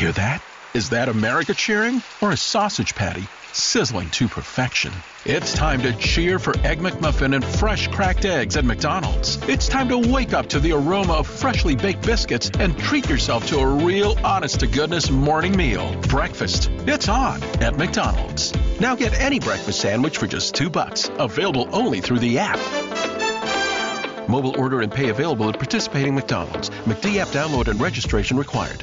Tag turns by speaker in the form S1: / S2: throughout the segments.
S1: Hear that? Is that America cheering or a sausage patty sizzling to perfection? It's time to cheer for Egg McMuffin and fresh cracked eggs at McDonald's. It's time to wake up to the aroma of freshly baked biscuits and treat yourself to a real honest to goodness morning meal. Breakfast. It's on at McDonald's. Now get any breakfast sandwich for just 2 bucks, available only through the app. Mobile order and pay available at participating McDonald's. McD app download and registration required.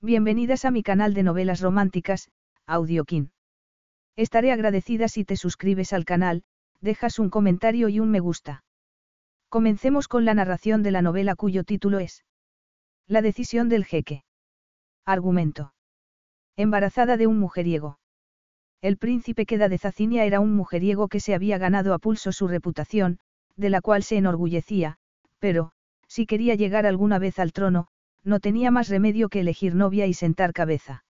S2: Bienvenidas a mi canal de novelas románticas, Audiokin. Estaré agradecida si te suscribes al canal, dejas un comentario y un me gusta. Comencemos con la narración de la novela cuyo título es La decisión del jeque. Argumento. Embarazada de un mujeriego. El príncipe Queda de Zacinia era un mujeriego que se había ganado a pulso su reputación, de la cual se enorgullecía, pero, si quería llegar alguna vez al trono, no tenía más remedio que elegir novia y sentar cabeza.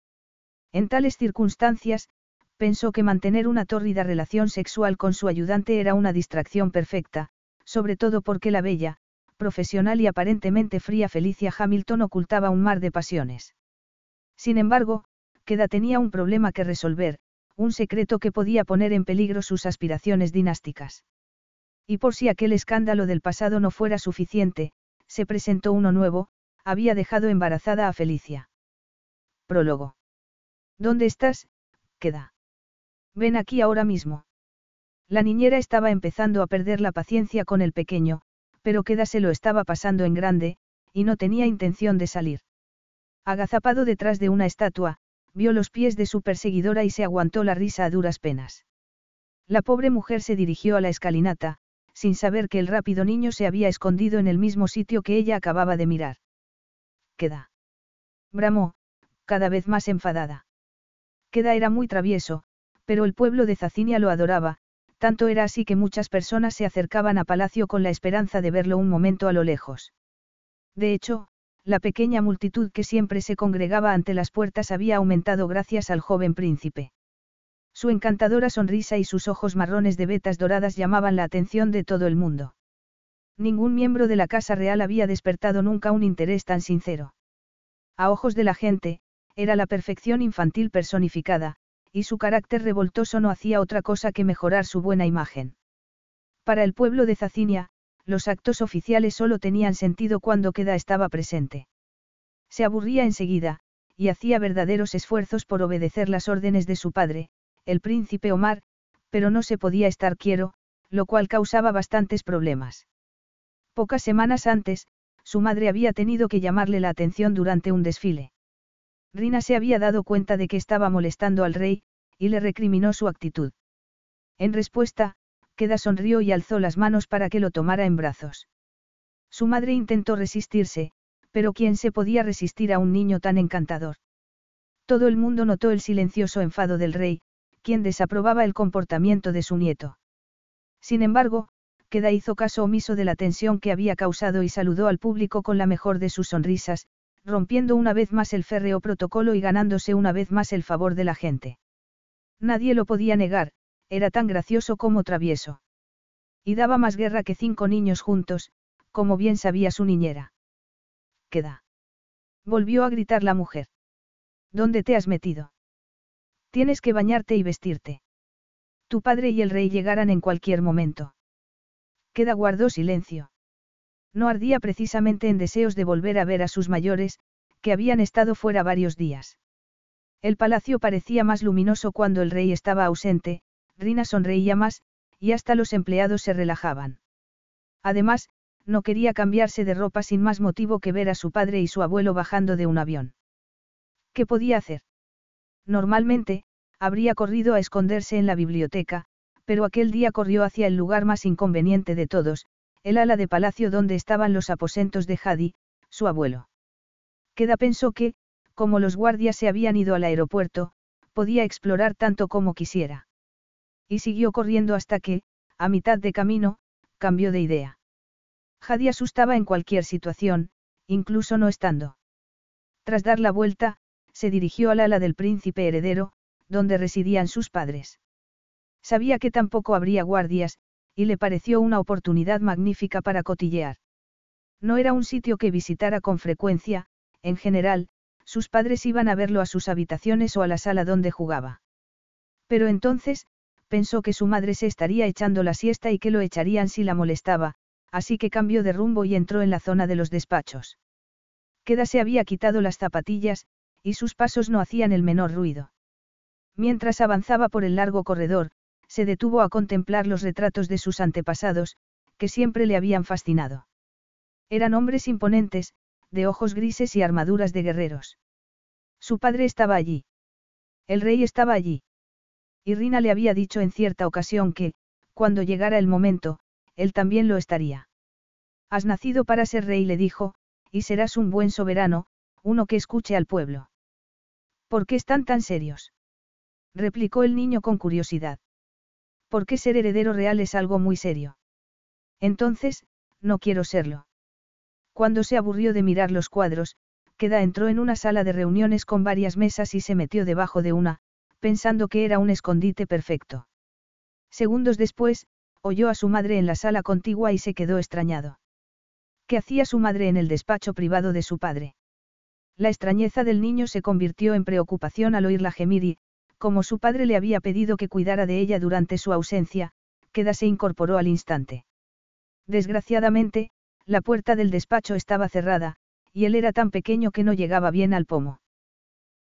S2: En tales circunstancias, pensó que mantener una tórrida relación sexual con su ayudante era una distracción perfecta, sobre todo porque la bella, profesional y aparentemente fría Felicia Hamilton ocultaba un mar de pasiones. Sin embargo, Queda tenía un problema que resolver, un secreto que podía poner en peligro sus aspiraciones dinásticas. Y por si aquel escándalo del pasado no fuera suficiente, se presentó uno nuevo, había dejado embarazada a Felicia. Prólogo. ¿Dónde estás? Queda. Ven aquí ahora mismo. La niñera estaba empezando a perder la paciencia con el pequeño, pero Queda se lo estaba pasando en grande, y no tenía intención de salir. Agazapado detrás de una estatua, vio los pies de su perseguidora y se aguantó la risa a duras penas. La pobre mujer se dirigió a la escalinata, sin saber que el rápido niño se había escondido en el mismo sitio que ella acababa de mirar. Queda. Bramó, cada vez más enfadada. Queda era muy travieso, pero el pueblo de Zacinia lo adoraba, tanto era así que muchas personas se acercaban a palacio con la esperanza de verlo un momento a lo lejos. De hecho, la pequeña multitud que siempre se congregaba ante las puertas había aumentado gracias al joven príncipe. Su encantadora sonrisa y sus ojos marrones de vetas doradas llamaban la atención de todo el mundo. Ningún miembro de la Casa Real había despertado nunca un interés tan sincero. A ojos de la gente, era la perfección infantil personificada, y su carácter revoltoso no hacía otra cosa que mejorar su buena imagen. Para el pueblo de Zacinia, los actos oficiales solo tenían sentido cuando Queda estaba presente. Se aburría enseguida, y hacía verdaderos esfuerzos por obedecer las órdenes de su padre, el príncipe Omar, pero no se podía estar quiero, lo cual causaba bastantes problemas. Pocas semanas antes, su madre había tenido que llamarle la atención durante un desfile. Rina se había dado cuenta de que estaba molestando al rey, y le recriminó su actitud. En respuesta, Queda sonrió y alzó las manos para que lo tomara en brazos. Su madre intentó resistirse, pero ¿quién se podía resistir a un niño tan encantador? Todo el mundo notó el silencioso enfado del rey, quien desaprobaba el comportamiento de su nieto. Sin embargo, Queda hizo caso omiso de la tensión que había causado y saludó al público con la mejor de sus sonrisas, rompiendo una vez más el férreo protocolo y ganándose una vez más el favor de la gente. Nadie lo podía negar, era tan gracioso como travieso. Y daba más guerra que cinco niños juntos, como bien sabía su niñera. Queda. Volvió a gritar la mujer. ¿Dónde te has metido? Tienes que bañarte y vestirte. Tu padre y el rey llegarán en cualquier momento. Queda guardó silencio. No ardía precisamente en deseos de volver a ver a sus mayores, que habían estado fuera varios días. El palacio parecía más luminoso cuando el rey estaba ausente, Rina sonreía más, y hasta los empleados se relajaban. Además, no quería cambiarse de ropa sin más motivo que ver a su padre y su abuelo bajando de un avión. ¿Qué podía hacer? Normalmente, habría corrido a esconderse en la biblioteca, pero aquel día corrió hacia el lugar más inconveniente de todos, el ala de palacio donde estaban los aposentos de Hadi, su abuelo. Queda pensó que, como los guardias se habían ido al aeropuerto, podía explorar tanto como quisiera. Y siguió corriendo hasta que, a mitad de camino, cambió de idea. Hadi asustaba en cualquier situación, incluso no estando. Tras dar la vuelta, se dirigió al ala del príncipe heredero, donde residían sus padres. Sabía que tampoco habría guardias, y le pareció una oportunidad magnífica para cotillear. No era un sitio que visitara con frecuencia, en general, sus padres iban a verlo a sus habitaciones o a la sala donde jugaba. Pero entonces, pensó que su madre se estaría echando la siesta y que lo echarían si la molestaba, así que cambió de rumbo y entró en la zona de los despachos. Queda se había quitado las zapatillas, y sus pasos no hacían el menor ruido. Mientras avanzaba por el largo corredor, se detuvo a contemplar los retratos de sus antepasados, que siempre le habían fascinado. Eran hombres imponentes, de ojos grises y armaduras de guerreros. Su padre estaba allí. El rey estaba allí. Y Rina le había dicho en cierta ocasión que, cuando llegara el momento, él también lo estaría. Has nacido para ser rey, le dijo, y serás un buen soberano, uno que escuche al pueblo. ¿Por qué están tan serios? replicó el niño con curiosidad. Porque ser heredero real es algo muy serio. Entonces, no quiero serlo. Cuando se aburrió de mirar los cuadros, Queda entró en una sala de reuniones con varias mesas y se metió debajo de una, pensando que era un escondite perfecto. Segundos después, oyó a su madre en la sala contigua y se quedó extrañado. ¿Qué hacía su madre en el despacho privado de su padre? La extrañeza del niño se convirtió en preocupación al oírla gemir y, como su padre le había pedido que cuidara de ella durante su ausencia, Queda se incorporó al instante. Desgraciadamente, la puerta del despacho estaba cerrada, y él era tan pequeño que no llegaba bien al pomo.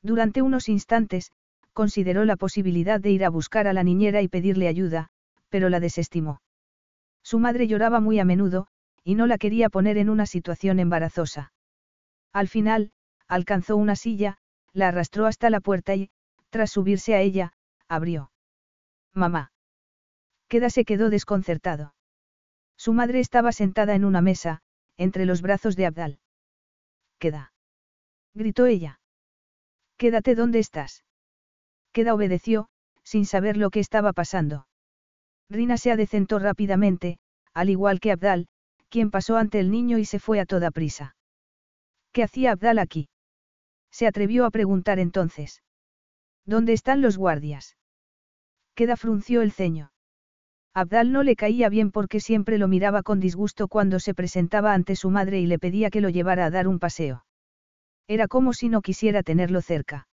S2: Durante unos instantes, consideró la posibilidad de ir a buscar a la niñera y pedirle ayuda, pero la desestimó. Su madre lloraba muy a menudo, y no la quería poner en una situación embarazosa. Al final, alcanzó una silla, la arrastró hasta la puerta y, tras subirse a ella, abrió. Mamá. Queda se quedó desconcertado. Su madre estaba sentada en una mesa, entre los brazos de Abdal. Queda. Gritó ella. Quédate donde estás. Queda obedeció, sin saber lo que estaba pasando. Rina se adecentó rápidamente, al igual que Abdal, quien pasó ante el niño y se fue a toda prisa. ¿Qué hacía Abdal aquí? Se atrevió a preguntar entonces. ¿Dónde están los guardias? Queda frunció el ceño. Abdal no le caía bien porque siempre lo miraba con disgusto cuando se presentaba ante su madre y le pedía que lo llevara a dar un paseo. Era como si no quisiera tenerlo cerca.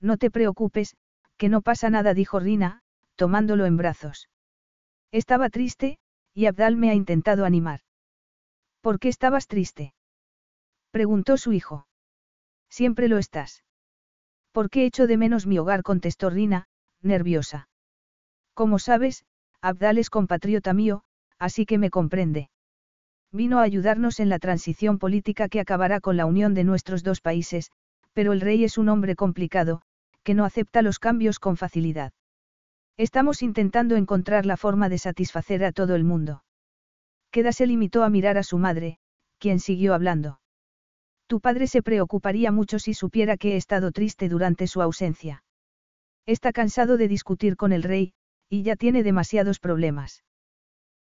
S2: No te preocupes, que no pasa nada, dijo Rina, tomándolo en brazos. Estaba triste, y Abdal me ha intentado animar. ¿Por qué estabas triste? preguntó su hijo. Siempre lo estás. ¿Por qué echo de menos mi hogar? contestó Rina, nerviosa. Como sabes, Abdal es compatriota mío, así que me comprende. Vino a ayudarnos en la transición política que acabará con la unión de nuestros dos países, pero el rey es un hombre complicado, que no acepta los cambios con facilidad. Estamos intentando encontrar la forma de satisfacer a todo el mundo. Queda se limitó a mirar a su madre, quien siguió hablando. Tu padre se preocuparía mucho si supiera que he estado triste durante su ausencia. Está cansado de discutir con el rey, y ya tiene demasiados problemas.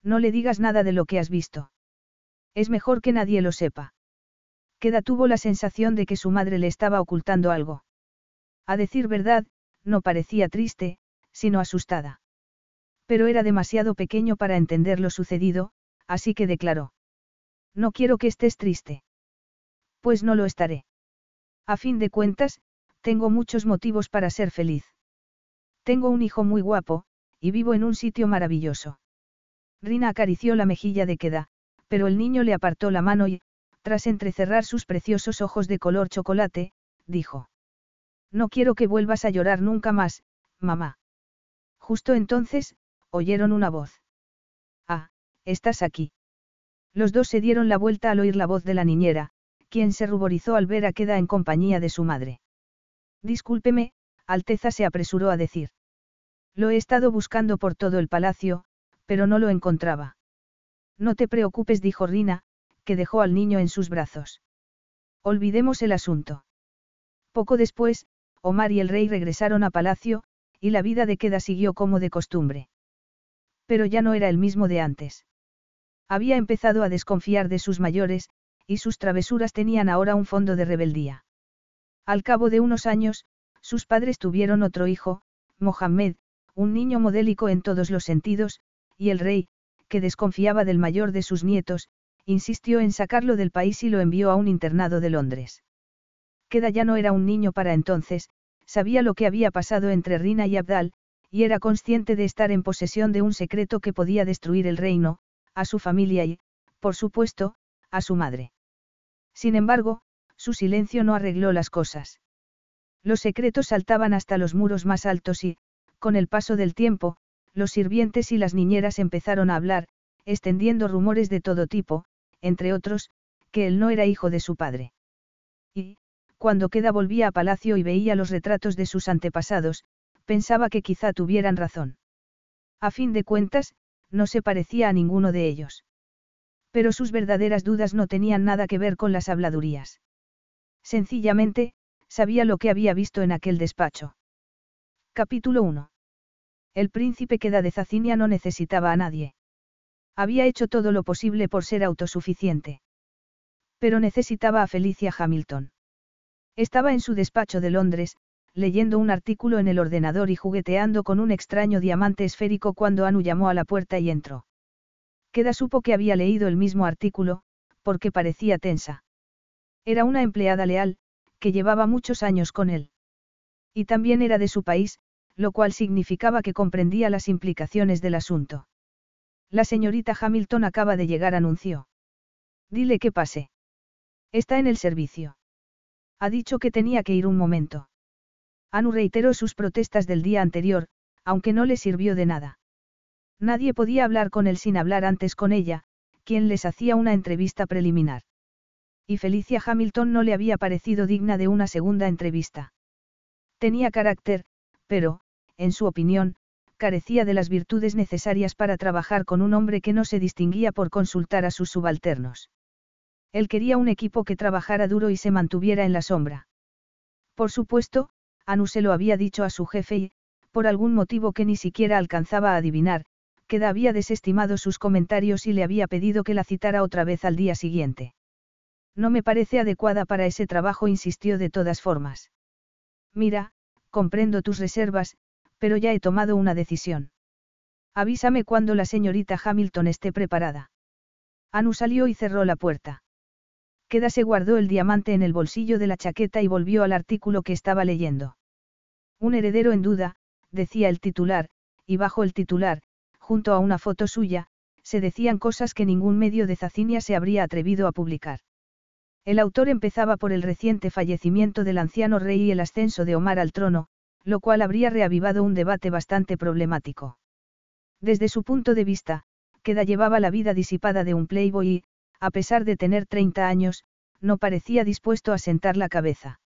S2: No le digas nada de lo que has visto. Es mejor que nadie lo sepa. Queda tuvo la sensación de que su madre le estaba ocultando algo. A decir verdad, no parecía triste, sino asustada. Pero era demasiado pequeño para entender lo sucedido, así que declaró. No quiero que estés triste. Pues no lo estaré. A fin de cuentas, tengo muchos motivos para ser feliz. Tengo un hijo muy guapo, y vivo en un sitio maravilloso. Rina acarició la mejilla de Queda, pero el niño le apartó la mano y, tras entrecerrar sus preciosos ojos de color chocolate, dijo. No quiero que vuelvas a llorar nunca más, mamá. Justo entonces, oyeron una voz. Ah, estás aquí. Los dos se dieron la vuelta al oír la voz de la niñera, quien se ruborizó al ver a Queda en compañía de su madre. Discúlpeme, Alteza se apresuró a decir. Lo he estado buscando por todo el palacio, pero no lo encontraba. No te preocupes, dijo Rina, que dejó al niño en sus brazos. Olvidemos el asunto. Poco después, Omar y el rey regresaron a palacio, y la vida de Queda siguió como de costumbre. Pero ya no era el mismo de antes. Había empezado a desconfiar de sus mayores, y sus travesuras tenían ahora un fondo de rebeldía. Al cabo de unos años, sus padres tuvieron otro hijo, Mohammed, un niño modélico en todos los sentidos, y el rey, que desconfiaba del mayor de sus nietos, insistió en sacarlo del país y lo envió a un internado de Londres. Queda ya no era un niño para entonces, sabía lo que había pasado entre Rina y Abdal, y era consciente de estar en posesión de un secreto que podía destruir el reino, a su familia y, por supuesto, a su madre. Sin embargo, su silencio no arregló las cosas. Los secretos saltaban hasta los muros más altos y, con el paso del tiempo, los sirvientes y las niñeras empezaron a hablar, extendiendo rumores de todo tipo, entre otros, que él no era hijo de su padre. Y, cuando Queda volvía a palacio y veía los retratos de sus antepasados, pensaba que quizá tuvieran razón. A fin de cuentas, no se parecía a ninguno de ellos. Pero sus verdaderas dudas no tenían nada que ver con las habladurías. Sencillamente, sabía lo que había visto en aquel despacho. Capítulo 1. El príncipe Queda de Zacinia no necesitaba a nadie. Había hecho todo lo posible por ser autosuficiente. Pero necesitaba a Felicia Hamilton. Estaba en su despacho de Londres, leyendo un artículo en el ordenador y jugueteando con un extraño diamante esférico cuando Anu llamó a la puerta y entró. Queda supo que había leído el mismo artículo, porque parecía tensa. Era una empleada leal, que llevaba muchos años con él. Y también era de su país, lo cual significaba que comprendía las implicaciones del asunto. La señorita Hamilton acaba de llegar, anunció. Dile que pase. Está en el servicio. Ha dicho que tenía que ir un momento. Anu reiteró sus protestas del día anterior, aunque no le sirvió de nada. Nadie podía hablar con él sin hablar antes con ella, quien les hacía una entrevista preliminar. Y Felicia Hamilton no le había parecido digna de una segunda entrevista. Tenía carácter, pero, en su opinión, carecía de las virtudes necesarias para trabajar con un hombre que no se distinguía por consultar a sus subalternos. Él quería un equipo que trabajara duro y se mantuviera en la sombra. Por supuesto, Anu se lo había dicho a su jefe y, por algún motivo que ni siquiera alcanzaba a adivinar, Queda había desestimado sus comentarios y le había pedido que la citara otra vez al día siguiente. No me parece adecuada para ese trabajo, insistió de todas formas. Mira, comprendo tus reservas, pero ya he tomado una decisión. Avísame cuando la señorita Hamilton esté preparada. Anu salió y cerró la puerta. Queda se guardó el diamante en el bolsillo de la chaqueta y volvió al artículo que estaba leyendo. Un heredero en duda, decía el titular, y bajo el titular, junto a una foto suya, se decían cosas que ningún medio de Zacinia se habría atrevido a publicar. El autor empezaba por el reciente fallecimiento del anciano rey y el ascenso de Omar al trono, lo cual habría reavivado un debate bastante problemático. Desde su punto de vista, Queda llevaba la vida disipada de un playboy y, a pesar de tener 30 años, no parecía dispuesto a sentar la cabeza.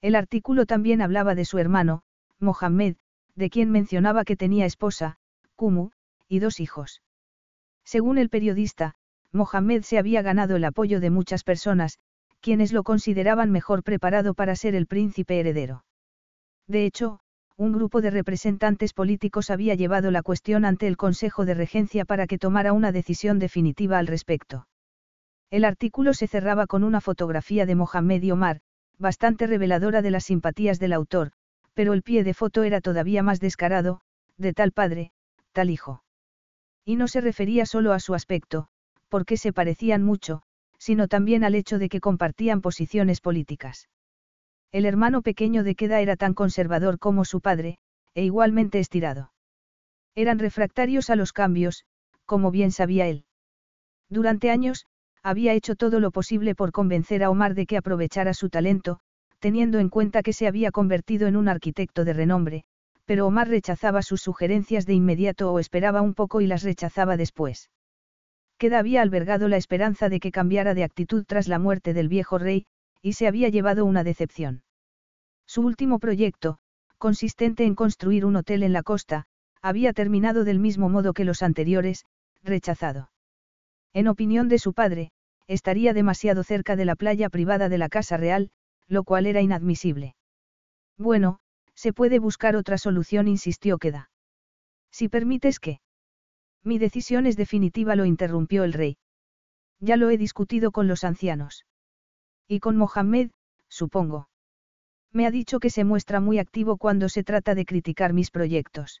S2: El artículo también hablaba de su hermano, Mohammed, de quien mencionaba que tenía esposa, Kumu, y dos hijos. Según el periodista, Mohammed se había ganado el apoyo de muchas personas, quienes lo consideraban mejor preparado para ser el príncipe heredero. De hecho, un grupo de representantes políticos había llevado la cuestión ante el Consejo de Regencia para que tomara una decisión definitiva al respecto. El artículo se cerraba con una fotografía de Mohamed y Omar, bastante reveladora de las simpatías del autor, pero el pie de foto era todavía más descarado, de tal padre, tal hijo. Y no se refería solo a su aspecto, porque se parecían mucho, sino también al hecho de que compartían posiciones políticas. El hermano pequeño de Queda era tan conservador como su padre, e igualmente estirado. Eran refractarios a los cambios, como bien sabía él. Durante años, Había hecho todo lo posible por convencer a Omar de que aprovechara su talento, teniendo en cuenta que se había convertido en un arquitecto de renombre, pero Omar rechazaba sus sugerencias de inmediato o esperaba un poco y las rechazaba después. Queda había albergado la esperanza de que cambiara de actitud tras la muerte del viejo rey, y se había llevado una decepción. Su último proyecto, consistente en construir un hotel en la costa, había terminado del mismo modo que los anteriores, rechazado. En opinión de su padre, estaría demasiado cerca de la playa privada de la Casa Real, lo cual era inadmisible. Bueno, se puede buscar otra solución, insistió Queda. Si permites que. Mi decisión es definitiva, lo interrumpió el rey. Ya lo he discutido con los ancianos. Y con Mohammed, supongo. Me ha dicho que se muestra muy activo cuando se trata de criticar mis proyectos.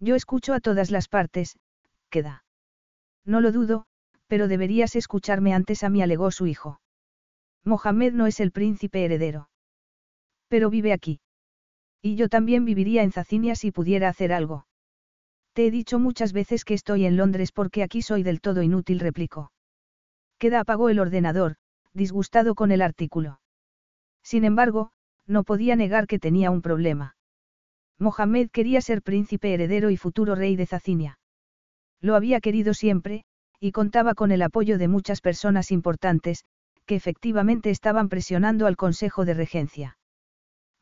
S2: Yo escucho a todas las partes, queda. No lo dudo, pero deberías escucharme antes a mí, alegó su hijo. Mohamed no es el príncipe heredero. Pero vive aquí. Y yo también viviría en Zacinia si pudiera hacer algo. Te he dicho muchas veces que estoy en Londres porque aquí soy del todo inútil, replicó. Queda apagó el ordenador, disgustado con el artículo. Sin embargo, no podía negar que tenía un problema. Mohamed quería ser príncipe heredero y futuro rey de Zacinia. Lo había querido siempre, y contaba con el apoyo de muchas personas importantes, que efectivamente estaban presionando al Consejo de Regencia.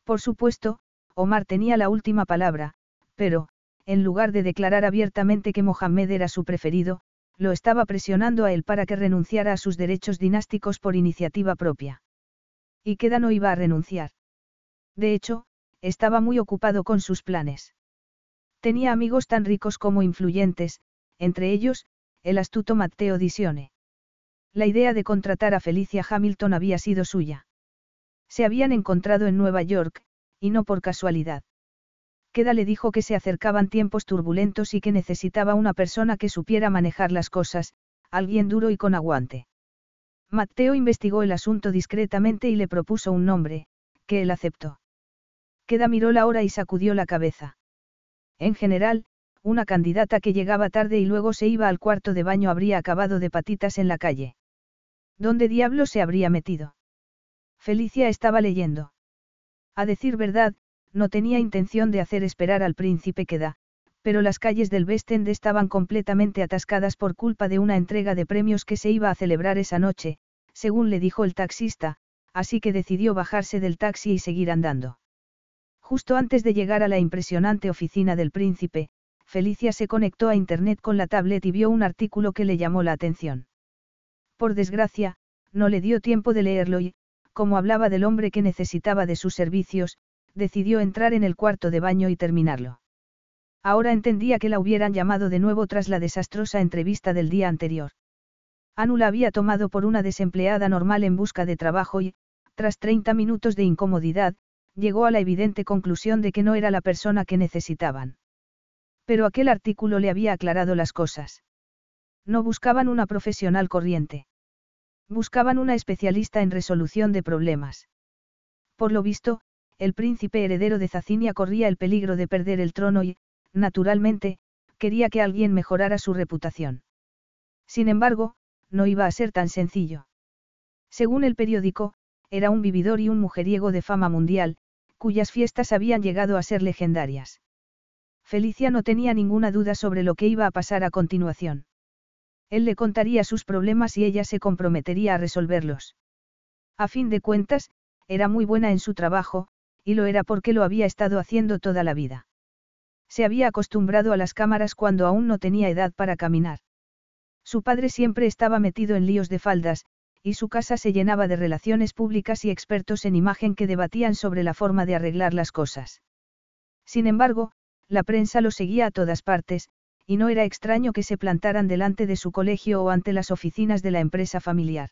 S2: Por supuesto, Omar tenía la última palabra, pero, en lugar de declarar abiertamente que Mohamed era su preferido, lo estaba presionando a él para que renunciara a sus derechos dinásticos por iniciativa propia. Y Queda no iba a renunciar. De hecho, estaba muy ocupado con sus planes. Tenía amigos tan ricos como influyentes, entre ellos, el astuto Matteo Disione. La idea de contratar a Felicia Hamilton había sido suya. Se habían encontrado en Nueva York, y no por casualidad. Queda le dijo que se acercaban tiempos turbulentos y que necesitaba una persona que supiera manejar las cosas, alguien duro y con aguante. Matteo investigó el asunto discretamente y le propuso un nombre, que él aceptó. Queda miró la hora y sacudió la cabeza. En general, una candidata que llegaba tarde y luego se iba al cuarto de baño habría acabado de patitas en la calle. ¿Dónde diablo se habría metido? Felicia estaba leyendo. A decir verdad, no tenía intención de hacer esperar al príncipe Queda, pero las calles del West End estaban completamente atascadas por culpa de una entrega de premios que se iba a celebrar esa noche, según le dijo el taxista, así que decidió bajarse del taxi y seguir andando. Justo antes de llegar a la impresionante oficina del príncipe, Felicia se conectó a Internet con la tablet y vio un artículo que le llamó la atención. Por desgracia, no le dio tiempo de leerlo y, como hablaba del hombre que necesitaba de sus servicios, decidió entrar en el cuarto de baño y terminarlo. Ahora entendía que la hubieran llamado de nuevo tras la desastrosa entrevista del día anterior. Anu la había tomado por una desempleada normal en busca de trabajo y, tras 30 minutos de incomodidad, llegó a la evidente conclusión de que no era la persona que necesitaban. Pero aquel artículo le había aclarado las cosas. No buscaban una profesional corriente. Buscaban una especialista en resolución de problemas. Por lo visto, el príncipe heredero de Zacinia corría el peligro de perder el trono y, naturalmente, quería que alguien mejorara su reputación. Sin embargo, no iba a ser tan sencillo. Según el periódico, era un vividor y un mujeriego de fama mundial, cuyas fiestas habían llegado a ser legendarias. Felicia no tenía ninguna duda sobre lo que iba a pasar a continuación. Él le contaría sus problemas y ella se comprometería a resolverlos. A fin de cuentas, era muy buena en su trabajo, y lo era porque lo había estado haciendo toda la vida. Se había acostumbrado a las cámaras cuando aún no tenía edad para caminar. Su padre siempre estaba metido en líos de faldas, y su casa se llenaba de relaciones públicas y expertos en imagen que debatían sobre la forma de arreglar las cosas. Sin embargo, la prensa lo seguía a todas partes, y no era extraño que se plantaran delante de su colegio o ante las oficinas de la empresa familiar.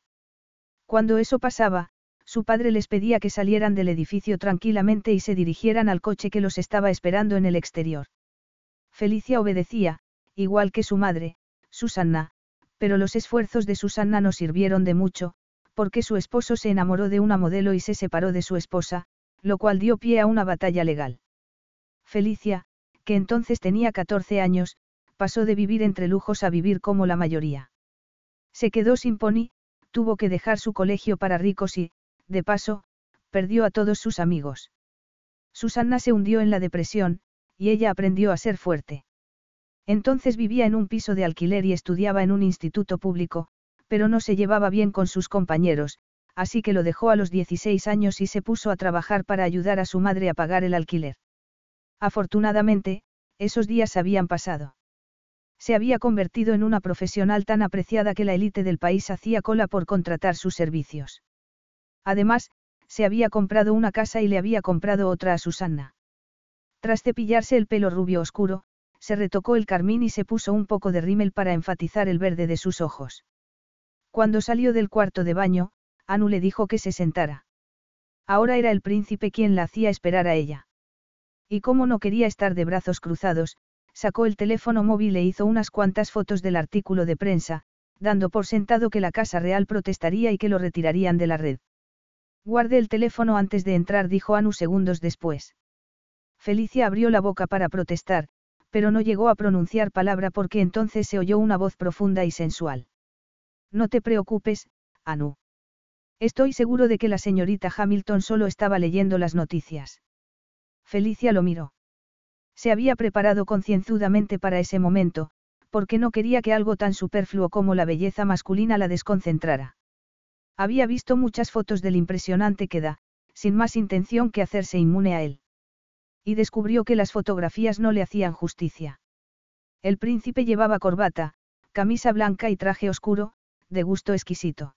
S2: Cuando eso pasaba, su padre les pedía que salieran del edificio tranquilamente y se dirigieran al coche que los estaba esperando en el exterior. Felicia obedecía, igual que su madre, Susanna, pero los esfuerzos de Susanna no sirvieron de mucho, porque su esposo se enamoró de una modelo y se separó de su esposa, lo cual dio pie a una batalla legal. Felicia, que entonces tenía 14 años, pasó de vivir entre lujos a vivir como la mayoría. Se quedó sin pony, tuvo que dejar su colegio para ricos y, de paso, perdió a todos sus amigos. Susanna se hundió en la depresión, y ella aprendió a ser fuerte. Entonces vivía en un piso de alquiler y estudiaba en un instituto público, pero no se llevaba bien con sus compañeros, así que lo dejó a los 16 años y se puso a trabajar para ayudar a su madre a pagar el alquiler. Afortunadamente, esos días habían pasado. Se había convertido en una profesional tan apreciada que la élite del país hacía cola por contratar sus servicios. Además, se había comprado una casa y le había comprado otra a Susanna. Tras cepillarse el pelo rubio oscuro, se retocó el carmín y se puso un poco de rímel para enfatizar el verde de sus ojos. Cuando salió del cuarto de baño, Anu le dijo que se sentara. Ahora era el príncipe quien la hacía esperar a ella. Y como no quería estar de brazos cruzados, sacó el teléfono móvil e hizo unas cuantas fotos del artículo de prensa, dando por sentado que la Casa Real protestaría y que lo retirarían de la red. Guarde el teléfono antes de entrar, dijo Anu segundos después. Felicia abrió la boca para protestar, pero no llegó a pronunciar palabra porque entonces se oyó una voz profunda y sensual. No te preocupes, Anu. Estoy seguro de que la señorita Hamilton solo estaba leyendo las noticias. Felicia lo miró. Se había preparado concienzudamente para ese momento, porque no quería que algo tan superfluo como la belleza masculina la desconcentrara. Había visto muchas fotos del impresionante que da, sin más intención que hacerse inmune a él y descubrió que las fotografías no le hacían justicia. El príncipe llevaba corbata, camisa blanca y traje oscuro, de gusto exquisito.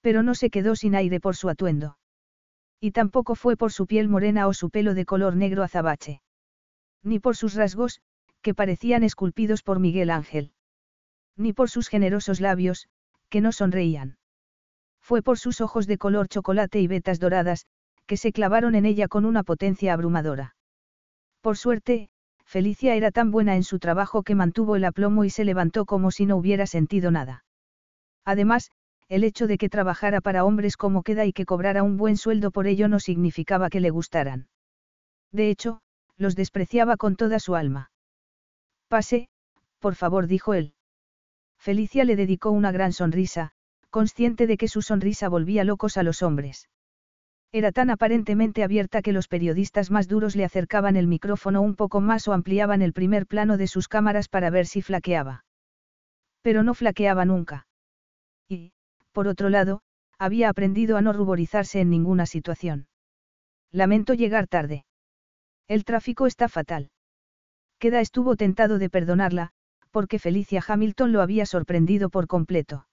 S2: Pero no se quedó sin aire por su atuendo. Y tampoco fue por su piel morena o su pelo de color negro azabache. Ni por sus rasgos, que parecían esculpidos por Miguel Ángel. Ni por sus generosos labios, que no sonreían. Fue por sus ojos de color chocolate y vetas doradas, que se clavaron en ella con una potencia abrumadora. Por suerte, Felicia era tan buena en su trabajo que mantuvo el aplomo y se levantó como si no hubiera sentido nada. Además, el hecho de que trabajara para hombres como queda y que cobrara un buen sueldo por ello no significaba que le gustaran. De hecho, los despreciaba con toda su alma. Pase, por favor, dijo él. Felicia le dedicó una gran sonrisa, consciente de que su sonrisa volvía locos a los hombres. Era tan aparentemente abierta que los periodistas más duros le acercaban el micrófono un poco más o ampliaban el primer plano de sus cámaras para ver si flaqueaba. Pero no flaqueaba nunca. Y, por otro lado, había aprendido a no ruborizarse en ninguna situación. Lamento llegar tarde. El tráfico está fatal. Queda estuvo tentado de perdonarla, porque Felicia Hamilton lo había sorprendido por completo.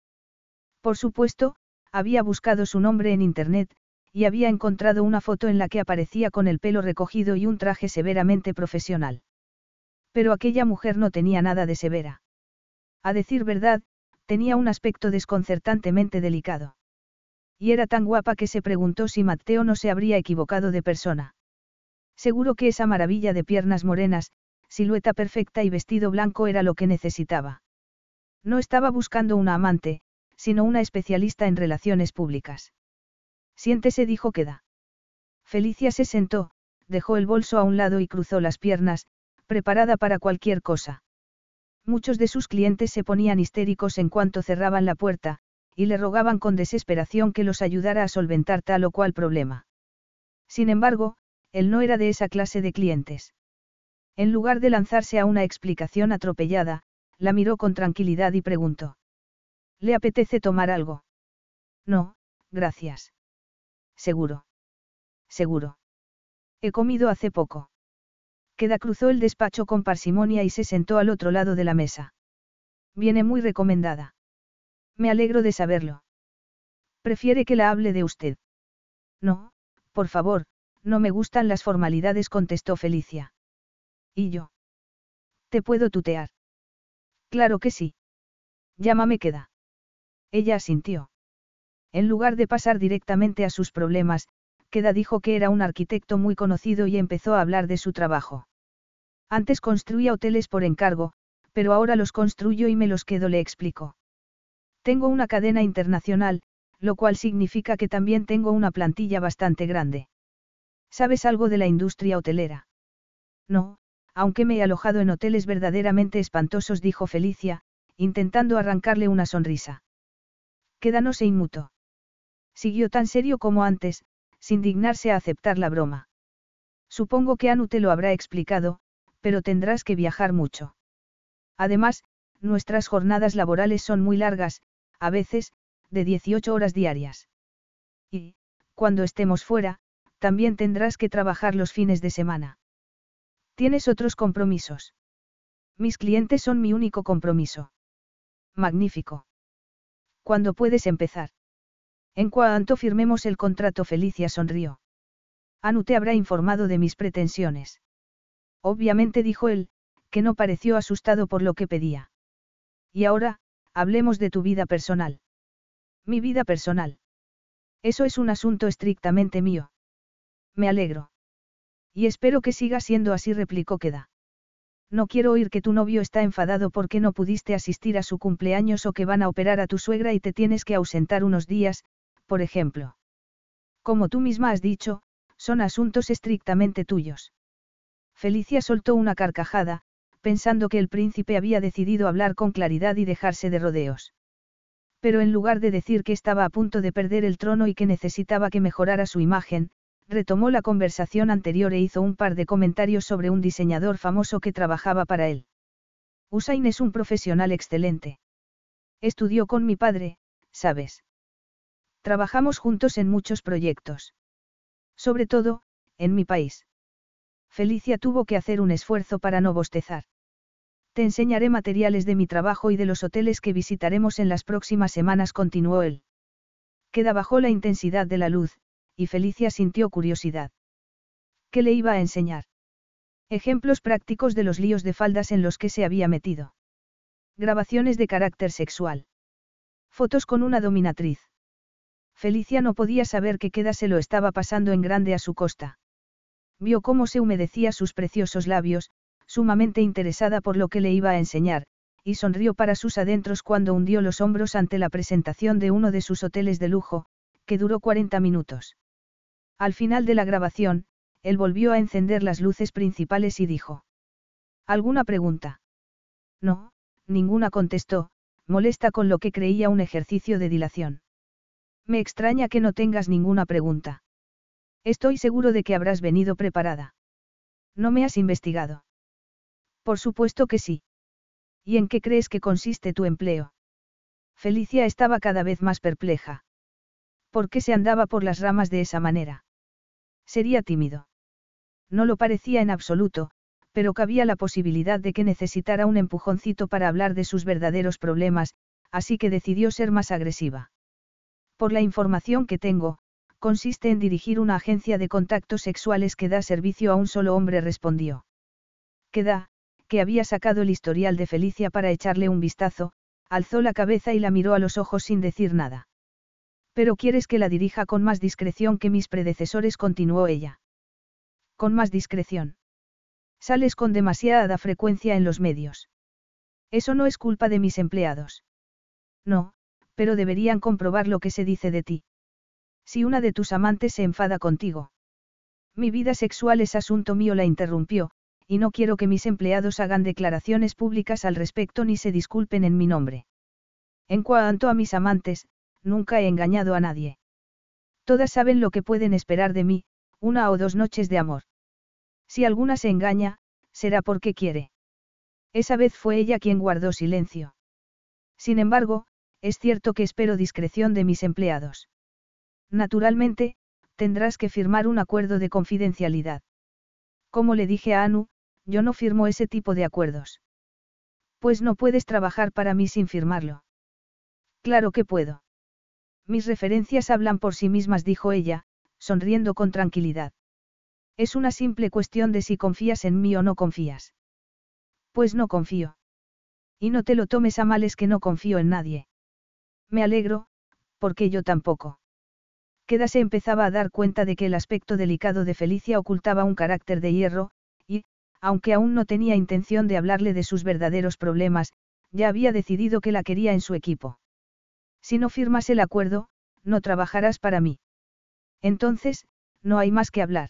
S2: Por supuesto, había buscado su nombre en Internet, y había encontrado una foto en la que aparecía con el pelo recogido y un traje severamente profesional. Pero aquella mujer no tenía nada de severa. A decir verdad, tenía un aspecto desconcertantemente delicado. Y era tan guapa que se preguntó si Mateo no se habría equivocado de persona. Seguro que esa maravilla de piernas morenas, silueta perfecta y vestido blanco era lo que necesitaba. No estaba buscando una amante, sino una especialista en relaciones públicas. Siéntese, dijo Queda. Felicia se sentó, dejó el bolso a un lado y cruzó las piernas, preparada para cualquier cosa. Muchos de sus clientes se ponían histéricos en cuanto cerraban la puerta, y le rogaban con desesperación que los ayudara a solventar tal o cual problema. Sin embargo, él no era de esa clase de clientes. En lugar de lanzarse a una explicación atropellada, la miró con tranquilidad y preguntó. ¿Le apetece tomar algo? No, gracias. Seguro. Seguro. He comido hace poco. Queda cruzó el despacho con parsimonia y se sentó al otro lado de la mesa. Viene muy recomendada. Me alegro de saberlo. Prefiere que la hable de usted. No, por favor, no me gustan las formalidades, contestó Felicia. ¿Y yo? ¿Te puedo tutear? Claro que sí. Llámame queda. Ella asintió. En lugar de pasar directamente a sus problemas, Queda dijo que era un arquitecto muy conocido y empezó a hablar de su trabajo. Antes construía hoteles por encargo, pero ahora los construyo y me los quedo, le explicó. Tengo una cadena internacional, lo cual significa que también tengo una plantilla bastante grande. ¿Sabes algo de la industria hotelera? No, aunque me he alojado en hoteles verdaderamente espantosos, dijo Felicia, intentando arrancarle una sonrisa. Queda no se inmutó. Siguió tan serio como antes, sin dignarse a aceptar la broma. Supongo que Anu te lo habrá explicado, pero tendrás que viajar mucho. Además, nuestras jornadas laborales son muy largas, a veces, de 18 horas diarias. Y, cuando estemos fuera, también tendrás que trabajar los fines de semana. ¿Tienes otros compromisos? Mis clientes son mi único compromiso. Magnífico. ¿Cuándo puedes empezar? En cuanto firmemos el contrato, Felicia sonrió. Anu te habrá informado de mis pretensiones. Obviamente dijo él, que no pareció asustado por lo que pedía. Y ahora, hablemos de tu vida personal. Mi vida personal. Eso es un asunto estrictamente mío. Me alegro. Y espero que siga siendo así, replicó Queda. No quiero oír que tu novio está enfadado porque no pudiste asistir a su cumpleaños o que van a operar a tu suegra y te tienes que ausentar unos días, por ejemplo. Como tú misma has dicho, son asuntos estrictamente tuyos. Felicia soltó una carcajada, pensando que el príncipe había decidido hablar con claridad y dejarse de rodeos. Pero en lugar de decir que estaba a punto de perder el trono y que necesitaba que mejorara su imagen, retomó la conversación anterior e hizo un par de comentarios sobre un diseñador famoso que trabajaba para él. Usain es un profesional excelente. Estudió con mi padre, ¿sabes? Trabajamos juntos en muchos proyectos. Sobre todo, en mi país. Felicia tuvo que hacer un esfuerzo para no bostezar. Te enseñaré materiales de mi trabajo y de los hoteles que visitaremos en las próximas semanas, continuó él. Queda bajo la intensidad de la luz, y Felicia sintió curiosidad. ¿Qué le iba a enseñar? Ejemplos prácticos de los líos de faldas en los que se había metido. Grabaciones de carácter sexual. Fotos con una dominatriz. Felicia no podía saber que Queda se lo estaba pasando en grande a su costa. Vio cómo se humedecía sus preciosos labios, sumamente interesada por lo que le iba a enseñar, y sonrió para sus adentros cuando hundió los hombros ante la presentación de uno de sus hoteles de lujo, que duró 40 minutos. Al final de la grabación, él volvió a encender las luces principales y dijo. ¿Alguna pregunta? No, ninguna contestó, molesta con lo que creía un ejercicio de dilación. Me extraña que no tengas ninguna pregunta. Estoy seguro de que habrás venido preparada. ¿No me has investigado? Por supuesto que sí. ¿Y en qué crees que consiste tu empleo? Felicia estaba cada vez más perpleja. ¿Por qué se andaba por las ramas de esa manera? Sería tímido. No lo parecía en absoluto, pero cabía la posibilidad de que necesitara un empujoncito para hablar de sus verdaderos problemas, así que decidió ser más agresiva. Por la información que tengo, consiste en dirigir una agencia de contactos sexuales que da servicio a un solo hombre, respondió. Que da, que había sacado el historial de Felicia para echarle un vistazo, alzó la cabeza y la miró a los ojos sin decir nada. Pero quieres que la dirija con más discreción que mis predecesores, continuó ella. Con más discreción. Sales con demasiada frecuencia en los medios. Eso no es culpa de mis empleados. No, pero deberían comprobar lo que se dice de ti. Si una de tus amantes se enfada contigo. Mi vida sexual es asunto mío, la interrumpió, y no quiero que mis empleados hagan declaraciones públicas al respecto ni se disculpen en mi nombre. En cuanto a mis amantes, nunca he engañado a nadie. Todas saben lo que pueden esperar de mí, una o dos noches de amor. Si alguna se engaña, será porque quiere. Esa vez fue ella quien guardó silencio. Sin embargo, es cierto que espero discreción de mis empleados. Naturalmente, tendrás que firmar un acuerdo de confidencialidad. Como le dije a Anu, yo no firmo ese tipo de acuerdos. Pues no puedes trabajar para mí sin firmarlo. Claro que puedo. Mis referencias hablan por sí mismas, dijo ella, sonriendo con tranquilidad. Es una simple cuestión de si confías en mí o no confías. Pues no confío. Y no te lo tomes a mal es que no confío en nadie. Me alegro, porque yo tampoco. Queda se empezaba a dar cuenta de que el aspecto delicado de Felicia ocultaba un carácter de hierro, y, aunque aún no tenía intención de hablarle de sus verdaderos problemas, ya había decidido que la quería en su equipo. Si no firmas el acuerdo, no trabajarás para mí. Entonces, no hay más que hablar.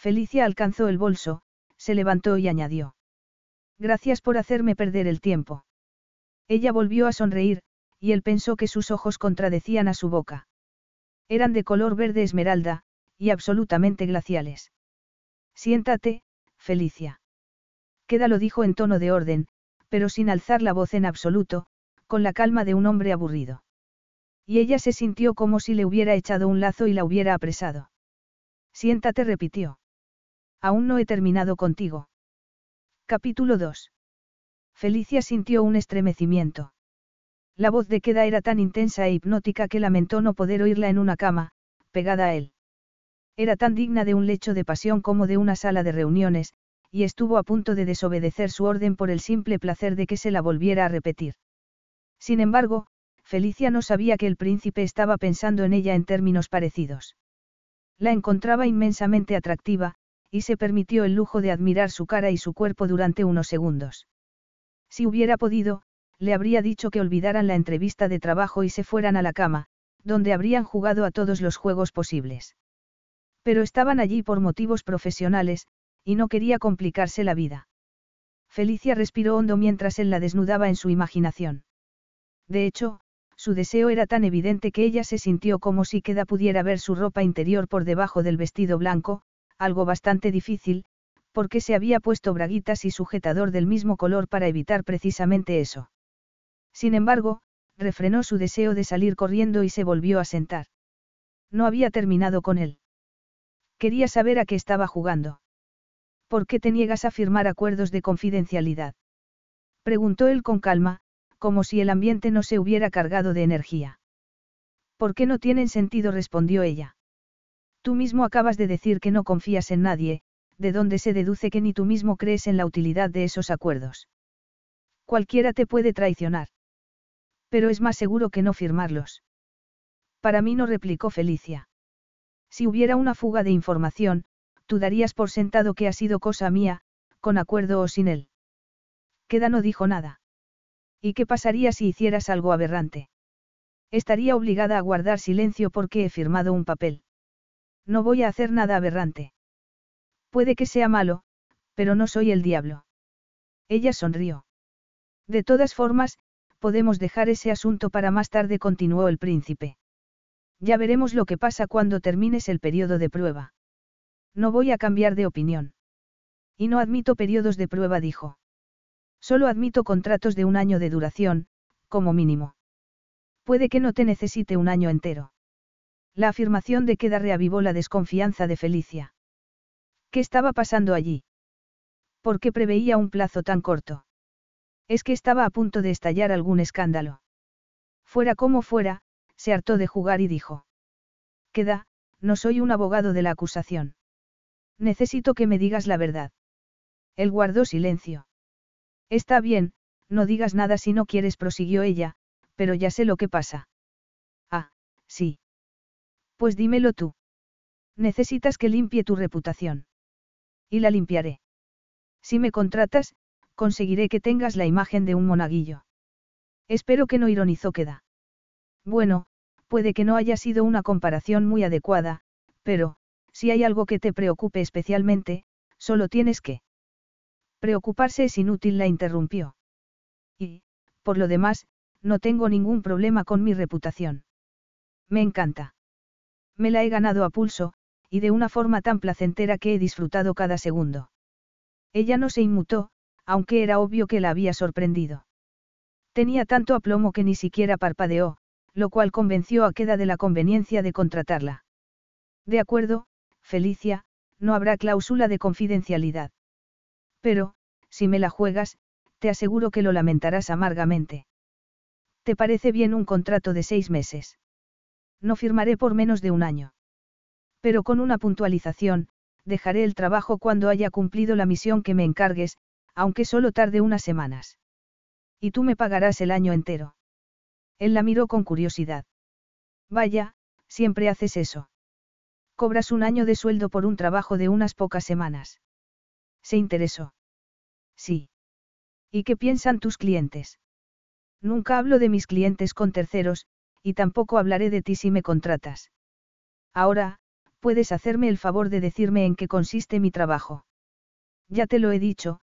S2: Felicia alcanzó el bolso, se levantó y añadió. Gracias por hacerme perder el tiempo. Ella volvió a sonreír, y él pensó que sus ojos contradecían a su boca. Eran de color verde esmeralda, y absolutamente glaciales. Siéntate, Felicia. Queda lo dijo en tono de orden, pero sin alzar la voz en absoluto, con la calma de un hombre aburrido. Y ella se sintió como si le hubiera echado un lazo y la hubiera apresado. Siéntate, repitió. Aún no he terminado contigo. Capítulo 2. Felicia sintió un estremecimiento. La voz de Queda era tan intensa e hipnótica que lamentó no poder oírla en una cama, pegada a él. Era tan digna de un lecho de pasión como de una sala de reuniones, y estuvo a punto de desobedecer su orden por el simple placer de que se la volviera a repetir. Sin embargo, Felicia no sabía que el príncipe estaba pensando en ella en términos parecidos. La encontraba inmensamente atractiva, y se permitió el lujo de admirar su cara y su cuerpo durante unos segundos. Si hubiera podido, le habría dicho que olvidaran la entrevista de trabajo y se fueran a la cama, donde habrían jugado a todos los juegos posibles. Pero estaban allí por motivos profesionales, y no quería complicarse la vida. Felicia respiró hondo mientras él la desnudaba en su imaginación. De hecho, su deseo era tan evidente que ella se sintió como si queda pudiera ver su ropa interior por debajo del vestido blanco, algo bastante difícil, porque se había puesto braguitas y sujetador del mismo color para evitar precisamente eso. Sin embargo, refrenó su deseo de salir corriendo y se volvió a sentar. No había terminado con él. Quería saber a qué estaba jugando. ¿Por qué te niegas a firmar acuerdos de confidencialidad? Preguntó él con calma, como si el ambiente no se hubiera cargado de energía. ¿Por qué no tienen sentido? respondió ella. Tú mismo acabas de decir que no confías en nadie, de donde se deduce que ni tú mismo crees en la utilidad de esos acuerdos. Cualquiera te puede traicionar. Pero es más seguro que no firmarlos. Para mí no replicó Felicia. Si hubiera una fuga de información, tú darías por sentado que ha sido cosa mía, con acuerdo o sin él. Queda no dijo nada. ¿Y qué pasaría si hicieras algo aberrante? Estaría obligada a guardar silencio porque he firmado un papel. No voy a hacer nada aberrante. Puede que sea malo, pero no soy el diablo. Ella sonrió. De todas formas, podemos dejar ese asunto para más tarde, continuó el príncipe. Ya veremos lo que pasa cuando termines el periodo de prueba. No voy a cambiar de opinión. Y no admito periodos de prueba, dijo. Solo admito contratos de un año de duración, como mínimo. Puede que no te necesite un año entero. La afirmación de Queda reavivó la desconfianza de Felicia. ¿Qué estaba pasando allí? ¿Por qué preveía un plazo tan corto? Es que estaba a punto de estallar algún escándalo. Fuera como fuera, se hartó de jugar y dijo. Queda, no soy un abogado de la acusación. Necesito que me digas la verdad. Él guardó silencio. Está bien, no digas nada si no quieres, prosiguió ella, pero ya sé lo que pasa. Ah, sí. Pues dímelo tú. Necesitas que limpie tu reputación. Y la limpiaré. Si me contratas, conseguiré que tengas la imagen de un monaguillo. Espero que no ironizó queda. Bueno, puede que no haya sido una comparación muy adecuada, pero, si hay algo que te preocupe especialmente, solo tienes que. Preocuparse es inútil, la interrumpió. Y, por lo demás, no tengo ningún problema con mi reputación. Me encanta. Me la he ganado a pulso, y de una forma tan placentera que he disfrutado cada segundo. Ella no se inmutó, aunque era obvio que la había sorprendido. Tenía tanto aplomo que ni siquiera parpadeó, lo cual convenció a Queda de la conveniencia de contratarla. De acuerdo, Felicia, no habrá cláusula de confidencialidad. Pero, si me la juegas, te aseguro que lo lamentarás amargamente. ¿Te parece bien un contrato de seis meses? No firmaré por menos de un año. Pero con una puntualización, dejaré el trabajo cuando haya cumplido la misión que me encargues, aunque solo tarde unas semanas. Y tú me pagarás el año entero. Él la miró con curiosidad. Vaya, siempre haces eso. Cobras un año de sueldo por un trabajo de unas pocas semanas. Se interesó. Sí. ¿Y qué piensan tus clientes? Nunca hablo de mis clientes con terceros, y tampoco hablaré de ti si me contratas. Ahora, puedes hacerme el favor de decirme en qué consiste mi trabajo. Ya te lo he dicho,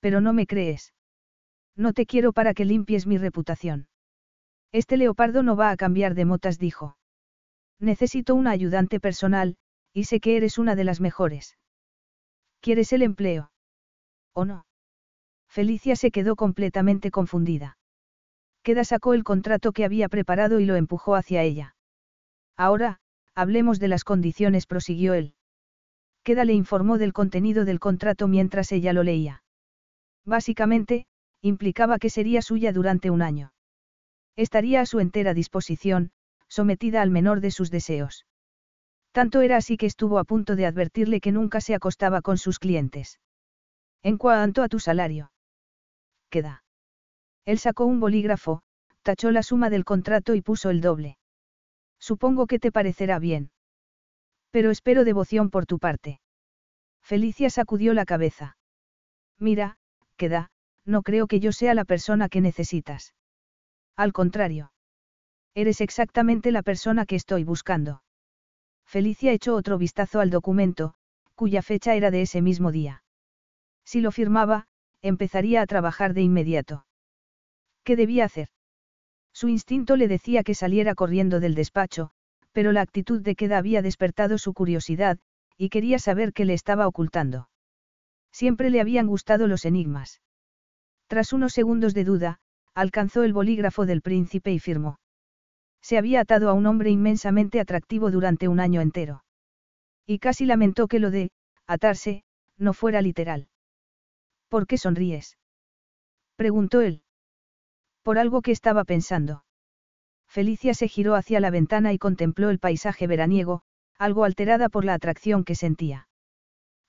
S2: pero no me crees. No te quiero para que limpies mi reputación. Este leopardo no va a cambiar de motas, dijo. Necesito una ayudante personal, y sé que eres una de las mejores. ¿Quieres el empleo? ¿O no? Felicia se quedó completamente confundida. Queda sacó el contrato que había preparado y lo empujó hacia ella. Ahora, hablemos de las condiciones, prosiguió él. Queda le informó del contenido del contrato mientras ella lo leía. Básicamente, implicaba que sería suya durante un año. Estaría a su entera disposición, sometida al menor de sus deseos. Tanto era así que estuvo a punto de advertirle que nunca se acostaba con sus clientes. En cuanto a tu salario queda. Él sacó un bolígrafo, tachó la suma del contrato y puso el doble. Supongo que te parecerá bien. Pero espero devoción por tu parte. Felicia sacudió la cabeza. Mira, queda, no creo que yo sea la persona que necesitas. Al contrario. Eres exactamente la persona que estoy buscando. Felicia echó otro vistazo al documento, cuya fecha era de ese mismo día. Si lo firmaba, empezaría a trabajar de inmediato. ¿Qué debía hacer? Su instinto le decía que saliera corriendo del despacho, pero la actitud de Queda había despertado su curiosidad, y quería saber qué le estaba ocultando. Siempre le habían gustado los enigmas. Tras unos segundos de duda, alcanzó el bolígrafo del príncipe y firmó. Se había atado a un hombre inmensamente atractivo durante un año entero. Y casi lamentó que lo de, atarse, no fuera literal. ¿Por qué sonríes? preguntó él. Por algo que estaba pensando. Felicia se giró hacia la ventana y contempló el paisaje veraniego, algo alterada por la atracción que sentía.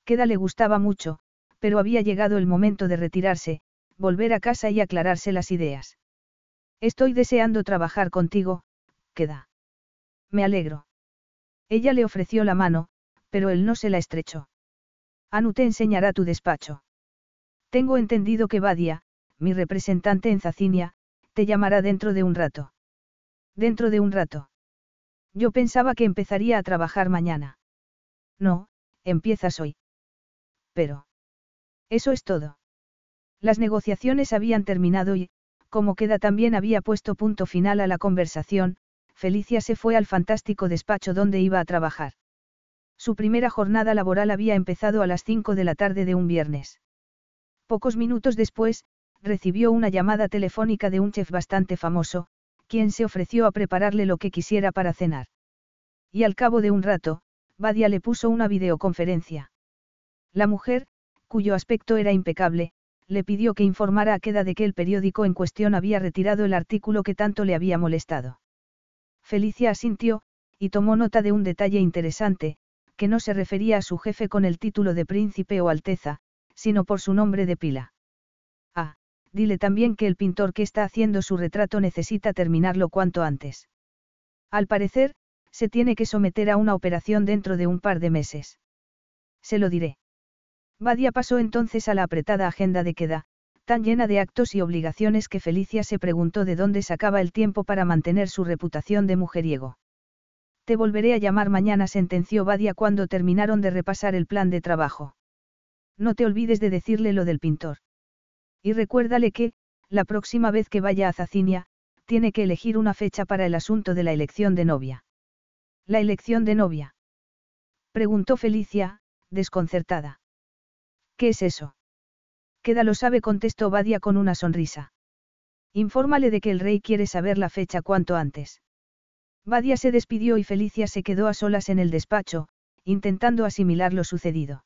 S2: Queda le gustaba mucho, pero había llegado el momento de retirarse, volver a casa y aclararse las ideas. Estoy deseando trabajar contigo, queda. Me alegro. Ella le ofreció la mano, pero él no se la estrechó. Anu te enseñará tu despacho. Tengo entendido que Badia, mi representante en Zacinia, te llamará dentro de un rato. Dentro de un rato. Yo pensaba que empezaría a trabajar mañana. No, empiezas hoy. Pero. Eso es todo. Las negociaciones habían terminado y, como queda también había puesto punto final a la conversación, Felicia se fue al fantástico despacho donde iba a trabajar. Su primera jornada laboral había empezado a las 5 de la tarde de un viernes. Pocos minutos después, recibió una llamada telefónica de un chef bastante famoso, quien se ofreció a prepararle lo que quisiera para cenar. Y al cabo de un rato, Badia le puso una videoconferencia. La mujer, cuyo aspecto era impecable, le pidió que informara a Queda de que el periódico en cuestión había retirado el artículo que tanto le había molestado. Felicia asintió, y tomó nota de un detalle interesante, que no se refería a su jefe con el título de príncipe o alteza, sino por su nombre de pila. Dile también que el pintor que está haciendo su retrato necesita terminarlo cuanto antes. Al parecer, se tiene que someter a una operación dentro de un par de meses. Se lo diré. Badia pasó entonces a la apretada agenda de queda, tan llena de actos y obligaciones que Felicia se preguntó de dónde sacaba el tiempo para mantener su reputación de mujeriego. Te volveré a llamar mañana, sentenció Badia cuando terminaron de repasar el plan de trabajo. No te olvides de decirle lo del pintor. Y recuérdale que, la próxima vez que vaya a Zacinia, tiene que elegir una fecha para el asunto de la elección de novia. ¿La elección de novia? Preguntó Felicia, desconcertada. ¿Qué es eso? Queda lo sabe, contestó Badia con una sonrisa. Infórmale de que el rey quiere saber la fecha cuanto antes. Badia se despidió y Felicia se quedó a solas en el despacho, intentando asimilar lo sucedido.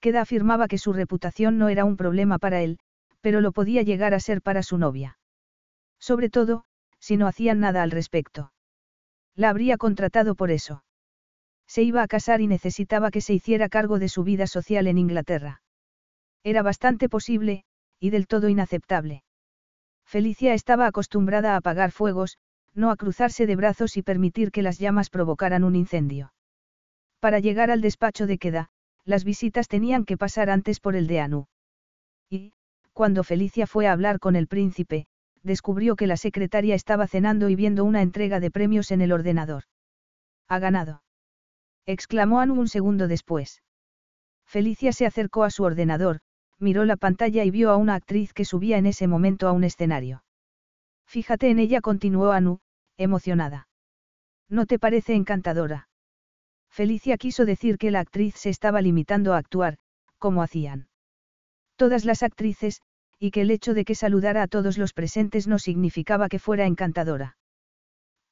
S2: Queda afirmaba que su reputación no era un problema para él, pero lo podía llegar a ser para su novia. Sobre todo, si no hacían nada al respecto. La habría contratado por eso. Se iba a casar y necesitaba que se hiciera cargo de su vida social en Inglaterra. Era bastante posible, y del todo inaceptable. Felicia estaba acostumbrada a apagar fuegos, no a cruzarse de brazos y permitir que las llamas provocaran un incendio. Para llegar al despacho de queda, las visitas tenían que pasar antes por el de Anu. Y, cuando Felicia fue a hablar con el príncipe, descubrió que la secretaria estaba cenando y viendo una entrega de premios en el ordenador. Ha ganado. exclamó Anu un segundo después. Felicia se acercó a su ordenador, miró la pantalla y vio a una actriz que subía en ese momento a un escenario. Fíjate en ella, continuó Anu, emocionada. ¿No te parece encantadora? Felicia quiso decir que la actriz se estaba limitando a actuar, como hacían. Todas las actrices, y que el hecho de que saludara a todos los presentes no significaba que fuera encantadora.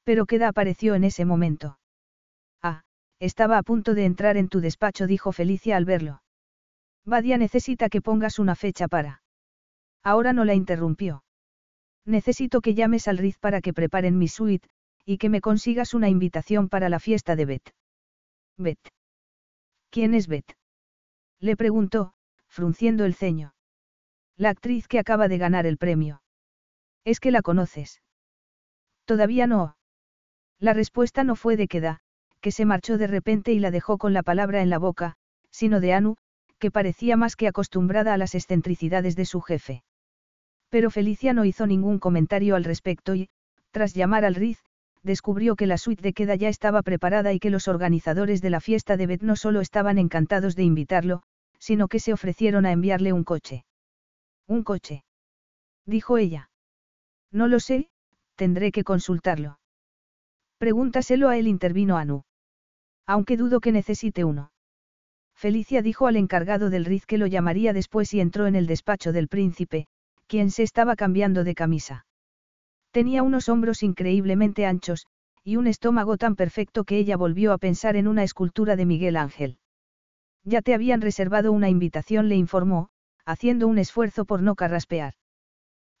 S2: Pero queda apareció en ese momento. Ah, estaba a punto de entrar en tu despacho, dijo Felicia al verlo. Badia necesita que pongas una fecha para. Ahora no la interrumpió. Necesito que llames al Riz para que preparen mi suite, y que me consigas una invitación para la fiesta de Beth. Beth. ¿Quién es Beth? Le preguntó, frunciendo el ceño. La actriz que acaba de ganar el premio. ¿Es que la conoces? Todavía no. La respuesta no fue de Queda, que se marchó de repente y la dejó con la palabra en la boca, sino de Anu, que parecía más que acostumbrada a las excentricidades de su jefe. Pero Felicia no hizo ningún comentario al respecto y, tras llamar al Riz, descubrió que la suite de queda ya estaba preparada y que los organizadores de la fiesta de Beth no solo estaban encantados de invitarlo, sino que se ofrecieron a enviarle un coche. ¿Un coche? dijo ella. No lo sé, tendré que consultarlo. Pregúntaselo a él, intervino Anu. Aunque dudo que necesite uno. Felicia dijo al encargado del Riz que lo llamaría después y entró en el despacho del príncipe, quien se estaba cambiando de camisa. Tenía unos hombros increíblemente anchos, y un estómago tan perfecto que ella volvió a pensar en una escultura de Miguel Ángel. Ya te habían reservado una invitación, le informó, haciendo un esfuerzo por no carraspear.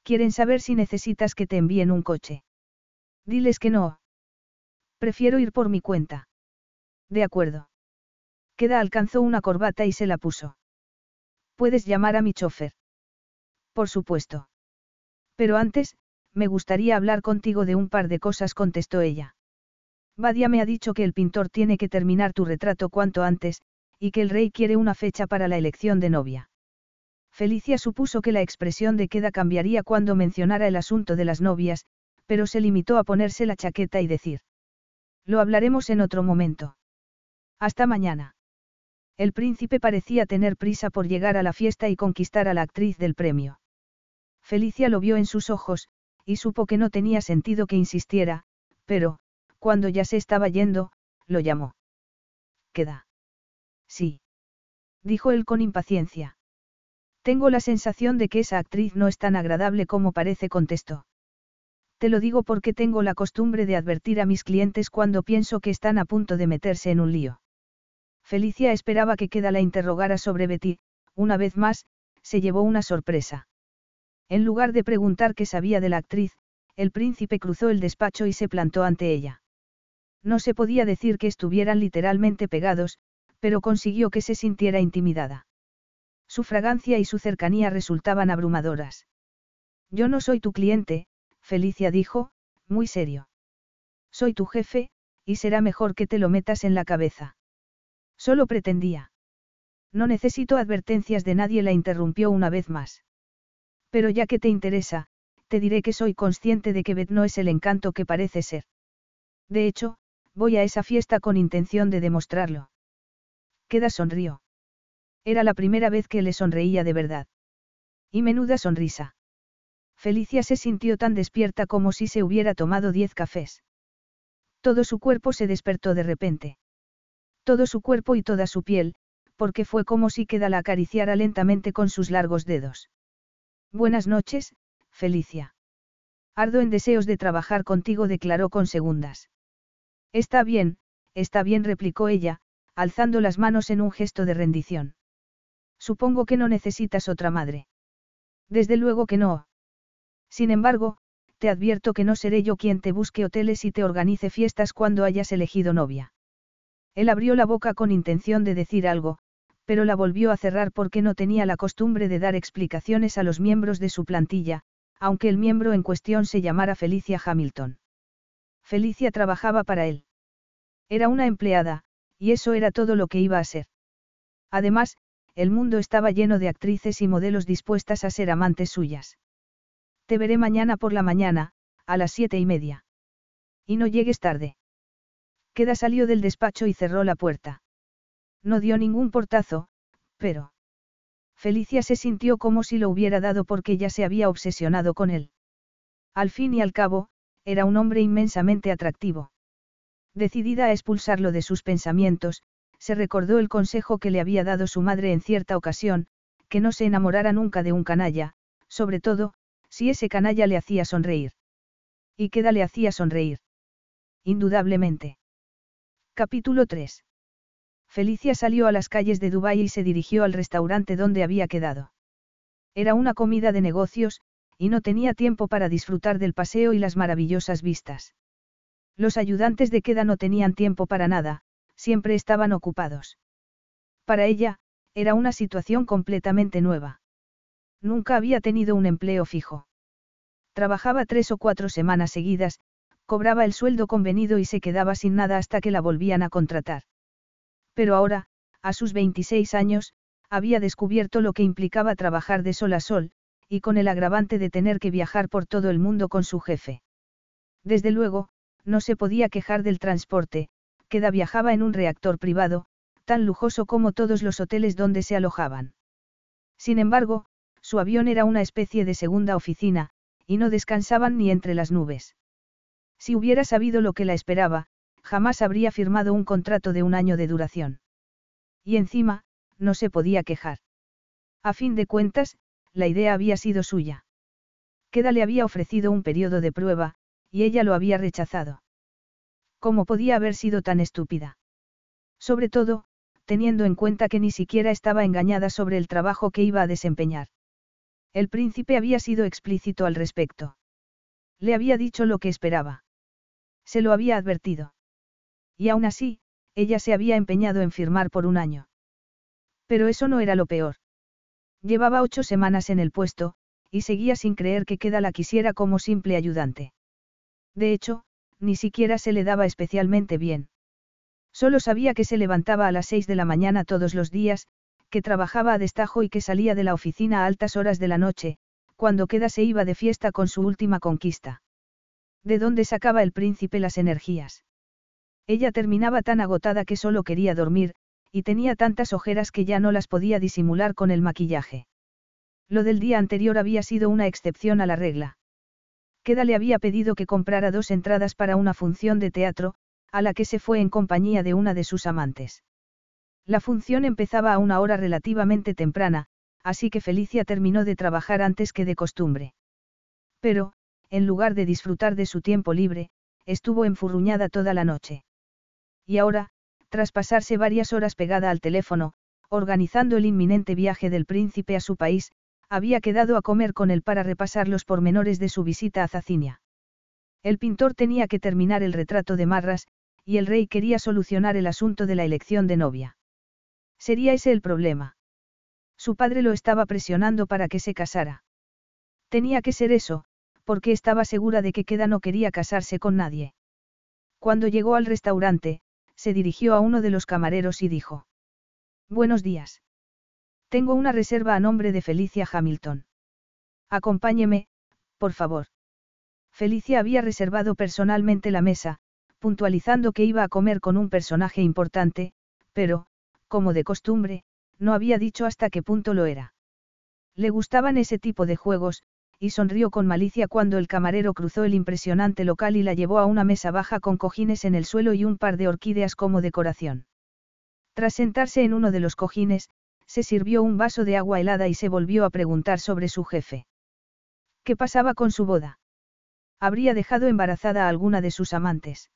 S2: Quieren saber si necesitas que te envíen un coche. Diles que no. Prefiero ir por mi cuenta. De acuerdo. Queda alcanzó una corbata y se la puso. Puedes llamar a mi chofer. Por supuesto. Pero antes, me gustaría hablar contigo de un par de cosas, contestó ella. Badia me ha dicho que el pintor tiene que terminar tu retrato cuanto antes, y que el rey quiere una fecha para la elección de novia. Felicia supuso que la expresión de queda cambiaría cuando mencionara el asunto de las novias, pero se limitó a ponerse la chaqueta y decir. Lo hablaremos en otro momento. Hasta mañana. El príncipe parecía tener prisa por llegar a la fiesta y conquistar a la actriz del premio. Felicia lo vio en sus ojos, y supo que no tenía sentido que insistiera, pero, cuando ya se estaba yendo, lo llamó. ¿Queda? Sí. Dijo él con impaciencia. Tengo la sensación de que esa actriz no es tan agradable como parece, contestó. Te lo digo porque tengo la costumbre de advertir a mis clientes cuando pienso que están a punto de meterse en un lío. Felicia esperaba que Queda la interrogara sobre Betty, una vez más, se llevó una sorpresa. En lugar de preguntar qué sabía de la actriz, el príncipe cruzó el despacho y se plantó ante ella. No se podía decir que estuvieran literalmente pegados, pero consiguió que se sintiera intimidada. Su fragancia y su cercanía resultaban abrumadoras. Yo no soy tu cliente, Felicia dijo, muy serio. Soy tu jefe, y será mejor que te lo metas en la cabeza. Solo pretendía. No necesito advertencias de nadie, la interrumpió una vez más. Pero ya que te interesa, te diré que soy consciente de que Beth no es el encanto que parece ser. De hecho, voy a esa fiesta con intención de demostrarlo. Queda sonrió. Era la primera vez que le sonreía de verdad. Y menuda sonrisa. Felicia se sintió tan despierta como si se hubiera tomado diez cafés. Todo su cuerpo se despertó de repente. Todo su cuerpo y toda su piel, porque fue como si Queda la acariciara lentamente con sus largos dedos. Buenas noches, Felicia. Ardo en deseos de trabajar contigo, declaró con segundas. Está bien, está bien, replicó ella, alzando las manos en un gesto de rendición. Supongo que no necesitas otra madre. Desde luego que no. Sin embargo, te advierto que no seré yo quien te busque hoteles y te organice fiestas cuando hayas elegido novia. Él abrió la boca con intención de decir algo, pero la volvió a cerrar porque no tenía la costumbre de dar explicaciones a los miembros de su plantilla, aunque el miembro en cuestión se llamara Felicia Hamilton. Felicia trabajaba para él. Era una empleada, y eso era todo lo que iba a ser. Además, el mundo estaba lleno de actrices y modelos dispuestas a ser amantes suyas. Te veré mañana por la mañana, a las siete y media. Y no llegues tarde. Queda salió del despacho y cerró la puerta. No dio ningún portazo, pero... Felicia se sintió como si lo hubiera dado porque ya se había obsesionado con él. Al fin y al cabo, era un hombre inmensamente atractivo. Decidida a expulsarlo de sus pensamientos, se recordó el consejo que le había dado su madre en cierta ocasión, que no se enamorara nunca de un canalla, sobre todo, si ese canalla le hacía sonreír. ¿Y qué le hacía sonreír? Indudablemente. Capítulo 3. Felicia salió a las calles de Dubái y se dirigió al restaurante donde había quedado. Era una comida de negocios, y no tenía tiempo para disfrutar del paseo y las maravillosas vistas. Los ayudantes de queda no tenían tiempo para nada, siempre estaban ocupados. Para ella, era una situación completamente nueva. Nunca había tenido un empleo fijo. Trabajaba tres o cuatro semanas seguidas, cobraba el sueldo convenido y se quedaba sin nada hasta que la volvían a contratar. Pero ahora, a sus 26 años, había descubierto lo que implicaba trabajar de sol a sol, y con el agravante de tener que viajar por todo el mundo con su jefe. Desde luego, no se podía quejar del transporte, queda viajaba en un reactor privado, tan lujoso como todos los hoteles donde se alojaban. Sin embargo, su avión era una especie de segunda oficina, y no descansaban ni entre las nubes. Si hubiera sabido lo que la esperaba, jamás habría firmado un contrato de un año de duración. Y encima, no se podía quejar. A fin de cuentas, la idea había sido suya. Queda le había ofrecido un periodo de prueba, y ella lo había rechazado. ¿Cómo podía haber sido tan estúpida? Sobre todo, teniendo en cuenta que ni siquiera estaba engañada sobre el trabajo que iba a desempeñar. El príncipe había sido explícito al respecto. Le había dicho lo que esperaba. Se lo había advertido. Y aún así, ella se había empeñado en firmar por un año. Pero eso no era lo peor. Llevaba ocho semanas en el puesto, y seguía sin creer que Queda la quisiera como simple ayudante. De hecho, ni siquiera se le daba especialmente bien. Solo sabía que se levantaba a las seis de la mañana todos los días, que trabajaba a destajo y que salía de la oficina a altas horas de la noche, cuando Queda se iba de fiesta con su última conquista. ¿De dónde sacaba el príncipe las energías? Ella terminaba tan agotada que solo quería dormir, y tenía tantas ojeras que ya no las podía disimular con el maquillaje. Lo del día anterior había sido una excepción a la regla. Queda le había pedido que comprara dos entradas para una función de teatro, a la que se fue en compañía de una de sus amantes. La función empezaba a una hora relativamente temprana, así que Felicia terminó de trabajar antes que de costumbre. Pero, en lugar de disfrutar de su tiempo libre, estuvo enfurruñada toda la noche. Y ahora, tras pasarse varias horas pegada al teléfono, organizando el inminente viaje del príncipe a su país, había quedado a comer con él para repasar los pormenores de su visita a Zacinia. El pintor tenía que terminar el retrato de Marras, y el rey quería solucionar el asunto de la elección de novia. ¿Sería ese el problema? Su padre lo estaba presionando para que se casara. Tenía que ser eso, porque estaba segura de que Queda no quería casarse con nadie. Cuando llegó al restaurante, se dirigió a uno de los camareros y dijo. Buenos días. Tengo una reserva a nombre de Felicia Hamilton. Acompáñeme, por favor. Felicia había reservado personalmente la mesa, puntualizando que iba a comer con un personaje importante, pero, como de costumbre, no había dicho hasta qué punto lo era. Le gustaban ese tipo de juegos, y sonrió con malicia cuando el camarero cruzó el impresionante local y la llevó a una mesa baja con cojines en el suelo y un par de orquídeas como decoración. Tras sentarse en uno de los cojines, se sirvió un vaso de agua helada y se volvió a preguntar sobre su jefe. ¿Qué pasaba con su boda? Habría dejado embarazada a alguna de sus amantes.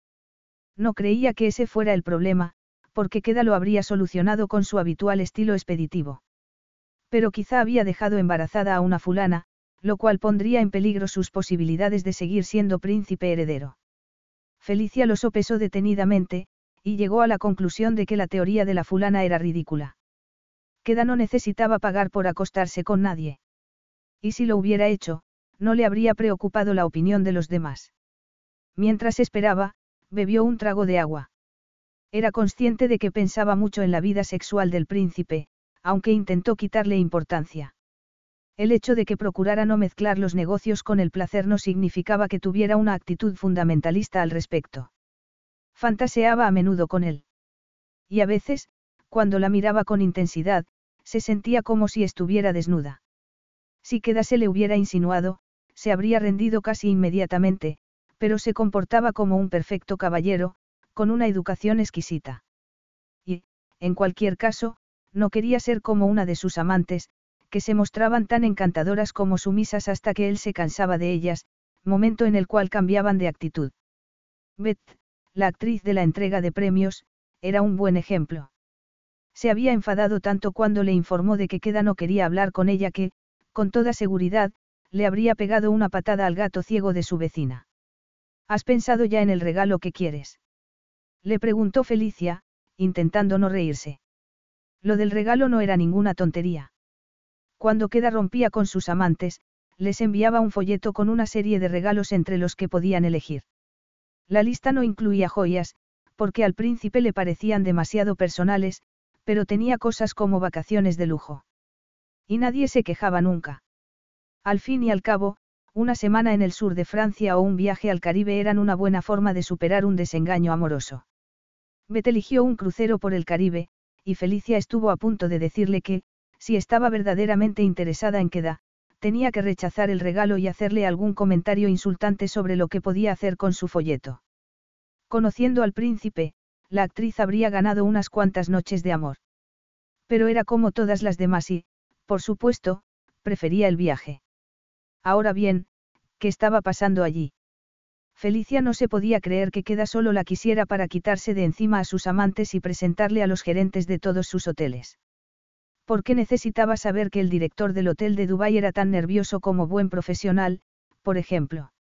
S2: No creía que ese fuera el problema, porque Queda lo habría solucionado con su habitual estilo expeditivo. Pero quizá había dejado embarazada a una fulana, lo cual pondría en peligro sus posibilidades de seguir siendo príncipe heredero. Felicia lo sopesó detenidamente, y llegó a la conclusión de que la teoría de la fulana era ridícula. Queda no necesitaba pagar por acostarse con nadie. Y si lo hubiera hecho, no le habría preocupado la opinión de los demás. Mientras esperaba, bebió un trago de agua. Era consciente de que pensaba mucho en la vida sexual del príncipe, aunque intentó quitarle importancia. El hecho de que procurara no mezclar los negocios con el placer no significaba que tuviera una actitud fundamentalista al respecto. Fantaseaba a menudo con él. Y a veces, cuando la miraba con intensidad, se sentía como si estuviera desnuda. Si Queda se le hubiera insinuado, se habría rendido casi inmediatamente, pero se comportaba como un perfecto caballero, con una educación exquisita. Y, en cualquier caso, no quería ser como una de sus amantes, que se mostraban tan encantadoras como sumisas hasta que él se cansaba de ellas, momento en el cual cambiaban de actitud. Beth, la actriz de la entrega de premios, era un buen ejemplo. Se había enfadado tanto cuando le informó de que Queda no quería hablar con ella que, con toda seguridad, le habría pegado una patada al gato ciego de su vecina. ¿Has pensado ya en el regalo que quieres? Le preguntó Felicia, intentando no reírse. Lo del regalo no era ninguna tontería. Cuando Queda rompía con sus amantes, les enviaba un folleto con una serie de regalos entre los que podían elegir. La lista no incluía joyas, porque al príncipe le parecían demasiado personales, pero tenía cosas como vacaciones de lujo. Y nadie se quejaba nunca. Al fin y al cabo, una semana en el sur de Francia o un viaje al Caribe eran una buena forma de superar un desengaño amoroso. Bet eligió un crucero por el Caribe, y Felicia estuvo a punto de decirle que, si estaba verdaderamente interesada en Queda, tenía que rechazar el regalo y hacerle algún comentario insultante sobre lo que podía hacer con su folleto. Conociendo al príncipe, la actriz habría ganado unas cuantas noches de amor. Pero era como todas las demás y, por supuesto, prefería el viaje. Ahora bien, ¿qué estaba pasando allí? Felicia no se podía creer que Queda solo la quisiera para quitarse de encima a sus amantes y presentarle a los gerentes de todos sus hoteles. ¿Por qué necesitaba saber que el director del hotel de Dubái era tan nervioso como buen profesional, por ejemplo?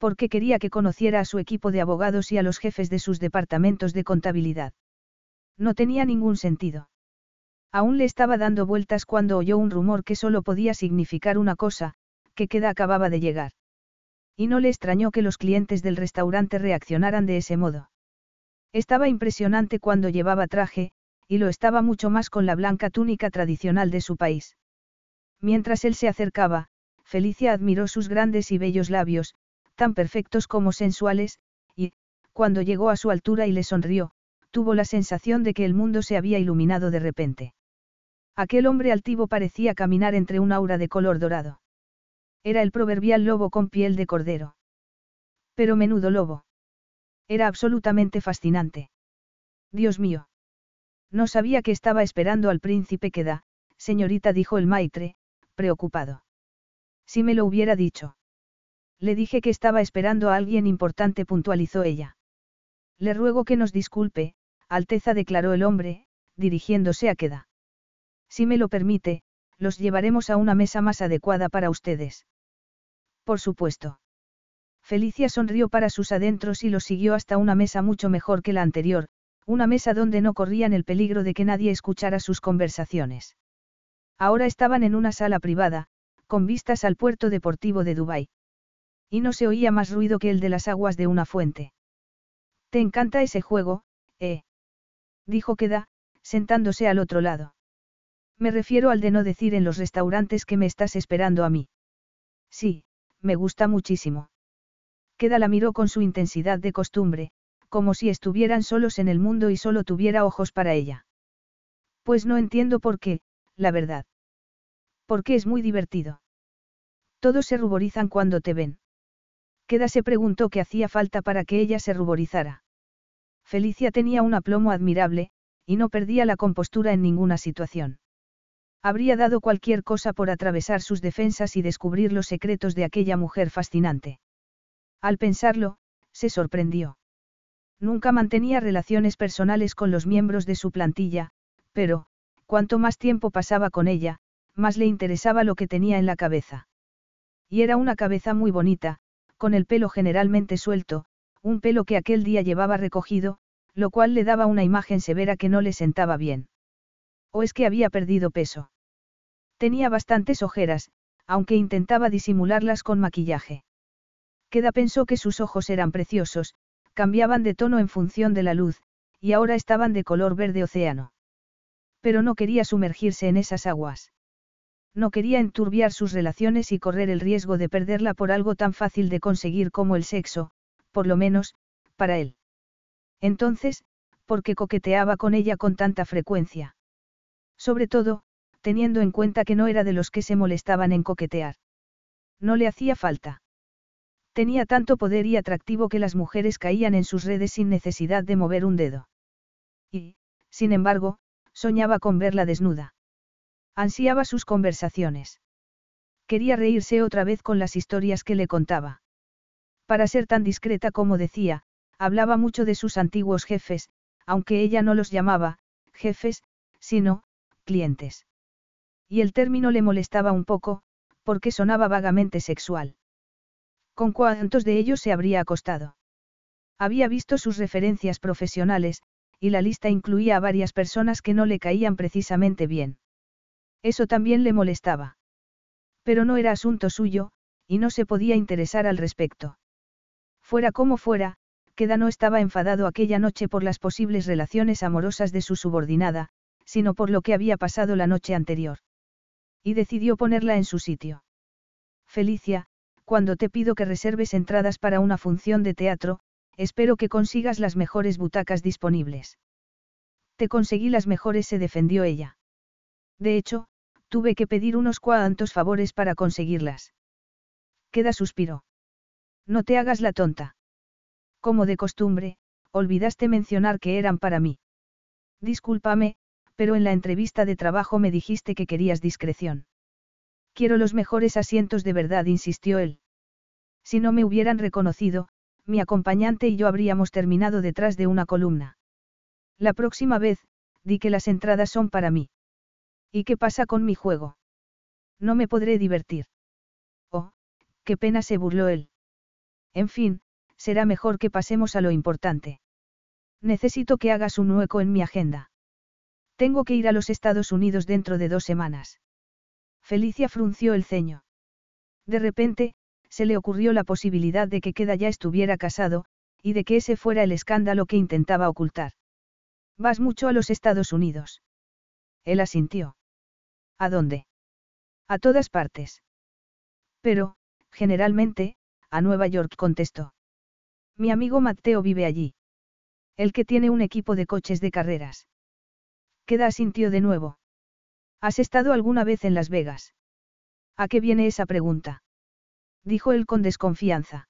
S2: ¿Por qué quería que conociera a su equipo de abogados y a los jefes de sus departamentos de contabilidad? No tenía ningún sentido. Aún le estaba dando vueltas cuando oyó un rumor que solo podía significar una cosa, que Queda acababa de llegar. Y no le extrañó que los clientes del restaurante reaccionaran de ese modo. Estaba impresionante cuando llevaba traje, y lo estaba mucho más con la blanca túnica tradicional de su país. Mientras él se acercaba, Felicia admiró sus grandes y bellos labios, tan perfectos como sensuales, y, cuando llegó a su altura y le sonrió, tuvo la sensación de que el mundo se había iluminado de repente. Aquel hombre altivo parecía caminar entre un aura de color dorado. Era el proverbial lobo con piel de cordero. Pero menudo lobo. Era absolutamente fascinante. Dios mío. No sabía que estaba esperando al príncipe Queda, señorita dijo el maitre, preocupado. Si me lo hubiera dicho. Le dije que estaba esperando a alguien importante, puntualizó ella. Le ruego que nos disculpe, Alteza declaró el hombre, dirigiéndose a Queda. Si me lo permite, los llevaremos a una mesa más adecuada para ustedes. Por supuesto. Felicia sonrió para sus adentros y los siguió hasta una mesa mucho mejor que la anterior, una mesa donde no corrían el peligro de que nadie escuchara sus conversaciones. Ahora estaban en una sala privada, con vistas al puerto deportivo de Dubái. Y no se oía más ruido que el de las aguas de una fuente. ¿Te encanta ese juego, eh? Dijo Queda, sentándose al otro lado. Me refiero al de no decir en los restaurantes que me estás esperando a mí. Sí, me gusta muchísimo. Queda la miró con su intensidad de costumbre, como si estuvieran solos en el mundo y solo tuviera ojos para ella. Pues no entiendo por qué, la verdad. Porque es muy divertido. Todos se ruborizan cuando te ven. Queda se preguntó qué hacía falta para que ella se ruborizara. Felicia tenía un aplomo admirable, y no perdía la compostura en ninguna situación. Habría dado cualquier cosa por atravesar sus defensas y descubrir los secretos de aquella mujer fascinante. Al pensarlo, se sorprendió. Nunca mantenía relaciones personales con los miembros de su plantilla, pero, cuanto más tiempo pasaba con ella, más le interesaba lo que tenía en la cabeza. Y era una cabeza muy bonita, con el pelo generalmente suelto, un pelo que aquel día llevaba recogido, lo cual le daba una imagen severa que no le sentaba bien. ¿O es que había perdido peso? Tenía bastantes ojeras, aunque intentaba disimularlas con maquillaje. Queda pensó que sus ojos eran preciosos, cambiaban de tono en función de la luz, y ahora estaban de color verde océano. Pero no quería sumergirse en esas aguas. No quería enturbiar sus relaciones y correr el riesgo de perderla por algo tan fácil de conseguir como el sexo, por lo menos, para él. Entonces, ¿por qué coqueteaba con ella con tanta frecuencia? Sobre todo, teniendo en cuenta que no era de los que se molestaban en coquetear. No le hacía falta. Tenía tanto poder y atractivo que las mujeres caían en sus redes sin necesidad de mover un dedo. Y, sin embargo, soñaba con verla desnuda. Ansiaba sus conversaciones. Quería reírse otra vez con las historias que le contaba. Para ser tan discreta como decía, hablaba mucho de sus antiguos jefes, aunque ella no los llamaba, jefes, sino, clientes. Y el término le molestaba un poco, porque sonaba vagamente sexual. ¿Con cuántos de ellos se habría acostado? Había visto sus referencias profesionales, y la lista incluía a varias personas que no le caían precisamente bien. Eso también le molestaba. Pero no era asunto suyo, y no se podía interesar al respecto. Fuera como fuera, Queda no estaba enfadado aquella noche por las posibles relaciones amorosas de su subordinada, sino por lo que había pasado la noche anterior. Y decidió ponerla en su sitio. Felicia, cuando te pido que reserves entradas para una función de teatro, espero que consigas las mejores butacas disponibles. Te conseguí las mejores, se defendió ella. De hecho, tuve que pedir unos cuantos favores para conseguirlas. Queda suspiró. No te hagas la tonta. Como de costumbre, olvidaste mencionar que eran para mí. Discúlpame, pero en la entrevista de trabajo me dijiste que querías discreción. Quiero los mejores asientos de verdad, insistió él. Si no me hubieran reconocido, mi acompañante y yo habríamos terminado detrás de una columna. La próxima vez, di que las entradas son para mí. ¿Y qué pasa con mi juego? No me podré divertir. Oh, qué pena se burló él. En fin, será mejor que pasemos a lo importante. Necesito que hagas un hueco en mi agenda. Tengo que ir a los Estados Unidos dentro de dos semanas. Felicia frunció el ceño. De repente, se le ocurrió la posibilidad de que Queda ya estuviera casado, y de que ese fuera el escándalo que intentaba ocultar. Vas mucho a los Estados Unidos. Él asintió. ¿A dónde? A todas partes. Pero, generalmente, a Nueva York contestó. Mi amigo Matteo vive allí. El que tiene un equipo de coches de carreras. Queda asintió de nuevo. ¿Has estado alguna vez en Las Vegas? ¿A qué viene esa pregunta? Dijo él con desconfianza.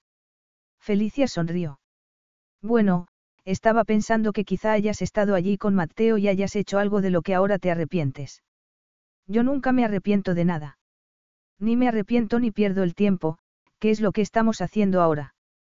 S2: Felicia sonrió. Bueno, estaba pensando que quizá hayas estado allí con Matteo y hayas hecho algo de lo que ahora te arrepientes. Yo nunca me arrepiento de nada. Ni me arrepiento ni pierdo el tiempo, que es lo que estamos haciendo ahora.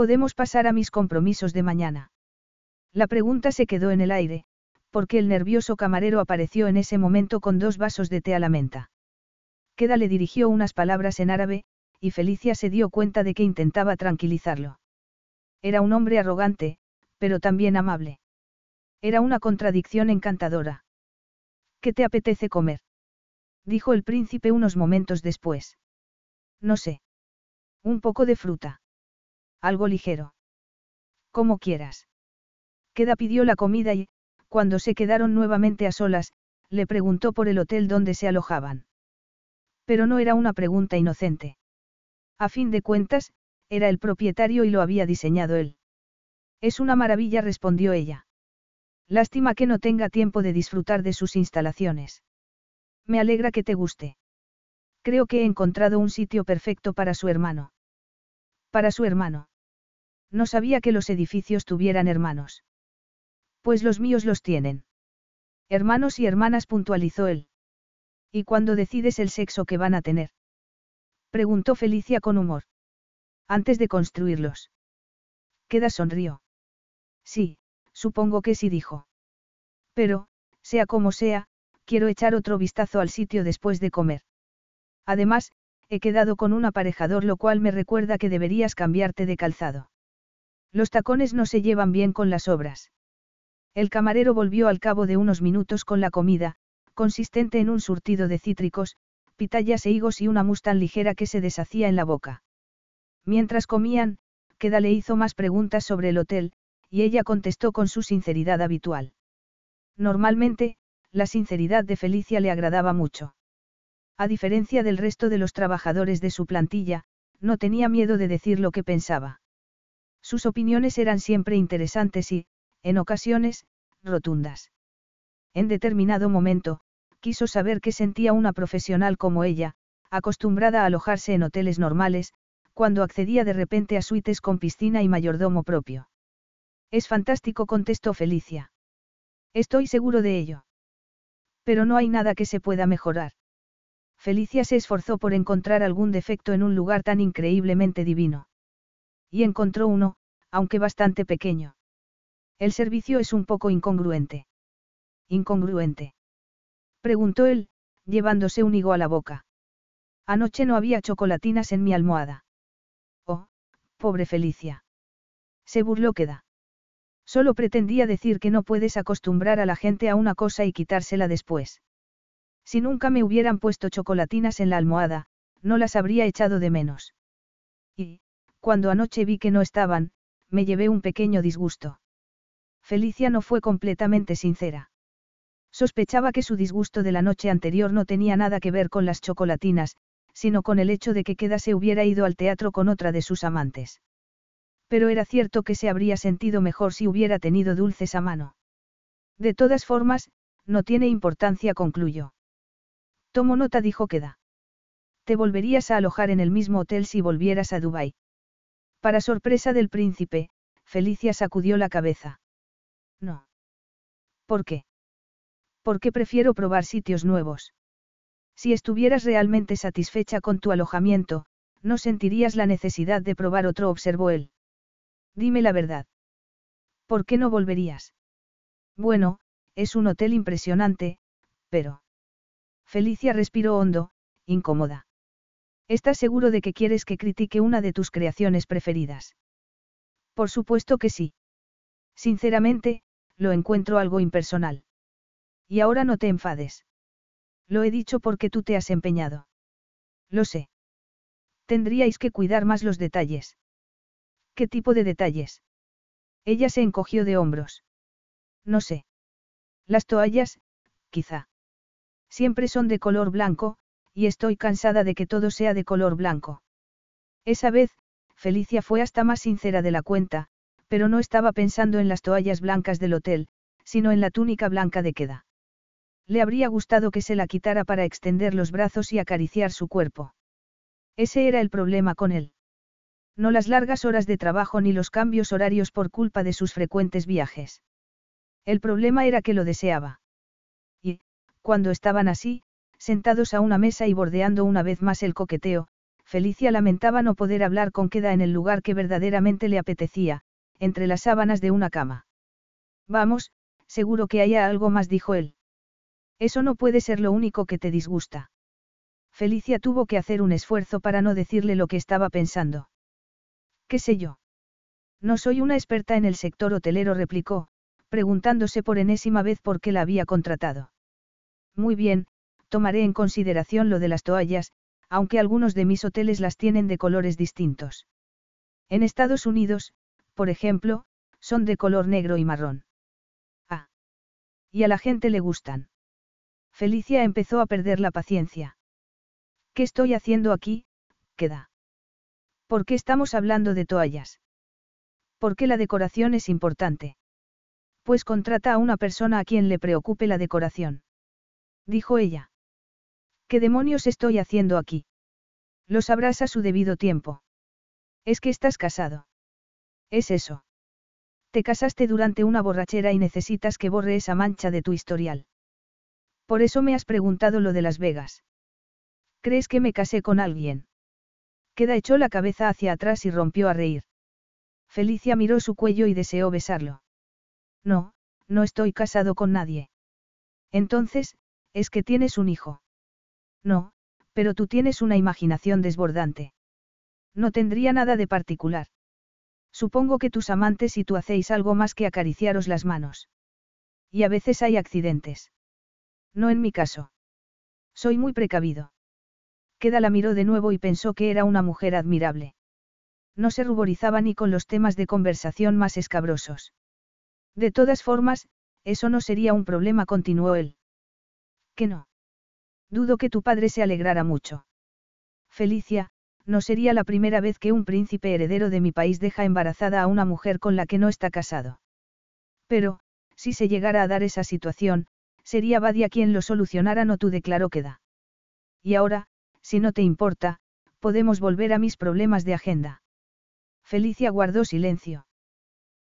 S2: Podemos pasar a mis compromisos de mañana. La pregunta se quedó en el aire, porque el nervioso camarero apareció en ese momento con dos vasos de té a la menta. Queda le dirigió unas palabras en árabe, y Felicia se dio cuenta de que intentaba tranquilizarlo. Era un hombre arrogante, pero también amable. Era una contradicción encantadora. ¿Qué te apetece comer? dijo el príncipe unos momentos después. No sé. Un poco de fruta. Algo ligero. Como quieras. Queda pidió la comida y, cuando se quedaron nuevamente a solas, le preguntó por el hotel donde se alojaban. Pero no era una pregunta inocente. A fin de cuentas, era el propietario y lo había diseñado él. Es una maravilla, respondió ella. Lástima que no tenga tiempo de disfrutar de sus instalaciones. Me alegra que te guste. Creo que he encontrado un sitio perfecto para su hermano. Para su hermano. No sabía que los edificios tuvieran hermanos. Pues los míos los tienen. Hermanos y hermanas, puntualizó él. ¿Y cuándo decides el sexo que van a tener? Preguntó Felicia con humor. Antes de construirlos. Queda sonrió. Sí, supongo que sí dijo. Pero, sea como sea, quiero echar otro vistazo al sitio después de comer. Además, he quedado con un aparejador lo cual me recuerda que deberías cambiarte de calzado. Los tacones no se llevan bien con las obras. El camarero volvió al cabo de unos minutos con la comida, consistente en un surtido de cítricos, pitayas e higos y una mustan ligera que se deshacía en la boca. Mientras comían, Queda le hizo más preguntas sobre el hotel, y ella contestó con su sinceridad habitual. Normalmente, la sinceridad de Felicia le agradaba mucho. A diferencia del resto de los trabajadores de su plantilla, no tenía miedo de decir lo que pensaba. Sus opiniones eran siempre interesantes y, en ocasiones, rotundas. En determinado momento, quiso saber qué sentía una profesional como ella, acostumbrada a alojarse en hoteles normales, cuando accedía de repente a suites con piscina y mayordomo propio. Es fantástico, contestó Felicia. Estoy seguro de ello. Pero no hay nada que se pueda mejorar. Felicia se esforzó por encontrar algún defecto en un lugar tan increíblemente divino. Y encontró uno, aunque bastante pequeño. El servicio es un poco incongruente. Incongruente. Preguntó él, llevándose un higo a la boca. Anoche no había chocolatinas en mi almohada. Oh, pobre Felicia. Se burló queda. Solo pretendía decir que no puedes acostumbrar a la gente a una cosa y quitársela después. Si nunca me hubieran puesto chocolatinas en la almohada, no las habría echado de menos. Y, cuando anoche vi que no estaban, me llevé un pequeño disgusto. Felicia no fue completamente sincera. Sospechaba que su disgusto de la noche anterior no tenía nada que ver con las chocolatinas, sino con el hecho de que Queda se hubiera ido al teatro con otra de sus amantes. Pero era cierto que se habría sentido mejor si hubiera tenido dulces a mano. De todas formas, no tiene importancia, concluyó. Tomo nota, dijo Queda. Te volverías a alojar en el mismo hotel si volvieras a Dubái. Para sorpresa del príncipe, Felicia sacudió la cabeza. No. ¿Por qué? Porque prefiero probar sitios nuevos. Si estuvieras realmente satisfecha con tu alojamiento, no sentirías la necesidad de probar otro, observó él. Dime la verdad. ¿Por qué no volverías? Bueno, es un hotel impresionante, pero... Felicia respiró hondo, incómoda. ¿Estás seguro de que quieres que critique una de tus creaciones preferidas? Por supuesto que sí. Sinceramente, lo encuentro algo impersonal. Y ahora no te enfades. Lo he dicho porque tú te has empeñado. Lo sé. Tendríais que cuidar más los detalles. ¿Qué tipo de detalles? Ella se encogió de hombros. No sé. Las toallas, quizá. Siempre son de color blanco, y estoy cansada de que todo sea de color blanco. Esa vez, Felicia fue hasta más sincera de la cuenta, pero no estaba pensando en las toallas blancas del hotel, sino en la túnica blanca de queda. Le habría gustado que se la quitara para extender los brazos y acariciar su cuerpo. Ese era el problema con él. No las largas horas de trabajo ni los cambios horarios por culpa de sus frecuentes viajes. El problema era que lo deseaba. Y, cuando estaban así, sentados a una mesa y bordeando una vez más el coqueteo, Felicia lamentaba no poder hablar con Queda en el lugar que verdaderamente le apetecía, entre las sábanas de una cama. Vamos, seguro que haya algo más, dijo él. Eso no puede ser lo único que te disgusta. Felicia tuvo que hacer un esfuerzo para no decirle lo que estaba pensando. ¿Qué sé yo? No soy una experta en el sector hotelero, replicó, preguntándose por enésima vez por qué la había contratado. Muy bien, tomaré en consideración lo de las toallas, aunque algunos de mis hoteles las tienen de colores distintos. En Estados Unidos, por ejemplo, son de color negro y marrón. Ah. Y a la gente le gustan. Felicia empezó a perder la paciencia. ¿Qué estoy haciendo aquí? Queda. ¿Por qué estamos hablando de toallas? ¿Por qué la decoración es importante? Pues contrata a una persona a quien le preocupe la decoración. Dijo ella. ¿Qué demonios estoy haciendo aquí? Lo sabrás a su debido tiempo. Es que estás casado. Es eso. Te casaste durante una borrachera y necesitas que borre esa mancha de tu historial. Por eso me has preguntado lo de Las Vegas. ¿Crees que me casé con alguien? Queda echó la cabeza hacia atrás y rompió a reír. Felicia miró su cuello y deseó besarlo. No, no estoy casado con nadie. Entonces, es que tienes un hijo. No, pero tú tienes una imaginación desbordante. No tendría nada de particular. Supongo que tus amantes y tú hacéis algo más que acariciaros las manos. Y a veces hay accidentes. No en mi caso. Soy muy precavido. Queda la miró de nuevo y pensó que era una mujer admirable. No se ruborizaba ni con los temas de conversación más escabrosos. De todas formas, eso no sería un problema, continuó él. ¿Qué no? Dudo que tu padre se alegrara mucho. Felicia, no sería la primera vez que un príncipe heredero de mi país deja embarazada a una mujer con la que no está casado. Pero, si se llegara a dar esa situación, sería Badia quien lo solucionara, no tú declaró que da. Y ahora, si no te importa, podemos volver a mis problemas de agenda. Felicia guardó silencio.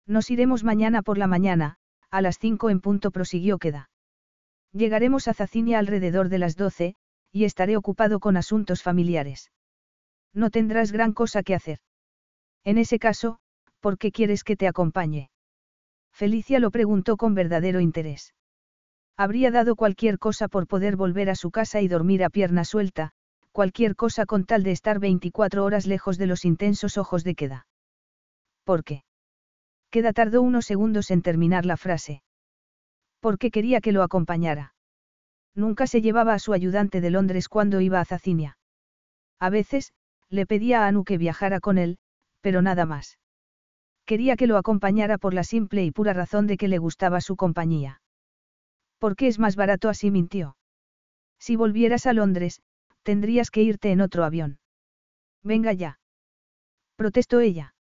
S2: Nos iremos mañana por la mañana, a las cinco en punto prosiguió Queda. Llegaremos a Zacinia alrededor de las doce, y estaré ocupado con asuntos familiares. No tendrás gran cosa que hacer. En ese caso, ¿por qué quieres que te acompañe? Felicia lo preguntó con verdadero interés. Habría dado cualquier cosa por poder volver a su casa y dormir a pierna suelta, cualquier cosa con tal de estar 24 horas lejos de los intensos ojos de Queda. ¿Por qué? Queda tardó unos segundos en terminar la frase porque quería que lo acompañara. Nunca se llevaba a su ayudante de Londres cuando iba a Zacinia. A veces, le pedía a Anu que viajara con él, pero nada más. Quería que lo acompañara por la simple y pura razón de que le gustaba su compañía. Porque es más barato así mintió. Si volvieras a Londres, tendrías que irte en otro avión. Venga ya. Protestó ella.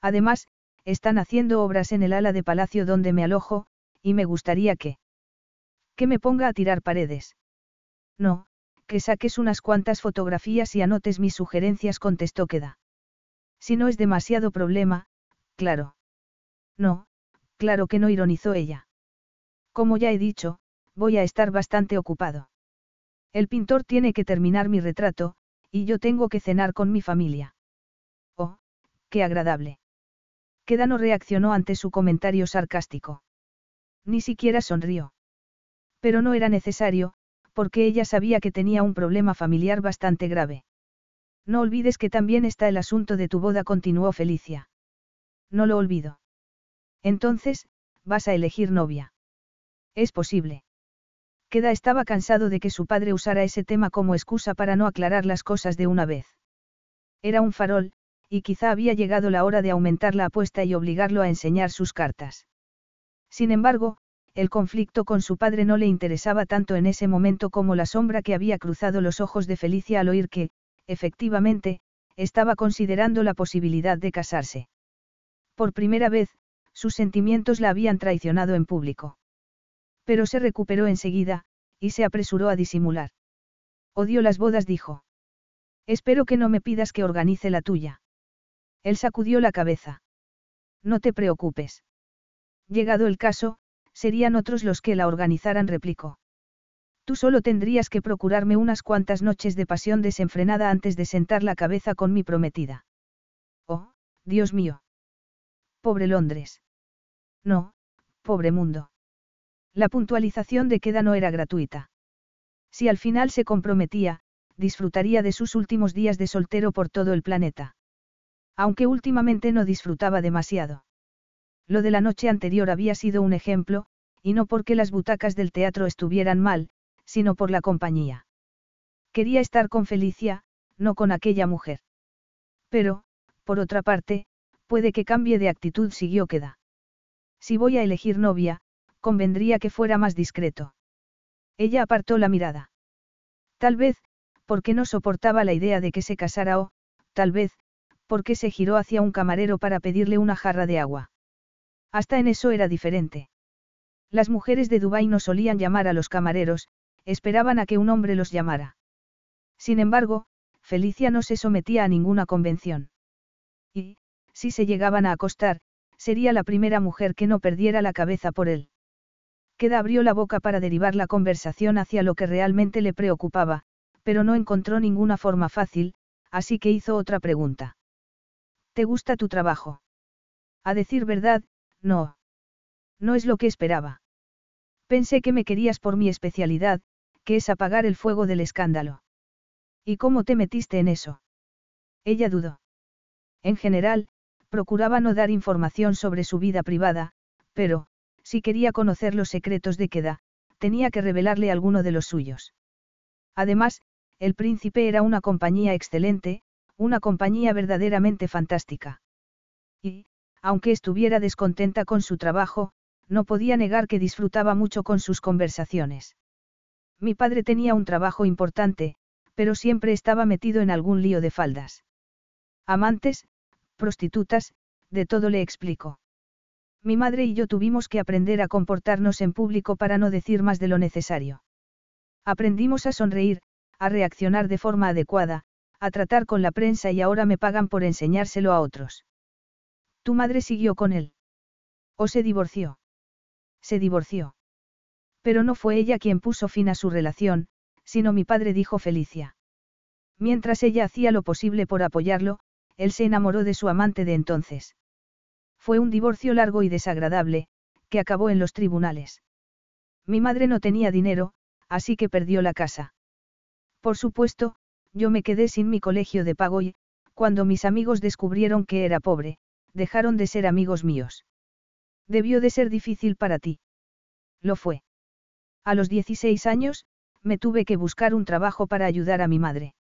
S2: Además, están haciendo obras en el ala de palacio donde me alojo, y me gustaría que... Que me ponga a tirar paredes. No, que saques unas cuantas fotografías y anotes mis sugerencias, contestó Queda. Si no es demasiado problema, claro. No, claro que no ironizó ella. Como ya he dicho, voy a estar bastante ocupado. El pintor tiene que terminar mi retrato, y yo tengo que cenar con mi familia. Oh, qué agradable. Queda no reaccionó ante su comentario sarcástico. Ni siquiera sonrió. Pero no era necesario, porque ella sabía que tenía un problema familiar bastante grave. No olvides que también está el asunto de tu boda, continuó Felicia. No lo olvido. Entonces, vas a elegir novia. Es posible. Queda estaba cansado de que su padre usara ese tema como excusa para no aclarar las cosas de una vez. Era un farol, y quizá había llegado la hora de aumentar la apuesta y obligarlo a enseñar sus cartas. Sin embargo, el conflicto con su padre no le interesaba tanto en ese momento como la sombra que había cruzado los ojos de Felicia al oír que, efectivamente, estaba considerando la posibilidad de casarse. Por primera vez, sus sentimientos la habían traicionado en público. Pero se recuperó enseguida, y se apresuró a disimular. Odio las bodas, dijo. Espero que no me pidas que organice la tuya. Él sacudió la cabeza. No te preocupes. Llegado el caso, serían otros los que la organizaran, replicó. Tú solo tendrías que procurarme unas cuantas noches de pasión desenfrenada antes de sentar la cabeza con mi prometida. Oh, Dios mío. Pobre Londres. No, pobre mundo. La puntualización de queda no era gratuita. Si al final se comprometía, disfrutaría de sus últimos días de soltero por todo el planeta. Aunque últimamente no disfrutaba demasiado. Lo de la noche anterior había sido un ejemplo, y no porque las butacas del teatro estuvieran mal, sino por la compañía. Quería estar con Felicia, no con aquella mujer. Pero, por otra parte, puede que cambie de actitud, siguió queda. Si voy a elegir novia, convendría que fuera más discreto. Ella apartó la mirada. Tal vez, porque no soportaba la idea de que se casara o, tal vez, porque se giró hacia un camarero para pedirle una jarra de agua. Hasta en eso era diferente. Las mujeres de Dubái no solían llamar a los camareros, esperaban a que un hombre los llamara. Sin embargo, Felicia no se sometía a ninguna convención. Y, si se llegaban a acostar, sería la primera mujer que no perdiera la cabeza por él. Queda abrió la boca para derivar la conversación hacia lo que realmente le preocupaba, pero no encontró ninguna forma fácil, así que hizo otra pregunta. ¿Te gusta tu trabajo? A decir verdad, no. No es lo que esperaba. Pensé que me querías por mi especialidad, que es apagar el fuego del escándalo. ¿Y cómo te metiste en eso? Ella dudó. En general, procuraba no dar información sobre su vida privada, pero, si quería conocer los secretos de Queda, tenía que revelarle alguno de los suyos. Además, el príncipe era una compañía excelente, una compañía verdaderamente fantástica. Y, aunque estuviera descontenta con su trabajo, no podía negar que disfrutaba mucho con sus conversaciones. Mi padre tenía un trabajo importante, pero siempre estaba metido en algún lío de faldas. Amantes, prostitutas, de todo le explico. Mi madre y yo tuvimos que aprender a comportarnos en público para no decir más de lo necesario. Aprendimos a sonreír, a reaccionar de forma adecuada, a tratar con la prensa y ahora me pagan por enseñárselo a otros. ¿Tu madre siguió con él? ¿O se divorció? Se divorció. Pero no fue ella quien puso fin a su relación, sino mi padre dijo Felicia. Mientras ella hacía lo posible por apoyarlo, él se enamoró de su amante de entonces. Fue un divorcio largo y desagradable, que acabó en los tribunales. Mi madre no tenía dinero, así que perdió la casa. Por supuesto, yo me quedé sin mi colegio de pago y, cuando mis amigos descubrieron que era pobre, dejaron de ser amigos míos. Debió de ser difícil para ti. Lo fue. A los 16 años, me tuve que buscar un trabajo para ayudar a mi madre.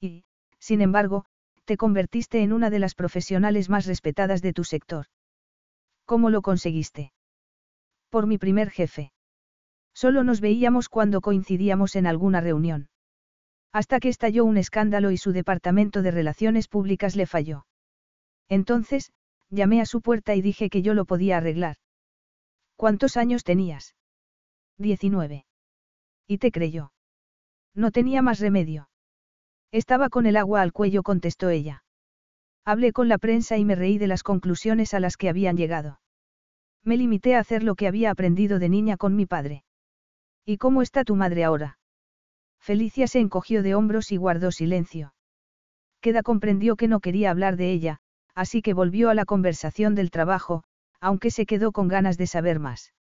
S2: Y, sin embargo, te convertiste en una de las profesionales más respetadas de tu sector. ¿Cómo lo conseguiste? Por mi primer jefe. Solo nos veíamos cuando coincidíamos en alguna reunión. Hasta que estalló un escándalo y su departamento de relaciones públicas le falló. Entonces, llamé a su puerta y dije que yo lo podía arreglar. ¿Cuántos años tenías? Diecinueve. Y te creyó. No tenía más remedio. Estaba con el agua al cuello, contestó ella. Hablé con la prensa y me reí de las conclusiones a las que habían llegado. Me limité a hacer lo que había aprendido de niña con mi padre. ¿Y cómo está tu madre ahora? Felicia se encogió de hombros y guardó silencio. Queda comprendió que no quería hablar de ella, así que volvió a la conversación del trabajo, aunque se quedó con ganas de saber más.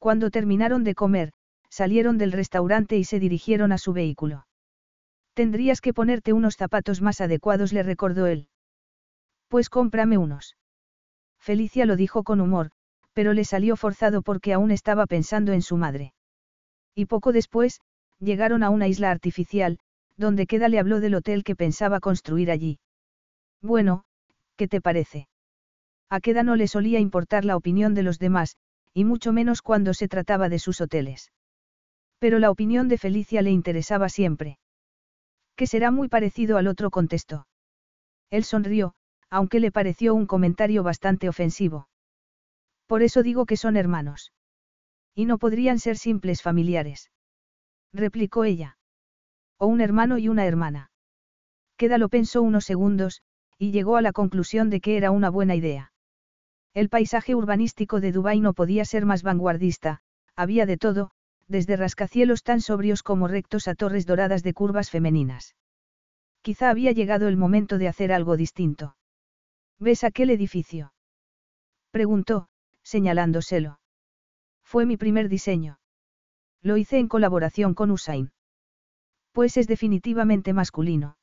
S2: Cuando terminaron de comer, salieron del restaurante y se dirigieron a su vehículo. Tendrías que ponerte unos zapatos más adecuados, le recordó él. Pues cómprame unos. Felicia lo dijo con humor, pero le salió forzado porque aún estaba pensando en su madre. Y poco después, llegaron a una isla artificial, donde Queda le habló del hotel que pensaba construir allí. Bueno, ¿qué te parece? A Queda no le solía importar la opinión de los demás, y mucho menos cuando se trataba de sus hoteles. Pero la opinión de Felicia le interesaba siempre. Que será muy parecido al otro contestó. Él sonrió, aunque le pareció un comentario bastante ofensivo. Por eso digo que son hermanos. Y no podrían ser simples familiares. Replicó ella. O un hermano y una hermana. Queda lo pensó unos segundos, y llegó a la conclusión de que era una buena idea. El paisaje urbanístico de Dubái no podía ser más vanguardista, había de todo, desde rascacielos tan sobrios como rectos a torres doradas de curvas femeninas. Quizá había llegado el momento de hacer algo distinto. ¿Ves aquel edificio? Preguntó, señalándoselo. Fue mi primer diseño. Lo hice en colaboración con Usain. Pues es definitivamente masculino.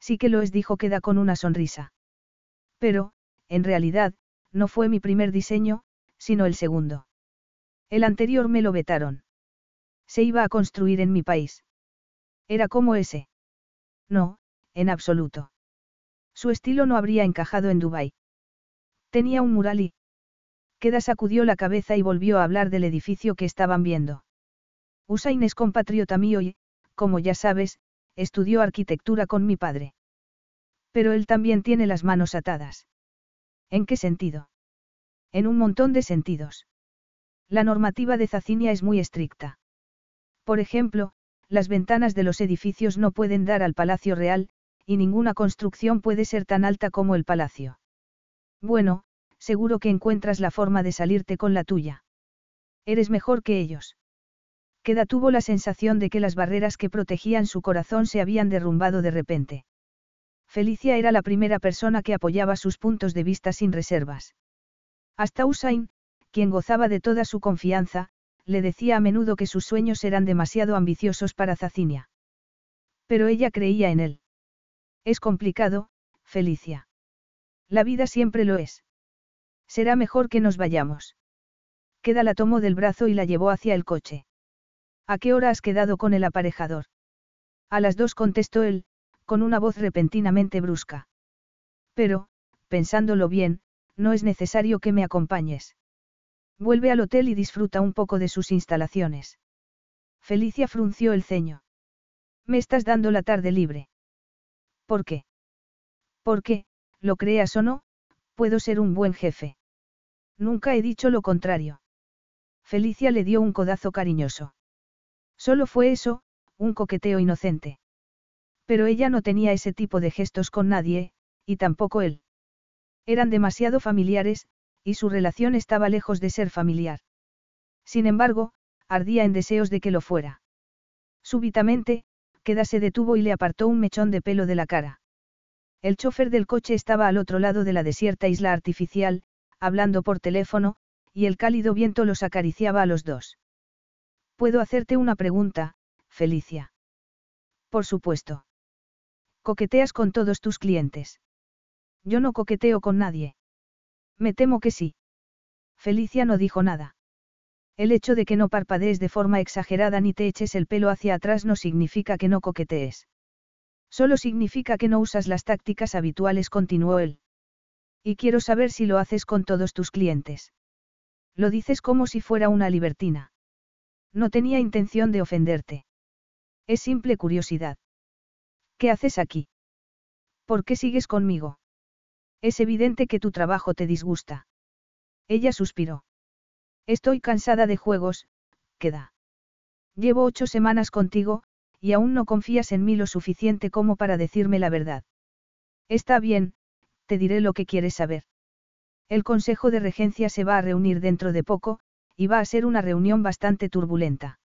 S2: Sí que lo es, dijo Queda con una sonrisa. Pero, en realidad, no fue mi primer diseño, sino el segundo. El anterior me lo vetaron. Se iba a construir en mi país. Era como ese. No, en absoluto. Su estilo no habría encajado en Dubái. Tenía un mural y... Queda sacudió la cabeza y volvió a hablar del edificio que estaban viendo. Usain es compatriota mío y, como ya sabes, estudió arquitectura con mi padre. Pero él también tiene las manos atadas. ¿En qué sentido? En un montón de sentidos. La normativa de Zacinia es muy estricta. Por ejemplo, las ventanas de los edificios no pueden dar al Palacio Real, y ninguna construcción puede ser tan alta como el palacio. Bueno, seguro que encuentras la forma de salirte con la tuya. Eres mejor que ellos. Queda tuvo la sensación de que las barreras que protegían su corazón se habían derrumbado de repente. Felicia era la primera persona que apoyaba sus puntos de vista sin reservas. Hasta Usain, quien gozaba de toda su confianza, le decía a menudo que sus sueños eran demasiado ambiciosos para Zacinia. Pero ella creía en él. Es complicado, Felicia. La vida siempre lo es. Será mejor que nos vayamos. Queda la tomó del brazo y la llevó hacia el coche. ¿A qué hora has quedado con el aparejador? A las dos contestó él, con una voz repentinamente brusca. Pero, pensándolo bien, no es necesario que me acompañes. Vuelve al hotel y disfruta un poco de sus instalaciones. Felicia frunció el ceño. Me estás dando la tarde libre. ¿Por qué? Porque, lo creas o no, puedo ser un buen jefe. Nunca he dicho lo contrario. Felicia le dio un codazo cariñoso. Solo fue eso, un coqueteo inocente. Pero ella no tenía ese tipo de gestos con nadie, y tampoco él. Eran demasiado familiares, y su relación estaba lejos de ser familiar. Sin embargo, ardía en deseos de que lo fuera. Súbitamente, Queda se detuvo y le apartó un mechón de pelo de la cara. El chofer del coche estaba al otro lado de la desierta isla artificial, hablando por teléfono, y el cálido viento los acariciaba a los dos. ¿Puedo hacerte una pregunta, Felicia? Por supuesto. Coqueteas con todos tus clientes. Yo no coqueteo con nadie. Me temo que sí. Felicia no dijo nada. El hecho de que no parpadees de forma exagerada ni te eches el pelo hacia atrás no significa que no coquetees. Solo significa que no usas las tácticas habituales, continuó él. Y quiero saber si lo haces con todos tus clientes. Lo dices como si fuera una libertina. No tenía intención de ofenderte. Es simple curiosidad. ¿Qué haces aquí? ¿Por qué sigues conmigo? Es evidente que tu trabajo te disgusta. Ella suspiró. Estoy cansada de juegos, queda. Llevo ocho semanas contigo, y aún no confías en mí lo suficiente como para decirme la verdad. Está bien, te diré lo que quieres saber. El Consejo de Regencia se va a reunir dentro de poco, y va a ser una reunión bastante turbulenta.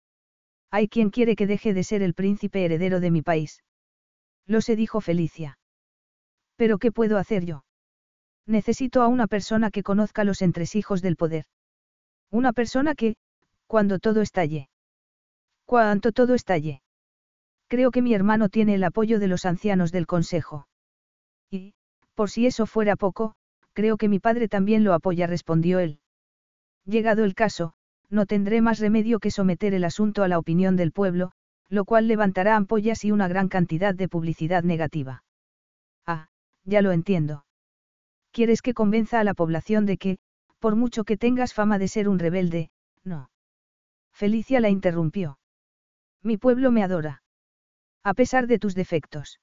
S2: Hay quien quiere que deje de ser el príncipe heredero de mi país. Lo se dijo Felicia. ¿Pero qué puedo hacer yo? Necesito a una persona que conozca los entresijos del poder. Una persona que, cuando todo estalle. Cuanto todo estalle. Creo que mi hermano tiene el apoyo de los ancianos del Consejo. Y, por si eso fuera poco, creo que mi padre también lo apoya, respondió él. Llegado el caso, no tendré más remedio que someter el asunto a la opinión del pueblo, lo cual levantará ampollas y una gran cantidad de publicidad negativa. Ah, ya lo entiendo. ¿Quieres que convenza a la población de que, por mucho que tengas fama de ser un rebelde, no? Felicia la interrumpió. Mi pueblo me adora. A pesar de tus defectos.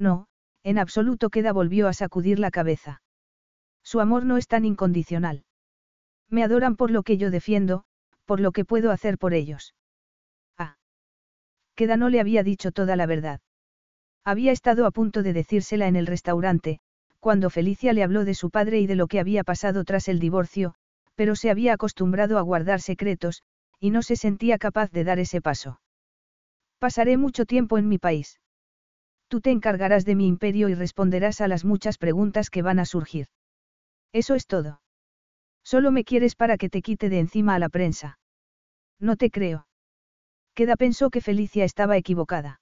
S2: No, en absoluto queda volvió a sacudir la cabeza. Su amor no es tan incondicional. Me adoran por lo que yo defiendo, por lo que puedo hacer por ellos. Ah. Queda no le había dicho toda la verdad. Había estado a punto de decírsela en el restaurante, cuando Felicia le habló de su padre y de lo que había pasado tras el divorcio, pero se había acostumbrado a guardar secretos, y no se sentía capaz de dar ese paso. Pasaré mucho tiempo en mi país. Tú te encargarás de mi imperio y responderás a las muchas preguntas que van a surgir. Eso es todo. Solo me quieres para que te quite de encima a la prensa. No te creo. Queda pensó que Felicia estaba equivocada.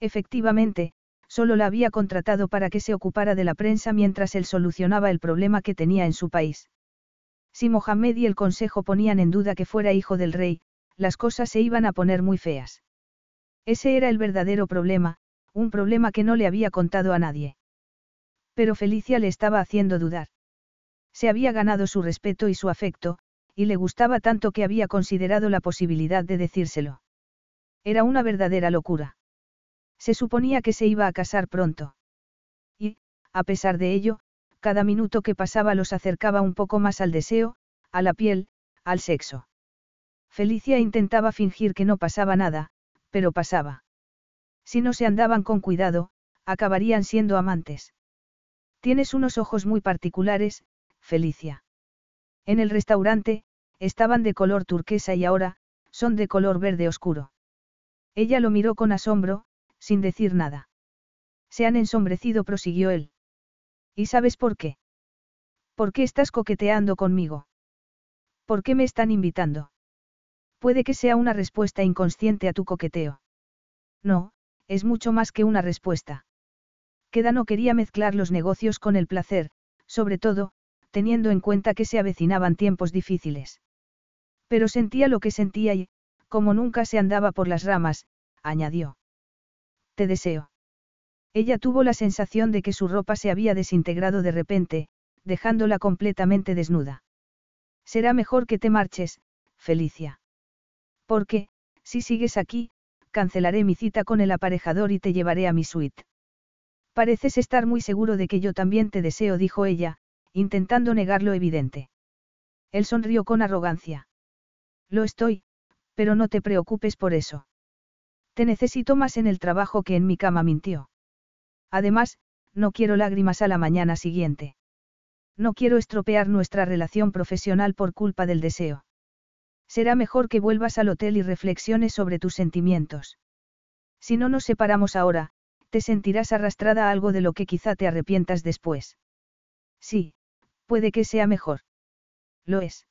S2: Efectivamente, solo la había contratado para que se ocupara de la prensa mientras él solucionaba el problema que tenía en su país. Si Mohamed y el consejo ponían en duda que fuera hijo del rey, las cosas se iban a poner muy feas. Ese era el verdadero problema, un problema que no le había contado a nadie. Pero Felicia le estaba haciendo dudar. Se había ganado su respeto y su afecto, y le gustaba tanto que había considerado la posibilidad de decírselo. Era una verdadera locura. Se suponía que se iba a casar pronto. Y, a pesar de ello, cada minuto que pasaba los acercaba un poco más al deseo, a la piel, al sexo. Felicia intentaba fingir que no pasaba nada, pero pasaba. Si no se andaban con cuidado, acabarían siendo amantes. Tienes unos ojos muy particulares, Felicia. En el restaurante, estaban de color turquesa y ahora, son de color verde oscuro. Ella lo miró con asombro, sin decir nada. Se han ensombrecido, prosiguió él. ¿Y sabes por qué? ¿Por qué estás coqueteando conmigo? ¿Por qué me están invitando? Puede que sea una respuesta inconsciente a tu coqueteo. No, es mucho más que una respuesta. Queda no quería mezclar los negocios con el placer, sobre todo, teniendo en cuenta que se avecinaban tiempos difíciles. Pero sentía lo que sentía y, como nunca se andaba por las ramas, añadió. Te deseo. Ella tuvo la sensación de que su ropa se había desintegrado de repente, dejándola completamente desnuda. Será mejor que te marches, Felicia. Porque, si sigues aquí, cancelaré mi cita con el aparejador y te llevaré a mi suite. Pareces estar muy seguro de que yo también te deseo, dijo ella, intentando negar lo evidente. Él sonrió con arrogancia. Lo estoy, pero no te preocupes por eso. Te necesito más en el trabajo que en mi cama, mintió. Además, no quiero lágrimas a la mañana siguiente. No quiero estropear nuestra relación profesional por culpa del deseo. Será mejor que vuelvas al hotel y reflexiones sobre tus sentimientos. Si no nos separamos ahora, te sentirás arrastrada a algo de lo que quizá te arrepientas después. Sí, Puede que sea mejor. Lo es.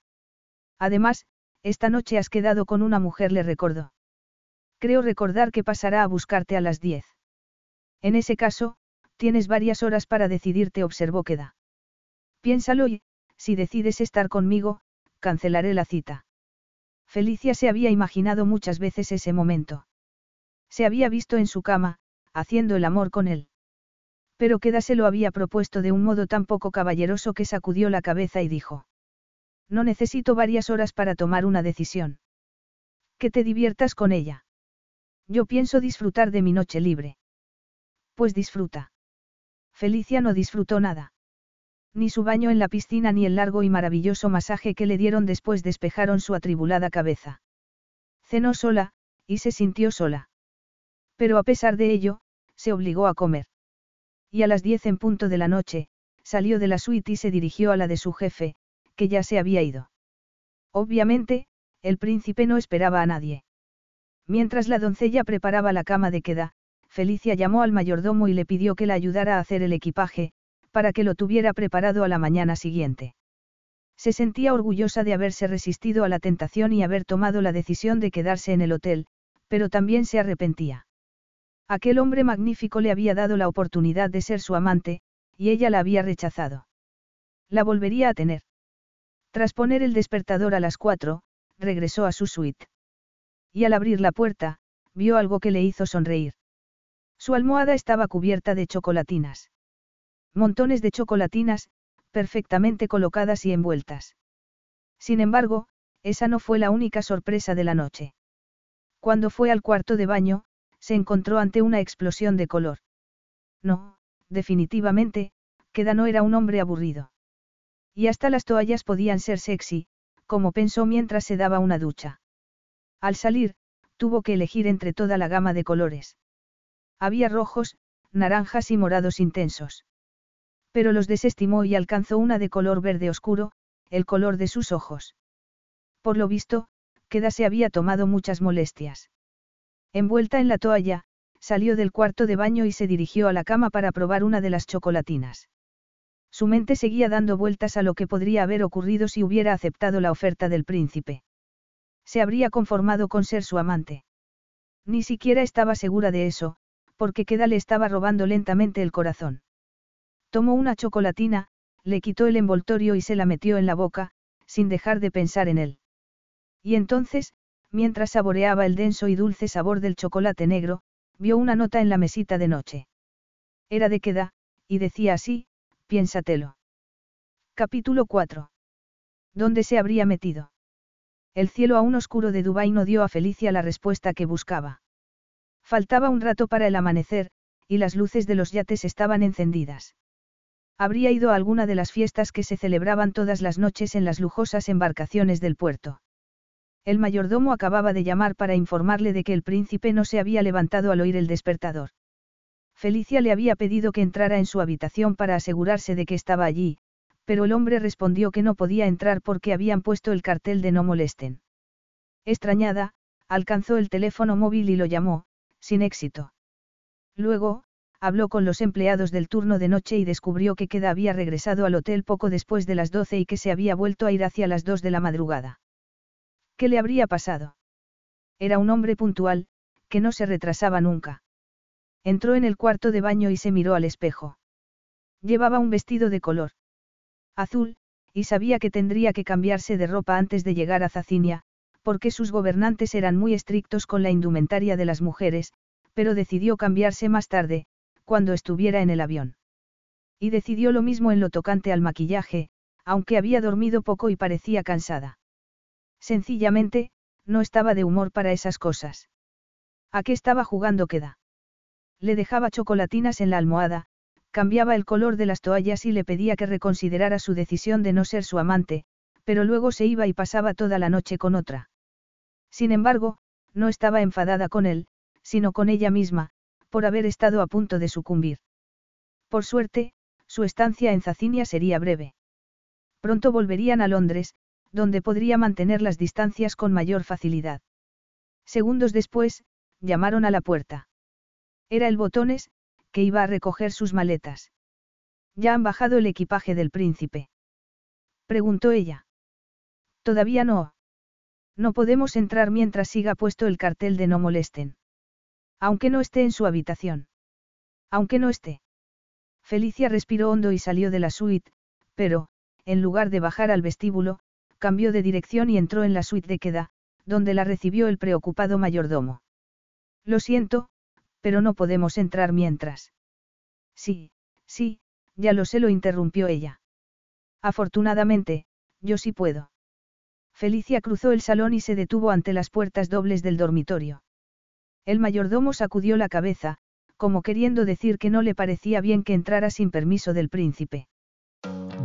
S2: Además, esta noche has quedado con una mujer, le recordó. Creo recordar que pasará a buscarte a las 10. En ese caso, tienes varias horas para decidirte, observó Queda. Piénsalo y, si decides estar conmigo, cancelaré la cita. Felicia se había imaginado muchas veces ese momento. Se había visto en su cama, haciendo el amor con él. Pero Queda se lo había propuesto de un modo tan poco caballeroso que sacudió la cabeza y dijo. No necesito varias horas para tomar una decisión. Que te diviertas con ella. Yo pienso disfrutar de mi noche libre. Pues disfruta. Felicia no disfrutó nada. Ni su baño en la piscina ni el largo y maravilloso masaje que le dieron después despejaron su atribulada cabeza. Cenó sola, y se sintió sola. Pero a pesar de ello, se obligó a comer y a las diez en punto de la noche, salió de la suite y se dirigió a la de su jefe, que ya se había ido. Obviamente, el príncipe no esperaba a nadie. Mientras la doncella preparaba la cama de queda, Felicia llamó al mayordomo y le pidió que la ayudara a hacer el equipaje, para que lo tuviera preparado a la mañana siguiente. Se sentía orgullosa de haberse resistido a la tentación y haber tomado la decisión de quedarse en el hotel, pero también se arrepentía. Aquel hombre magnífico le había dado la oportunidad de ser su amante, y ella la había rechazado. La volvería a tener. Tras poner el despertador a las cuatro, regresó a su suite. Y al abrir la puerta, vio algo que le hizo sonreír. Su almohada estaba cubierta de chocolatinas. Montones de chocolatinas, perfectamente colocadas y envueltas. Sin embargo, esa no fue la única sorpresa de la noche. Cuando fue al cuarto de baño, se encontró ante una explosión de color. No, definitivamente, Queda no era un hombre aburrido. Y hasta las toallas podían ser sexy, como pensó mientras se daba una ducha. Al salir, tuvo que elegir entre toda la gama de colores. Había rojos, naranjas y morados intensos. Pero los desestimó y alcanzó una de color verde oscuro, el color de sus ojos. Por lo visto, Queda se había tomado muchas molestias. Envuelta en la toalla, salió del cuarto de baño y se dirigió a la cama para probar una de las chocolatinas. Su mente seguía dando vueltas a lo que podría haber ocurrido si hubiera aceptado la oferta del príncipe. Se habría conformado con ser su amante. Ni siquiera estaba segura de eso, porque Queda le estaba robando lentamente el corazón. Tomó una chocolatina, le quitó el envoltorio y se la metió en la boca, sin dejar de pensar en él. Y entonces, mientras saboreaba el denso y dulce sabor del chocolate negro, vio una nota en la mesita de noche. Era de Queda, y decía así, piénsatelo. Capítulo 4. ¿Dónde se habría metido? El cielo aún oscuro de Dubái no dio a Felicia la respuesta que buscaba. Faltaba un rato para el amanecer, y las luces de los yates estaban encendidas. Habría ido a alguna de las fiestas que se celebraban todas las noches en las lujosas embarcaciones del puerto. El mayordomo acababa de llamar para informarle de que el príncipe no se había levantado al oír el despertador. Felicia le había pedido que entrara en su habitación para asegurarse de que estaba allí, pero el hombre respondió que no podía entrar porque habían puesto el cartel de no molesten. Extrañada, alcanzó el teléfono móvil y lo llamó, sin éxito. Luego, habló con los empleados del turno de noche y descubrió que Queda había regresado al hotel poco después de las doce y que se había vuelto a ir hacia las dos de la madrugada. ¿Qué le habría pasado? Era un hombre puntual, que no se retrasaba nunca. Entró en el cuarto de baño y se miró al espejo. Llevaba un vestido de color azul, y sabía que tendría que cambiarse de ropa antes de llegar a Zacinia, porque sus gobernantes eran muy estrictos con la indumentaria de las mujeres, pero decidió cambiarse más tarde, cuando estuviera en el avión. Y decidió lo mismo en lo tocante al maquillaje, aunque había dormido poco y parecía cansada. Sencillamente, no estaba de humor para esas cosas. ¿A qué estaba jugando queda? Le dejaba chocolatinas en la almohada, cambiaba el color de las toallas y le pedía que reconsiderara su decisión de no ser su amante, pero luego se iba y pasaba toda la noche con otra. Sin embargo, no estaba enfadada con él, sino con ella misma, por haber estado a punto de sucumbir. Por suerte, su estancia en Zacinia sería breve. Pronto volverían a Londres, donde podría mantener las distancias con mayor facilidad. Segundos después, llamaron a la puerta. Era el Botones, que iba a recoger sus maletas. ¿Ya han bajado el equipaje del príncipe? Preguntó ella. Todavía no. No podemos entrar mientras siga puesto el cartel de no molesten. Aunque no esté en su habitación. Aunque no esté. Felicia respiró hondo y salió de la suite, pero, en lugar de bajar al vestíbulo, cambió de dirección y entró en la suite de queda, donde la recibió el preocupado mayordomo. Lo siento, pero no podemos entrar mientras. Sí, sí, ya lo sé, lo interrumpió ella. Afortunadamente, yo sí puedo. Felicia cruzó el salón y se detuvo ante las puertas dobles del dormitorio. El mayordomo sacudió la cabeza, como queriendo decir que no le parecía bien que entrara sin permiso del príncipe.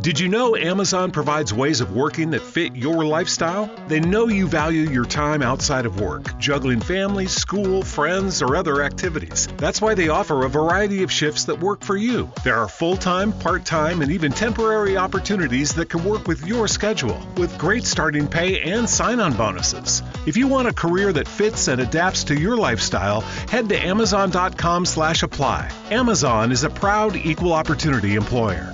S3: Did you know Amazon provides ways of working that fit your lifestyle? They know you value your time outside of work, juggling family, school, friends, or other activities. That's why they offer a variety of shifts that work for you. There are full time, part time, and even temporary opportunities that can work with your schedule, with great starting pay and sign on bonuses. If you want a career that fits and adapts to your lifestyle, head to Amazon.com/apply. Amazon is a proud equal opportunity employer.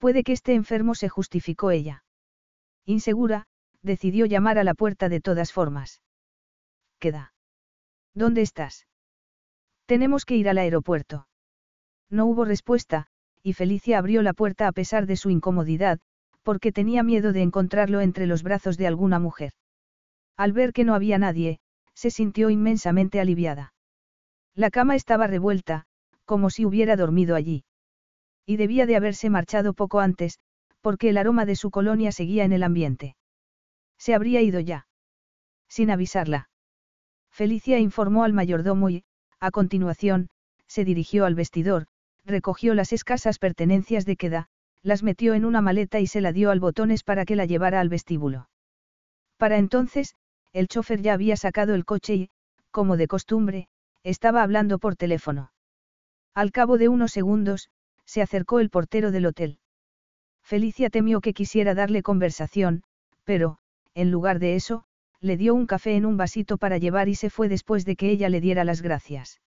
S2: Puede que esté enfermo, se justificó ella. Insegura, decidió llamar a la puerta de todas formas. Queda. ¿Dónde estás? Tenemos que ir al aeropuerto. No hubo respuesta, y Felicia abrió la puerta a pesar de su incomodidad, porque tenía miedo de encontrarlo entre los brazos de alguna mujer. Al ver que no había nadie, se sintió inmensamente aliviada. La cama estaba revuelta, como si hubiera dormido allí. Y debía de haberse marchado poco antes, porque el aroma de su colonia seguía en el ambiente. Se habría ido ya. Sin avisarla. Felicia informó al mayordomo y, a continuación, se dirigió al vestidor, recogió las escasas pertenencias de queda, las metió en una maleta y se la dio al botones para que la llevara al vestíbulo. Para entonces, el chofer ya había sacado el coche y, como de costumbre, estaba hablando por teléfono. Al cabo de unos segundos, se acercó el portero del hotel. Felicia temió que quisiera darle conversación, pero, en lugar de eso, le dio un café en un vasito para llevar y se fue después de que ella le diera las gracias.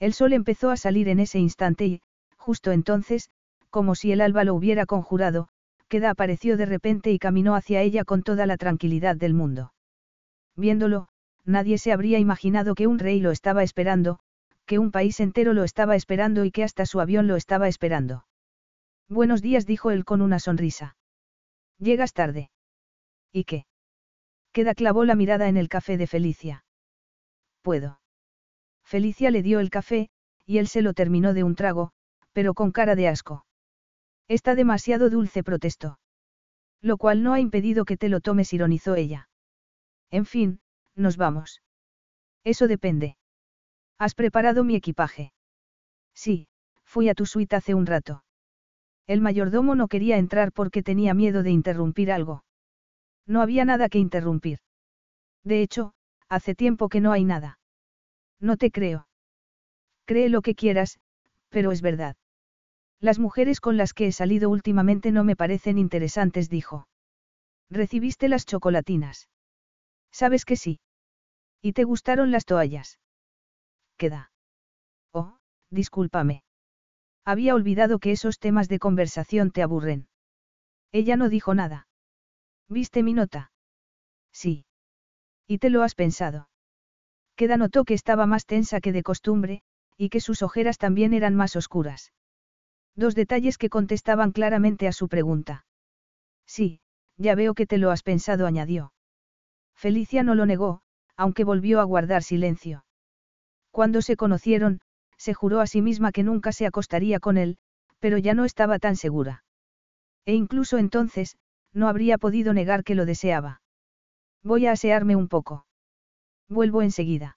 S2: El sol empezó a salir en ese instante y, justo entonces, como si el alba lo hubiera conjurado, Queda apareció de repente y caminó hacia ella con toda la tranquilidad del mundo. Viéndolo, nadie se habría imaginado que un rey lo estaba esperando, que un país entero lo estaba esperando y que hasta su avión lo estaba esperando. Buenos días, dijo él con una sonrisa. Llegas tarde. ¿Y qué? Queda clavó la mirada en el café de Felicia. Puedo. Felicia le dio el café, y él se lo terminó de un trago, pero con cara de asco. Está demasiado dulce, protestó. Lo cual no ha impedido que te lo tomes, ironizó ella. En fin, nos vamos. Eso depende. ¿Has preparado mi equipaje? Sí, fui a tu suite hace un rato. El mayordomo no quería entrar porque tenía miedo de interrumpir algo. No había nada que interrumpir. De hecho, hace tiempo que no hay nada. No te creo. Cree lo que quieras, pero es verdad. Las mujeres con las que he salido últimamente no me parecen interesantes, dijo. ¿Recibiste las chocolatinas? Sabes que sí. ¿Y te gustaron las toallas? Queda. Oh, discúlpame. Había olvidado que esos temas de conversación te aburren. Ella no dijo nada. ¿Viste mi nota? Sí. ¿Y te lo has pensado? Queda notó que estaba más tensa que de costumbre, y que sus ojeras también eran más oscuras. Dos detalles que contestaban claramente a su pregunta. Sí, ya veo que te lo has pensado, añadió. Felicia no lo negó, aunque volvió a guardar silencio. Cuando se conocieron, se juró a sí misma que nunca se acostaría con él, pero ya no estaba tan segura. E incluso entonces, no habría podido negar que lo deseaba. Voy a asearme un poco. Vuelvo enseguida.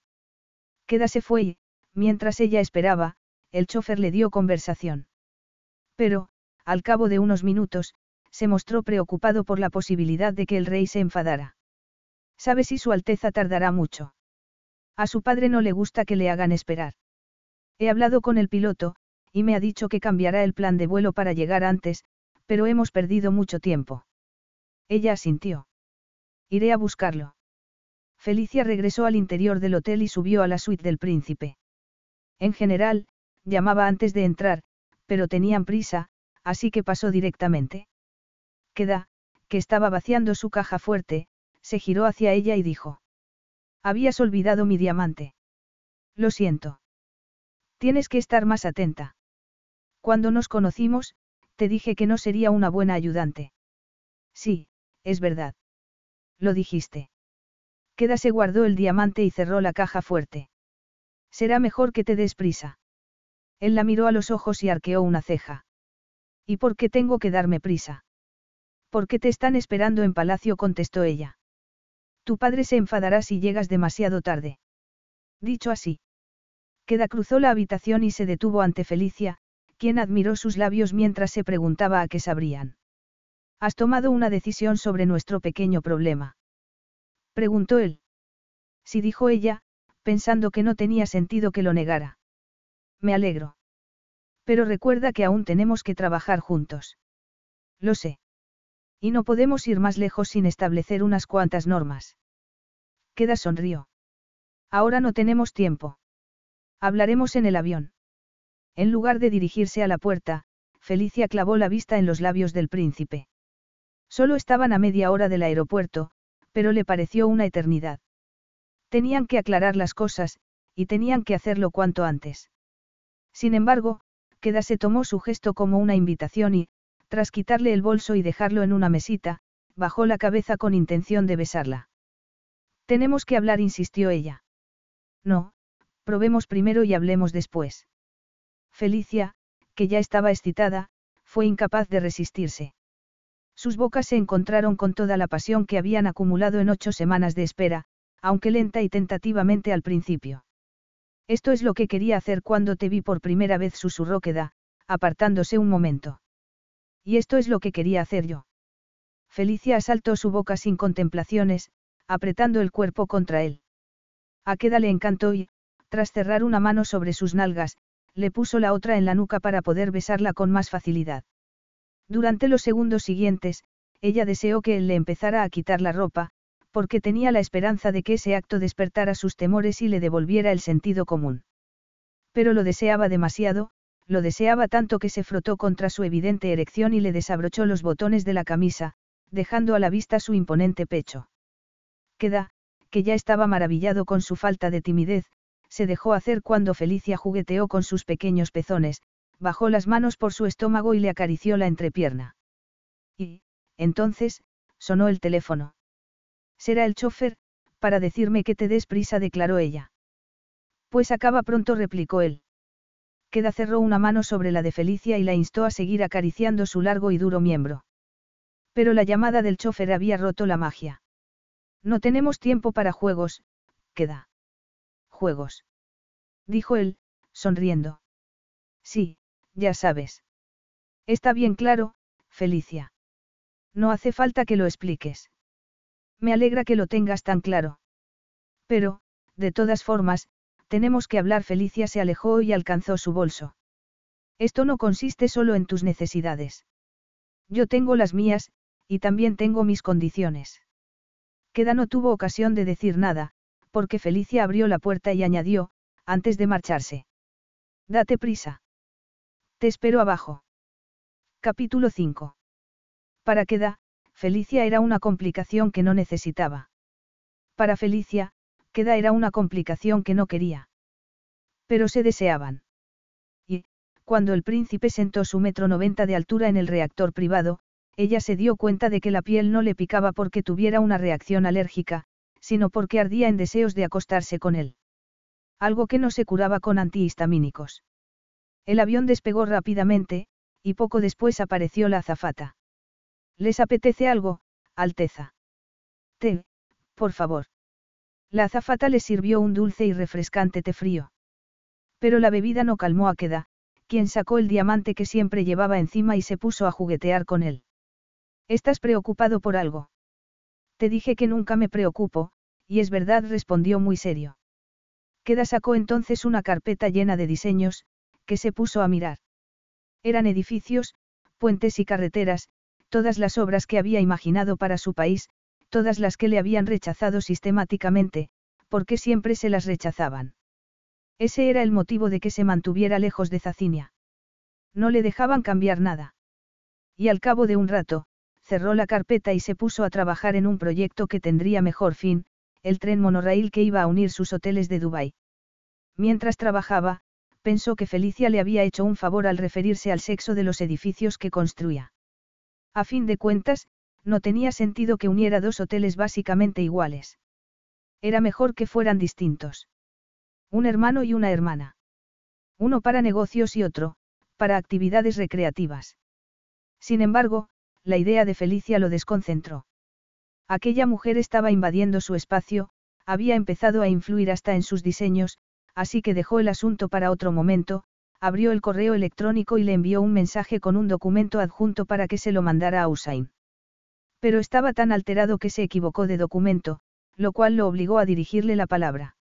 S2: Quédase fue y, mientras ella esperaba, el chofer le dio conversación. Pero, al cabo de unos minutos, se mostró preocupado por la posibilidad de que el rey se enfadara. ¿Sabe si Su Alteza tardará mucho? A su padre no le gusta que le hagan esperar. He hablado con el piloto, y me ha dicho que cambiará el plan de vuelo para llegar antes, pero hemos perdido mucho tiempo. Ella asintió. Iré a buscarlo. Felicia regresó al interior del hotel y subió a la suite del príncipe. En general, llamaba antes de entrar, pero tenían prisa, así que pasó directamente. Queda, que estaba vaciando su caja fuerte, se giró hacia ella y dijo. Habías olvidado mi diamante. Lo siento. Tienes que estar más atenta. Cuando nos conocimos, te dije que no sería una buena ayudante. Sí, es verdad. Lo dijiste. Queda se guardó el diamante y cerró la caja fuerte. Será mejor que te des prisa. Él la miró a los ojos y arqueó una ceja. ¿Y por qué tengo que darme prisa? Porque te están esperando en palacio, contestó ella. Tu padre se enfadará si llegas demasiado tarde. Dicho así. Queda cruzó la habitación y se detuvo ante Felicia, quien admiró sus labios mientras se preguntaba a qué sabrían. ¿Has tomado una decisión sobre nuestro pequeño problema? Preguntó él. Sí dijo ella, pensando que no tenía sentido que lo negara. Me alegro. Pero recuerda que aún tenemos que trabajar juntos. Lo sé. Y no podemos ir más lejos sin establecer unas cuantas normas. Queda sonrió. Ahora no tenemos tiempo. Hablaremos en el avión. En lugar de dirigirse a la puerta, Felicia clavó la vista en los labios del príncipe. Solo estaban a media hora del aeropuerto, pero le pareció una eternidad. Tenían que aclarar las cosas, y tenían que hacerlo cuanto antes. Sin embargo, Queda se tomó su gesto como una invitación y, tras quitarle el bolso y dejarlo en una mesita, bajó la cabeza con intención de besarla. Tenemos que hablar, insistió ella. No, probemos primero y hablemos después. Felicia, que ya estaba excitada, fue incapaz de resistirse. Sus bocas se encontraron con toda la pasión que habían acumulado en ocho semanas de espera, aunque lenta y tentativamente al principio. Esto es lo que quería hacer cuando te vi por primera vez, susurró Queda, apartándose un momento. Y esto es lo que quería hacer yo. Felicia asaltó su boca sin contemplaciones, apretando el cuerpo contra él. A Queda le encantó y, tras cerrar una mano sobre sus nalgas, le puso la otra en la nuca para poder besarla con más facilidad. Durante los segundos siguientes, ella deseó que él le empezara a quitar la ropa, porque tenía la esperanza de que ese acto despertara sus temores y le devolviera el sentido común. Pero lo deseaba demasiado, lo deseaba tanto que se frotó contra su evidente erección y le desabrochó los botones de la camisa, dejando a la vista su imponente pecho. Queda, que ya estaba maravillado con su falta de timidez, se dejó hacer cuando Felicia jugueteó con sus pequeños pezones, bajó las manos por su estómago y le acarició la entrepierna. Y, entonces, sonó el teléfono. Será el chofer, para decirme que te des prisa, declaró ella. Pues acaba pronto, replicó él. Queda cerró una mano sobre la de Felicia y la instó a seguir acariciando su largo y duro miembro. Pero la llamada del chofer había roto la magia. No tenemos tiempo para juegos, queda juegos. Dijo él, sonriendo. Sí, ya sabes. Está bien claro, Felicia. No hace falta que lo expliques. Me alegra que lo tengas tan claro. Pero, de todas formas, tenemos que hablar. Felicia se alejó y alcanzó su bolso. Esto no consiste solo en tus necesidades. Yo tengo las mías, y también tengo mis condiciones. Queda no tuvo ocasión de decir nada, porque Felicia abrió la puerta y añadió, antes de marcharse. Date prisa. Te espero abajo. Capítulo 5. Para Queda, Felicia era una complicación que no necesitaba. Para Felicia, Queda era una complicación que no quería. Pero se deseaban. Y, cuando el príncipe sentó su metro noventa de altura en el reactor privado, ella se dio cuenta de que la piel no le picaba porque tuviera una reacción alérgica, sino porque ardía en deseos de acostarse con él. Algo que no se curaba con antihistamínicos. El avión despegó rápidamente, y poco después apareció la azafata. ¿Les apetece algo, Alteza? Té, por favor. La azafata le sirvió un dulce y refrescante té frío. Pero la bebida no calmó a Queda, quien sacó el diamante que siempre llevaba encima y se puso a juguetear con él. ¿Estás preocupado por algo? Te dije que nunca me preocupo, y es verdad, respondió muy serio. Queda sacó entonces una carpeta llena de diseños, que se puso a mirar. Eran edificios, puentes y carreteras, todas las obras que había imaginado para su país, todas las que le habían rechazado sistemáticamente, porque siempre se las rechazaban. Ese era el motivo de que se mantuviera lejos de Zacinia. No le dejaban cambiar nada. Y al cabo de un rato, cerró la carpeta y se puso a trabajar en un proyecto que tendría mejor fin, el tren monorail que iba a unir sus hoteles de Dubái. Mientras trabajaba, pensó que Felicia le había hecho un favor al referirse al sexo de los edificios que construía. A fin de cuentas, no tenía sentido que uniera dos hoteles básicamente iguales. Era mejor que fueran distintos. Un hermano y una hermana. Uno para negocios y otro, para actividades recreativas. Sin embargo, la idea de Felicia lo desconcentró. Aquella mujer estaba invadiendo su espacio, había empezado a influir hasta en sus diseños, así que dejó el asunto para otro momento, abrió el correo electrónico y le envió un mensaje con un documento adjunto para que se lo mandara a Usain. Pero estaba tan alterado que se equivocó de documento, lo cual lo obligó a dirigirle la palabra.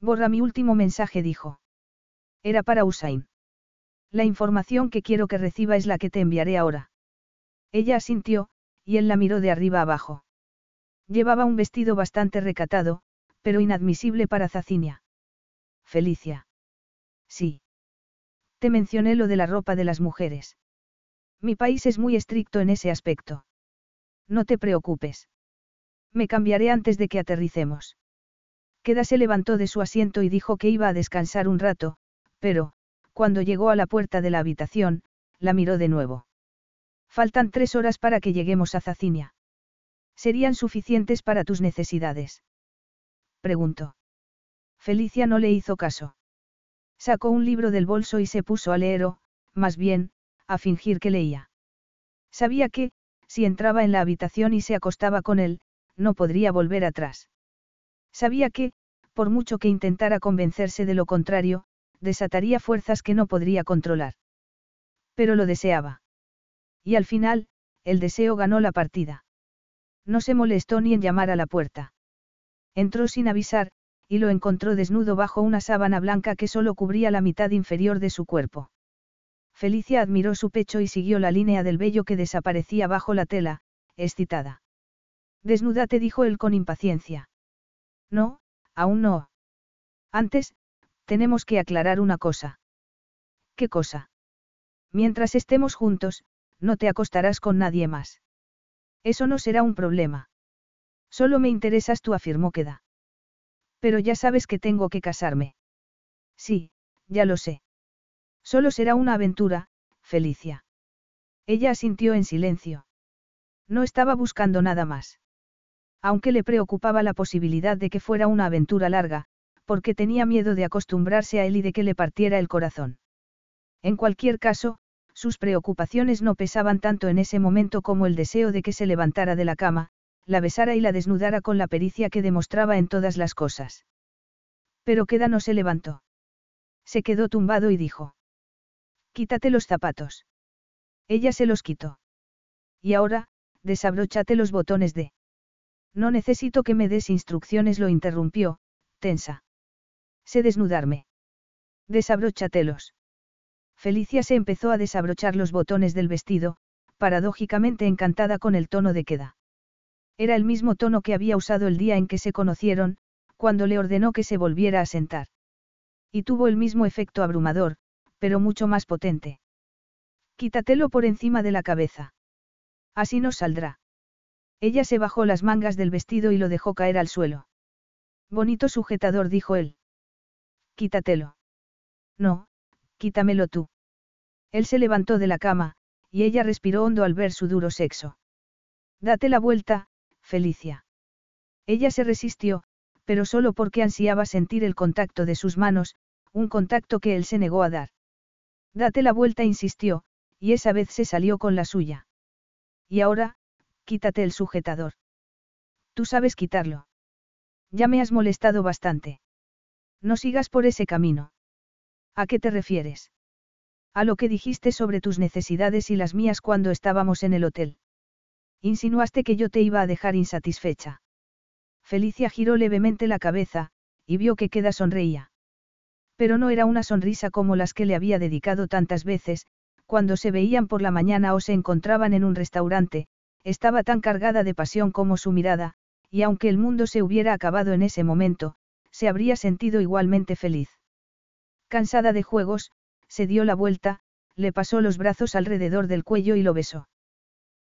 S2: Borra mi último mensaje, dijo. Era para Usain. La información que quiero que reciba es la que te enviaré ahora. Ella asintió, y él la miró de arriba abajo. Llevaba un vestido bastante recatado, pero inadmisible para Zacinia. Felicia. Sí. Te mencioné lo de la ropa de las mujeres. Mi país es muy estricto en ese aspecto. No te preocupes. Me cambiaré antes de que aterricemos. Queda se levantó de su asiento y dijo que iba a descansar un rato, pero, cuando llegó a la puerta de la habitación, la miró de nuevo. Faltan tres horas para que lleguemos a Zacinia. ¿Serían suficientes para tus necesidades? Preguntó. Felicia no le hizo caso. Sacó un libro del bolso y se puso a leer o, más bien, a fingir que leía. Sabía que, si entraba en la habitación y se acostaba con él, no podría volver atrás. Sabía que, por mucho que intentara convencerse de lo contrario, desataría fuerzas que no podría controlar. Pero lo deseaba. Y al final, el deseo ganó la partida. No se molestó ni en llamar a la puerta. Entró sin avisar, y lo encontró desnudo bajo una sábana blanca que solo cubría la mitad inferior de su cuerpo. Felicia admiró su pecho y siguió la línea del vello que desaparecía bajo la tela, excitada. Desnúdate, dijo él con impaciencia. No, aún no. Antes, tenemos que aclarar una cosa. ¿Qué cosa? Mientras estemos juntos, no te acostarás con nadie más. Eso no será un problema. Solo me interesas tú, afirmó Queda. Pero ya sabes que tengo que casarme. Sí, ya lo sé. Solo será una aventura, Felicia. Ella asintió en silencio. No estaba buscando nada más. Aunque le preocupaba la posibilidad de que fuera una aventura larga, porque tenía miedo de acostumbrarse a él y de que le partiera el corazón. En cualquier caso, sus preocupaciones no pesaban tanto en ese momento como el deseo de que se levantara de la cama, la besara y la desnudara con la pericia que demostraba en todas las cosas. Pero Queda no se levantó. Se quedó tumbado y dijo. Quítate los zapatos. Ella se los quitó. Y ahora, desabróchate los botones de. No necesito que me des instrucciones, lo interrumpió, tensa. Sé desnudarme. Desabróchatelos. Felicia se empezó a desabrochar los botones del vestido, paradójicamente encantada con el tono de queda. Era el mismo tono que había usado el día en que se conocieron, cuando le ordenó que se volviera a sentar. Y tuvo el mismo efecto abrumador, pero mucho más potente. Quítatelo por encima de la cabeza. Así no saldrá. Ella se bajó las mangas del vestido y lo dejó caer al suelo. Bonito sujetador, dijo él. Quítatelo. No, quítamelo tú. Él se levantó de la cama, y ella respiró hondo al ver su duro sexo. Date la vuelta, Felicia. Ella se resistió, pero solo porque ansiaba sentir el contacto de sus manos, un contacto que él se negó a dar. Date la vuelta, insistió, y esa vez se salió con la suya. Y ahora, quítate el sujetador. Tú sabes quitarlo. Ya me has molestado bastante. No sigas por ese camino. ¿A qué te refieres? A lo que dijiste sobre tus necesidades y las mías cuando estábamos en el hotel. Insinuaste que yo te iba a dejar insatisfecha. Felicia giró levemente la cabeza, y vio que Queda sonreía. Pero no era una sonrisa como las que le había dedicado tantas veces, cuando se veían por la mañana o se encontraban en un restaurante, estaba tan cargada de pasión como su mirada, y aunque el mundo se hubiera acabado en ese momento, se habría sentido igualmente feliz. Cansada de juegos, se dio la vuelta, le pasó los brazos alrededor del cuello y lo besó.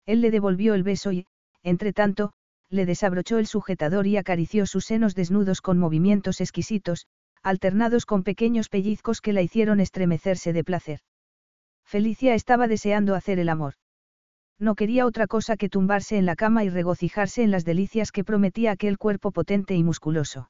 S2: Él le devolvió el beso y, entre tanto, le desabrochó el sujetador y acarició sus senos desnudos con movimientos exquisitos, alternados con pequeños pellizcos que la hicieron estremecerse de placer. Felicia estaba deseando hacer el amor. No quería otra cosa que tumbarse en la cama y regocijarse en las delicias que prometía aquel cuerpo potente y musculoso.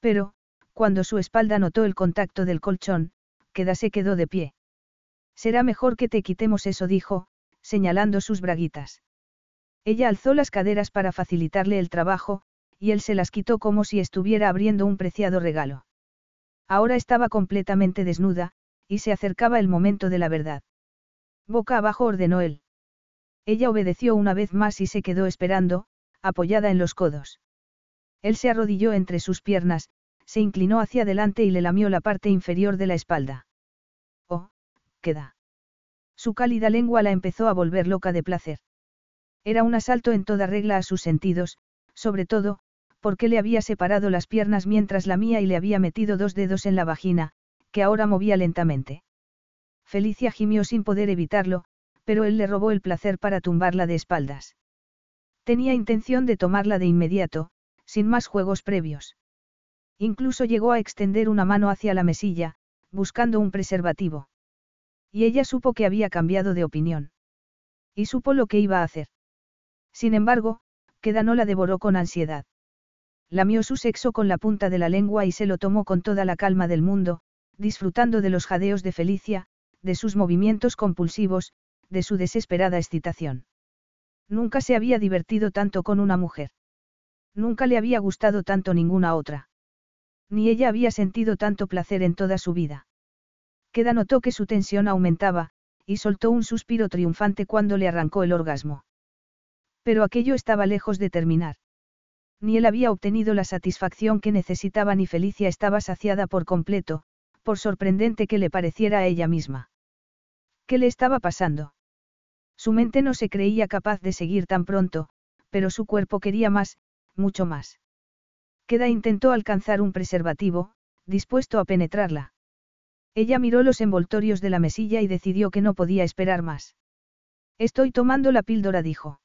S2: Pero, cuando su espalda notó el contacto del colchón, Queda se quedó de pie. Será mejor que te quitemos eso, dijo, señalando sus braguitas. Ella alzó las caderas para facilitarle el trabajo, y él se las quitó como si estuviera abriendo un preciado regalo. Ahora estaba completamente desnuda, y se acercaba el momento de la verdad. Boca abajo ordenó él. Ella obedeció una vez más y se quedó esperando, apoyada en los codos. Él se arrodilló entre sus piernas, se inclinó hacia adelante y le lamió la parte inferior de la espalda. Oh, queda. Su cálida lengua la empezó a volver loca de placer. Era un asalto en toda regla a sus sentidos, sobre todo, porque le había separado las piernas mientras lamía y le había metido dos dedos en la vagina, que ahora movía lentamente. Felicia gimió sin poder evitarlo, pero él le robó el placer para tumbarla de espaldas. Tenía intención de tomarla de inmediato, sin más juegos previos. Incluso llegó a extender una mano hacia la mesilla, buscando un preservativo. Y ella supo que había cambiado de opinión. Y supo lo que iba a hacer. Sin embargo, Queda no la devoró con ansiedad. Lamió su sexo con la punta de la lengua y se lo tomó con toda la calma del mundo, disfrutando de los jadeos de Felicia, de sus movimientos compulsivos, de su desesperada excitación. Nunca se había divertido tanto con una mujer. Nunca le había gustado tanto ninguna otra. Ni ella había sentido tanto placer en toda su vida. Queda notó que su tensión aumentaba, y soltó un suspiro triunfante cuando le arrancó el orgasmo. Pero aquello estaba lejos de terminar. Ni él había obtenido la satisfacción que necesitaba ni Felicia estaba saciada por completo, por sorprendente que le pareciera a ella misma. ¿Qué le estaba pasando? Su mente no se creía capaz de seguir tan pronto, pero su cuerpo quería más, mucho más. Queda intentó alcanzar un preservativo, dispuesto a penetrarla. Ella miró los envoltorios de la mesilla y decidió que no podía esperar más. Estoy tomando la píldora, dijo.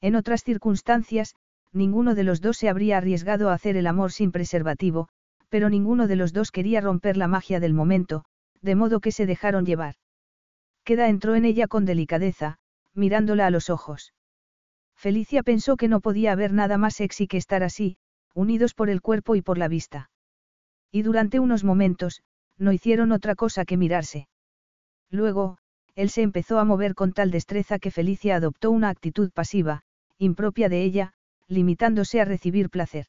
S2: En otras circunstancias, ninguno de los dos se habría arriesgado a hacer el amor sin preservativo, pero ninguno de los dos quería romper la magia del momento, de modo que se dejaron llevar. Queda entró en ella con delicadeza, mirándola a los ojos. Felicia pensó que no podía haber nada más sexy que estar así, unidos por el cuerpo y por la vista. Y durante unos momentos, no hicieron otra cosa que mirarse. Luego, él se empezó a mover con tal destreza que Felicia adoptó una actitud pasiva, impropia de ella, limitándose a recibir placer.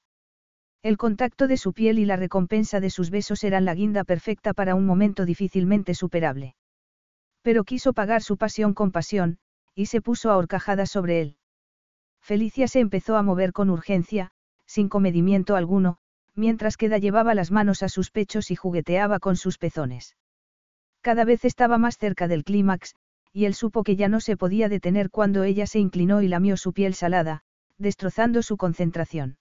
S2: El contacto de su piel y la recompensa de sus besos eran la guinda perfecta para un momento difícilmente superable. Pero quiso pagar su pasión con pasión, y se puso a horcajadas sobre él. Felicia se empezó a mover con urgencia, sin comedimiento alguno, mientras Queda llevaba las manos a sus pechos y jugueteaba con sus pezones. Cada vez estaba más cerca del clímax, y él supo que ya no se podía detener cuando ella se inclinó y lamió su piel salada, destrozando su concentración.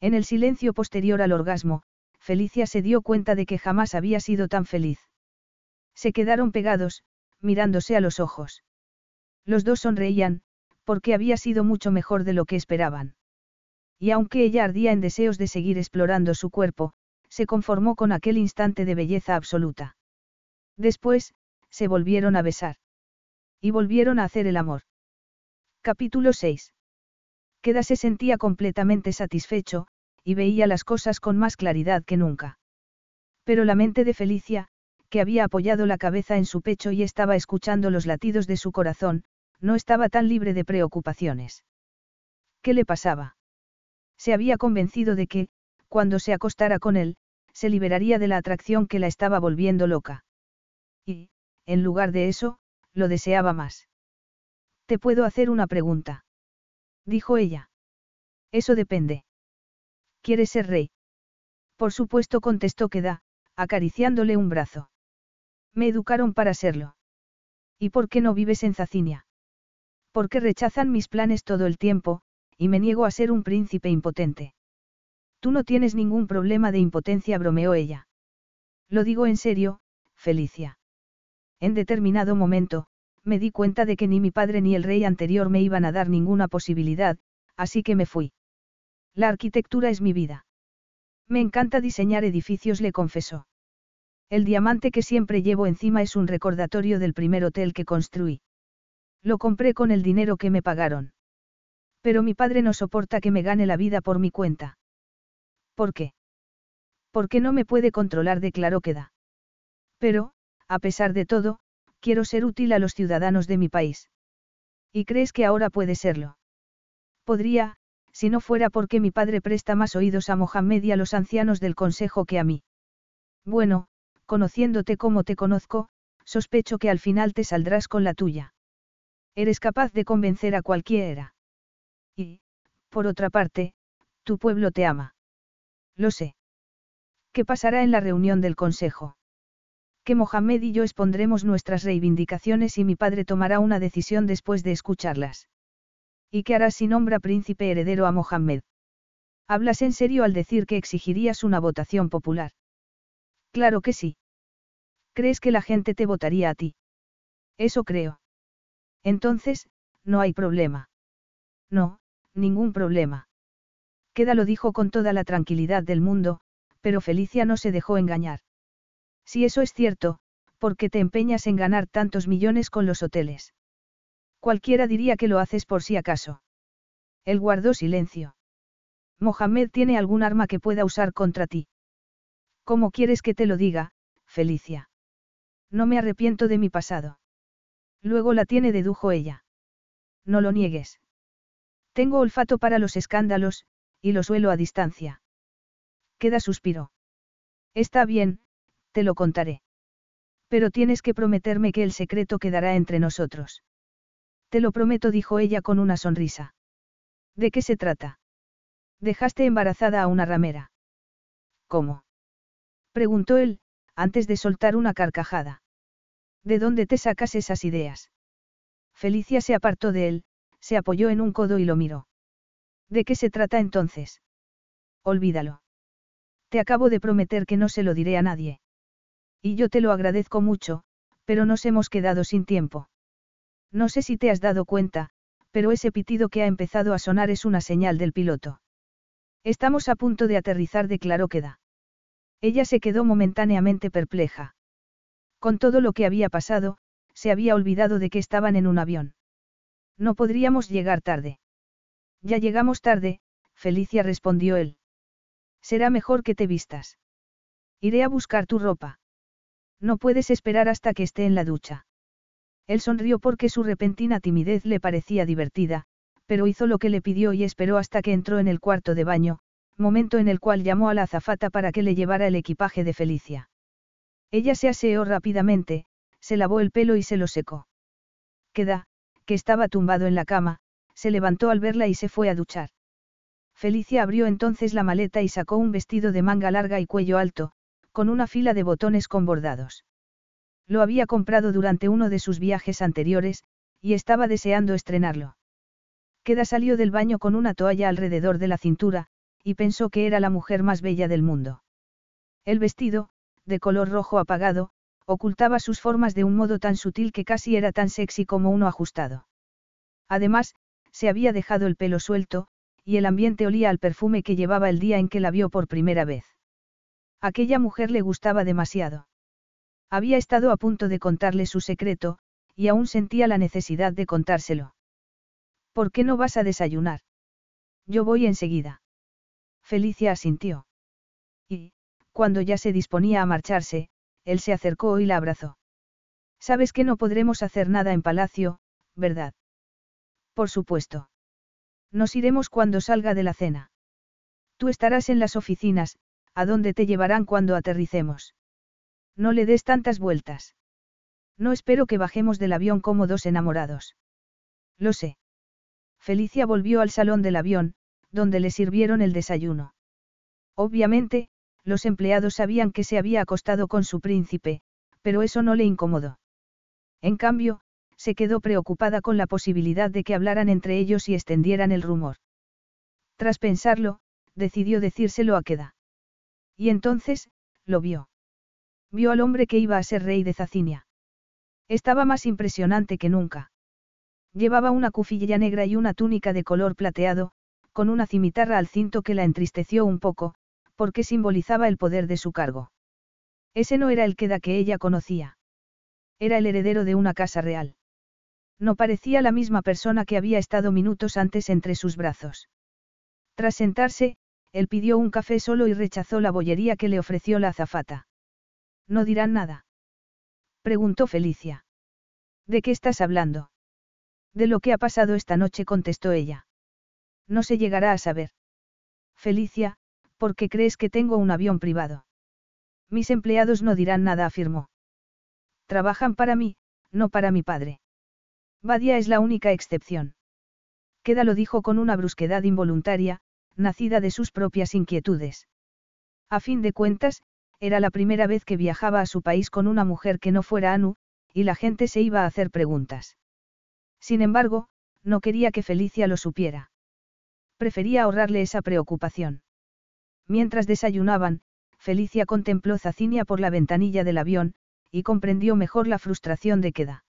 S2: En el silencio posterior al orgasmo, Felicia se dio cuenta de que jamás había sido tan feliz. Se quedaron pegados, mirándose a los ojos. Los dos sonreían, porque había sido mucho mejor de lo que esperaban. Y aunque ella ardía en deseos de seguir explorando su cuerpo, se conformó con aquel instante de belleza absoluta. Después, se volvieron a besar. Y volvieron a hacer el amor. Capítulo 6. Queda se sentía completamente satisfecho, y veía las cosas con más claridad que nunca. Pero la mente de Felicia, que había apoyado la cabeza en su pecho y estaba escuchando los latidos de su corazón, no estaba tan libre de preocupaciones. ¿Qué le pasaba? Se había convencido de que, cuando se acostara con él, se liberaría de la atracción que la estaba volviendo loca. Y, en lugar de eso, lo deseaba más. Te puedo hacer una pregunta. Dijo ella. Eso depende. ¿Quieres ser rey? Por supuesto contestó Queda, acariciándole un brazo. Me educaron para serlo. ¿Y por qué no vives en Zacinia? Porque rechazan mis planes todo el tiempo, y me niego a ser un príncipe impotente. Tú no tienes ningún problema de impotencia, bromeó ella. Lo digo en serio, Felicia. En determinado momento, me di cuenta de que ni mi padre ni el rey anterior me iban a dar ninguna posibilidad, así que me fui. La arquitectura es mi vida. Me encanta diseñar edificios, le confesó. El diamante que siempre llevo encima es un recordatorio del primer hotel que construí. Lo compré con el dinero que me pagaron. Pero mi padre no soporta que me gane la vida por mi cuenta. ¿Por qué? Porque no me puede controlar, declaró Queda. Pero, a pesar de todo, quiero ser útil a los ciudadanos de mi país. ¿Y crees que ahora puede serlo? Podría, si no fuera porque mi padre presta más oídos a Mohamed y a los ancianos del consejo que a mí. Bueno, conociéndote como te conozco, sospecho que al final te saldrás con la tuya. Eres capaz de convencer a cualquiera. Y, por otra parte, tu pueblo te ama. Lo sé. ¿Qué pasará en la reunión del Consejo? Que Mohamed y yo expondremos nuestras reivindicaciones y mi padre tomará una decisión después de escucharlas. ¿Y qué harás si nombra príncipe heredero a Mohamed? ¿Hablas en serio al decir que exigirías una votación popular? Claro que sí. ¿Crees que la gente te votaría a ti? Eso creo. Entonces, no hay problema. No, ningún problema. Queda lo dijo con toda la tranquilidad del mundo, pero Felicia no se dejó engañar. Si eso es cierto, ¿por qué te empeñas en ganar tantos millones con los hoteles? Cualquiera diría que lo haces por si acaso. Él guardó silencio. Mohamed tiene algún arma que pueda usar contra ti. ¿Cómo quieres que te lo diga, Felicia? No me arrepiento de mi pasado. Luego la tiene, dedujo ella. No lo niegues. Tengo olfato para los escándalos, y lo suelo a distancia. Queda suspiro. Está bien, te lo contaré. Pero tienes que prometerme que el secreto quedará entre nosotros. Te lo prometo, dijo ella con una sonrisa. ¿De qué se trata? Dejaste embarazada a una ramera. ¿Cómo? preguntó él, antes de soltar una carcajada. ¿De dónde te sacas esas ideas? Felicia se apartó de él, se apoyó en un codo y lo miró. ¿De qué se trata entonces? Olvídalo. Te acabo de prometer que no se lo diré a nadie. Y yo te lo agradezco mucho, pero nos hemos quedado sin tiempo. No sé si te has dado cuenta, pero ese pitido que ha empezado a sonar es una señal del piloto. Estamos a punto de aterrizar, declaró Queda. Ella se quedó momentáneamente perpleja. Con todo lo que había pasado, se había olvidado de que estaban en un avión. No podríamos llegar tarde. Ya llegamos tarde, Felicia respondió él. Será mejor que te vistas. Iré a buscar tu ropa. No puedes esperar hasta que esté en la ducha. Él sonrió porque su repentina timidez le parecía divertida, pero hizo lo que le pidió y esperó hasta que entró en el cuarto de baño, momento en el cual llamó a la azafata para que le llevara el equipaje de Felicia. Ella se aseó rápidamente, se lavó el pelo y se lo secó. Queda, que estaba tumbado en la cama, se levantó al verla y se fue a duchar. Felicia abrió entonces la maleta y sacó un vestido de manga larga y cuello alto, con una fila de botones con bordados. Lo había comprado durante uno de sus viajes anteriores, y estaba deseando estrenarlo. Queda salió del baño con una toalla alrededor de la cintura, y pensó que era la mujer más bella del mundo. El vestido, de color rojo apagado, ocultaba sus formas de un modo tan sutil que casi era tan sexy como uno ajustado. Además, se había dejado el pelo suelto, y el ambiente olía al perfume que llevaba el día en que la vio por primera vez. Aquella mujer le gustaba demasiado. Había estado a punto de contarle su secreto, y aún sentía la necesidad de contárselo. ¿Por qué no vas a desayunar? Yo voy enseguida. Felicia asintió. Cuando ya se disponía a marcharse, él se acercó y la abrazó. Sabes que no podremos hacer nada en palacio, ¿verdad? Por supuesto. Nos iremos cuando salga de la cena. Tú estarás en las oficinas, ¿a dónde te llevarán cuando aterricemos? No le des tantas vueltas. No espero que bajemos del avión como dos enamorados. Lo sé. Felicia volvió al salón del avión, donde le sirvieron el desayuno. Obviamente, los empleados sabían que se había acostado con su príncipe, pero eso no le incomodó. En cambio, se quedó preocupada con la posibilidad de que hablaran entre ellos y extendieran el rumor. Tras pensarlo, decidió decírselo a Queda. Y entonces, lo vio. Vio al hombre que iba a ser rey de Zacinia. Estaba más impresionante que nunca. Llevaba una cufilla negra y una túnica de color plateado, con una cimitarra al cinto que la entristeció un poco, porque simbolizaba el poder de su cargo. Ese no era el Queda que ella conocía. Era el heredero de una casa real. No parecía la misma persona que había estado minutos antes entre sus brazos. Tras sentarse, él pidió un café solo y rechazó la bollería que le ofreció la azafata. ¿No dirán nada? Preguntó Felicia. ¿De qué estás hablando? De lo que ha pasado esta noche, contestó ella. No se llegará a saber. Felicia, ¿por qué crees que tengo un avión privado? Mis empleados no dirán nada, afirmó. Trabajan para mí, no para mi padre. Badia es la única excepción. Queda lo dijo con una brusquedad involuntaria, nacida de sus propias inquietudes. A fin de cuentas, era la primera vez que viajaba a su país con una mujer que no fuera Anu, y la gente se iba a hacer preguntas. Sin embargo, no quería que Felicia lo supiera. Prefería ahorrarle esa preocupación. Mientras desayunaban, Felicia contempló Zacinia por la ventanilla del avión, y comprendió mejor la frustración de Queda.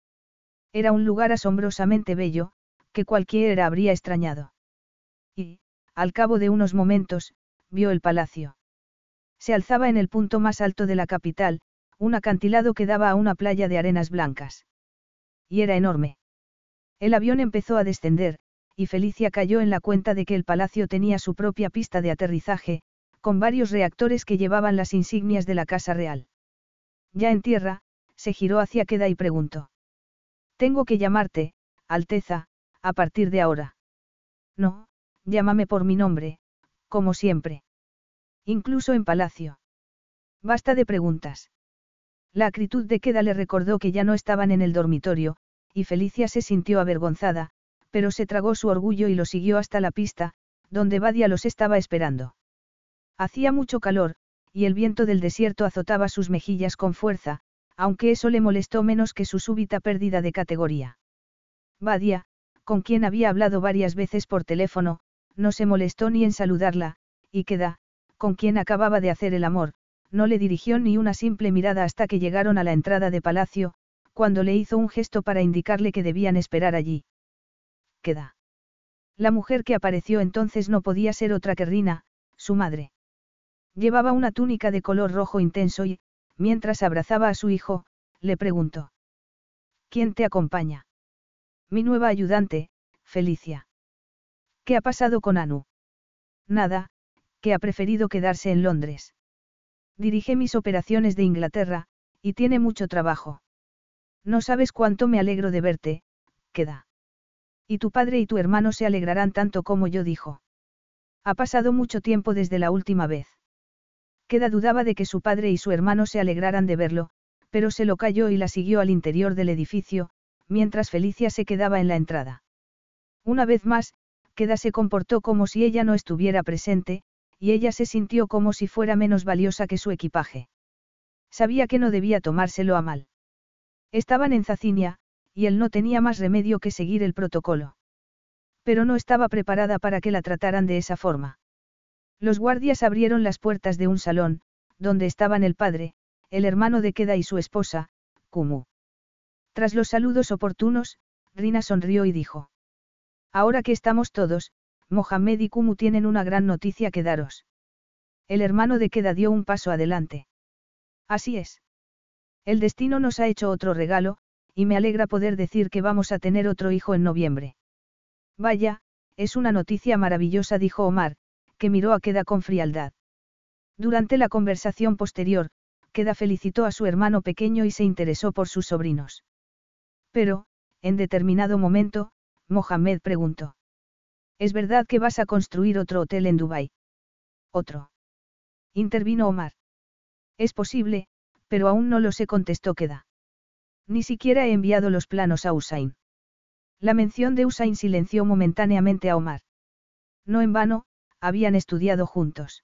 S2: Era un lugar asombrosamente bello, que cualquiera habría extrañado. Y, al cabo de unos momentos, vio el palacio. Se alzaba en el punto más alto de la capital, un acantilado que daba a una playa de arenas blancas. Y era enorme. El avión empezó a descender, y Felicia cayó en la cuenta de que el palacio tenía su propia pista de aterrizaje, con varios reactores que llevaban las insignias de la Casa Real. Ya en tierra, se giró hacia Queda y preguntó. Tengo que llamarte, Alteza, a partir de ahora. No, llámame por mi nombre, como siempre. Incluso en palacio. Basta de preguntas. La acritud de Queda le recordó que ya no estaban en el dormitorio, y Felicia se sintió avergonzada, pero se tragó su orgullo y lo siguió hasta la pista, donde Badia los estaba esperando. Hacía mucho calor, y el viento del desierto azotaba sus mejillas con fuerza, aunque eso le molestó menos que su súbita pérdida de categoría. Badia, con quien había hablado varias veces por teléfono, no se molestó ni en saludarla, y Queda, con quien acababa de hacer el amor, no le dirigió ni una simple mirada hasta que llegaron a la entrada de palacio, cuando le hizo un gesto para indicarle que debían esperar allí. Queda. La mujer que apareció entonces no podía ser otra que Rina, su madre. Llevaba una túnica de color rojo intenso y, mientras abrazaba a su hijo, le preguntó. ¿Quién te acompaña? Mi nueva ayudante, Felicia. ¿Qué ha pasado con Anu? Nada, que ha preferido quedarse en Londres. Dirige mis operaciones de Inglaterra, y tiene mucho trabajo. No sabes cuánto me alegro de verte, queda. Y tu padre y tu hermano se alegrarán tanto como yo dijo. Ha pasado mucho tiempo desde la última vez. Queda dudaba de que su padre y su hermano se alegraran de verlo, pero se lo calló y la siguió al interior del edificio, mientras Felicia se quedaba en la entrada. Una vez más, Queda se comportó como si ella no estuviera presente, y ella se sintió como si fuera menos valiosa que su equipaje. Sabía que no debía tomárselo a mal. Estaban en Zacinia, y él no tenía más remedio que seguir el protocolo. Pero no estaba preparada para que la trataran de esa forma. Los guardias abrieron las puertas de un salón, donde estaban el padre, el hermano de Queda y su esposa, Kumu. Tras los saludos oportunos, Rina sonrió y dijo. Ahora que estamos todos, Mohamed y Kumu tienen una gran noticia que daros. El hermano de Queda dio un paso adelante. Así es. El destino nos ha hecho otro regalo, y me alegra poder decir que vamos a tener otro hijo en noviembre. Vaya, es una noticia maravillosa, dijo Omar, que miró a Queda con frialdad. Durante la conversación posterior, Queda felicitó a su hermano pequeño y se interesó por sus sobrinos. Pero, en determinado momento, Mohamed preguntó. ¿Es verdad que vas a construir otro hotel en Dubái? Otro. Intervino Omar. Es posible, pero aún no lo sé, contestó Queda. Ni siquiera he enviado los planos a Usain. La mención de Usain silenció momentáneamente a Omar. No en vano, habían estudiado juntos.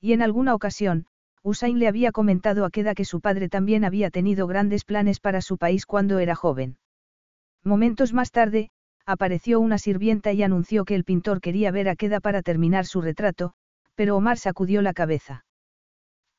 S2: Y en alguna ocasión, Usain le había comentado a Queda que su padre también había tenido grandes planes para su país cuando era joven. Momentos más tarde, apareció una sirvienta y anunció que el pintor quería ver a Queda para terminar su retrato, pero Omar sacudió la cabeza.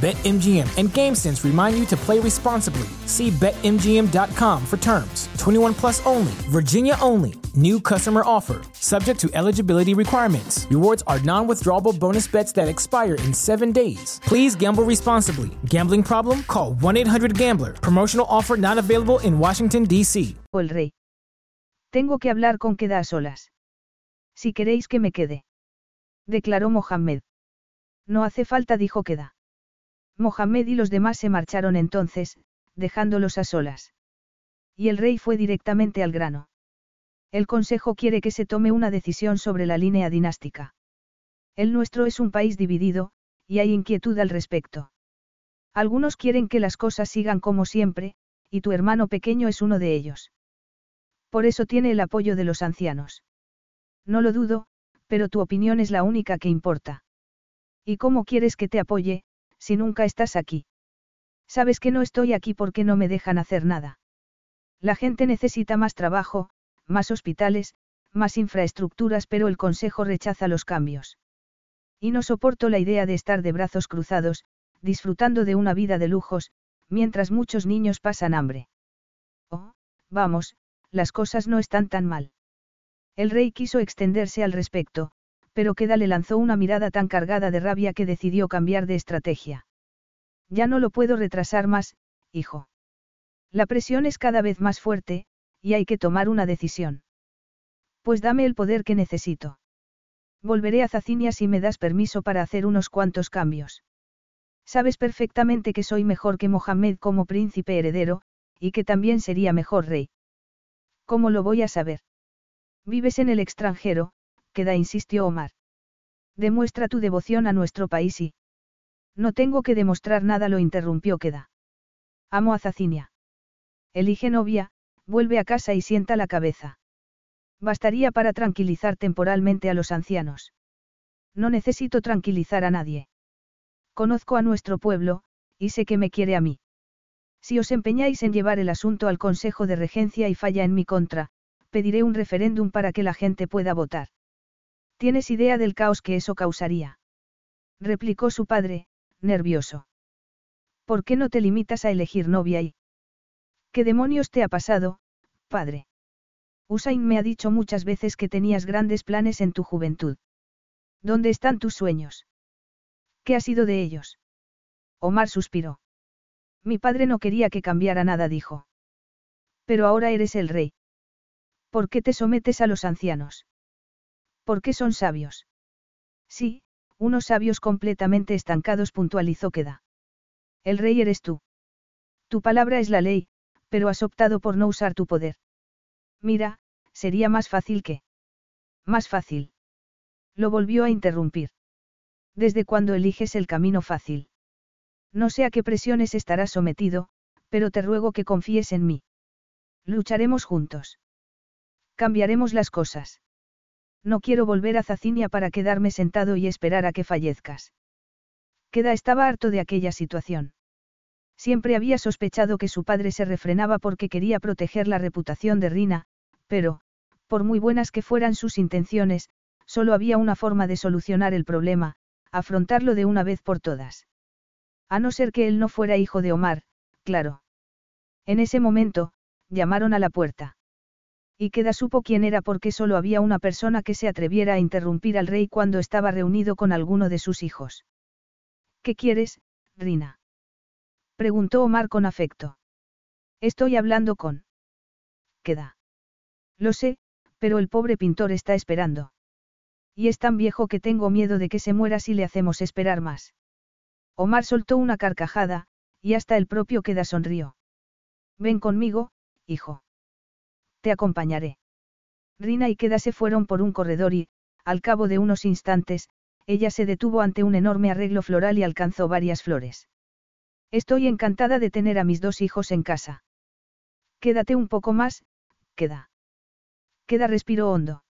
S4: BetMGM and GameSense remind you to play responsibly. See BetMGM.com for terms. 21 plus only, Virginia only. New customer offer, subject to eligibility requirements. Rewards are non withdrawable bonus bets that expire in seven days. Please gamble responsibly. Gambling problem? Call 1 800 Gambler. Promotional offer not available in Washington, D.C.
S2: el rey. Tengo que hablar con Queda a solas. Si queréis que me quede. Declaró Mohammed. No hace falta, dijo Queda. Mohammed y los demás se marcharon entonces, dejándolos a solas. Y el rey fue directamente al grano. El Consejo quiere que se tome una decisión sobre la línea dinástica. El nuestro es un país dividido, y hay inquietud al respecto. Algunos quieren que las cosas sigan como siempre, y tu hermano pequeño es uno de ellos. Por eso tiene el apoyo de los ancianos. No lo dudo, pero tu opinión es la única que importa. ¿Y cómo quieres que te apoye, si nunca estás aquí? Sabes que no estoy aquí porque no me dejan hacer nada. La gente necesita más trabajo, más hospitales, más infraestructuras, pero el Consejo rechaza los cambios. Y no soporto la idea de estar de brazos cruzados, disfrutando de una vida de lujos, mientras muchos niños pasan hambre. Oh, vamos, las cosas no están tan mal. El rey quiso extenderse al respecto, pero Queda le lanzó una mirada tan cargada de rabia que decidió cambiar de estrategia. Ya no lo puedo retrasar más, hijo. La presión es cada vez más fuerte, y hay que tomar una decisión. Pues dame el poder que necesito. Volveré a Zacinia si me das permiso para hacer unos cuantos cambios. Sabes perfectamente que soy mejor que Mohamed como príncipe heredero, y que también sería mejor rey. ¿Cómo lo voy a saber? Vives en el extranjero, queda insistió Omar. Demuestra tu devoción a nuestro país y... No tengo que demostrar nada, lo interrumpió Queda. Amo a Zacinia. Elige novia, vuelve a casa y sienta la cabeza. Bastaría para tranquilizar temporalmente a los ancianos. No necesito tranquilizar a nadie. Conozco a nuestro pueblo, y sé que me quiere a mí. Si os empeñáis en llevar el asunto al Consejo de Regencia y falla en mi contra, pediré un referéndum para que la gente pueda votar. ¿Tienes idea del caos que eso causaría? replicó su padre, nervioso. ¿Por qué no te limitas a elegir novia y... ¿Qué demonios te ha pasado, padre? Usain me ha dicho muchas veces que tenías grandes planes en tu juventud. ¿Dónde están tus sueños? ¿Qué ha sido de ellos? Omar suspiró. Mi padre no quería que cambiara nada, dijo. Pero ahora eres el rey. ¿Por qué te sometes a los ancianos? ¿Por qué son sabios? Sí, unos sabios completamente estancados, puntualizó Queda. El rey eres tú. Tu palabra es la ley, pero has optado por no usar tu poder. Mira, sería más fácil que... Más fácil. Lo volvió a interrumpir. ¿Desde cuándo eliges el camino fácil? No sé a qué presiones estarás sometido, pero te ruego que confíes en mí. Lucharemos juntos. Cambiaremos las cosas. No quiero volver a Zacinia para quedarme sentado y esperar a que fallezcas. Queda estaba harto de aquella situación. Siempre había sospechado que su padre se refrenaba porque quería proteger la reputación de Rina, pero, por muy buenas que fueran sus intenciones, solo había una forma de solucionar el problema, afrontarlo de una vez por todas. A no ser que él no fuera hijo de Omar, claro. En ese momento, llamaron a la puerta. Y Queda supo quién era porque solo había una persona que se atreviera a interrumpir al rey cuando estaba reunido con alguno de sus hijos. ¿Qué quieres, Rina? Preguntó Omar con afecto. Estoy hablando con. Queda. Lo sé, pero el pobre pintor está esperando. Y es tan viejo que tengo miedo de que se muera si le hacemos esperar más. Omar soltó una carcajada, y hasta el propio Queda sonrió. Ven conmigo, hijo. Te acompañaré. Rina y Queda se fueron por un corredor y, al cabo de unos instantes, ella se detuvo ante un enorme arreglo floral y alcanzó varias flores. Estoy encantada de tener a mis dos hijos en casa. Quédate un poco más, queda. Queda respiró hondo.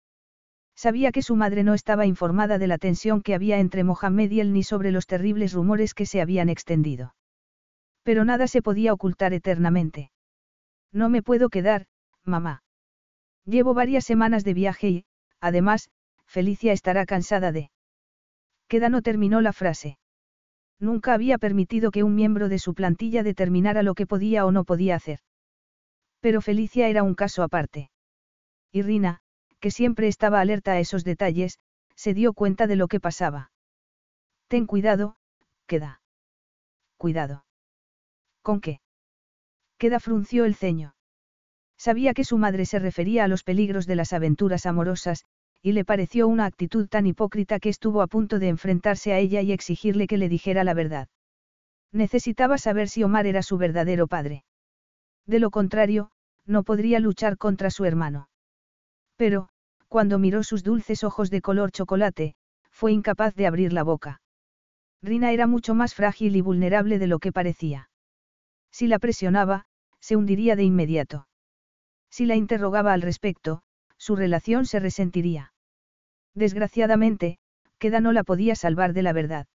S2: Sabía que su madre no estaba informada de la tensión que había entre Mohamed y él ni sobre los terribles rumores que se habían extendido. Pero nada se podía ocultar eternamente. No me puedo quedar, mamá. Llevo varias semanas de viaje y, además, Felicia estará cansada de... Queda no terminó la frase. Nunca había permitido que un miembro de su plantilla determinara lo que podía o no podía hacer. Pero Felicia era un caso aparte. Y Rina, que siempre estaba alerta a esos detalles, se dio cuenta de lo que pasaba. Ten cuidado, queda. Cuidado. ¿Con qué? Queda frunció el ceño. Sabía que su madre se refería a los peligros de las aventuras amorosas, y le pareció una actitud tan hipócrita que estuvo a punto de enfrentarse a ella y exigirle que le dijera la verdad. Necesitaba saber si Omar era su verdadero padre. De lo contrario, no podría luchar contra su hermano. Pero, cuando miró sus dulces ojos de color chocolate, fue incapaz de abrir la boca. Rina era mucho más frágil y vulnerable de lo que parecía. Si la presionaba, se hundiría de inmediato. Si la interrogaba al respecto, su relación se resentiría. Desgraciadamente, Queda no la podía salvar de la verdad.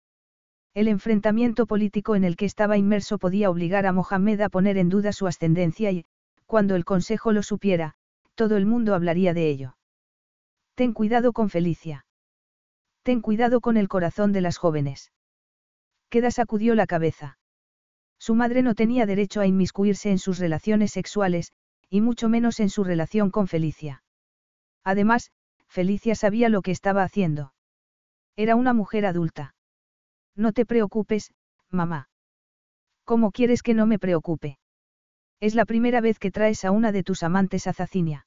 S2: El enfrentamiento político en el que estaba inmerso podía obligar a Mohamed a poner en duda su ascendencia y, cuando el Consejo lo supiera, todo el mundo hablaría de ello. Ten cuidado con Felicia. Ten cuidado con el corazón de las jóvenes. Queda sacudió la cabeza. Su madre no tenía derecho a inmiscuirse en sus relaciones sexuales, y mucho menos en su relación con Felicia. Además, Felicia sabía lo que estaba haciendo. Era una mujer adulta. No te preocupes, mamá. ¿Cómo quieres que no me preocupe? Es la primera vez que traes a una de tus amantes a Zacinia.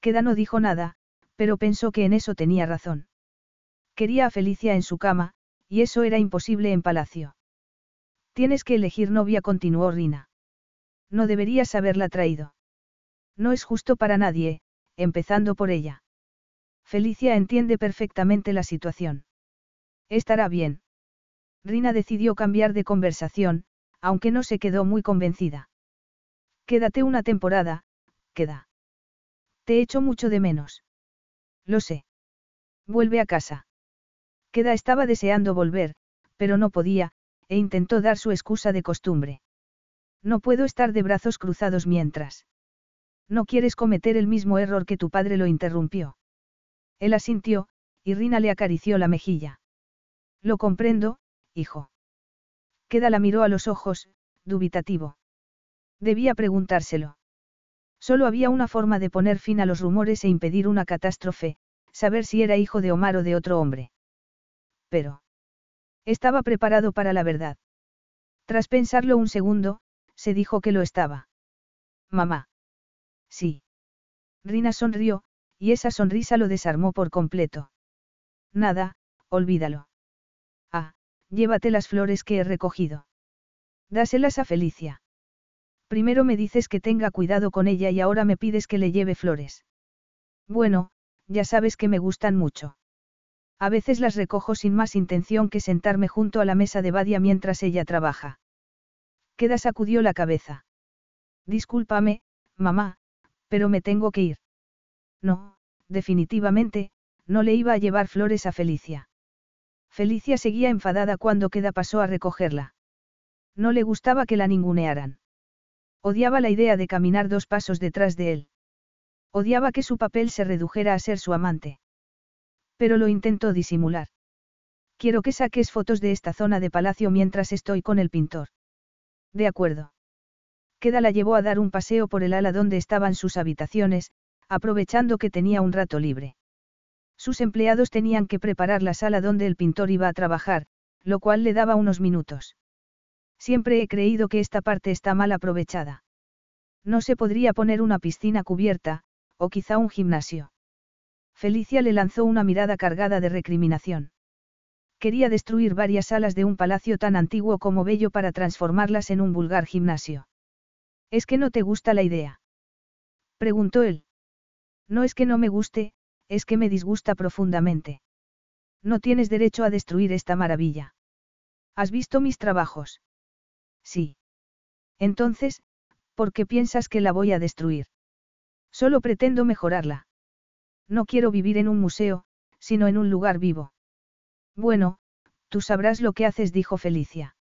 S2: Queda no dijo nada, pero pensó que en eso tenía razón. Quería a Felicia en su cama, y eso era imposible en palacio. Tienes que elegir novia, continuó Rina. No deberías haberla traído. No es justo para nadie, empezando por ella. Felicia entiende perfectamente la situación. Estará bien. Rina decidió cambiar de conversación, aunque no se quedó muy convencida. Quédate una temporada, queda. Te echo mucho de menos. Lo sé. Vuelve a casa. Queda estaba deseando volver, pero no podía, e intentó dar su excusa de costumbre. No puedo estar de brazos cruzados mientras. No quieres cometer el mismo error que tu padre lo interrumpió. Él asintió, y Rina le acarició la mejilla. Lo comprendo, hijo. Queda la miró a los ojos, dubitativo. Debía preguntárselo. Solo había una forma de poner fin a los rumores e impedir una catástrofe, saber si era hijo de Omar o de otro hombre. Pero. Estaba preparado para la verdad. Tras pensarlo un segundo, se dijo que lo estaba. Mamá. Sí. Rina sonrió, y esa sonrisa lo desarmó por completo. Nada, olvídalo. Ah, llévate las flores que he recogido. Dáselas a Felicia. Primero me dices que tenga cuidado con ella y ahora me pides que le lleve flores. Bueno, ya sabes que me gustan mucho. A veces las recojo sin más intención que sentarme junto a la mesa de Badia mientras ella trabaja. Queda sacudió la cabeza. Discúlpame, mamá, pero me tengo que ir. No, definitivamente, no le iba a llevar flores a Felicia. Felicia seguía enfadada cuando Queda pasó a recogerla. No le gustaba que la ningunearan. Odiaba la idea de caminar dos pasos detrás de él. Odiaba que su papel se redujera a ser su amante. Pero lo intentó disimular. Quiero que saques fotos de esta zona de palacio mientras estoy con el pintor. De acuerdo. Queda la llevó a dar un paseo por el ala donde estaban sus habitaciones, aprovechando que tenía un rato libre. Sus empleados tenían que preparar la sala donde el pintor iba a trabajar, lo cual le daba unos minutos. Siempre he creído que esta parte está mal aprovechada. No se podría poner una piscina cubierta, o quizá un gimnasio. Felicia le lanzó una mirada cargada de recriminación. Quería destruir varias salas de un palacio tan antiguo como bello para transformarlas en un vulgar gimnasio. ¿Es que no te gusta la idea? Preguntó él. No es que no me guste, es que me disgusta profundamente. No tienes derecho a destruir esta maravilla. ¿Has visto mis trabajos? Sí. Entonces, ¿por qué piensas que la voy a destruir? Solo pretendo mejorarla. No quiero vivir en un museo, sino en un lugar vivo. Bueno, tú sabrás lo que haces, dijo Felicia.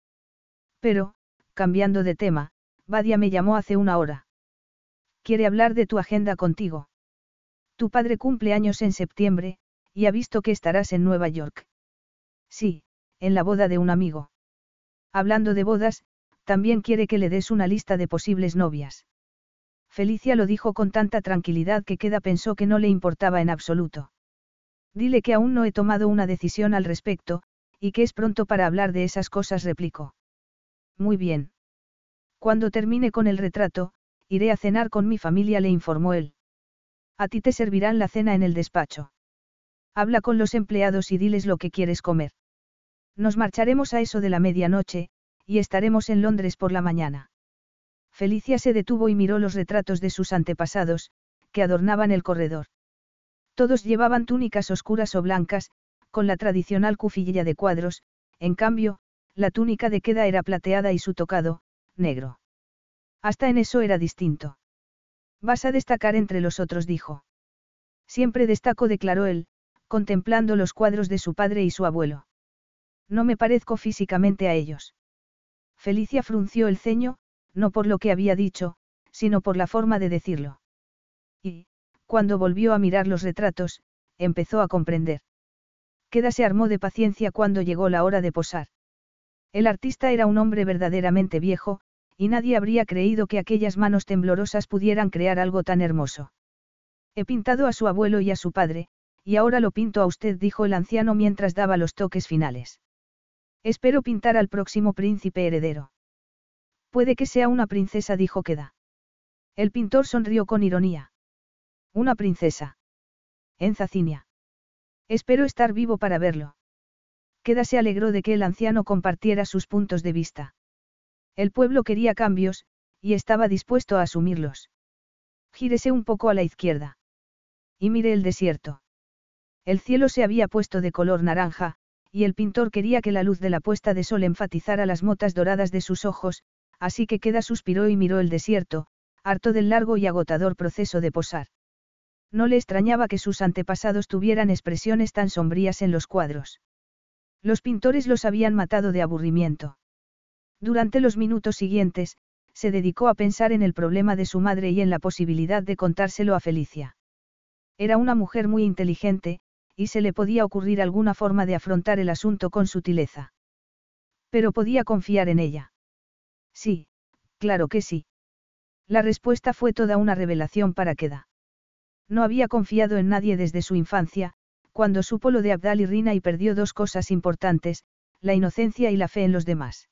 S2: Pero, cambiando de tema, Badia me llamó hace una hora. Quiere hablar de tu agenda contigo. Tu padre cumple años en septiembre, y ha visto que estarás en Nueva York. Sí, en la boda de un amigo. Hablando de bodas, también quiere que le des una lista de posibles novias. Felicia lo dijo con tanta tranquilidad que Queda pensó que no le importaba en absoluto. Dile que aún no he tomado una decisión al respecto, y que es pronto para hablar de esas cosas, replicó. Muy bien. Cuando termine con el retrato, iré a cenar con mi familia, le informó él. A ti te servirán la cena en el despacho. Habla con los empleados y diles lo que quieres comer. Nos marcharemos a eso de la medianoche, y estaremos en Londres por la mañana. Felicia se detuvo y miró los retratos de sus antepasados, que adornaban el corredor. Todos llevaban túnicas oscuras o blancas, con la tradicional cufilla de cuadros, en cambio, la túnica de queda era plateada y su tocado, negro. Hasta en eso era distinto. Vas a destacar entre los otros, dijo. Siempre destaco, declaró él, contemplando los cuadros de su padre y su abuelo. No me parezco físicamente a ellos. Felicia frunció el ceño, no por lo que había dicho, sino por la forma de decirlo. Y, cuando volvió a mirar los retratos, empezó a comprender. Queda se armó de paciencia cuando llegó la hora de posar. El artista era un hombre verdaderamente viejo, y nadie habría creído que aquellas manos temblorosas pudieran crear algo tan hermoso. He pintado a su abuelo y a su padre, y ahora lo pinto a usted, dijo el anciano mientras daba los toques finales. Espero pintar al próximo príncipe heredero. Puede que sea una princesa, dijo Queda. El pintor sonrió con ironía. Una princesa. En Zacinia. Espero estar vivo para verlo. Queda se alegró de que el anciano compartiera sus puntos de vista. El pueblo quería cambios, y estaba dispuesto a asumirlos. Gírese un poco a la izquierda. Y mire el desierto. El cielo se había puesto de color naranja, y el pintor quería que la luz de la puesta de sol enfatizara las motas doradas de sus ojos, así que Queda suspiró y miró el desierto, harto del largo y agotador proceso de posar. No le extrañaba que sus antepasados tuvieran expresiones tan sombrías en los cuadros. Los pintores los habían matado de aburrimiento. Durante los minutos siguientes, se dedicó a pensar en el problema de su madre y en la posibilidad de contárselo a Felicia. Era una mujer muy inteligente, y se le podía ocurrir alguna forma de afrontar el asunto con sutileza. Pero podía confiar en ella. Sí, claro que sí. La respuesta fue toda una revelación para Queda. No había confiado en nadie desde su infancia, cuando supo lo de Abdal y Rina y perdió dos cosas importantes, la inocencia y la fe en los demás.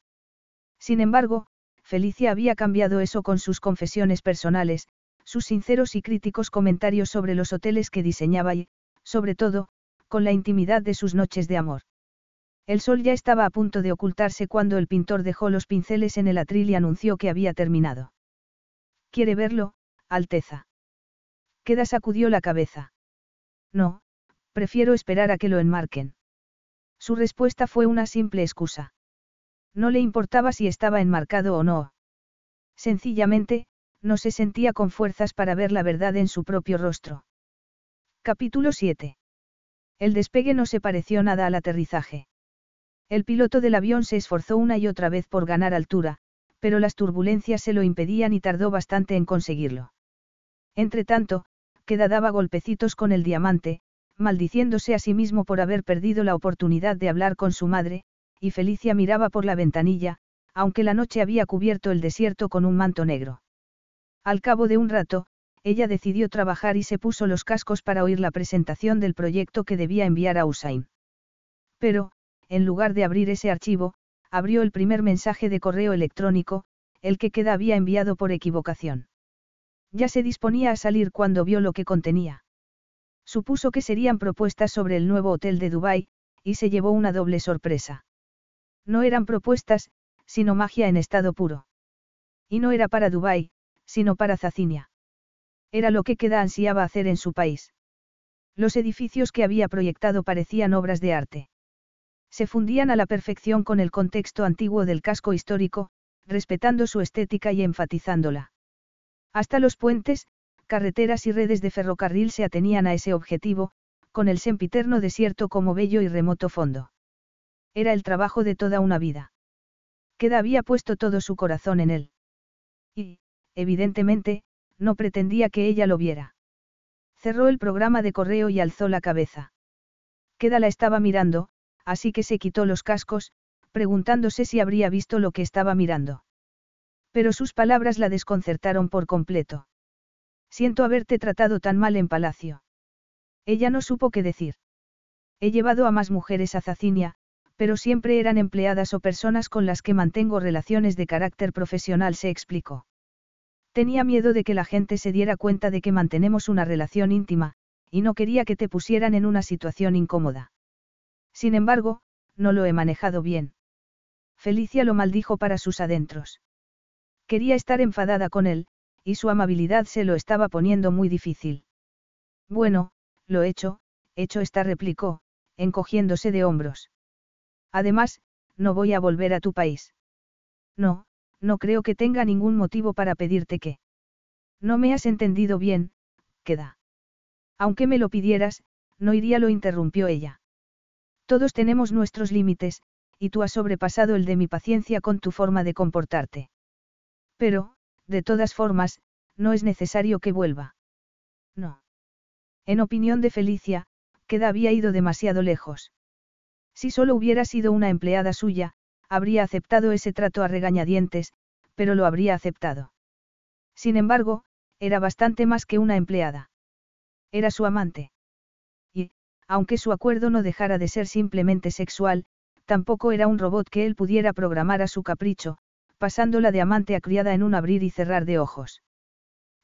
S2: Sin embargo, Felicia había cambiado eso con sus confesiones personales, sus sinceros y críticos comentarios sobre los hoteles que diseñaba y, sobre todo, con la intimidad de sus noches de amor. El sol ya estaba a punto de ocultarse cuando el pintor dejó los pinceles en el atril y anunció que había terminado. ¿Quiere verlo, Alteza? Queda sacudió la cabeza. No, prefiero esperar a que lo enmarquen. Su respuesta fue una simple excusa. No le importaba si estaba enmarcado o no. Sencillamente, no se sentía con fuerzas para ver la verdad en su propio rostro. Capítulo 7. El despegue no se pareció nada al aterrizaje. El piloto del avión se esforzó una y otra vez por ganar altura, pero las turbulencias se lo impedían y tardó bastante en conseguirlo. Entretanto, Queda daba golpecitos con el diamante, maldiciéndose a sí mismo por haber perdido la oportunidad de hablar con su madre, y Felicia miraba por la ventanilla, aunque la noche había cubierto el desierto con un manto negro. Al cabo de un rato, ella decidió trabajar y se puso los cascos para oír la presentación del proyecto que debía enviar a Usain. Pero, en lugar de abrir ese archivo, abrió el primer mensaje de correo electrónico, el que Queda había enviado por equivocación. Ya se disponía a salir cuando vio lo que contenía. Supuso que serían propuestas sobre el nuevo hotel de Dubái, y se llevó una doble sorpresa. No eran propuestas, sino magia en estado puro. Y no era para Dubái, sino para Zacinia. Era lo que Queda ansiaba hacer en su país. Los edificios que había proyectado parecían obras de arte. Se fundían a la perfección con el contexto antiguo del casco histórico, respetando su estética y enfatizándola. Hasta los puentes, carreteras y redes de ferrocarril se atenían a ese objetivo, con el sempiterno desierto como bello y remoto fondo. Era el trabajo de toda una vida. Queda había puesto todo su corazón en él. Y, evidentemente, no pretendía que ella lo viera. Cerró el programa de correo y alzó la cabeza. Queda la estaba mirando, así que se quitó los cascos, preguntándose si habría visto lo que estaba mirando. Pero sus palabras la desconcertaron por completo. Siento haberte tratado tan mal en palacio. Ella no supo qué decir. He llevado a más mujeres a Zacinia, pero siempre eran empleadas o personas con las que mantengo relaciones de carácter profesional, se explicó. Tenía miedo de que la gente se diera cuenta de que mantenemos una relación íntima, y no quería que te pusieran en una situación incómoda. Sin embargo, no lo he manejado bien. Felicia lo maldijo para sus adentros. Quería estar enfadada con él, y su amabilidad se lo estaba poniendo muy difícil. Bueno, lo hecho, hecho está replicó, encogiéndose de hombros. Además, no voy a volver a tu país. No, no creo que tenga ningún motivo para pedirte que. No me has entendido bien, queda. Aunque me lo pidieras, no iría, lo interrumpió ella. Todos tenemos nuestros límites, y tú has sobrepasado el de mi paciencia con tu forma de comportarte. Pero, de todas formas, no es necesario que vuelva. No. En opinión de Felicia, Queda había ido demasiado lejos. Si solo hubiera sido una empleada suya, habría aceptado ese trato a regañadientes, pero lo habría aceptado. Sin embargo, era bastante más que una empleada. Era su amante aunque su acuerdo no dejara de ser simplemente sexual, tampoco era un robot que él pudiera programar a su capricho, pasándola de amante a criada en un abrir y cerrar de ojos.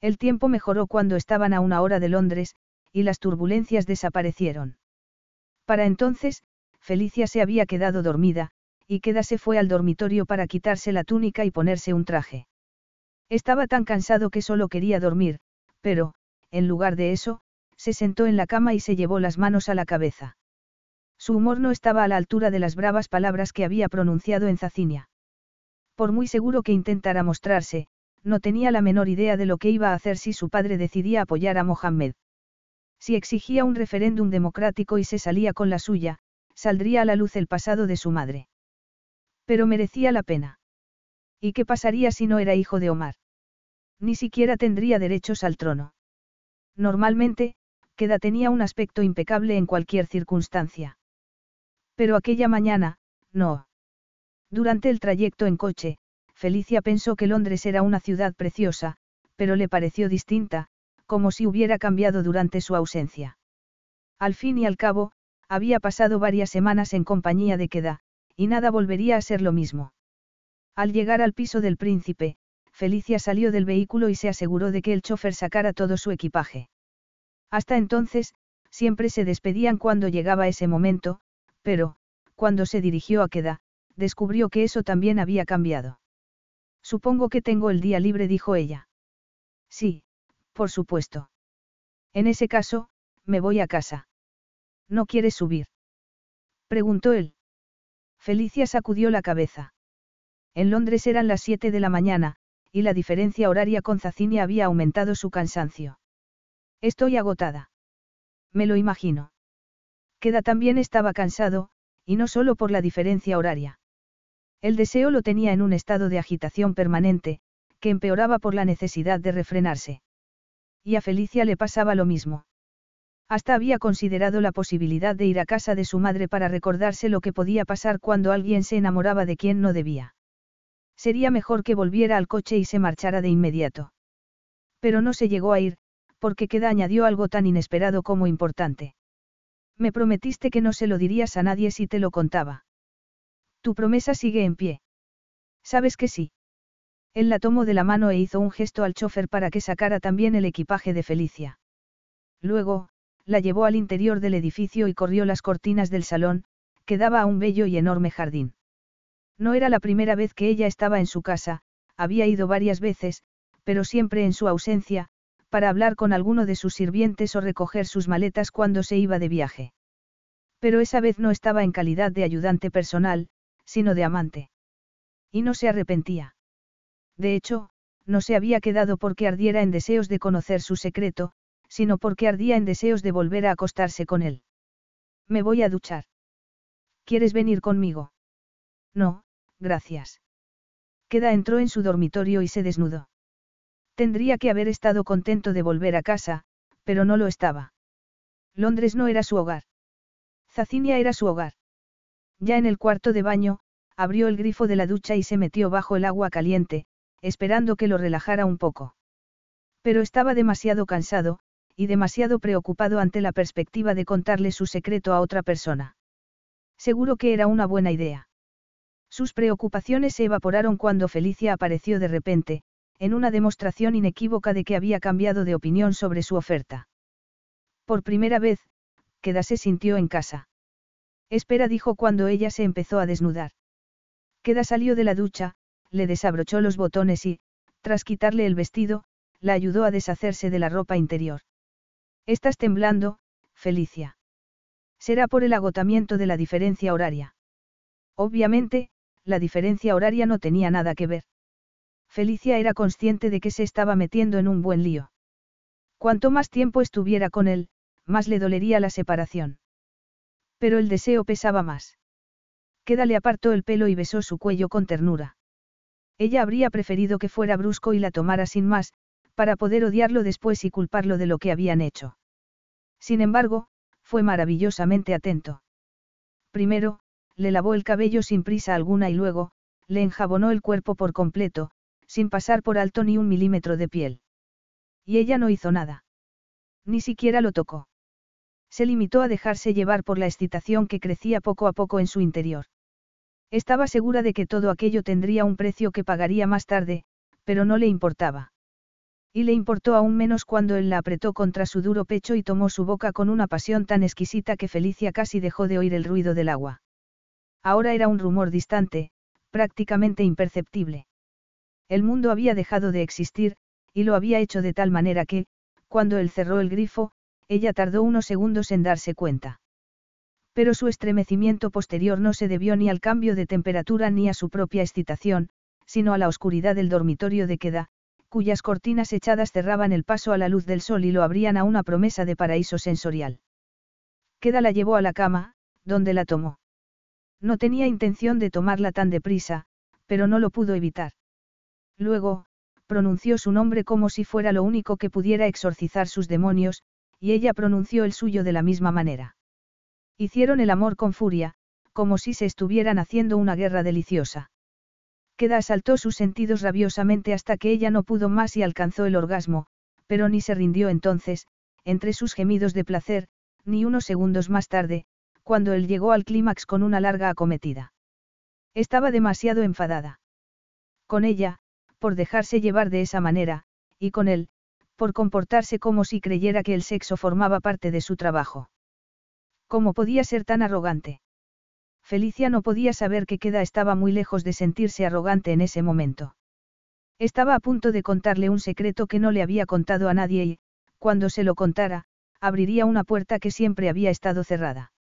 S2: El tiempo mejoró cuando estaban a una hora de Londres, y las turbulencias desaparecieron. Para entonces, Felicia se había quedado dormida, y Queda se fue al dormitorio para quitarse la túnica y ponerse un traje. Estaba tan cansado que solo quería dormir, pero, en lugar de eso, se sentó en la cama y se llevó las manos a la cabeza. Su humor no estaba a la altura de las bravas palabras que había pronunciado en Zacinia. Por muy seguro que intentara mostrarse, no tenía la menor idea de lo que iba a hacer si su padre decidía apoyar a Mohammed. Si exigía un referéndum democrático y se salía con la suya, saldría a la luz el pasado de su madre. Pero merecía la pena. ¿Y qué pasaría si no era hijo de Omar? Ni siquiera tendría derechos al trono. Normalmente, Queda tenía un aspecto impecable en cualquier circunstancia. Pero aquella mañana, no. Durante el trayecto en coche, Felicia pensó que Londres era una ciudad preciosa, pero le pareció distinta, como si hubiera cambiado durante su ausencia. Al fin y al cabo, había pasado varias semanas en compañía de Queda, y nada volvería a ser lo mismo. Al llegar al piso del príncipe, Felicia salió del vehículo y se aseguró de que el chofer sacara todo su equipaje. Hasta entonces, siempre se despedían cuando llegaba ese momento, pero, cuando se dirigió a Queda, descubrió que eso también había cambiado. Supongo que tengo el día libre, dijo ella. Sí, por supuesto. En ese caso, me voy a casa. ¿No quieres subir? Preguntó él. Felicia sacudió la cabeza. En Londres eran las siete de la mañana, y la diferencia horaria con Zacinia había aumentado su cansancio. Estoy agotada. Me lo imagino. Queda también estaba cansado, y no solo por la diferencia horaria. El deseo lo tenía en un estado de agitación permanente, que empeoraba por la necesidad de refrenarse. Y a Felicia le pasaba lo mismo. Hasta había considerado la posibilidad de ir a casa de su madre para recordarse lo que podía pasar cuando alguien se enamoraba de quien no debía. Sería mejor que volviera al coche y se marchara de inmediato. Pero no se llegó a ir, porque Queda añadió algo tan inesperado como importante. Me prometiste que no se lo dirías a nadie si te lo contaba. Tu promesa sigue en pie. ¿Sabes que sí? Él la tomó de la mano e hizo un gesto al chofer para que sacara también el equipaje de Felicia. Luego, la llevó al interior del edificio y corrió las cortinas del salón, que daba a un bello y enorme jardín. No era la primera vez que ella estaba en su casa, había ido varias veces, pero siempre en su ausencia, para hablar con alguno de sus sirvientes o recoger sus maletas cuando se iba de viaje. Pero esa vez no estaba en calidad de ayudante personal, sino de amante. Y no se arrepentía. De hecho, no se había quedado porque ardiera en deseos de conocer su secreto, sino porque ardía en deseos de volver a acostarse con él. Me voy a duchar. ¿Quieres venir conmigo? No, gracias. Queda entró en su dormitorio y se desnudó. Tendría que haber estado contento de volver a casa, pero no lo estaba. Londres no era su hogar. Zacinia era su hogar. Ya en el cuarto de baño, abrió el grifo de la ducha y se metió bajo el agua caliente, esperando que lo relajara un poco. Pero estaba demasiado cansado, y demasiado preocupado ante la perspectiva de contarle su secreto a otra persona. Seguro que era una buena idea. Sus preocupaciones se evaporaron cuando Felicia apareció de repente, en una demostración inequívoca de que había cambiado de opinión sobre su oferta. Por primera vez, Queda se sintió en casa. Espera, dijo cuando ella se empezó a desnudar. Queda salió de la ducha, le desabrochó los botones y, tras quitarle el vestido, la ayudó a deshacerse de la ropa interior. Estás temblando, Felicia. Será por el agotamiento de la diferencia horaria. Obviamente, la diferencia horaria no tenía nada que ver. Felicia era consciente de que se estaba metiendo en un buen lío. Cuanto más tiempo estuviera con él, más le dolería la separación. Pero el deseo pesaba más. Queda le apartó el pelo y besó su cuello con ternura. Ella habría preferido que fuera brusco y la tomara sin más, para poder odiarlo después y culparlo de lo que habían hecho. Sin embargo, fue maravillosamente atento. Primero, le lavó el cabello sin prisa alguna y luego, le enjabonó el cuerpo por completo, sin pasar por alto ni un milímetro de piel. Y ella no hizo nada. Ni siquiera lo tocó. Se limitó a dejarse llevar por la excitación que crecía poco a poco en su interior. Estaba segura de que todo aquello tendría un precio que pagaría más tarde, pero no le importaba. Y le importó aún menos cuando él la apretó contra su duro pecho y tomó su boca con una pasión tan exquisita que Felicia casi dejó de oír el ruido del agua. Ahora era un rumor distante, prácticamente imperceptible. El mundo había dejado de existir, y lo había hecho de tal manera que, cuando él cerró el grifo, ella tardó unos segundos en darse cuenta. Pero su estremecimiento posterior no se debió ni al cambio de temperatura ni a su propia excitación, sino a la oscuridad del dormitorio de queda, cuyas cortinas echadas cerraban el paso a la luz del sol y lo abrían a una promesa de paraíso sensorial. Queda la llevó a la cama, donde la tomó. No tenía intención de tomarla tan deprisa, pero no lo pudo evitar. Luego, pronunció su nombre como si fuera lo único que pudiera exorcizar sus demonios, y ella pronunció el suyo de la misma manera. Hicieron el amor con furia, como si se estuvieran haciendo una guerra deliciosa. Queda asaltó sus sentidos rabiosamente hasta que ella no pudo más y alcanzó el orgasmo, pero ni se rindió entonces, entre sus gemidos de placer, ni unos segundos más tarde, cuando él llegó al clímax con una larga acometida. Estaba demasiado enfadada. Con ella, por dejarse llevar de esa manera, y con él, por comportarse como si creyera que el sexo formaba parte de su trabajo. ¿Cómo podía ser tan arrogante? Felicia no podía saber que Queda estaba muy lejos de sentirse arrogante en ese momento. Estaba a punto de contarle un secreto que no le había contado a nadie y, cuando se lo contara, abriría una puerta que siempre había estado cerrada.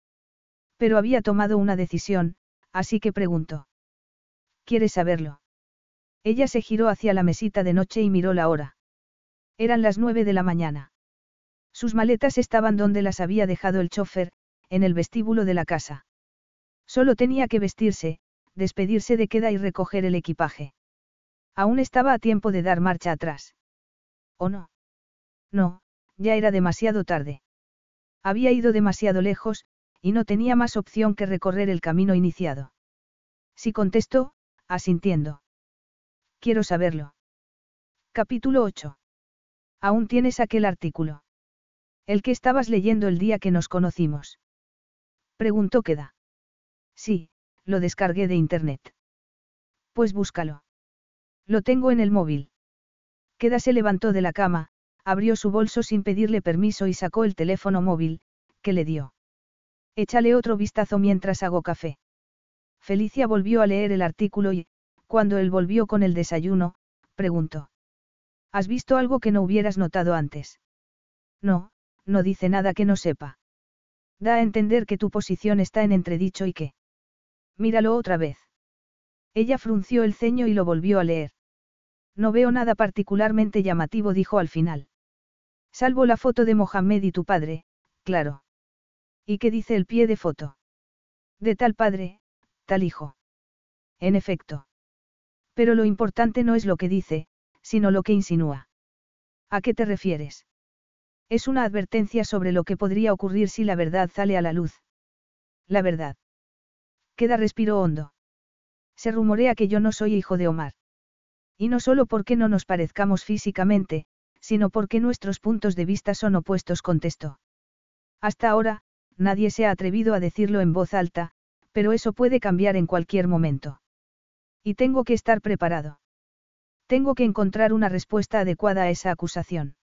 S2: Pero había tomado una decisión, así que preguntó. ¿Quieres saberlo? Ella se giró hacia la mesita de noche y miró la hora. Eran las nueve de la mañana. Sus maletas estaban donde las había dejado el chofer, en el vestíbulo de la casa. Solo tenía que vestirse, despedirse de queda y recoger el equipaje. Aún estaba a tiempo de dar marcha atrás. ¿O no? No, ya era demasiado tarde. Había ido demasiado lejos, y no tenía más opción que recorrer el camino iniciado. Si contestó, asintiendo. Quiero saberlo. Capítulo 8. Aún tienes aquel artículo. El que estabas leyendo el día que nos conocimos. Preguntó Queda. Sí, lo descargué de internet. Pues búscalo. Lo tengo en el móvil. Queda se levantó de la cama, abrió su bolso sin pedirle permiso y sacó el teléfono móvil, que le dio. Échale otro vistazo mientras hago café. Felicia volvió a leer el artículo y, cuando él volvió con el desayuno, preguntó. ¿Has visto algo que no hubieras notado antes? No, no dice nada que no sepa. Da a entender que tu posición está en entredicho y que... Míralo otra vez. Ella frunció el ceño y lo volvió a leer. No veo nada particularmente llamativo, dijo al final. Salvo la foto de Mohamed y tu padre, claro. ¿Y qué dice el pie de foto? De tal padre, tal hijo. En efecto. Pero lo importante no es lo que dice, sino lo que insinúa. ¿A qué te refieres? Es una advertencia sobre lo que podría ocurrir si la verdad sale a la luz. La verdad. Queda respiro hondo. Se rumorea que yo no soy hijo de Omar. Y no solo porque no nos parezcamos físicamente, sino porque nuestros puntos de vista son opuestos, contestó. Hasta ahora, nadie se ha atrevido a decirlo en voz alta, pero eso puede cambiar en cualquier momento. Y tengo que estar preparado. Tengo que encontrar una respuesta adecuada a esa acusación.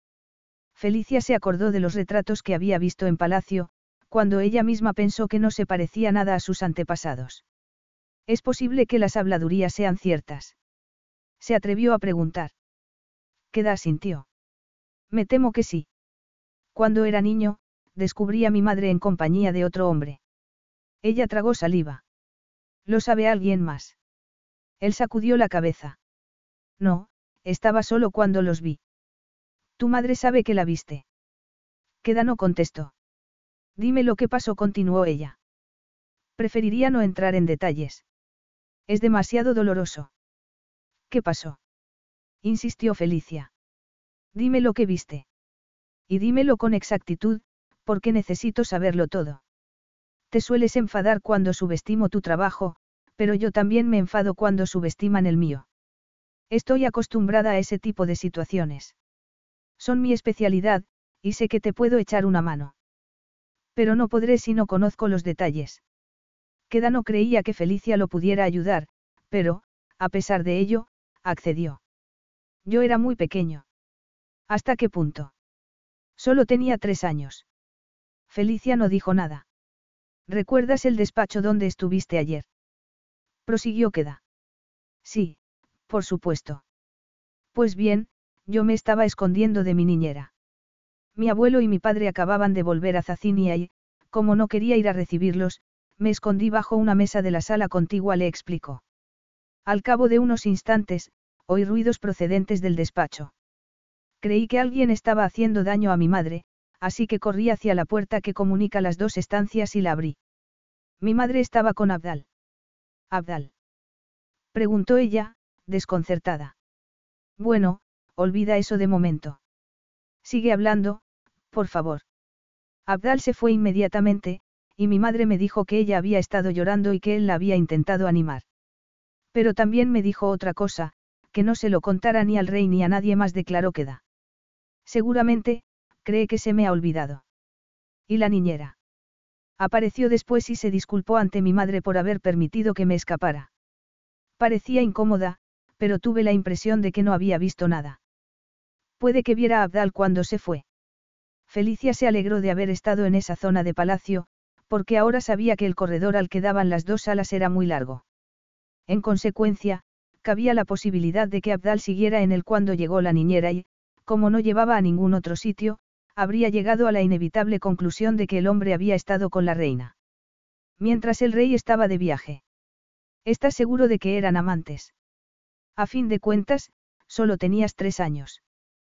S2: Felicia se acordó de los retratos que había visto en Palacio, cuando ella misma pensó que no se parecía nada a sus antepasados. Es posible que las habladurías sean ciertas. Se atrevió a preguntar. Queda sintió. Me temo que sí. Cuando era niño, descubrí a mi madre en compañía de otro hombre. Ella tragó saliva. ¿Lo sabe alguien más? Él sacudió la cabeza. No, estaba solo cuando los vi. Tu madre sabe que la viste. Queda no contestó. Dime lo que pasó, continuó ella. Preferiría no entrar en detalles. Es demasiado doloroso. ¿Qué pasó? insistió Felicia. Dime lo que viste. Y dímelo con exactitud, porque necesito saberlo todo. Te sueles enfadar cuando subestimo tu trabajo, pero yo también me enfado cuando subestiman el mío. Estoy acostumbrada a ese tipo de situaciones. Son mi especialidad, y sé que te puedo echar una mano. Pero no podré si no conozco los detalles. Queda no creía que Felicia lo pudiera ayudar, pero, a pesar de ello, accedió. Yo era muy pequeño. ¿Hasta qué punto? Solo tenía tres años. Felicia no dijo nada. ¿Recuerdas el despacho donde estuviste ayer? Prosiguió Queda. Sí, por supuesto. Pues bien, yo me estaba escondiendo de mi niñera. Mi abuelo y mi padre acababan de volver a Zacinia y, como no quería ir a recibirlos, me escondí bajo una mesa de la sala contigua, le explicó. Al cabo de unos instantes, oí ruidos procedentes del despacho. Creí que alguien estaba haciendo daño a mi madre, así que corrí hacia la puerta que comunica las dos estancias y la abrí. Mi madre estaba con Abdal. Abdal. Preguntó ella, desconcertada. Bueno, olvida eso de momento. Sigue hablando, por favor. Abdal se fue inmediatamente, y mi madre me dijo que ella había estado llorando y que él la había intentado animar. Pero también me dijo otra cosa, que no se lo contara ni al rey ni a nadie más, declaró Queda. Seguramente, cree que se me ha olvidado. ¿Y la niñera? Apareció después y se disculpó ante mi madre por haber permitido que me escapara. Parecía incómoda, pero tuve la impresión de que no había visto nada. Puede que viera a Abdal cuando se fue. Felicia se alegró de haber estado en esa zona de palacio, porque ahora sabía que el corredor al que daban las dos salas era muy largo. En consecuencia, cabía la posibilidad de que Abdal siguiera en él cuando llegó la niñera y, como no llevaba a ningún otro sitio, habría llegado a la inevitable conclusión de que el hombre había estado con la reina. Mientras el rey estaba de viaje. ¿Estás seguro de que eran amantes? A fin de cuentas, solo tenías tres años.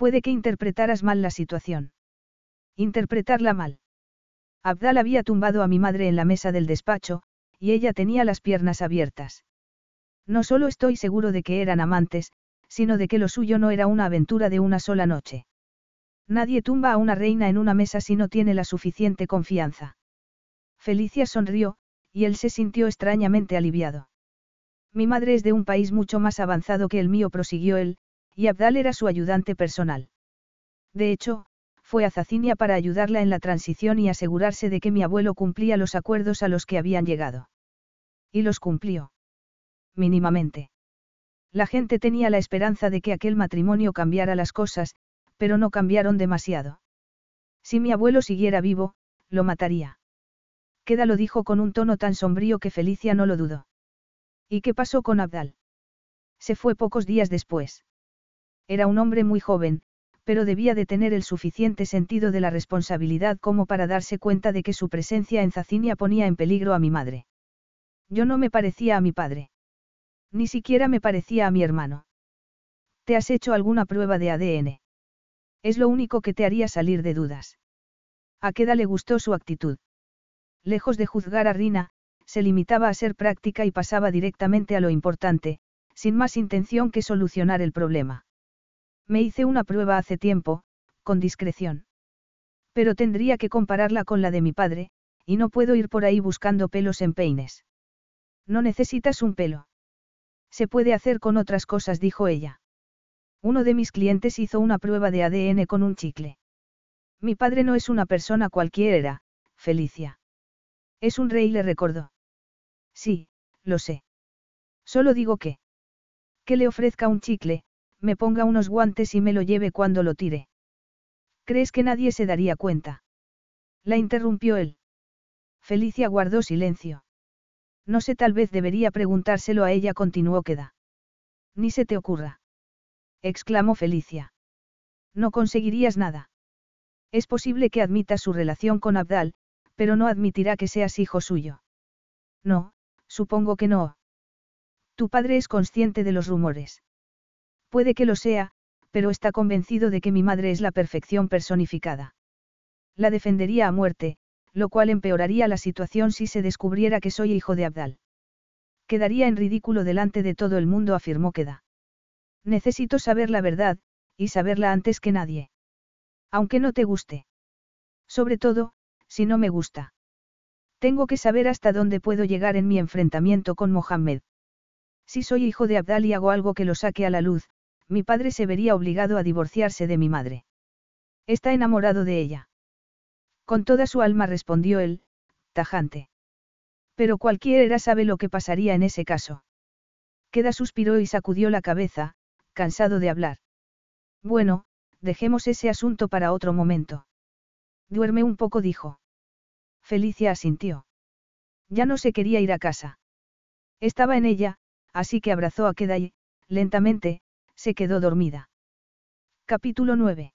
S2: Puede que interpretaras mal la situación. Interpretarla mal. Abdal había tumbado a mi madre en la mesa del despacho, y ella tenía las piernas abiertas. No solo estoy seguro de que eran amantes, sino de que lo suyo no era una aventura de una sola noche. Nadie tumba a una reina en una mesa si no tiene la suficiente confianza. Felicia sonrió, y él se sintió extrañamente aliviado. Mi madre es de un país mucho más avanzado que el mío, prosiguió él, y Abdal era su ayudante personal. De hecho, fue a Zacinia para ayudarla en la transición y asegurarse de que mi abuelo cumplía los acuerdos a los que habían llegado. Y los cumplió. Mínimamente. La gente tenía la esperanza de que aquel matrimonio cambiara las cosas, pero no cambiaron demasiado. Si mi abuelo siguiera vivo, lo mataría. Queda lo dijo con un tono tan sombrío que Felicia no lo dudó. ¿Y qué pasó con Abdal? Se fue pocos días después. Era un hombre muy joven, pero debía de tener el suficiente sentido de la responsabilidad como para darse cuenta de que su presencia en Zacinia ponía en peligro a mi madre. Yo no me parecía a mi padre. Ni siquiera me parecía a mi hermano. ¿Te has hecho alguna prueba de ADN? Es lo único que te haría salir de dudas. A Queda le gustó su actitud. Lejos de juzgar a Rina, se limitaba a ser práctica y pasaba directamente a lo importante, sin más intención que solucionar el problema. Me hice una prueba hace tiempo, con discreción. Pero tendría que compararla con la de mi padre, y no puedo ir por ahí buscando pelos en peines. No necesitas un pelo. Se puede hacer con otras cosas, dijo ella. Uno de mis clientes hizo una prueba de ADN con un chicle. Mi padre no es una persona cualquiera, Felicia. Es un rey, le recordó. Sí, lo sé. Solo digo que. Que le ofrezca un chicle, me ponga unos guantes y me lo lleve cuando lo tire. ¿Crees que nadie se daría cuenta? La interrumpió él. Felicia guardó silencio. No sé, tal vez debería preguntárselo a ella, continuó Queda. Ni se te ocurra. exclamó Felicia. No conseguirías nada. Es posible que admita su relación con Abdal, pero no admitirá que seas hijo suyo. No, supongo que no. Tu padre es consciente de los rumores. Puede que lo sea, pero está convencido de que mi madre es la perfección personificada. La defendería a muerte, lo cual empeoraría la situación si se descubriera que soy hijo de Abdal. Quedaría en ridículo delante de todo el mundo, afirmó Queda. Necesito saber la verdad, y saberla antes que nadie. Aunque no te guste. Sobre todo, si no me gusta. Tengo que saber hasta dónde puedo llegar en mi enfrentamiento con Mohammed. Si soy hijo de Abdal y hago algo que lo saque a la luz, mi padre se vería obligado a divorciarse de mi madre. Está enamorado de ella. Con toda su alma respondió él, tajante. Pero cualquiera sabe lo que pasaría en ese caso. Queda suspiró y sacudió la cabeza, cansado de hablar. Bueno, dejemos ese asunto para otro momento. Duerme un poco, dijo. Felicia asintió. Ya no se quería ir a casa. Estaba en ella, así que abrazó a Keda y, lentamente, se quedó dormida. Capítulo 9.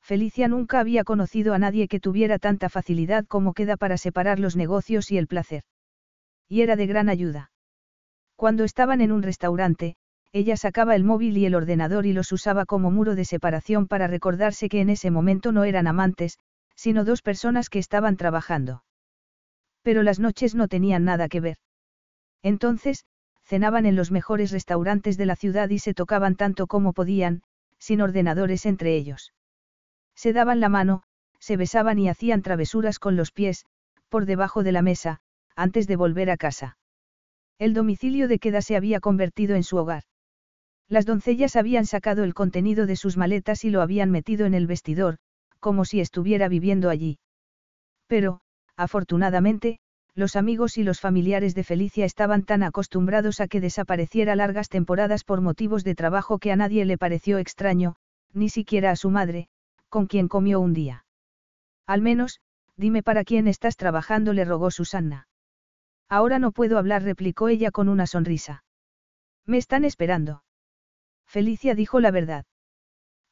S2: Felicia nunca había conocido a nadie que tuviera tanta facilidad como Queda para separar los negocios y el placer. Y era de gran ayuda. Cuando estaban en un restaurante, ella sacaba el móvil y el ordenador y los usaba como muro de separación para recordarse que en ese momento no eran amantes, sino dos personas que estaban trabajando. Pero las noches no tenían nada que ver. Entonces, cenaban en los mejores restaurantes de la ciudad y se tocaban tanto como podían, sin ordenadores entre ellos. Se daban la mano, se besaban y hacían travesuras con los pies, por debajo de la mesa, antes de volver a casa. El domicilio de queda se había convertido en su hogar. Las doncellas habían sacado el contenido de sus maletas y lo habían metido en el vestidor, como si estuviera viviendo allí. Pero, afortunadamente, los amigos y los familiares de Felicia estaban tan acostumbrados a que desapareciera largas temporadas por motivos de trabajo que a nadie le pareció extraño, ni siquiera a su madre, con quien comió un día. Al menos, dime para quién estás trabajando, le rogó Susanna. Ahora no puedo hablar, replicó ella con una sonrisa. Me están esperando. Felicia dijo la verdad.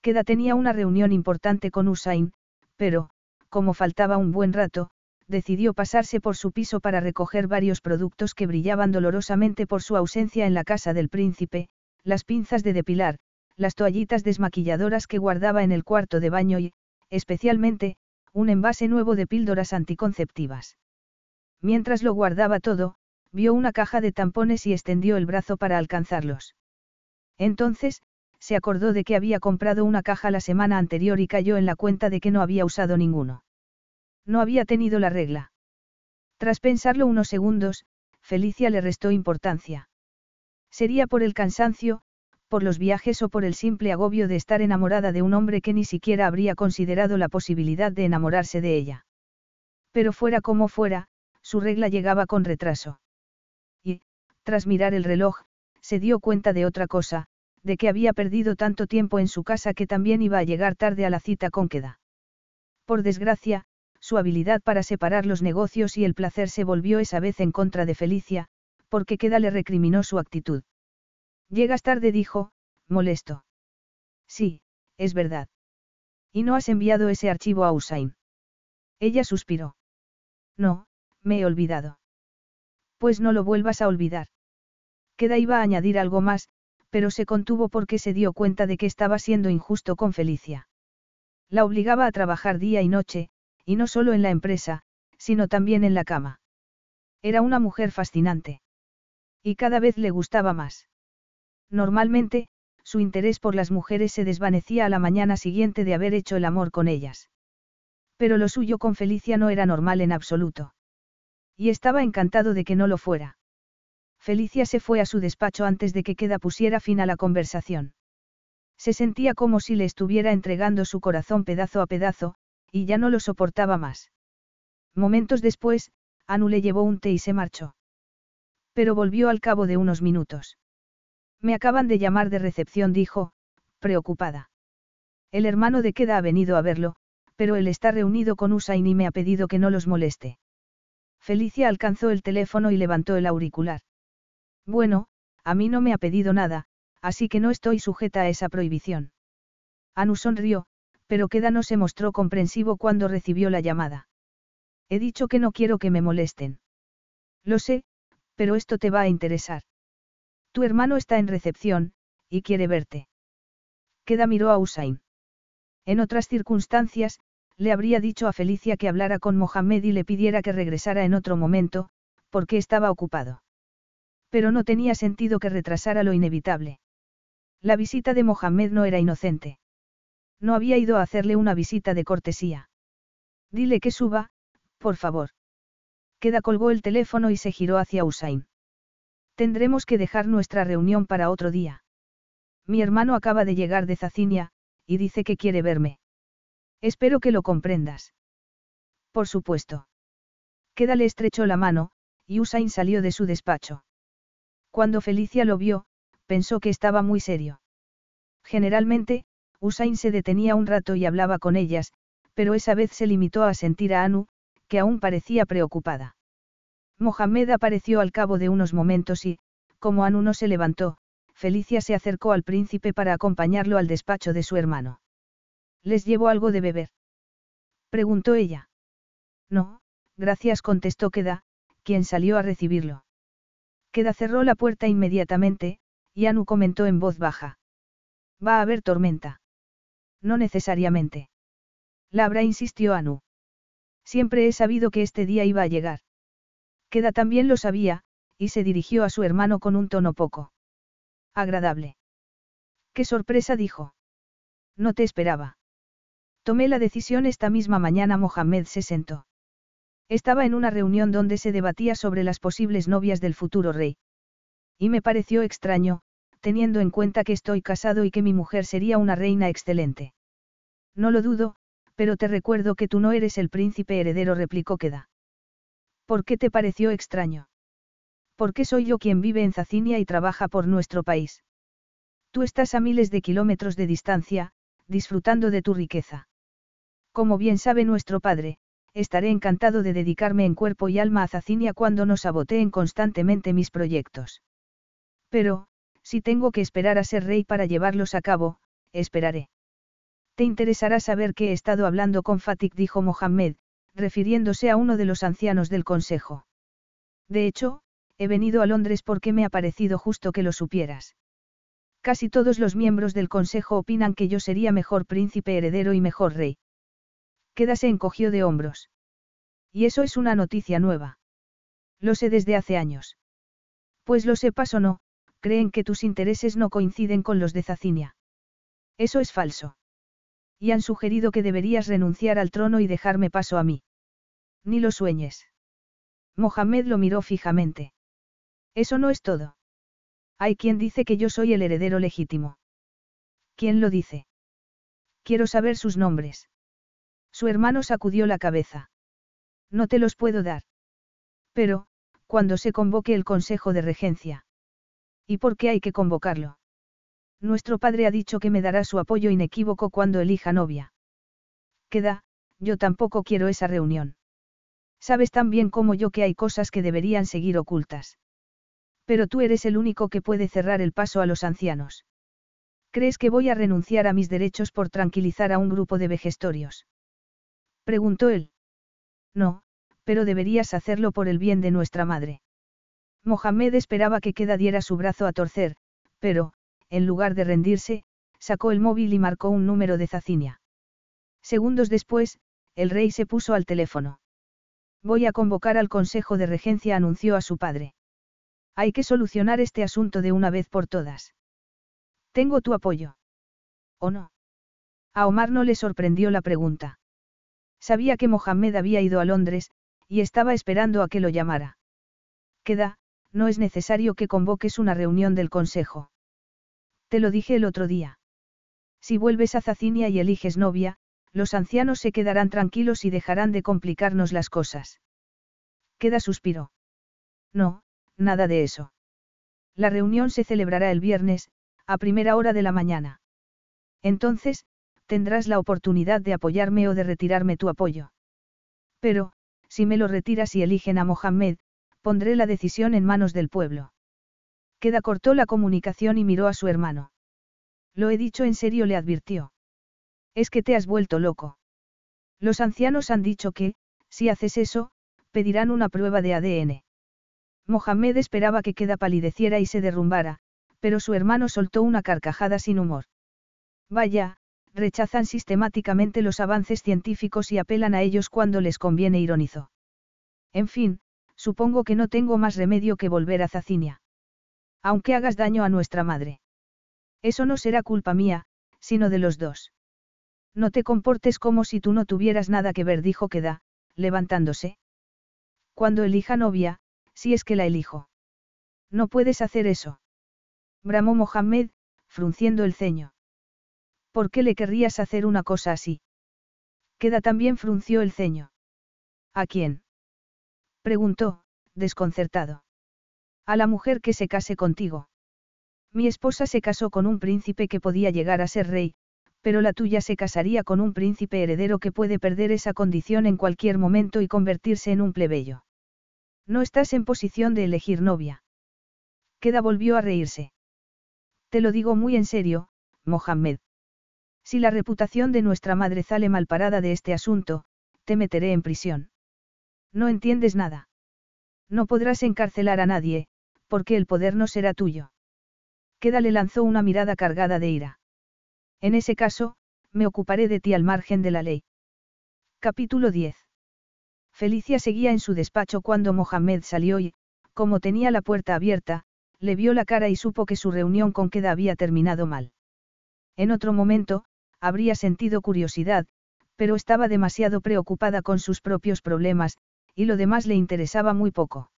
S2: Queda tenía una reunión importante con Usain, pero, como faltaba un buen rato, decidió pasarse por su piso para recoger varios productos que brillaban dolorosamente por su ausencia en la casa del príncipe, las pinzas de depilar, las toallitas desmaquilladoras que guardaba en el cuarto de baño y, especialmente, un envase nuevo de píldoras anticonceptivas. Mientras lo guardaba todo, vio una caja de tampones y extendió el brazo para alcanzarlos. Entonces, se acordó de que había comprado una caja la semana anterior y cayó en la cuenta de que no había usado ninguno. No había tenido la regla. Tras pensarlo unos segundos, Felicia le restó importancia. Sería por el cansancio, por los viajes o por el simple agobio de estar enamorada de un hombre que ni siquiera habría considerado la posibilidad de enamorarse de ella. Pero fuera como fuera, su regla llegaba con retraso. Y, tras mirar el reloj, se dio cuenta de otra cosa, de que había perdido tanto tiempo en su casa que también iba a llegar tarde a la cita con Queda. Por desgracia, su habilidad para separar los negocios y el placer se volvió esa vez en contra de Felicia, porque Queda le recriminó su actitud. Llegas tarde, dijo, molesto. Sí, es verdad. ¿Y no has enviado ese archivo a Usain? Ella suspiró. No, me he olvidado. Pues no lo vuelvas a olvidar. Queda iba a añadir algo más, pero se contuvo porque se dio cuenta de que estaba siendo injusto con Felicia. La obligaba a trabajar día y noche, y no solo en la empresa, sino también en la cama. Era una mujer fascinante. Y cada vez le gustaba más. Normalmente, su interés por las mujeres se desvanecía a la mañana siguiente de haber hecho el amor con ellas. Pero lo suyo con Felicia no era normal en absoluto. Y estaba encantado de que no lo fuera. Felicia se fue a su despacho antes de que Queda pusiera fin a la conversación. Se sentía como si le estuviera entregando su corazón pedazo a pedazo, y ya no lo soportaba más. Momentos después, Anu le llevó un té y se marchó. Pero volvió al cabo de unos minutos. Me acaban de llamar de recepción, dijo, preocupada. El hermano de Queda ha venido a verlo, pero él está reunido con Usain y me ha pedido que no los moleste. Felicia alcanzó el teléfono y levantó el auricular. Bueno, a mí no me ha pedido nada, así que no estoy sujeta a esa prohibición. Anu sonrió, pero Queda no se mostró comprensivo cuando recibió la llamada. He dicho que no quiero que me molesten. Lo sé, pero esto te va a interesar. Tu hermano está en recepción, y quiere verte. Queda miró a Usain. En otras circunstancias, le habría dicho a Felicia que hablara con Mohamed y le pidiera que regresara en otro momento, porque estaba ocupado. Pero no tenía sentido que retrasara lo inevitable. La visita de Mohamed no era inocente. No había ido a hacerle una visita de cortesía. Dile que suba, por favor. Queda colgó el teléfono y se giró hacia Usain. Tendremos que dejar nuestra reunión para otro día. Mi hermano acaba de llegar de Zacinia, y dice que quiere verme. Espero que lo comprendas. Por supuesto. Queda le estrechó la mano, y Usain salió de su despacho. Cuando Felicia lo vio, pensó que estaba muy serio. Generalmente, Usain se detenía un rato y hablaba con ellas, pero esa vez se limitó a sentir a Anu, que aún parecía preocupada. Mohamed apareció al cabo de unos momentos y, Como Anu no se levantó, Felicia se acercó al príncipe para acompañarlo al despacho de su hermano. ¿Les llevo algo de beber? preguntó ella. No, gracias contestó Queda, quien salió a recibirlo. Queda cerró la puerta inmediatamente, y Anu comentó en voz baja. Va a haber tormenta. No necesariamente. Labra insistió Anu. Siempre he sabido que este día iba a llegar. Queda también lo sabía, y se dirigió a su hermano con un tono poco. Agradable. Qué sorpresa dijo. No te esperaba. Tomé la decisión esta misma mañana. Mohamed se sentó. Estaba en una reunión donde se debatía sobre las posibles novias del futuro rey. Y me pareció extraño, teniendo en cuenta que estoy casado y que mi mujer sería una reina excelente. No lo dudo, pero te recuerdo que tú no eres el príncipe heredero, replicó Queda. ¿Por qué te pareció extraño? Porque soy yo quien vive en Zacinia y trabaja por nuestro país. Tú estás a miles de kilómetros de distancia, disfrutando de tu riqueza. Como bien sabe nuestro padre, estaré encantado de dedicarme en cuerpo y alma a Zacinia cuando no saboteen constantemente mis proyectos. Pero, si tengo que esperar a ser rey para llevarlos a cabo, esperaré. Te interesará saber que he estado hablando con Fatik, dijo Mohammed, refiriéndose a uno de los ancianos del consejo. De hecho, he venido a Londres porque me ha parecido justo que lo supieras. Casi todos los miembros del consejo opinan que yo sería mejor príncipe heredero y mejor rey. Queda se encogió de hombros. Y eso es una noticia nueva. Lo sé desde hace años. Pues lo sepas o no, creen que tus intereses no coinciden con los de Zacinia. Eso es falso. Y han sugerido que deberías renunciar al trono y dejarme paso a mí. Ni lo sueñes. Mohamed lo miró fijamente. Eso no es todo. Hay quien dice que yo soy el heredero legítimo. ¿Quién lo dice? Quiero saber sus nombres. Su hermano sacudió la cabeza. No te los puedo dar. Pero, cuando se convoque el Consejo de Regencia. ¿Y por qué hay que convocarlo? Nuestro padre ha dicho que me dará su apoyo inequívoco cuando elija novia. Queda, yo tampoco quiero esa reunión. Sabes tan bien como yo que hay cosas que deberían seguir ocultas. Pero tú eres el único que puede cerrar el paso a los ancianos. ¿Crees que voy a renunciar a mis derechos por tranquilizar a un grupo de vejestorios? Preguntó él. No, pero deberías hacerlo por el bien de nuestra madre. Mohamed esperaba que Queda diera su brazo a torcer, pero, en lugar de rendirse, sacó el móvil y marcó un número de Zacinia. Segundos después, el rey se puso al teléfono. Voy a convocar al Consejo de Regencia, anunció a su padre. Hay que solucionar este asunto de una vez por todas. Tengo tu apoyo. ¿O no? A Omar no le sorprendió la pregunta. Sabía que Mohamed había ido a Londres, y estaba esperando a que lo llamara. Queda, no es necesario que convoques una reunión del Consejo. Te lo dije el otro día. Si vuelves a Zacinia y eliges novia, los ancianos se quedarán tranquilos y dejarán de complicarnos las cosas. Queda suspiró. No, nada de eso. La reunión se celebrará el viernes, a primera hora de la mañana. Entonces, tendrás la oportunidad de apoyarme o de retirarme tu apoyo. Pero, si me lo retiras y eligen a Mohammed, pondré la decisión en manos del pueblo. Queda cortó la comunicación y miró a su hermano. Lo he dicho en serio, le advirtió. Es que te has vuelto loco. Los ancianos han dicho que, si haces eso, pedirán una prueba de ADN. Mohamed esperaba que Queda palideciera y se derrumbara, pero su hermano soltó una carcajada sin humor. Vaya, rechazan sistemáticamente los avances científicos y apelan a ellos cuando les conviene, ironizó. En fin, supongo que no tengo más remedio que volver a Zacinia. Aunque hagas daño a nuestra madre. Eso no será culpa mía, sino de los dos. No te comportes como si tú no tuvieras nada que ver, dijo Queda, levantándose. Cuando elija novia, si es que la elijo. No puedes hacer eso. Bramó Mohamed, frunciendo el ceño. ¿Por qué le querrías hacer una cosa así? Queda también frunció el ceño. ¿A quién? Preguntó, desconcertado. A la mujer que se case contigo. Mi esposa se casó con un príncipe que podía llegar a ser rey, pero la tuya se casaría con un príncipe heredero que puede perder esa condición en cualquier momento y convertirse en un plebeyo. No estás en posición de elegir novia. Queda volvió a reírse. Te lo digo muy en serio, Mohammed. Si la reputación de nuestra madre sale mal parada de este asunto, te meteré en prisión. No entiendes nada. No podrás encarcelar a nadie, porque el poder no será tuyo. Queda le lanzó una mirada cargada de ira. En ese caso, me ocuparé de ti al margen de la ley. Capítulo 10. Felicia seguía en su despacho cuando Mohamed salió y, como tenía la puerta abierta, le vio la cara y supo que su reunión con Queda había terminado mal. En otro momento, habría sentido curiosidad, pero estaba demasiado preocupada con sus propios problemas, y lo demás le interesaba muy poco.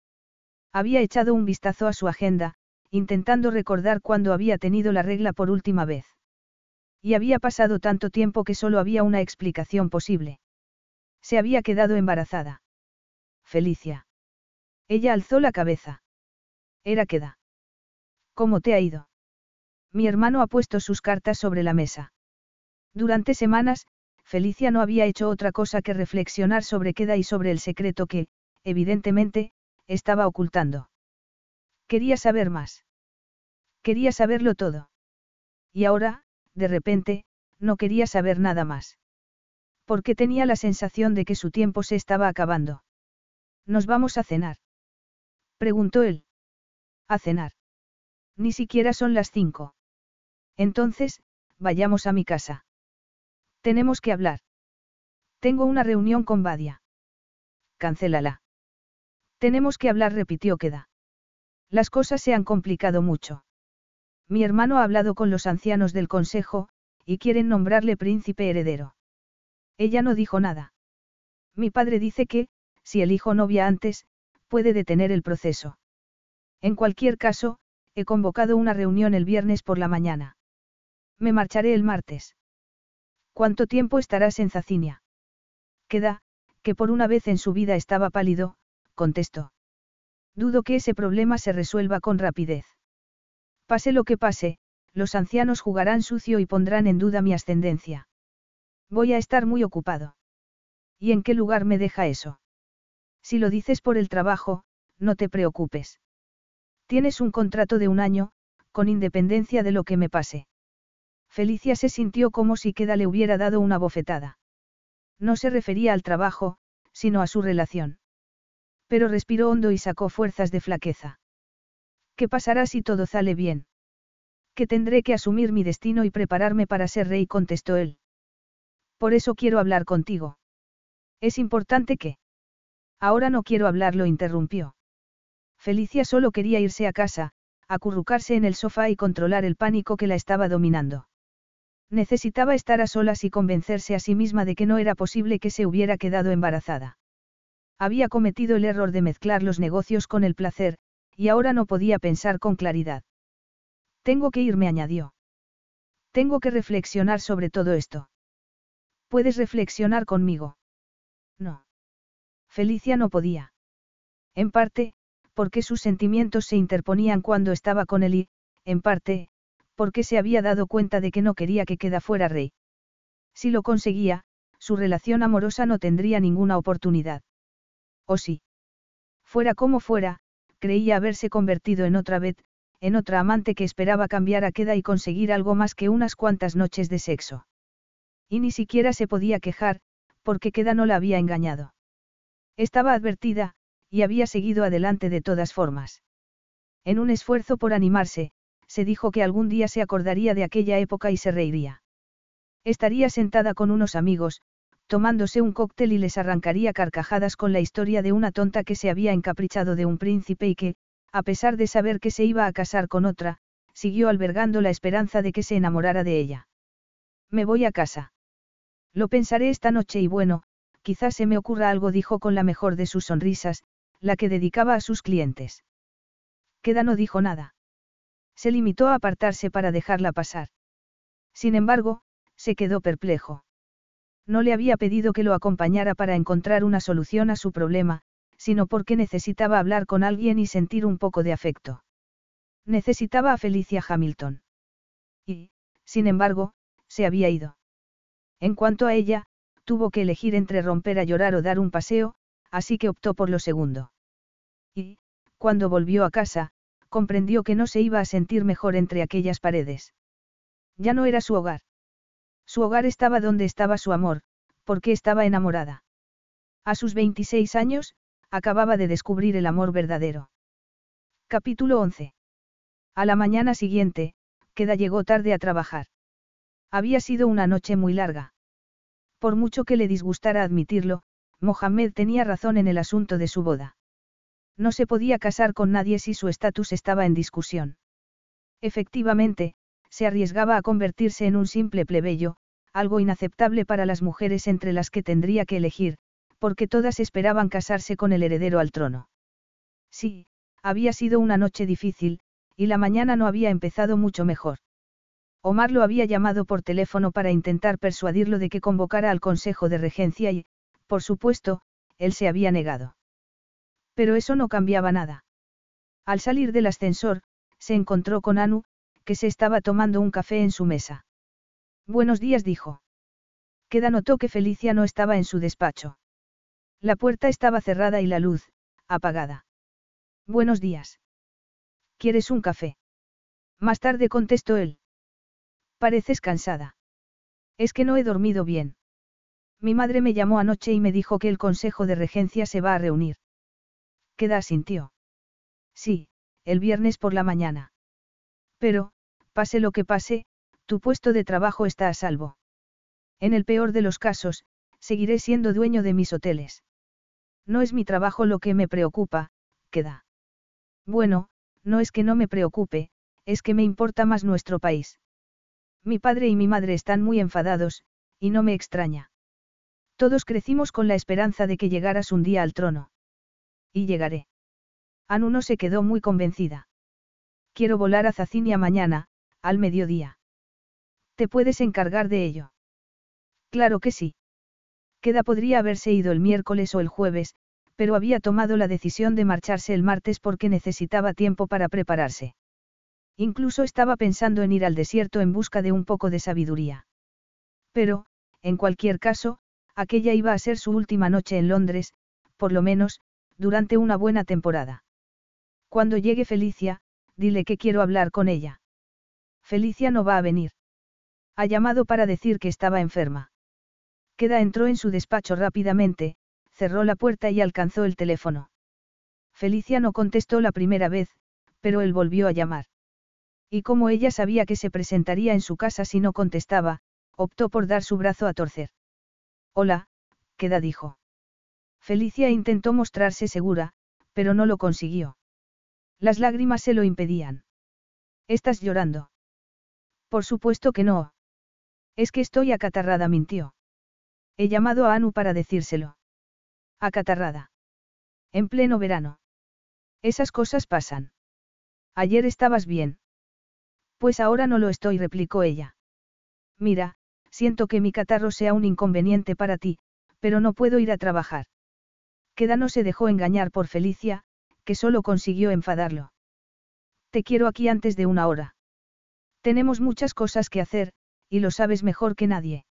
S2: Había echado un vistazo a su agenda, intentando recordar cuándo había tenido la regla por última vez. Y había pasado tanto tiempo que solo había una explicación posible. Se había quedado embarazada. Felicia. Ella alzó la cabeza. Era queda. ¿Cómo te ha ido? Mi hermano ha puesto sus cartas sobre la mesa. Durante semanas, Felicia no había hecho otra cosa que reflexionar sobre Queda y sobre el secreto que, evidentemente, estaba ocultando. Quería saber más. Quería saberlo todo. Y ahora, de repente, no quería saber nada más. Porque tenía la sensación de que su tiempo se estaba acabando. ¿Nos vamos a cenar? Preguntó él. A cenar. Ni siquiera son las cinco. Entonces, vayamos a mi casa. Tenemos que hablar. Tengo una reunión con Badia. Cancélala. Tenemos que hablar, repitió Queda. Las cosas se han complicado mucho. Mi hermano ha hablado con los ancianos del consejo, y quieren nombrarle príncipe heredero. Ella no dijo nada. Mi padre dice que, si el hijo novia antes, puede detener el proceso. En cualquier caso, he convocado una reunión el viernes por la mañana. Me marcharé el martes. ¿Cuánto tiempo estarás en Zacinia? Queda, que por una vez en su vida estaba pálido, contestó. Dudo que ese problema se resuelva con rapidez. Pase lo que pase, los ancianos jugarán sucio y pondrán en duda mi ascendencia. Voy a estar muy ocupado. ¿Y en qué lugar me deja eso? Si lo dices por el trabajo, no te preocupes. Tienes un contrato de un año, con independencia de lo que me pase. Felicia se sintió como si Queda le hubiera dado una bofetada. No se refería al trabajo, sino a su relación. Pero respiró hondo y sacó fuerzas de flaqueza. ¿Qué pasará si todo sale bien? Que tendré que asumir mi destino y prepararme para ser rey, contestó él. Por eso quiero hablar contigo. Es importante que... Ahora no quiero hablar, lo interrumpió. Felicia solo quería irse a casa, acurrucarse en el sofá y controlar el pánico que la estaba dominando. Necesitaba estar a solas y convencerse a sí misma de que no era posible que se hubiera quedado embarazada. Había cometido el error de mezclar los negocios con el placer, y ahora no podía pensar con claridad. Tengo que irme, añadió. Tengo que reflexionar sobre todo esto. ¿Puedes reflexionar conmigo? No. Felicia no podía. En parte, porque sus sentimientos se interponían cuando estaba con él y, en parte, porque se había dado cuenta de que no quería que queda fuera rey. Si lo conseguía, su relación amorosa no tendría ninguna oportunidad. O sí. Fuera como fuera, creía haberse convertido en otra vez, en otra amante que esperaba cambiar a queda y conseguir algo más que unas cuantas noches de sexo. Y ni siquiera se podía quejar, porque queda no la había engañado. Estaba advertida, y había seguido adelante de todas formas. En un esfuerzo por animarse, se dijo que algún día se acordaría de aquella época y se reiría. Estaría sentada con unos amigos, tomándose un cóctel y les arrancaría carcajadas con la historia de una tonta que se había encaprichado de un príncipe y que, a pesar de saber que se iba a casar con otra, siguió albergando la esperanza de que se enamorara de ella. Me voy a casa. Lo pensaré esta noche y bueno, quizás se me ocurra algo, dijo con la mejor de sus sonrisas, la que dedicaba a sus clientes. Queda no dijo nada. Se limitó a apartarse para dejarla pasar. Sin embargo, se quedó perplejo. No le había pedido que lo acompañara para encontrar una solución a su problema, sino porque necesitaba hablar con alguien y sentir un poco de afecto. Necesitaba a Felicia Hamilton. Y, sin embargo, se había ido. En cuanto a ella, tuvo que elegir entre romper a llorar o dar un paseo, así que optó por lo segundo. Y, cuando volvió a casa, comprendió que no se iba a sentir mejor entre aquellas paredes. Ya no era su hogar. Su hogar estaba donde estaba su amor, porque estaba enamorada. A sus 26 años, acababa de descubrir el amor verdadero. Capítulo 11. A la mañana siguiente, Queda llegó tarde a trabajar. Había sido una noche muy larga. Por mucho que le disgustara admitirlo, Mohamed tenía razón en el asunto de su boda. No se podía casar con nadie si su estatus estaba en discusión. Efectivamente, se arriesgaba a convertirse en un simple plebeyo, algo inaceptable para las mujeres entre las que tendría que elegir, porque todas esperaban casarse con el heredero al trono. Sí, había sido una noche difícil, y la mañana no había empezado mucho mejor. Omar lo había llamado por teléfono para intentar persuadirlo de que convocara al Consejo de Regencia y, por supuesto, él se había negado. Pero eso no cambiaba nada. Al salir del ascensor, se encontró con Anu, que se estaba tomando un café en su mesa. Buenos días, dijo. Queda notó que Felicia no estaba en su despacho. La puerta estaba cerrada y la luz, apagada. Buenos días. ¿Quieres un café? Más tarde contestó él. Pareces cansada. Es que no he dormido bien. Mi madre me llamó anoche y me dijo que el Consejo de Regencia se va a reunir. Queda sintió. Sí, el viernes por la mañana. Pero, pase lo que pase, tu puesto de trabajo está a salvo. En el peor de los casos, seguiré siendo dueño de mis hoteles. No es mi trabajo lo que me preocupa, queda. Bueno, no es que no me preocupe, es que me importa más nuestro país. Mi padre y mi madre están muy enfadados, y no me extraña. Todos crecimos con la esperanza de que llegaras un día al trono. Y llegaré. Anu no se quedó muy convencida. Quiero volar a Zacinia mañana, al mediodía. ¿Te puedes encargar de ello? Claro que sí. Queda podría haberse ido el miércoles o el jueves, pero había tomado la decisión de marcharse el martes porque necesitaba tiempo para prepararse. Incluso estaba pensando en ir al desierto en busca de un poco de sabiduría. Pero, en cualquier caso, aquella iba a ser su última noche en Londres, por lo menos, durante una buena temporada. Cuando llegue Felicia, dile que quiero hablar con ella. Felicia no va a venir. Ha llamado para decir que estaba enferma. Queda entró en su despacho rápidamente, cerró la puerta y alcanzó el teléfono. Felicia no contestó la primera vez, pero él volvió a llamar. Y como ella sabía que se presentaría en su casa si no contestaba, optó por dar su brazo a torcer. Hola, queda dijo. Felicia intentó mostrarse segura, pero no lo consiguió. Las lágrimas se lo impedían. ¿Estás llorando? Por supuesto que no. Es que estoy acatarrada, mintió. He llamado a Anu para decírselo. Acatarrada. En pleno verano. Esas cosas pasan. Ayer estabas bien. Pues ahora no lo estoy, replicó ella. Mira, siento que mi catarro sea un inconveniente para ti, pero no puedo ir a trabajar. Queda no se dejó engañar por Felicia, que solo consiguió enfadarlo. Te quiero aquí antes de una hora. Tenemos muchas cosas que hacer, y lo sabes mejor que nadie.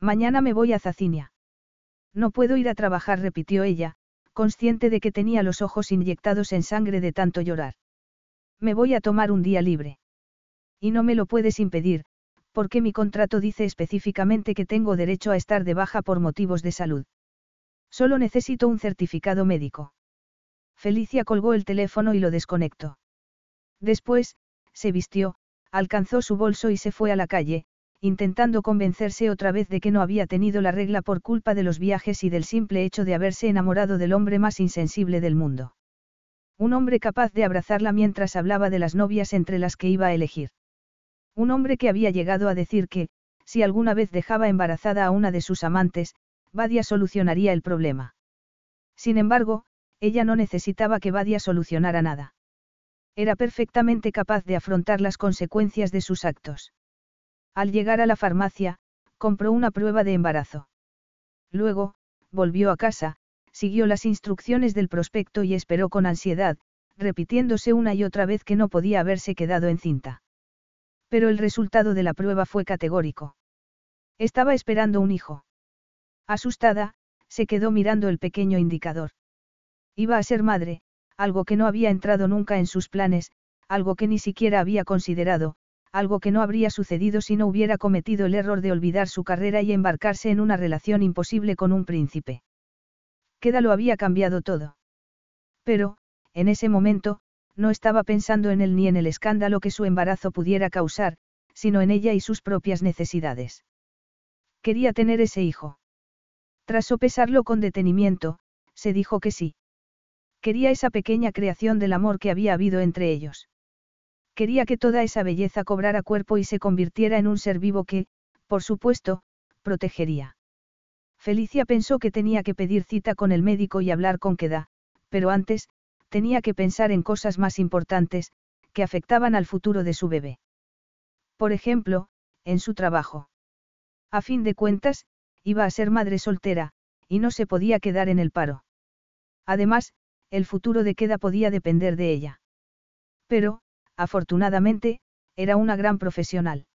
S2: Mañana me voy a Zacinia. No puedo ir a trabajar, repitió ella, consciente de que tenía los ojos inyectados en sangre de tanto llorar. Me voy a tomar un día libre. Y no me lo puedes impedir, porque mi contrato dice específicamente que tengo derecho a estar de baja por motivos de salud. Solo necesito un certificado médico. Felicia colgó el teléfono y lo desconectó. Después, se vistió, alcanzó su bolso y se fue a la calle, intentando convencerse otra vez de que no había tenido la regla por culpa de los viajes y del simple hecho de haberse enamorado del hombre más insensible del mundo. Un hombre capaz de abrazarla mientras hablaba de las novias entre las que iba a elegir. Un hombre que había llegado a decir que, si alguna vez dejaba embarazada a una de sus amantes, Badia solucionaría el problema. Sin embargo, ella no necesitaba que Badia solucionara nada. Era perfectamente capaz de afrontar las consecuencias de sus actos. Al llegar a la farmacia, compró una prueba de embarazo. Luego, volvió a casa, siguió las instrucciones del prospecto y esperó con ansiedad, repitiéndose una y otra vez que no podía haberse quedado encinta. Pero el resultado de la prueba fue categórico. Estaba esperando un hijo. Asustada, se quedó mirando el pequeño indicador. Iba a ser madre, algo que no había entrado nunca en sus planes, algo que ni siquiera había considerado, algo que no habría sucedido si no hubiera cometido el error de olvidar su carrera y embarcarse en una relación imposible con un príncipe. Queda lo había cambiado todo. Pero, en ese momento, no estaba pensando en él ni en el escándalo que su embarazo pudiera causar, sino en ella y sus propias necesidades. Quería tener ese hijo. Tras sopesarlo con detenimiento, se dijo que sí. Quería esa pequeña creación del amor que había habido entre ellos. Quería que toda esa belleza cobrara cuerpo y se convirtiera en un ser vivo que, por supuesto, protegería. Felicia pensó que tenía que pedir cita con el médico y hablar con Queda, pero antes, tenía que pensar en cosas más importantes, que afectaban al futuro de su bebé. Por ejemplo, en su trabajo. A fin de cuentas, iba a ser madre soltera, y no se podía quedar en el paro. Además, el futuro de Queda podía depender de ella. Pero, afortunadamente, era una gran profesional.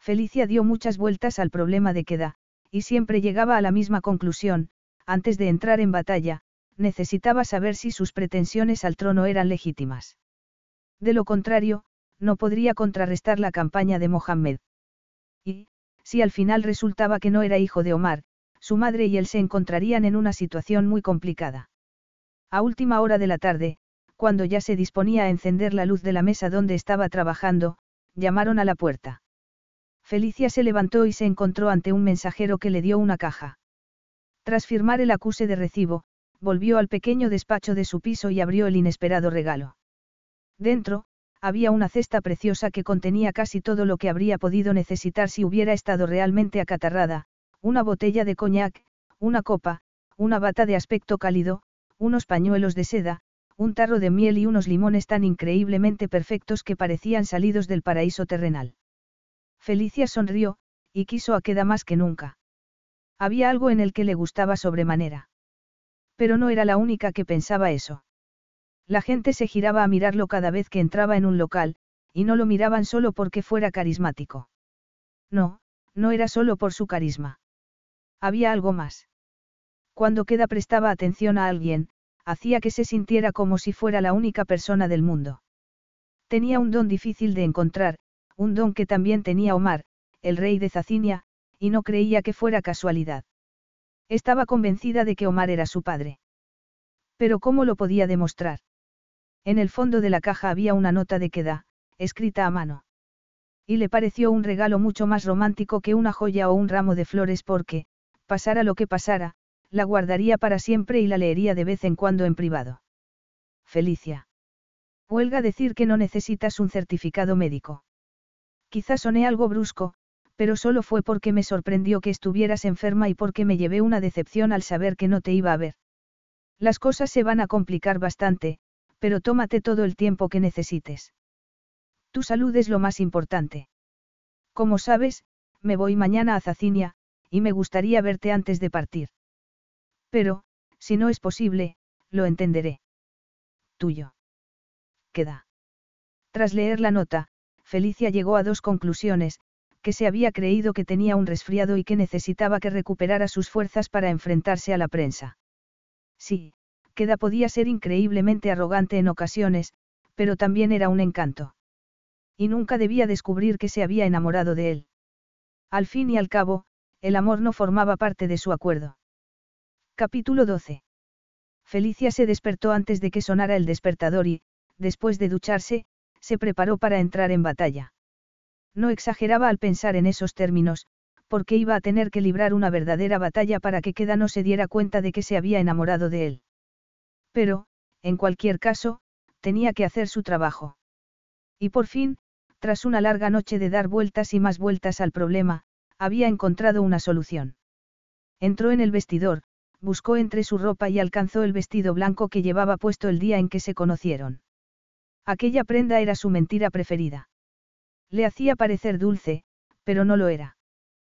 S2: Felicia dio muchas vueltas al problema de Queda, y siempre llegaba a la misma conclusión, antes de entrar en batalla, necesitaba saber si sus pretensiones al trono eran legítimas. De lo contrario, no podría contrarrestar la campaña de Mohammed. Y, si al final resultaba que no era hijo de Omar, su madre y él se encontrarían en una situación muy complicada. A última hora de la tarde, cuando ya se disponía a encender la luz de la mesa donde estaba trabajando, llamaron a la puerta. Felicia se levantó y se encontró ante un mensajero que le dio una caja. Tras firmar el acuse de recibo, volvió al pequeño despacho de su piso y abrió el inesperado regalo. Dentro, había una cesta preciosa que contenía casi todo lo que habría podido necesitar si hubiera estado realmente acatarrada, una botella de coñac, una copa, una bata de aspecto cálido, unos pañuelos de seda, un tarro de miel y unos limones tan increíblemente perfectos que parecían salidos del paraíso terrenal. Felicia sonrió, y quiso a Queda más que nunca. Había algo en el que le gustaba sobremanera. Pero no era la única que pensaba eso. La gente se giraba a mirarlo cada vez que entraba en un local, y no lo miraban solo porque fuera carismático. No, no era solo por su carisma. Había algo más. Cuando Queda prestaba atención a alguien, hacía que se sintiera como si fuera la única persona del mundo. Tenía un don difícil de encontrar, un don que también tenía Omar, el rey de Zacinia, y no creía que fuera casualidad. Estaba convencida de que Omar era su padre. Pero ¿cómo lo podía demostrar? En el fondo de la caja había una nota de queda, escrita a mano. Y le pareció un regalo mucho más romántico que una joya o un ramo de flores porque, pasara lo que pasara, la guardaría para siempre y la leería de vez en cuando en privado. Felicia. Huelga decir que no necesitas un certificado médico. Quizás soné algo brusco, pero solo fue porque me sorprendió que estuvieras enferma y porque me llevé una decepción al saber que no te iba a ver. Las cosas se van a complicar bastante, pero tómate todo el tiempo que necesites. Tu salud es lo más importante. Como sabes, me voy mañana a Zacinia, y me gustaría verte antes de partir. Pero, si no es posible, lo entenderé. Tuyo. Queda. Tras leer la nota, Felicia llegó a dos conclusiones, que se había creído que tenía un resfriado y que necesitaba que recuperara sus fuerzas para enfrentarse a la prensa. Sí, Queda podía ser increíblemente arrogante en ocasiones, pero también era un encanto. Y nunca debía descubrir que se había enamorado de él. Al fin y al cabo, el amor no formaba parte de su acuerdo. Capítulo 12. Felicia se despertó antes de que sonara el despertador y, después de ducharse, se preparó para entrar en batalla. No exageraba al pensar en esos términos, porque iba a tener que librar una verdadera batalla para que Queda no se diera cuenta de que se había enamorado de él. Pero, en cualquier caso, tenía que hacer su trabajo. Y por fin, tras una larga noche de dar vueltas y más vueltas al problema, había encontrado una solución. Entró en el vestidor, buscó entre su ropa y alcanzó el vestido blanco que llevaba puesto el día en que se conocieron. Aquella prenda era su mentira preferida. Le hacía parecer dulce, pero no lo era.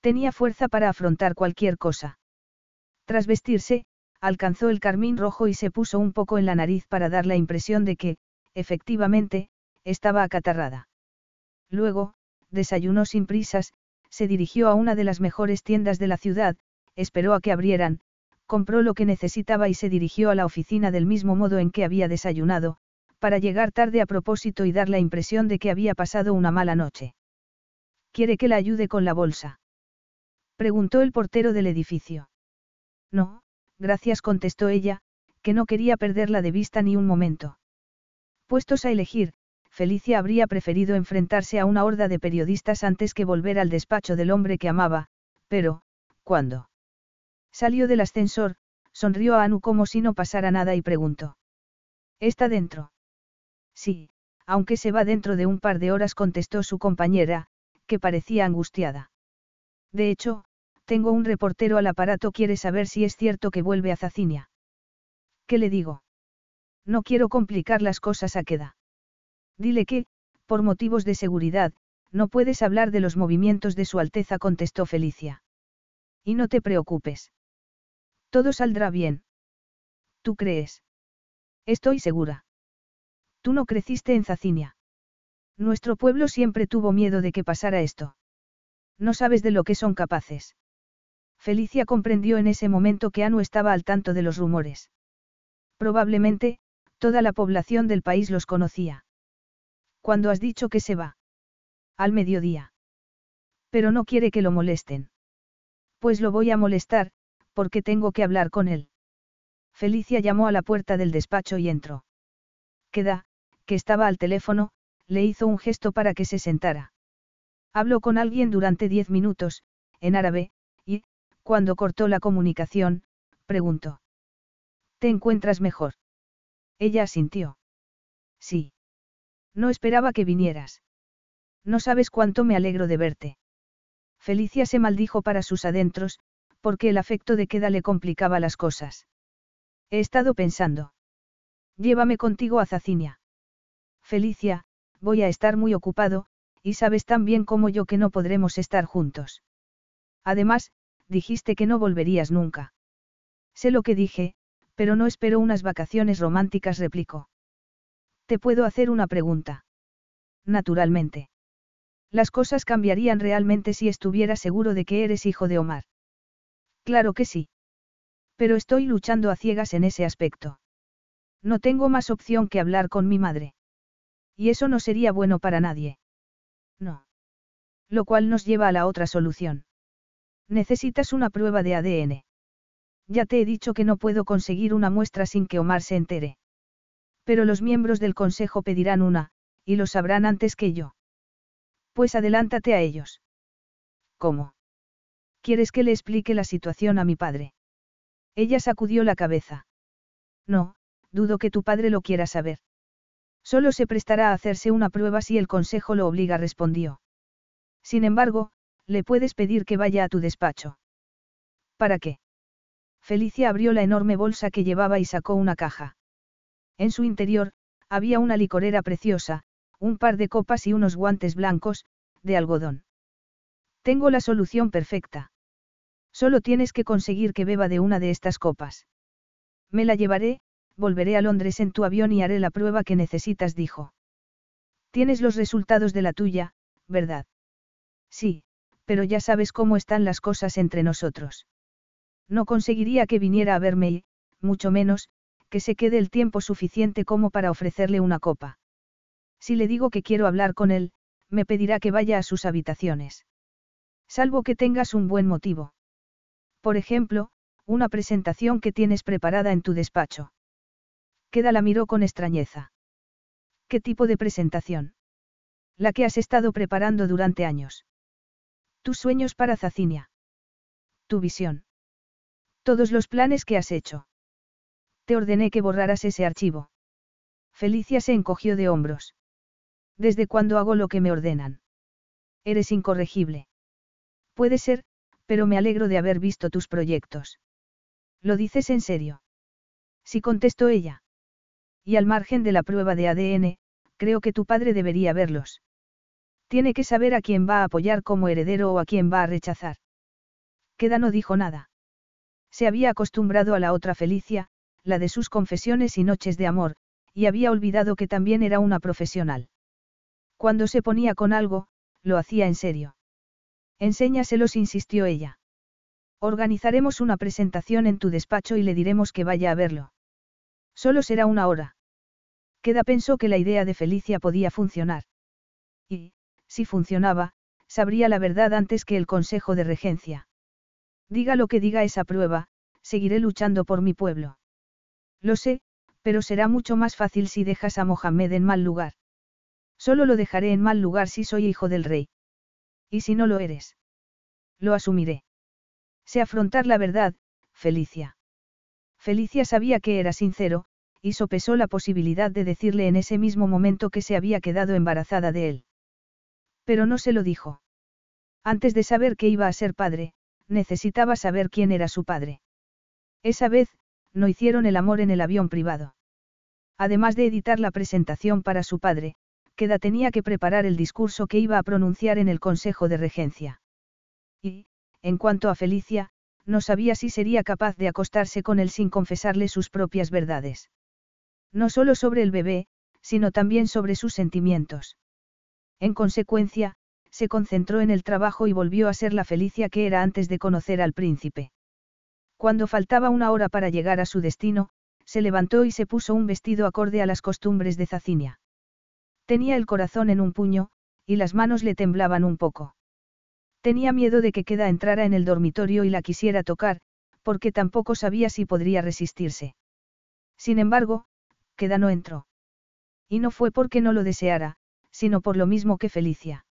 S2: Tenía fuerza para afrontar cualquier cosa. Tras vestirse, alcanzó el carmín rojo y se puso un poco en la nariz para dar la impresión de que, efectivamente, estaba acatarrada. Luego, desayunó sin prisas, se dirigió a una de las mejores tiendas de la ciudad, esperó a que abrieran, compró lo que necesitaba y se dirigió a la oficina del mismo modo en que había desayunado, para llegar tarde a propósito y dar la impresión de que había pasado una mala noche. ¿Quiere que la ayude con la bolsa? Preguntó el portero del edificio. No, gracias contestó ella, que no quería perderla de vista ni un momento. Puestos a elegir, Felicia habría preferido enfrentarse a una horda de periodistas antes que volver al despacho del hombre que amaba, pero, ¿cuándo? Salió del ascensor, sonrió a Anu como si no pasara nada y preguntó. ¿Está dentro? Sí, aunque se va dentro de un par de horas contestó su compañera, que parecía angustiada. De hecho, tengo un reportero al aparato, quiere saber si es cierto que vuelve a Zacinia. ¿Qué le digo? No quiero complicar las cosas a queda. Dile que, por motivos de seguridad, no puedes hablar de los movimientos de Su Alteza, contestó Felicia. Y no te preocupes. Todo saldrá bien. ¿Tú crees? Estoy segura. Tú no creciste en Zacinia. Nuestro pueblo siempre tuvo miedo de que pasara esto. No sabes de lo que son capaces. Felicia comprendió en ese momento que Anu estaba al tanto de los rumores. Probablemente, toda la población del país los conocía. ¿Cuándo has dicho que se va? Al mediodía. Pero no quiere que lo molesten. Pues lo voy a molestar, porque tengo que hablar con él. Felicia llamó a la puerta del despacho y entró. Queda, que estaba al teléfono, le hizo un gesto para que se sentara. Habló con alguien durante diez minutos, en árabe, y, cuando cortó la comunicación, preguntó. ¿Te encuentras mejor? Ella asintió. Sí. No esperaba que vinieras. No sabes cuánto me alegro de verte. Felicia se maldijo para sus adentros, porque el afecto de queda le complicaba las cosas. He estado pensando. Llévame contigo a Zacinia. Felicia, voy a estar muy ocupado, y sabes tan bien como yo que no podremos estar juntos. Además, dijiste que no volverías nunca. Sé lo que dije, pero no espero unas vacaciones románticas, replicó. ¿Te puedo hacer una pregunta? Naturalmente. Las cosas cambiarían realmente si estuviera seguro de que eres hijo de Omar. Claro que sí. Pero estoy luchando a ciegas en ese aspecto. No tengo más opción que hablar con mi madre. Y eso no sería bueno para nadie. No. Lo cual nos lleva a la otra solución. Necesitas una prueba de ADN. Ya te he dicho que no puedo conseguir una muestra sin que Omar se entere. Pero los miembros del consejo pedirán una, y lo sabrán antes que yo. Pues adelántate a ellos. ¿Cómo? ¿Quieres que le explique la situación a mi padre? Ella sacudió la cabeza. No, dudo que tu padre lo quiera saber. Solo se prestará a hacerse una prueba si el consejo lo obliga, respondió. Sin embargo, le puedes pedir que vaya a tu despacho. ¿Para qué? Felicia abrió la enorme bolsa que llevaba y sacó una caja. En su interior, había una licorera preciosa, un par de copas y unos guantes blancos, de algodón. Tengo la solución perfecta. Solo tienes que conseguir que beba de una de estas copas. Me la llevaré, volveré a Londres en tu avión y haré la prueba que necesitas, dijo. Tienes los resultados de la tuya, ¿verdad? Sí, pero ya sabes cómo están las cosas entre nosotros. No conseguiría que viniera a verme y, mucho menos, que se quede el tiempo suficiente como para ofrecerle una copa. Si le digo que quiero hablar con él, me pedirá que vaya a sus habitaciones. Salvo que tengas un buen motivo. Por ejemplo, una presentación que tienes preparada en tu despacho. Queda la miró con extrañeza. ¿Qué tipo de presentación? La que has estado preparando durante años. Tus sueños para Zacinia. Tu visión. Todos los planes que has hecho. Te ordené que borraras ese archivo. Felicia se encogió de hombros. ¿Desde cuándo hago lo que me ordenan? Eres incorregible. Puede ser, pero me alegro de haber visto tus proyectos. ¿Lo dices en serio? Sí contestó ella. Y al margen de la prueba de ADN, creo que tu padre debería verlos. Tiene que saber a quién va a apoyar como heredero o a quién va a rechazar. Queda no dijo nada. Se había acostumbrado a la otra Felicia, la de sus confesiones y noches de amor, y había olvidado que también era una profesional. Cuando se ponía con algo, lo hacía en serio. Enséñaselos, insistió ella. Organizaremos una presentación en tu despacho y le diremos que vaya a verlo. Solo será una hora. Queda pensó que la idea de Felicia podía funcionar. Y, si funcionaba, sabría la verdad antes que el Consejo de Regencia. Diga lo que diga esa prueba, seguiré luchando por mi pueblo. Lo sé, pero será mucho más fácil si dejas a Mohamed en mal lugar. Solo lo dejaré en mal lugar si soy hijo del rey. ¿Y si no lo eres? Lo asumiré. Sé afrontar la verdad, Felicia. Felicia sabía que era sincero, y sopesó la posibilidad de decirle en ese mismo momento que se había quedado embarazada de él. Pero no se lo dijo. Antes de saber que iba a ser padre, necesitaba saber quién era su padre. Esa vez, no hicieron el amor en el avión privado. Además de editar la presentación para su padre, Queda tenía que preparar el discurso que iba a pronunciar en el Consejo de Regencia. Y, en cuanto a Felicia, no sabía si sería capaz de acostarse con él sin confesarle sus propias verdades. No solo sobre el bebé, sino también sobre sus sentimientos. En consecuencia, se concentró en el trabajo y volvió a ser la Felicia que era antes de conocer al príncipe. Cuando faltaba una hora para llegar a su destino, se levantó y se puso un vestido acorde a las costumbres de Zacinia. Tenía el corazón en un puño, y las manos le temblaban un poco. Tenía miedo de que Queda entrara en el dormitorio y la quisiera tocar, porque tampoco sabía si podría resistirse. Sin embargo, Queda no entró. Y no fue porque no lo deseara, sino por lo mismo que Felicia.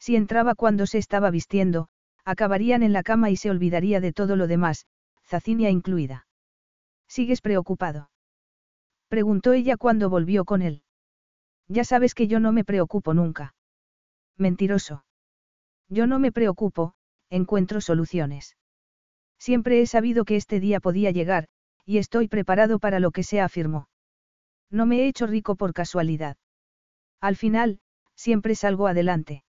S2: Si entraba cuando se estaba vistiendo, acabarían en la cama y se olvidaría de todo lo demás, Zacinia incluida. ¿Sigues preocupado? Preguntó ella cuando volvió con él. Ya sabes que yo no me preocupo nunca. Mentiroso. Yo no me preocupo, encuentro soluciones. Siempre he sabido que este día podía llegar, y estoy preparado para lo que sea, afirmó. No me he hecho rico por casualidad. Al final, siempre salgo adelante.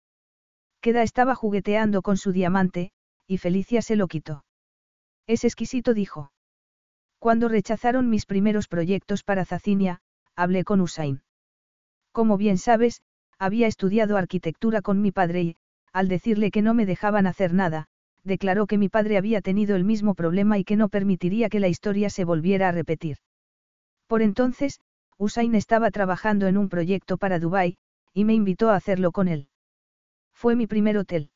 S2: Queda estaba jugueteando con su diamante, y Felicia se lo quitó. Es exquisito, dijo. Cuando rechazaron mis primeros proyectos para Zacinia, hablé con Usain. Como bien sabes, había estudiado arquitectura con mi padre y, al decirle que no me dejaban hacer nada, declaró que mi padre había tenido el mismo problema y que no permitiría que la historia se volviera a repetir. Por entonces, Usain estaba trabajando en un proyecto para Dubái, y me invitó a hacerlo con él. Fue mi primer hotel.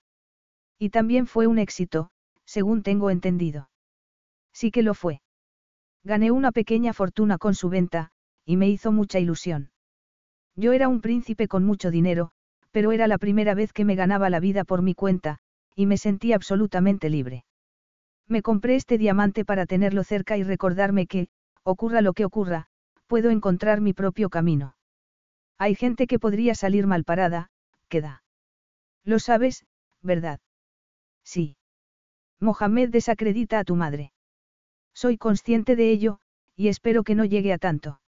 S2: Y también fue un éxito, según tengo entendido. Sí que lo fue. Gané una pequeña fortuna con su venta, y me hizo mucha ilusión. Yo era un príncipe con mucho dinero, pero era la primera vez que me ganaba la vida por mi cuenta, y me sentí absolutamente libre. Me compré este diamante para tenerlo cerca y recordarme que, ocurra lo que ocurra, puedo encontrar mi propio camino. Hay gente que podría salir mal parada, queda. Lo sabes, ¿verdad? Sí. Mohamed desacredita a tu madre. Soy consciente de ello, y espero que no llegue a tanto.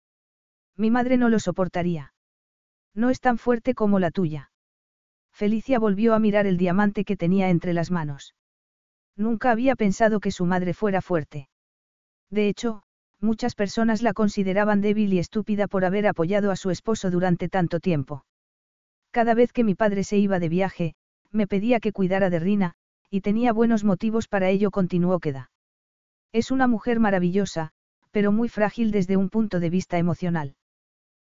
S2: Mi madre no lo soportaría. No es tan fuerte como la tuya. Felicia volvió a mirar el diamante que tenía entre las manos. Nunca había pensado que su madre fuera fuerte. De hecho, muchas personas la consideraban débil y estúpida por haber apoyado a su esposo durante tanto tiempo. Cada vez que mi padre se iba de viaje, me pedía que cuidara de Rina, y tenía buenos motivos para ello, continuó Queda. Es una mujer maravillosa, pero muy frágil desde un punto de vista emocional.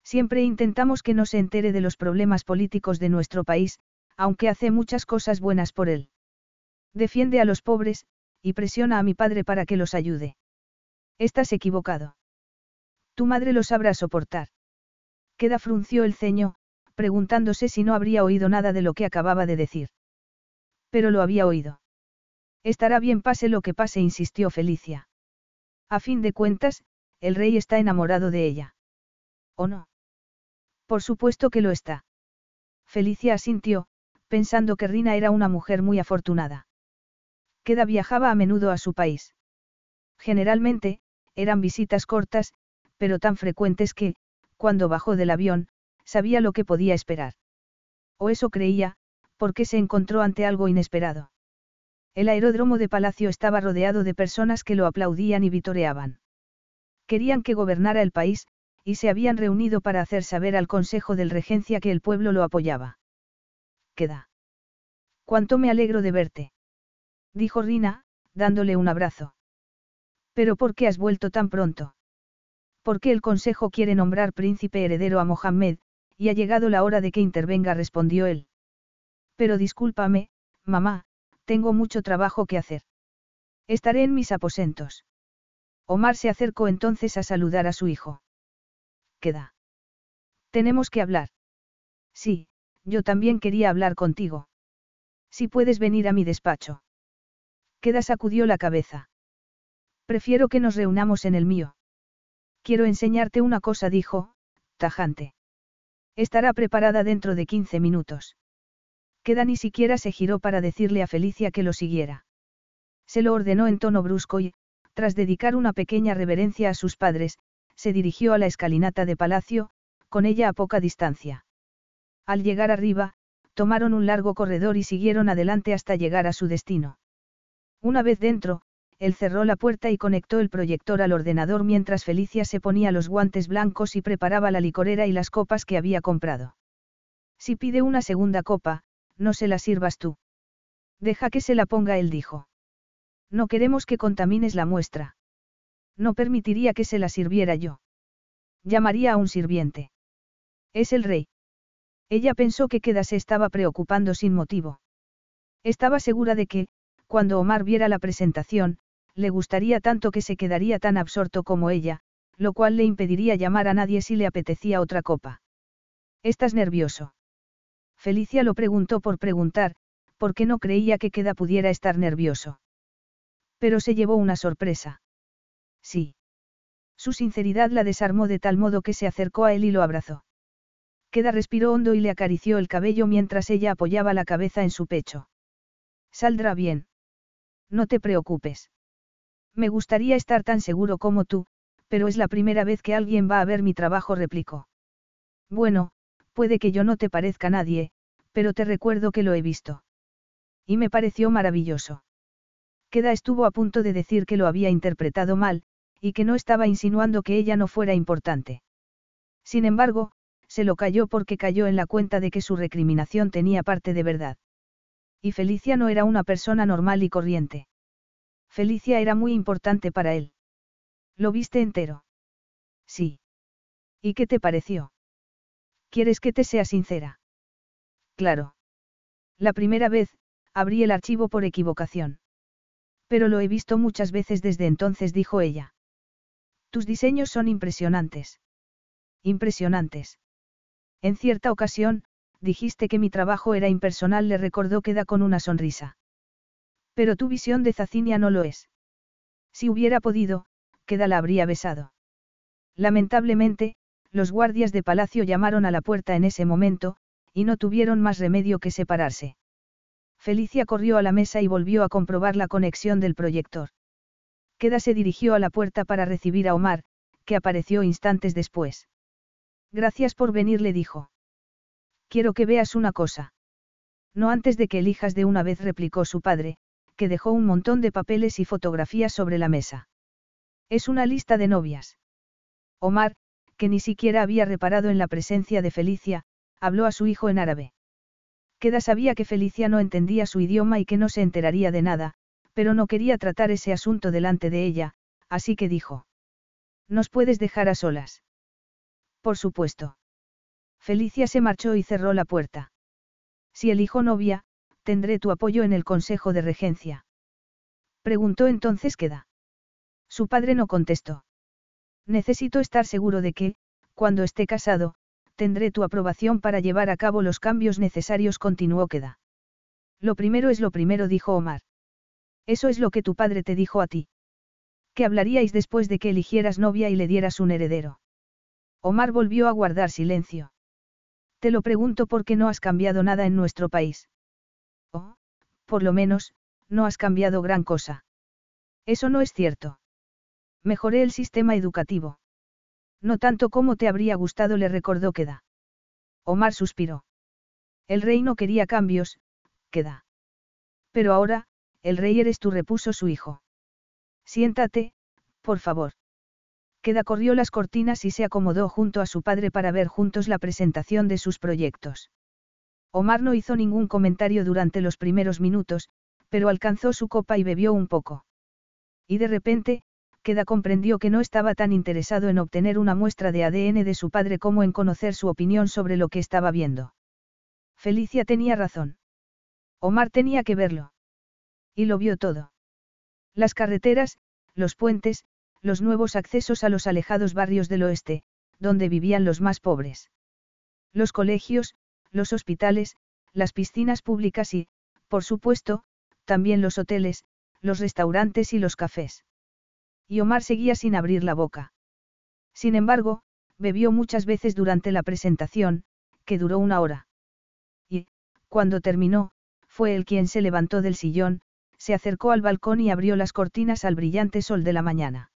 S2: Siempre intentamos que no se entere de los problemas políticos de nuestro país, aunque hace muchas cosas buenas por él. Defiende a los pobres, y presiona a mi padre para que los ayude. Estás equivocado. Tu madre lo sabrá soportar. Queda frunció el ceño, preguntándose si no habría oído nada de lo que acababa de decir. Pero lo había oído. Estará bien pase lo que pase, insistió Felicia. A fin de cuentas, el rey está enamorado de ella. ¿O no? Por supuesto que lo está. Felicia asintió, pensando que Rina era una mujer muy afortunada. Queda viajaba a menudo a su país. Generalmente, eran visitas cortas, pero tan frecuentes que, cuando bajó del avión, sabía lo que podía esperar. O eso creía, porque se encontró ante algo inesperado. El aeródromo de Palacio estaba rodeado de personas que lo aplaudían y vitoreaban. Querían que gobernara el país, y se habían reunido para hacer saber al Consejo del Regencia que el pueblo lo apoyaba. Queda. Cuánto me alegro de verte. Dijo Rina, dándole un abrazo. Pero ¿por qué has vuelto tan pronto? Porque el Consejo quiere nombrar príncipe heredero a Mohammed, y ha llegado la hora de que intervenga, respondió él. Pero discúlpame, mamá, tengo mucho trabajo que hacer. Estaré en mis aposentos. Omar se acercó entonces a saludar a su hijo. Queda. Tenemos que hablar. Sí, yo también quería hablar contigo. Si puedes venir a mi despacho. Queda sacudió la cabeza. Prefiero que nos reunamos en el mío. Quiero enseñarte una cosa, dijo, tajante. Estará preparada dentro de 15 minutos. Queda ni siquiera se giró para decirle a Felicia que lo siguiera. Se lo ordenó en tono brusco y, tras dedicar una pequeña reverencia a sus padres, se dirigió a la escalinata de palacio, con ella a poca distancia. Al llegar arriba, tomaron un largo corredor y siguieron adelante hasta llegar a su destino. Una vez dentro, él cerró la puerta y conectó el proyector al ordenador mientras Felicia se ponía los guantes blancos y preparaba la licorera y las copas que había comprado. Si pide una segunda copa, no se la sirvas tú. Deja que se la ponga él dijo. No queremos que contamines la muestra. No permitiría que se la sirviera yo. Llamaría a un sirviente. Es el rey. Ella pensó que Queda se estaba preocupando sin motivo. Estaba segura de que, cuando Omar viera la presentación, le gustaría tanto que se quedaría tan absorto como ella, lo cual le impediría llamar a nadie si le apetecía otra copa. ¿Estás nervioso? Felicia lo preguntó por preguntar, porque no creía que Queda pudiera estar nervioso. Pero se llevó una sorpresa. Sí. Su sinceridad la desarmó de tal modo que se acercó a él y lo abrazó. Queda respiró hondo y le acarició el cabello mientras ella apoyaba la cabeza en su pecho. Saldrá bien. No te preocupes. Me gustaría estar tan seguro como tú, pero es la primera vez que alguien va a ver mi trabajo, replicó. Bueno, puede que yo no te parezca nadie, pero te recuerdo que lo he visto. Y me pareció maravilloso. Queda estuvo a punto de decir que lo había interpretado mal, y que no estaba insinuando que ella no fuera importante. Sin embargo, se lo cayó porque cayó en la cuenta de que su recriminación tenía parte de verdad. Y Felicia no era una persona normal y corriente. Felicia era muy importante para él. ¿Lo viste entero? Sí. ¿Y qué te pareció? ¿Quieres que te sea sincera? Claro. La primera vez, abrí el archivo por equivocación. Pero lo he visto muchas veces desde entonces, dijo ella. Tus diseños son impresionantes. Impresionantes. En cierta ocasión, dijiste que mi trabajo era impersonal, le recordó Queda con una sonrisa. Pero tu visión de Zacinia no lo es. Si hubiera podido, Queda la habría besado. Lamentablemente, los guardias de palacio llamaron a la puerta en ese momento, y no tuvieron más remedio que separarse. Felicia corrió a la mesa y volvió a comprobar la conexión del proyector. Queda se dirigió a la puerta para recibir a Omar, que apareció instantes después. Gracias por venir, le dijo. Quiero que veas una cosa. No antes de que elijas de una vez, replicó su padre, que dejó un montón de papeles y fotografías sobre la mesa. Es una lista de novias. Omar, que ni siquiera había reparado en la presencia de Felicia, habló a su hijo en árabe. Queda sabía que Felicia no entendía su idioma y que no se enteraría de nada, pero no quería tratar ese asunto delante de ella, así que dijo. ¿Nos puedes dejar a solas? Por supuesto. Felicia se marchó y cerró la puerta. Si elijo novia, tendré tu apoyo en el Consejo de Regencia. Preguntó entonces Queda. Su padre no contestó. Necesito estar seguro de que, cuando esté casado, tendré tu aprobación para llevar a cabo los cambios necesarios, continuó Queda. Lo primero es lo primero, dijo Omar. Eso es lo que tu padre te dijo a ti. ¿Qué hablaríais después de que eligieras novia y le dieras un heredero? Omar volvió a guardar silencio. Te lo pregunto porque no has cambiado nada en nuestro país. Oh, por lo menos, no has cambiado gran cosa. Eso no es cierto. Mejoré el sistema educativo. No tanto como te habría gustado, le recordó Queda. Omar suspiró. El rey no quería cambios, Queda. Pero ahora, el rey eres tú, repuso su hijo. Siéntate, por favor. Queda corrió las cortinas y se acomodó junto a su padre para ver juntos la presentación de sus proyectos. Omar no hizo ningún comentario durante los primeros minutos, pero alcanzó su copa y bebió un poco. Y de repente, Queda comprendió que no estaba tan interesado en obtener una muestra de ADN de su padre como en conocer su opinión sobre lo que estaba viendo. Felicia tenía razón. Omar tenía que verlo. Y lo vio todo. Las carreteras, los puentes, los nuevos accesos a los alejados barrios del oeste, donde vivían los más pobres. Los colegios, los hospitales, las piscinas públicas y, por supuesto, también los hoteles, los restaurantes y los cafés. Y Omar seguía sin abrir la boca. Sin embargo, bebió muchas veces durante la presentación, que duró una hora. Y, cuando terminó, fue él quien se levantó del sillón, se acercó al balcón y abrió las cortinas al brillante sol de la mañana.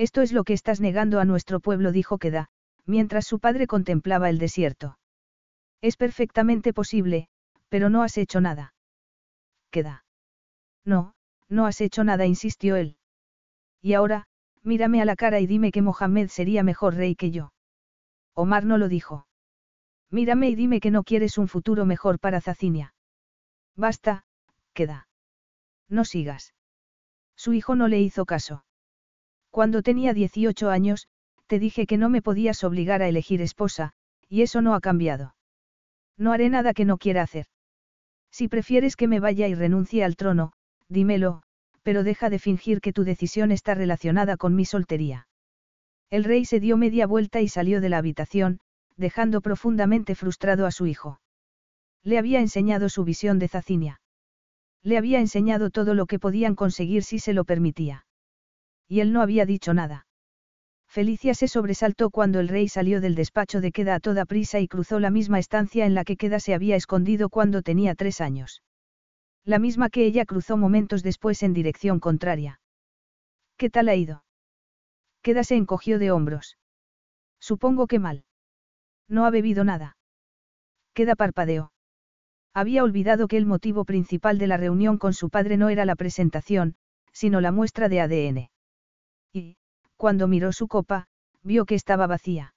S2: Esto es lo que estás negando a nuestro pueblo, dijo Queda, mientras su padre contemplaba el desierto. Es perfectamente posible, pero no has hecho nada. Queda. No, no has hecho nada, insistió él. Y ahora, mírame a la cara y dime que Mohamed sería mejor rey que yo. Omar no lo dijo. Mírame y dime que no quieres un futuro mejor para Zacinia. Basta, queda. No sigas. Su hijo no le hizo caso. Cuando tenía 18 años, te dije que no me podías obligar a elegir esposa, y eso no ha cambiado. No haré nada que no quiera hacer. Si prefieres que me vaya y renuncie al trono, dímelo, pero deja de fingir que tu decisión está relacionada con mi soltería. El rey se dio media vuelta y salió de la habitación, dejando profundamente frustrado a su hijo. Le había enseñado su visión de Zacinia. Le había enseñado todo lo que podían conseguir si se lo permitía. Y él no había dicho nada. Felicia se sobresaltó cuando el rey salió del despacho de Queda a toda prisa y cruzó la misma estancia en la que Queda se había escondido cuando tenía tres años. La misma que ella cruzó momentos después en dirección contraria. ¿Qué tal ha ido? Queda se encogió de hombros. Supongo que mal. No ha bebido nada. Queda parpadeó. Había olvidado que el motivo principal de la reunión con su padre no era la presentación, sino la muestra de ADN. Cuando miró su copa, vio que estaba vacía.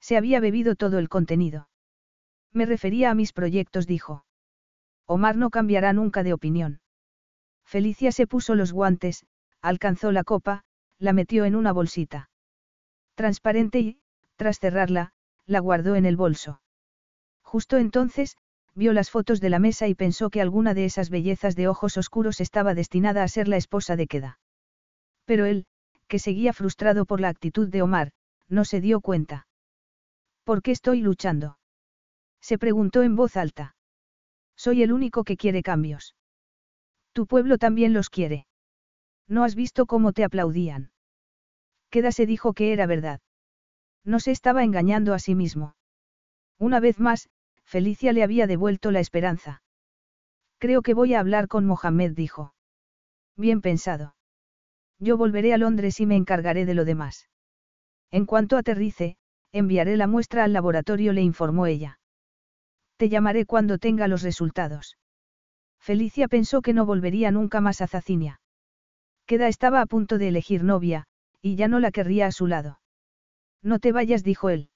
S2: Se había bebido todo el contenido. Me refería a mis proyectos, dijo. Omar no cambiará nunca de opinión. Felicia se puso los guantes, alcanzó la copa, la metió en una bolsita. Transparente y, tras cerrarla, la guardó en el bolso. Justo entonces, vio las fotos de la mesa y pensó que alguna de esas bellezas de ojos oscuros estaba destinada a ser la esposa de Queda. Pero él, que seguía frustrado por la actitud de Omar, no se dio cuenta. ¿Por qué estoy luchando? Se preguntó en voz alta. Soy el único que quiere cambios. Tu pueblo también los quiere. ¿No has visto cómo te aplaudían? Queda se dijo que era verdad. No se estaba engañando a sí mismo. Una vez más, Felicia le había devuelto la esperanza. Creo que voy a hablar con Mohamed, dijo. Bien pensado. Yo volveré a Londres y me encargaré de lo demás. En cuanto aterrice, enviaré la muestra al laboratorio, le informó ella. Te llamaré cuando tenga los resultados. Felicia pensó que no volvería nunca más a Zacinia. Queda estaba a punto de elegir novia, y ya no la querría a su lado. No te vayas, dijo él.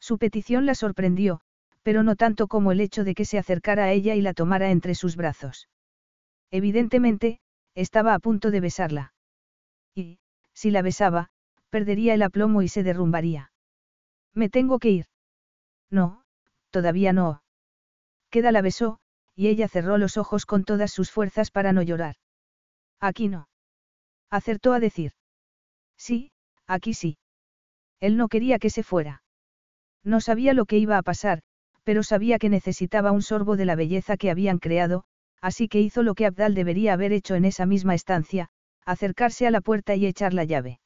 S2: Su petición la sorprendió, pero no tanto como el hecho de que se acercara a ella y la tomara entre sus brazos. Evidentemente, estaba a punto de besarla. Y, si la besaba, perdería el aplomo y se derrumbaría. Me tengo que ir. No, todavía no. Queda la besó, y ella cerró los ojos con todas sus fuerzas para no llorar. Aquí no. Acertó a decir. Sí, aquí sí. Él no quería que se fuera. No sabía lo que iba a pasar, pero sabía que necesitaba un sorbo de la belleza que habían creado, así que hizo lo que Abdal debería haber hecho en esa misma estancia, acercarse a la puerta y echar la llave.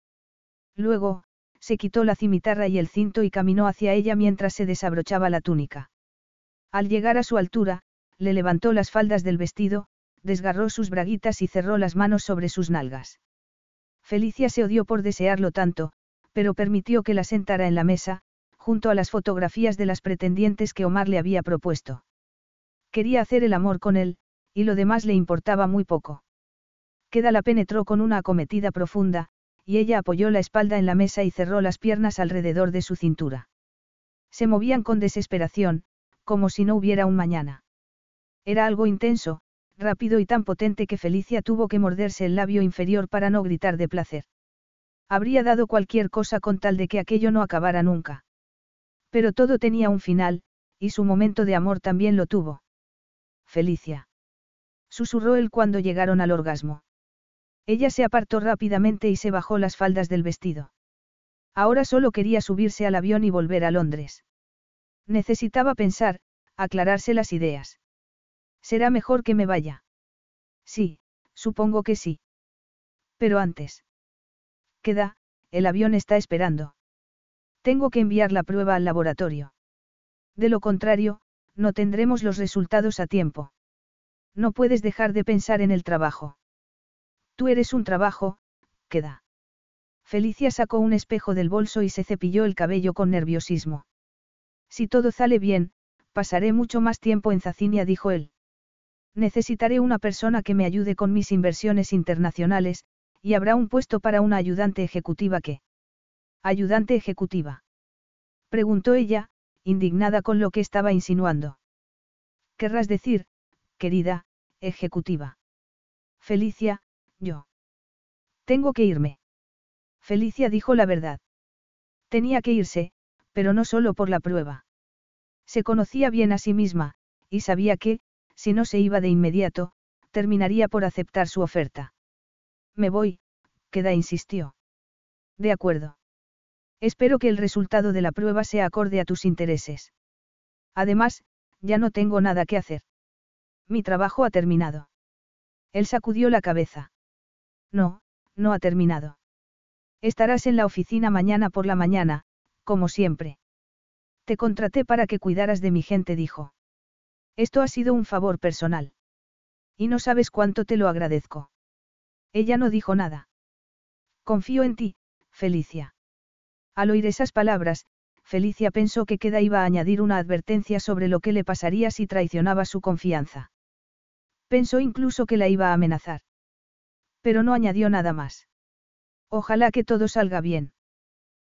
S2: Luego, se quitó la cimitarra y el cinto y caminó hacia ella mientras se desabrochaba la túnica. Al llegar a su altura, le levantó las faldas del vestido, desgarró sus braguitas y cerró las manos sobre sus nalgas. Felicia se odió por desearlo tanto, pero permitió que la sentara en la mesa, junto a las fotografías de las pretendientes que Omar le había propuesto. Quería hacer el amor con él, y lo demás le importaba muy poco. Queda la penetró con una acometida profunda, y ella apoyó la espalda en la mesa y cerró las piernas alrededor de su cintura. Se movían con desesperación, como si no hubiera un mañana. Era algo intenso, rápido y tan potente que Felicia tuvo que morderse el labio inferior para no gritar de placer. Habría dado cualquier cosa con tal de que aquello no acabara nunca. Pero todo tenía un final, y su momento de amor también lo tuvo. Felicia. Susurró él cuando llegaron al orgasmo. Ella se apartó rápidamente y se bajó las faldas del vestido. Ahora solo quería subirse al avión y volver a Londres. Necesitaba pensar, aclararse las ideas. Será mejor que me vaya. Sí, supongo que sí. Pero antes. Queda, el avión está esperando. Tengo que enviar la prueba al laboratorio. De lo contrario, no tendremos los resultados a tiempo. No puedes dejar de pensar en el trabajo. Tú eres un trabajo, queda. Felicia sacó un espejo del bolso y se cepilló el cabello con nerviosismo. Si todo sale bien, pasaré mucho más tiempo en Zacinia, dijo él. Necesitaré una persona que me ayude con mis inversiones internacionales, y habrá un puesto para una ayudante ejecutiva que. ¿Ayudante ejecutiva? Preguntó ella, indignada con lo que estaba insinuando. Querrás decir, querida, ejecutiva. Felicia, yo. Tengo que irme. Felicia dijo la verdad. Tenía que irse, pero no solo por la prueba. Se conocía bien a sí misma, y sabía que, si no se iba de inmediato, terminaría por aceptar su oferta. Me voy, queda insistió. De acuerdo. Espero que el resultado de la prueba sea acorde a tus intereses. Además, ya no tengo nada que hacer. Mi trabajo ha terminado. Él sacudió la cabeza. No, no ha terminado. Estarás en la oficina mañana por la mañana, como siempre. Te contraté para que cuidaras de mi gente, dijo. Esto ha sido un favor personal. Y no sabes cuánto te lo agradezco. Ella no dijo nada. Confío en ti, Felicia. Al oír esas palabras, Felicia pensó que Queda iba a añadir una advertencia sobre lo que le pasaría si traicionaba su confianza. Pensó incluso que la iba a amenazar. Pero no añadió nada más. Ojalá que todo salga bien.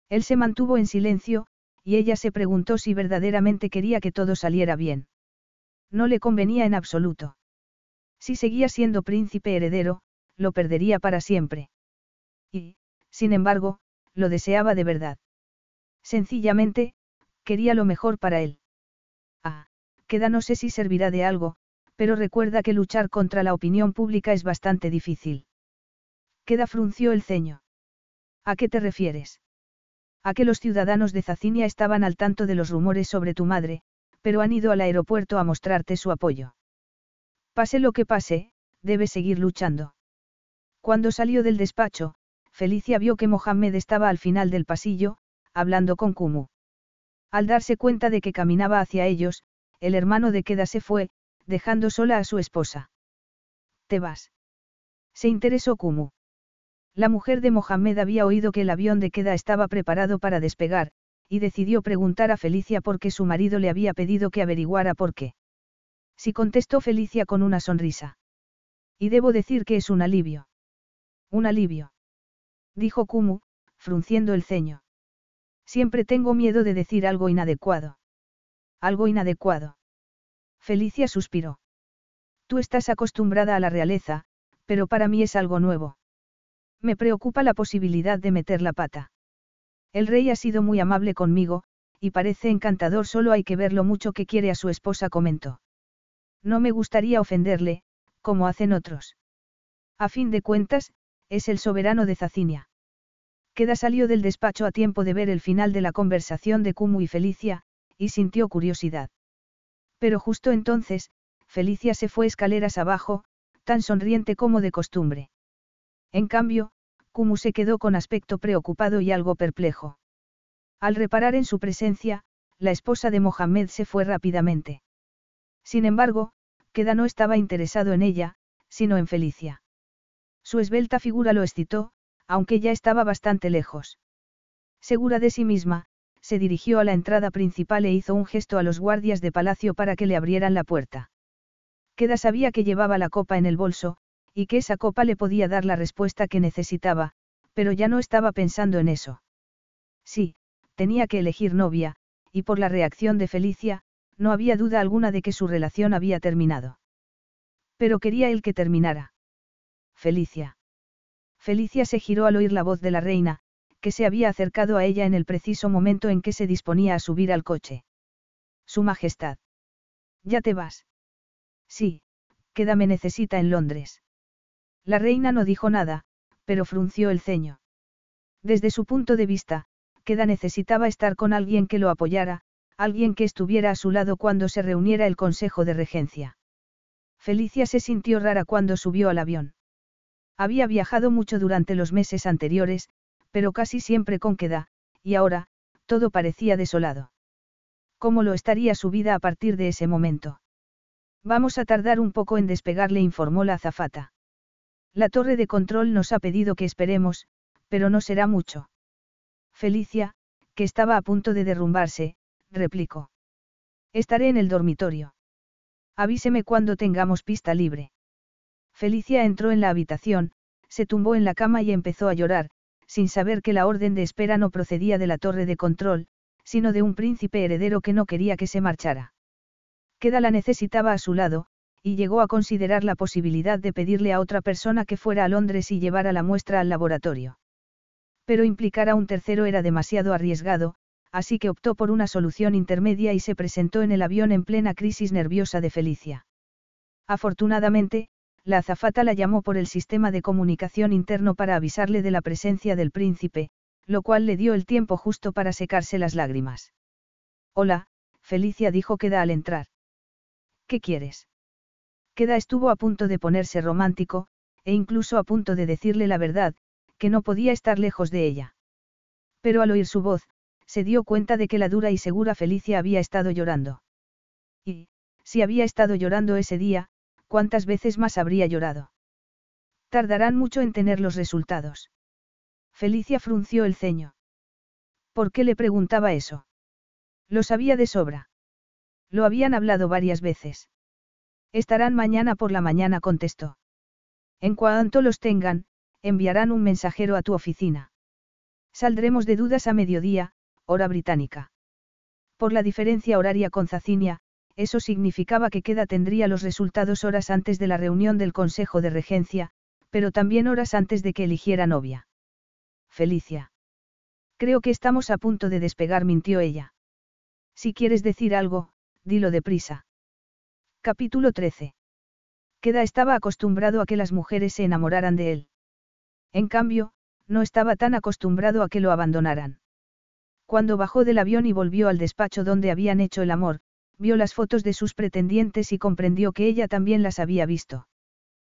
S2: Él se mantuvo en silencio, y ella se preguntó si verdaderamente quería que todo saliera bien. No le convenía en absoluto. Si seguía siendo príncipe heredero, lo perdería para siempre. Y, sin embargo, lo deseaba de verdad. Sencillamente, quería lo mejor para él. Ah, queda no sé si servirá de algo, pero recuerda que luchar contra la opinión pública es bastante difícil. Queda frunció el ceño. ¿A qué te refieres? A que los ciudadanos de Zacinia estaban al tanto de los rumores sobre tu madre, pero han ido al aeropuerto a mostrarte su apoyo. Pase lo que pase, debe seguir luchando. Cuando salió del despacho, Felicia vio que Mohamed estaba al final del pasillo, hablando con Kumu. Al darse cuenta de que caminaba hacia ellos, el hermano de Queda se fue, dejando sola a su esposa. ¿Te vas? Se interesó Kumu. La mujer de Mohamed había oído que el avión de Queda estaba preparado para despegar, y decidió preguntar a Felicia por qué su marido le había pedido que averiguara por qué. Sí contestó Felicia con una sonrisa. Y debo decir que es un alivio. Un alivio. Dijo Kumu, frunciendo el ceño. Siempre tengo miedo de decir algo inadecuado. Algo inadecuado. Felicia suspiró. Tú estás acostumbrada a la realeza, pero para mí es algo nuevo. Me preocupa la posibilidad de meter la pata. El rey ha sido muy amable conmigo, y parece encantador, solo hay que ver lo mucho que quiere a su esposa, comentó. No me gustaría ofenderle, como hacen otros. A fin de cuentas, es el soberano de Zacinia. Queda salió del despacho a tiempo de ver el final de la conversación de Kumu y Felicia, y sintió curiosidad. Pero justo entonces, Felicia se fue escaleras abajo, tan sonriente como de costumbre. En cambio, Kumu se quedó con aspecto preocupado y algo perplejo. Al reparar en su presencia, la esposa de Mohamed se fue rápidamente. Sin embargo, Queda no estaba interesado en ella, sino en Felicia. Su esbelta figura lo excitó, aunque ya estaba bastante lejos. Segura de sí misma, se dirigió a la entrada principal e hizo un gesto a los guardias de palacio para que le abrieran la puerta. Queda sabía que llevaba la copa en el bolso, y que esa copa le podía dar la respuesta que necesitaba, pero ya no estaba pensando en eso. Sí, tenía que elegir novia, y por la reacción de Felicia, no había duda alguna de que su relación había terminado. Pero quería él que terminara. Felicia. Felicia se giró al oír la voz de la reina, que se había acercado a ella en el preciso momento en que se disponía a subir al coche. Su Majestad. ¿Ya te vas? Sí, queda me necesita en Londres. La reina no dijo nada, pero frunció el ceño. Desde su punto de vista, queda necesitaba estar con alguien que lo apoyara, alguien que estuviera a su lado cuando se reuniera el Consejo de Regencia. Felicia se sintió rara cuando subió al avión. Había viajado mucho durante los meses anteriores, pero casi siempre con queda, y ahora, todo parecía desolado. ¿Cómo lo estaría su vida a partir de ese momento? Vamos a tardar un poco en despegar, le informó la azafata. La torre de control nos ha pedido que esperemos, pero no será mucho. Felicia, que estaba a punto de derrumbarse, replicó. Estaré en el dormitorio. Avíseme cuando tengamos pista libre. Felicia entró en la habitación, se tumbó en la cama y empezó a llorar, sin saber que la orden de espera no procedía de la torre de control, sino de un príncipe heredero que no quería que se marchara. Queda la necesitaba a su lado, y llegó a considerar la posibilidad de pedirle a otra persona que fuera a Londres y llevara la muestra al laboratorio. Pero implicar a un tercero era demasiado arriesgado, así que optó por una solución intermedia y se presentó en el avión en plena crisis nerviosa de Felicia. Afortunadamente, la azafata la llamó por el sistema de comunicación interno para avisarle de la presencia del príncipe, lo cual le dio el tiempo justo para secarse las lágrimas. Hola, Felicia dijo Queda al entrar. ¿Qué quieres? Queda estuvo a punto de ponerse romántico, e incluso a punto de decirle la verdad, que no podía estar lejos de ella. Pero al oír su voz, se dio cuenta de que la dura y segura Felicia había estado llorando. Y, si había estado llorando ese día, ¿cuántas veces más habría llorado? Tardarán mucho en tener los resultados. Felicia frunció el ceño. ¿Por qué le preguntaba eso? Lo sabía de sobra. Lo habían hablado varias veces. Estarán mañana por la mañana, contestó. En cuanto los tengan, enviarán un mensajero a tu oficina. Saldremos de dudas a mediodía, hora británica. Por la diferencia horaria con Zacinia, eso significaba que Queda tendría los resultados horas antes de la reunión del Consejo de Regencia, pero también horas antes de que eligiera novia. Felicia. Creo que estamos a punto de despegar, mintió ella. Si quieres decir algo, dilo deprisa. Capítulo 13. Queda estaba acostumbrado a que las mujeres se enamoraran de él. En cambio, no estaba tan acostumbrado a que lo abandonaran. Cuando bajó del avión y volvió al despacho donde habían hecho el amor, vio las fotos de sus pretendientes y comprendió que ella también las había visto.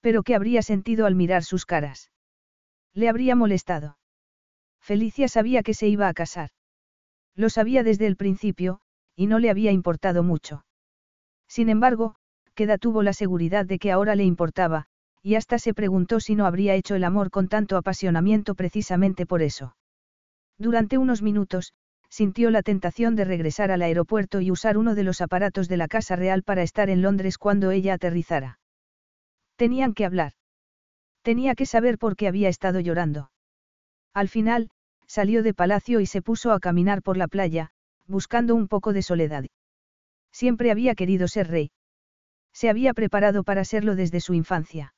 S2: Pero ¿qué habría sentido al mirar sus caras? Le habría molestado. Felicia sabía que se iba a casar. Lo sabía desde el principio, y no le había importado mucho. Sin embargo, Queda tuvo la seguridad de que ahora le importaba, y hasta se preguntó si no habría hecho el amor con tanto apasionamiento precisamente por eso. Durante unos minutos, sintió la tentación de regresar al aeropuerto y usar uno de los aparatos de la Casa Real para estar en Londres cuando ella aterrizara. Tenían que hablar. Tenía que saber por qué había estado llorando. Al final, salió de palacio y se puso a caminar por la playa, buscando un poco de soledad. Siempre había querido ser rey. Se había preparado para serlo desde su infancia.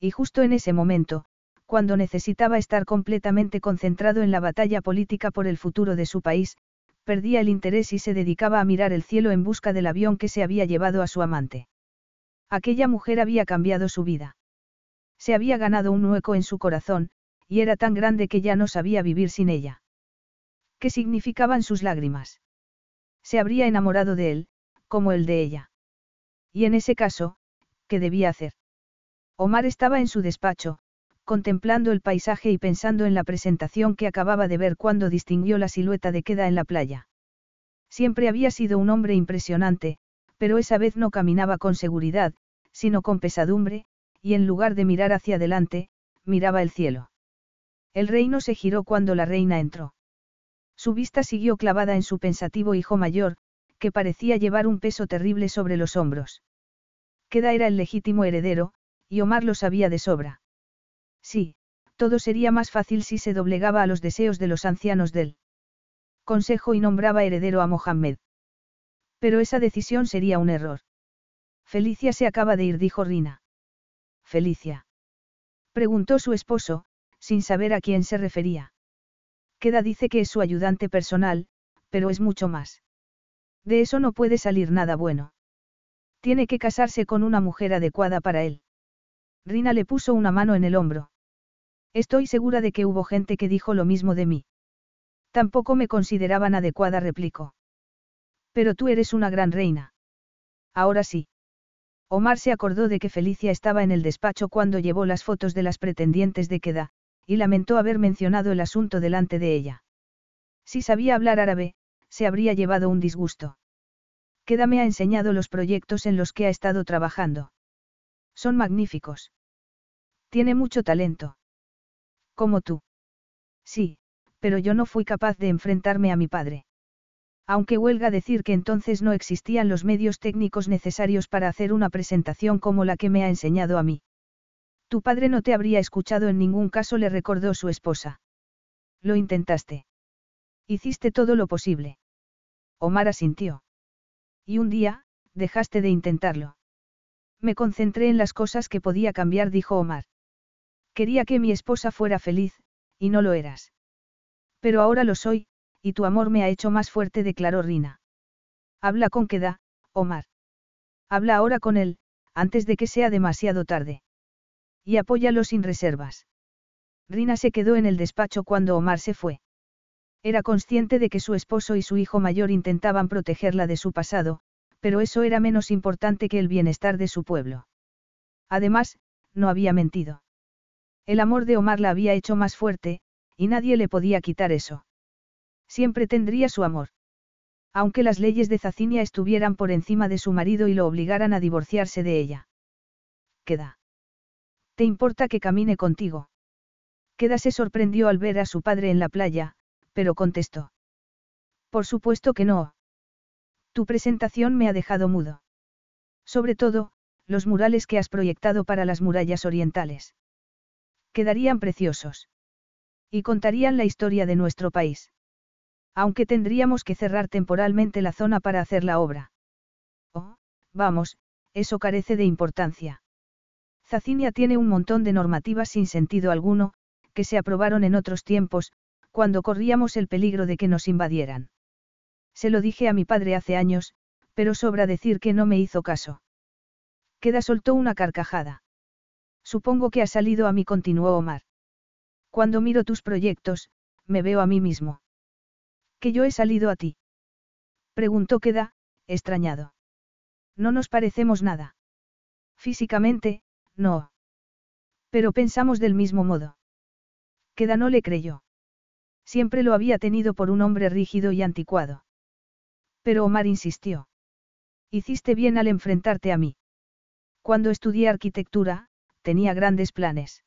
S2: Y justo en ese momento, cuando necesitaba estar completamente concentrado en la batalla política por el futuro de su país, perdía el interés y se dedicaba a mirar el cielo en busca del avión que se había llevado a su amante. Aquella mujer había cambiado su vida. Se había ganado un hueco en su corazón, y era tan grande que ya no sabía vivir sin ella. ¿Qué significaban sus lágrimas? Se habría enamorado de él, como el de ella. Y en ese caso, ¿qué debía hacer? Omar estaba en su despacho, contemplando el paisaje y pensando en la presentación que acababa de ver cuando distinguió la silueta de Queda en la playa. Siempre había sido un hombre impresionante, pero esa vez no caminaba con seguridad, sino con pesadumbre, y en lugar de mirar hacia adelante, miraba el cielo. El reino se giró cuando la reina entró. Su vista siguió clavada en su pensativo hijo mayor, que parecía llevar un peso terrible sobre los hombros. Queda era el legítimo heredero, y Omar lo sabía de sobra. Sí, todo sería más fácil si se doblegaba a los deseos de los ancianos del Consejo y nombraba heredero a Mohammed. Pero esa decisión sería un error. Felicia se acaba de ir, dijo Rina. Felicia. Preguntó su esposo, sin saber a quién se refería. Queda dice que es su ayudante personal, pero es mucho más. De eso no puede salir nada bueno. Tiene que casarse con una mujer adecuada para él. Rina le puso una mano en el hombro. Estoy segura de que hubo gente que dijo lo mismo de mí. Tampoco me consideraban adecuada, replicó. Pero tú eres una gran reina. Ahora sí. Omar se acordó de que Felicia estaba en el despacho cuando llevó las fotos de las pretendientes de Queda, y lamentó haber mencionado el asunto delante de ella. Si sabía hablar árabe, se habría llevado un disgusto. Queda me ha enseñado los proyectos en los que ha estado trabajando. Son magníficos. Tiene mucho talento. Como tú. Sí, pero yo no fui capaz de enfrentarme a mi padre. Aunque huelga decir que entonces no existían los medios técnicos necesarios para hacer una presentación como la que me ha enseñado a mí. Tu padre no te habría escuchado en ningún caso, le recordó su esposa. Lo intentaste. Hiciste todo lo posible. Omar asintió. Y un día, dejaste de intentarlo. Me concentré en las cosas que podía cambiar, dijo Omar. Quería que mi esposa fuera feliz, y no lo eras. Pero ahora lo soy, y tu amor me ha hecho más fuerte, declaró Rina. Habla con queda, Omar. Habla ahora con él, antes de que sea demasiado tarde. Y apóyalo sin reservas. Rina se quedó en el despacho cuando Omar se fue. Era consciente de que su esposo y su hijo mayor intentaban protegerla de su pasado, pero eso era menos importante que el bienestar de su pueblo. Además, no había mentido. El amor de Omar la había hecho más fuerte, y nadie le podía quitar eso. Siempre tendría su amor. Aunque las leyes de Zacinia estuvieran por encima de su marido y lo obligaran a divorciarse de ella. Queda. ¿Te importa que camine contigo? Queda se sorprendió al ver a su padre en la playa, pero contestó. Por supuesto que no. Tu presentación me ha dejado mudo. Sobre todo, los murales que has proyectado para las murallas orientales. Quedarían preciosos. Y contarían la historia de nuestro país. Aunque tendríamos que cerrar temporalmente la zona para hacer la obra. Oh, vamos, eso carece de importancia. Zacinia tiene un montón de normativas sin sentido alguno, que se aprobaron en otros tiempos, Cuando corríamos el peligro de que nos invadieran. Se lo dije a mi padre hace años, pero sobra decir que no me hizo caso. Queda soltó una carcajada. Supongo que ha salido a mí, continuó Omar. Cuando miro tus proyectos, me veo a mí mismo. ¿Que yo he salido a ti? Preguntó Queda, extrañado. No nos parecemos nada. Físicamente, no. Pero pensamos del mismo modo. Queda no le creyó. Siempre lo había tenido por un hombre rígido y anticuado. Pero Omar insistió. Hiciste bien al enfrentarte a mí. Cuando estudié arquitectura, tenía grandes planes.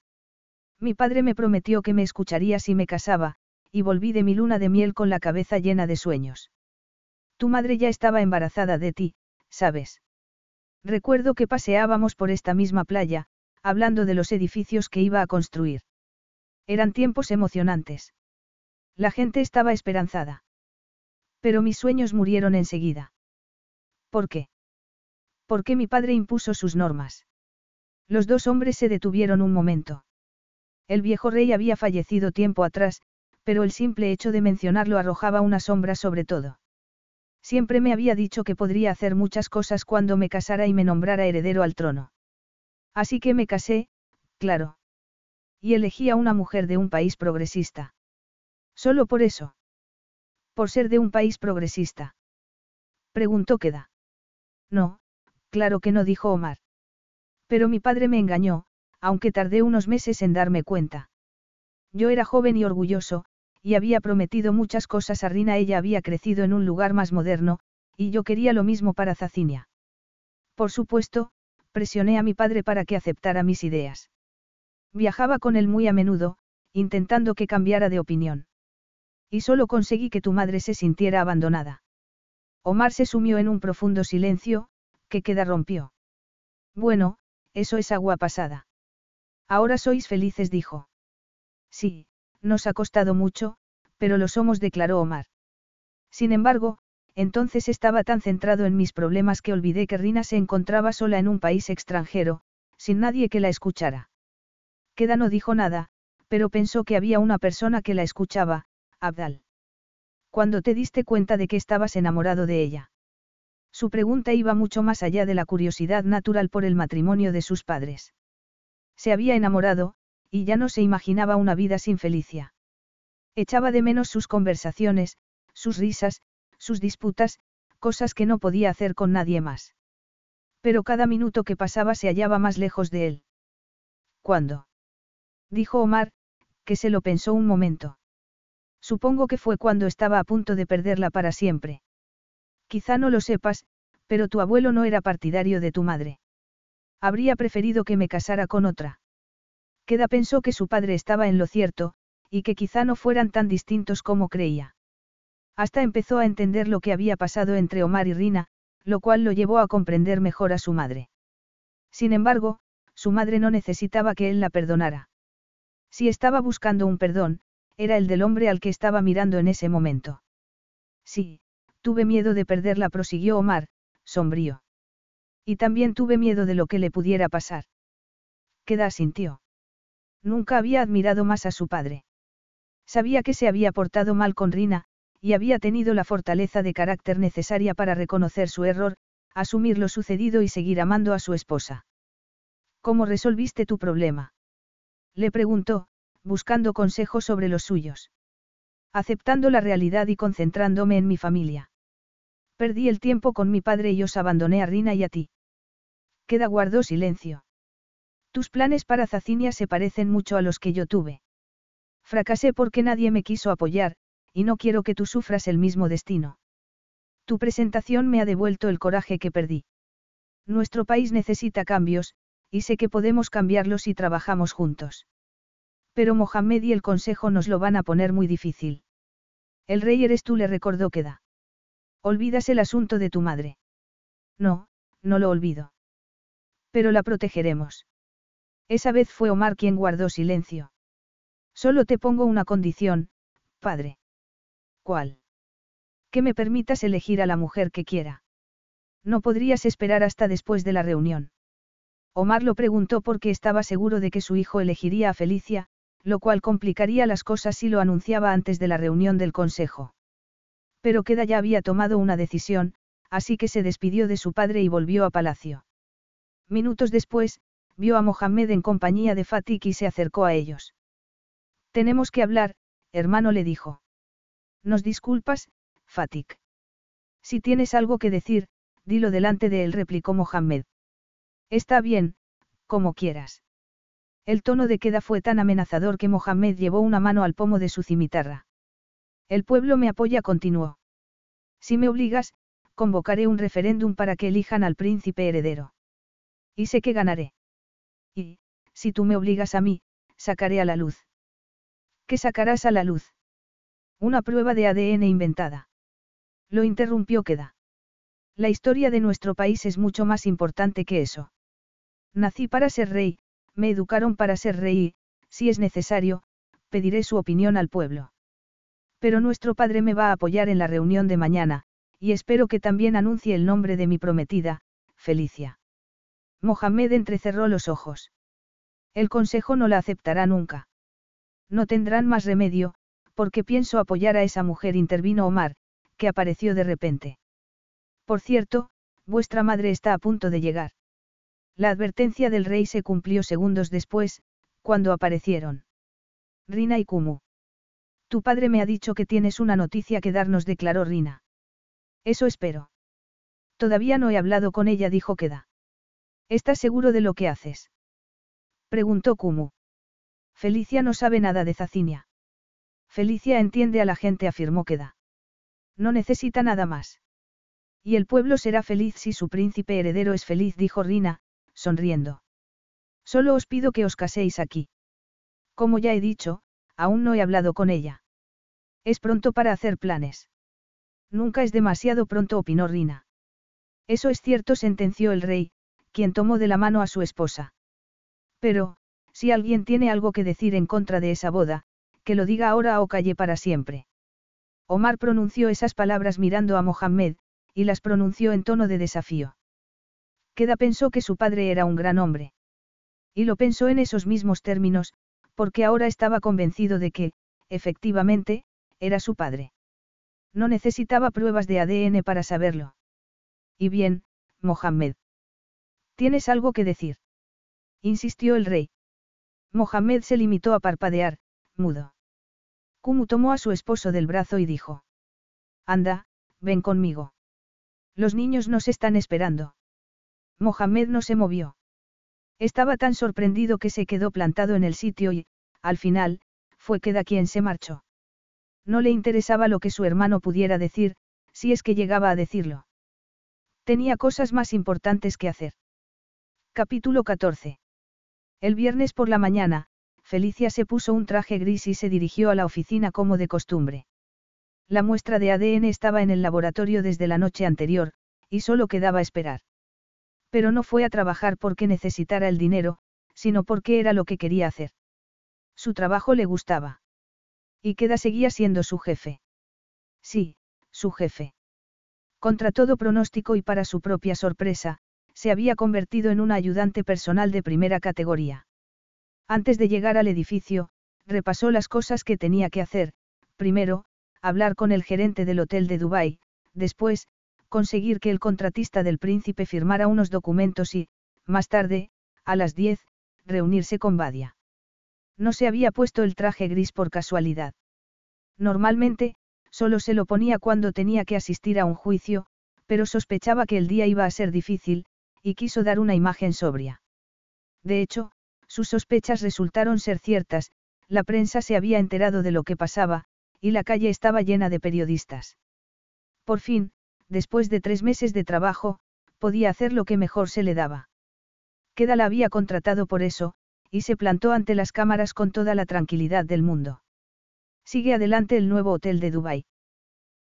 S2: Mi padre me prometió que me escucharía si me casaba, y volví de mi luna de miel con la cabeza llena de sueños. Tu madre ya estaba embarazada de ti, ¿sabes? Recuerdo que paseábamos por esta misma playa, hablando de los edificios que iba a construir. Eran tiempos emocionantes. La gente estaba esperanzada. Pero mis sueños murieron enseguida. ¿Por qué? Porque mi padre impuso sus normas. Los dos hombres se detuvieron un momento. El viejo rey había fallecido tiempo atrás, pero el simple hecho de mencionarlo arrojaba una sombra sobre todo. Siempre me había dicho que podría hacer muchas cosas cuando me casara y me nombrara heredero al trono. Así que me casé, claro. Y elegí a una mujer de un país progresista. Solo por eso. Por ser de un país progresista. Preguntó Queda. No, claro que no dijo Omar. Pero mi padre me engañó, aunque tardé unos meses en darme cuenta. Yo era joven y orgulloso, y había prometido muchas cosas a Rina. Ella había crecido en un lugar más moderno, y yo quería lo mismo para Zacinia. Por supuesto, presioné a mi padre para que aceptara mis ideas. Viajaba con él muy a menudo, intentando que cambiara de opinión. Y solo conseguí que tu madre se sintiera abandonada. Omar se sumió en un profundo silencio, que queda rompió. Bueno, eso es agua pasada. Ahora sois felices, dijo. Sí, nos ha costado mucho, pero lo somos, declaró Omar. Sin embargo, entonces estaba tan centrado en mis problemas que olvidé que Rina se encontraba sola en un país extranjero, sin nadie que la escuchara. Queda no dijo nada, pero pensó que había una persona que la escuchaba, Abdal. Cuando te diste cuenta de que estabas enamorado de ella. Su pregunta iba mucho más allá de la curiosidad natural por el matrimonio de sus padres. Se había enamorado, y ya no se imaginaba una vida sin Felicia. Echaba de menos sus conversaciones, sus risas, sus disputas, cosas que no podía hacer con nadie más. Pero cada minuto que pasaba se hallaba más lejos de él. ¿Cuándo? Dijo Omar, que se lo pensó un momento. Supongo que fue cuando estaba a punto de perderla para siempre. Quizá no lo sepas, pero tu abuelo no era partidario de tu madre. Habría preferido que me casara con otra. Queda pensó que su padre estaba en lo cierto, y que quizá no fueran tan distintos como creía. Hasta empezó a entender lo que había pasado entre Omar y Rina, lo cual lo llevó a comprender mejor a su madre. Sin embargo, su madre no necesitaba que él la perdonara. Si estaba buscando un perdón, era el del hombre al que estaba mirando en ese momento. Sí, Tuve miedo de perderla, prosiguió Omar, sombrío. Y también tuve miedo de lo que le pudiera pasar. Queda sintió. Nunca había admirado más a su padre. Sabía que se había portado mal con Rina, y había tenido la fortaleza de carácter necesaria para reconocer su error, asumir lo sucedido y seguir amando a su esposa. ¿Cómo resolviste tu problema? Le preguntó, buscando consejos sobre los suyos. Aceptando la realidad y concentrándome en mi familia. Perdí el tiempo con mi padre y os abandoné a Rina y a ti. Queda guardó silencio. Tus planes para Zacinia se parecen mucho a los que yo tuve. Fracasé porque nadie me quiso apoyar, y no quiero que tú sufras el mismo destino. Tu presentación me ha devuelto el coraje que perdí. Nuestro país necesita cambios, y sé que podemos cambiarlos si trabajamos juntos. Pero Mohamed y el Consejo nos lo van a poner muy difícil. El rey eres tú, le recordó Queda. Olvidas el asunto de tu madre. No, no lo olvido. Pero la protegeremos. Esa vez fue Omar quien guardó silencio. Solo te pongo una condición, padre. ¿Cuál? Que me permitas elegir a la mujer que quiera. No podrías esperar hasta después de la reunión. Omar lo preguntó porque estaba seguro de que su hijo elegiría a Felicia, lo cual complicaría las cosas si lo anunciaba antes de la reunión del Consejo. Pero Queda ya había tomado una decisión, así que se despidió de su padre y volvió a palacio. Minutos después, vio a Mohamed en compañía de Fatik y se acercó a ellos. Tenemos que hablar, hermano le dijo. Nos disculpas, Fatik. Si tienes algo que decir, dilo delante de él, replicó Mohamed. Está bien, como quieras. El tono de queda fue tan amenazador que Mohamed llevó una mano al pomo de su cimitarra. El pueblo me apoya, continuó. Si me obligas, convocaré un referéndum para que elijan al príncipe heredero. Y sé que ganaré. Y, si tú me obligas a mí, sacaré a la luz. ¿Qué sacarás a la luz? Una prueba de ADN inventada. Lo interrumpió Queda. La historia de nuestro país es mucho más importante que eso. Nací para ser rey, me educaron para ser rey y, si es necesario, pediré su opinión al pueblo. Pero nuestro padre me va a apoyar en la reunión de mañana, y espero que también anuncie el nombre de mi prometida, Felicia. Mohamed entrecerró los ojos. El consejo no la aceptará nunca. No tendrán más remedio, porque pienso apoyar a esa mujer, intervino Omar, que apareció de repente. Por cierto, vuestra madre está a punto de llegar. La advertencia del rey se cumplió segundos después, cuando aparecieron. Rina y Kumu. Tu padre me ha dicho que tienes una noticia que darnos, declaró Rina. Eso espero. Todavía no he hablado con ella, dijo Queda. ¿Estás seguro de lo que haces? Preguntó Kumu. Felicia no sabe nada de Zacinia. Felicia entiende a la gente, afirmó Queda. No necesita nada más. Y el pueblo será feliz si su príncipe heredero es feliz, dijo Rina, sonriendo. Solo os pido que os caséis aquí. Como ya he dicho, aún no he hablado con ella. Es pronto para hacer planes. Nunca es demasiado pronto, opinó Rina. Eso es cierto, sentenció el rey, quien tomó de la mano a su esposa. Pero, si alguien tiene algo que decir en contra de esa boda, que lo diga ahora o calle para siempre. Omar pronunció esas palabras mirando a Mohammed, y las pronunció en tono de desafío. Queda pensó que su padre era un gran hombre. Y lo pensó en esos mismos términos, porque ahora estaba convencido de que, efectivamente, era su padre. No necesitaba pruebas de ADN para saberlo. Y bien, Mohammed. ¿Tienes algo que decir? insistió el rey. Mohammed se limitó a parpadear, mudo. Kumu tomó a su esposo del brazo y dijo. Anda, ven conmigo. Los niños nos están esperando. Mohamed no se movió. Estaba tan sorprendido que se quedó plantado en el sitio y, al final, fue Queda quien se marchó. No le interesaba lo que su hermano pudiera decir, si es que llegaba a decirlo. Tenía cosas más importantes que hacer. Capítulo 14. El viernes por la mañana, Felicia se puso un traje gris y se dirigió a la oficina como de costumbre. La muestra de ADN estaba en el laboratorio desde la noche anterior, y solo quedaba esperar. Pero no fue a trabajar porque necesitara el dinero, sino porque era lo que quería hacer. Su trabajo le gustaba. Y Queda seguía siendo su jefe. Sí, su jefe. Contra todo pronóstico y para su propia sorpresa, se había convertido en un ayudante personal de primera categoría. Antes de llegar al edificio, repasó las cosas que tenía que hacer, primero, hablar con el gerente del hotel de Dubái, después, conseguir que el contratista del príncipe firmara unos documentos y, más tarde, a las 10, reunirse con Badia. No se había puesto el traje gris por casualidad. Normalmente, solo se lo ponía cuando tenía que asistir a un juicio, pero sospechaba que el día iba a ser difícil, y quiso dar una imagen sobria. De hecho, sus sospechas resultaron ser ciertas, la prensa se había enterado de lo que pasaba, y la calle estaba llena de periodistas. Por fin, después de tres meses de trabajo, podía hacer lo que mejor se le daba. Queda la había contratado por eso, y se plantó ante las cámaras con toda la tranquilidad del mundo. Sigue adelante el nuevo hotel de Dubái.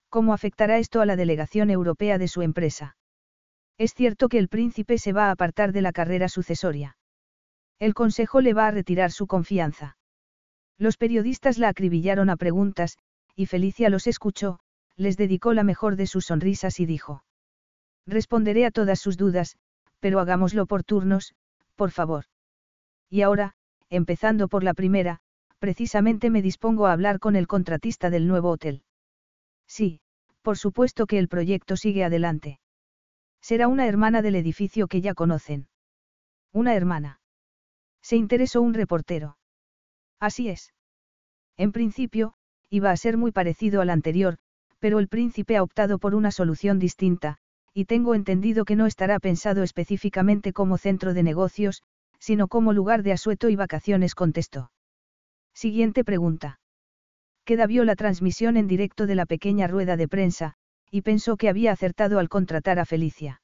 S2: ¿Cómo afectará esto a la delegación europea de su empresa? Es cierto que el príncipe se va a apartar de la carrera sucesoria. El consejo le va a retirar su confianza. Los periodistas la acribillaron a preguntas, y Felicia los escuchó, les dedicó la mejor de sus sonrisas y dijo. Responderé a todas sus dudas, pero hagámoslo por turnos, por favor. Y ahora, empezando por la primera, precisamente me dispongo a hablar con el contratista del nuevo hotel. Sí, por supuesto que el proyecto sigue adelante. Será una hermana del edificio que ya conocen. Una hermana. Se interesó un reportero. Así es. En principio, iba a ser muy parecido al anterior, pero el príncipe ha optado por una solución distinta, y tengo entendido que no estará pensado específicamente como centro de negocios, sino como lugar de asueto y vacaciones, contestó. Siguiente pregunta. Queda vio la transmisión en directo de la pequeña rueda de prensa, y pensó que había acertado al contratar a Felicia.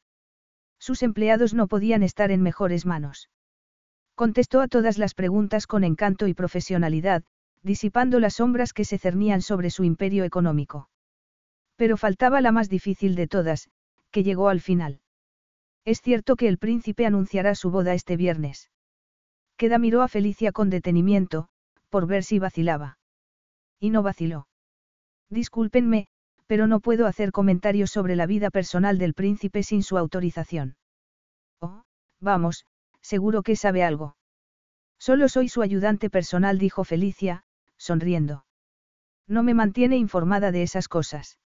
S2: Sus empleados no podían estar en mejores manos. Contestó a todas las preguntas con encanto y profesionalidad, disipando las sombras que se cernían sobre su imperio económico. Pero faltaba la más difícil de todas, que llegó al final. Es cierto que el príncipe anunciará su boda este viernes. Queda miró a Felicia con detenimiento, por ver si vacilaba. Y no vaciló. Discúlpenme, pero no puedo hacer comentarios sobre la vida personal del príncipe sin su autorización. Oh, vamos, seguro que sabe algo. Solo soy su ayudante personal, dijo Felicia, sonriendo. No me mantiene informada de esas cosas.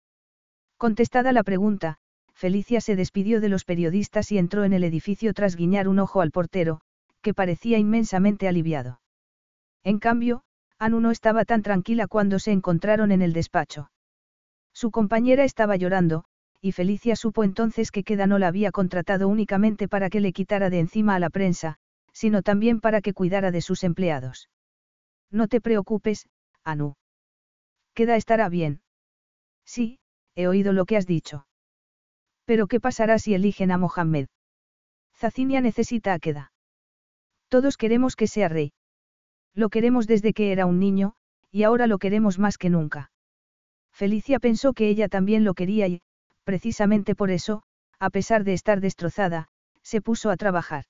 S2: Contestada la pregunta, Felicia se despidió de los periodistas y entró en el edificio tras guiñar un ojo al portero, que parecía inmensamente aliviado. En cambio, Anu no estaba tan tranquila cuando se encontraron en el despacho. Su compañera estaba llorando, y Felicia supo entonces que Queda no la había contratado únicamente para que le quitara de encima a la prensa, sino también para que cuidara de sus empleados. No te preocupes, Anu. Queda estará bien. Sí, he oído lo que has dicho. Pero ¿qué pasará si eligen a Mohammed? Zacinia necesita a Queda. Todos queremos que sea rey. Lo queremos desde que era un niño, y ahora lo queremos más que nunca. Felicia pensó que ella también lo quería y, precisamente por eso, a pesar de estar destrozada, se puso a trabajar.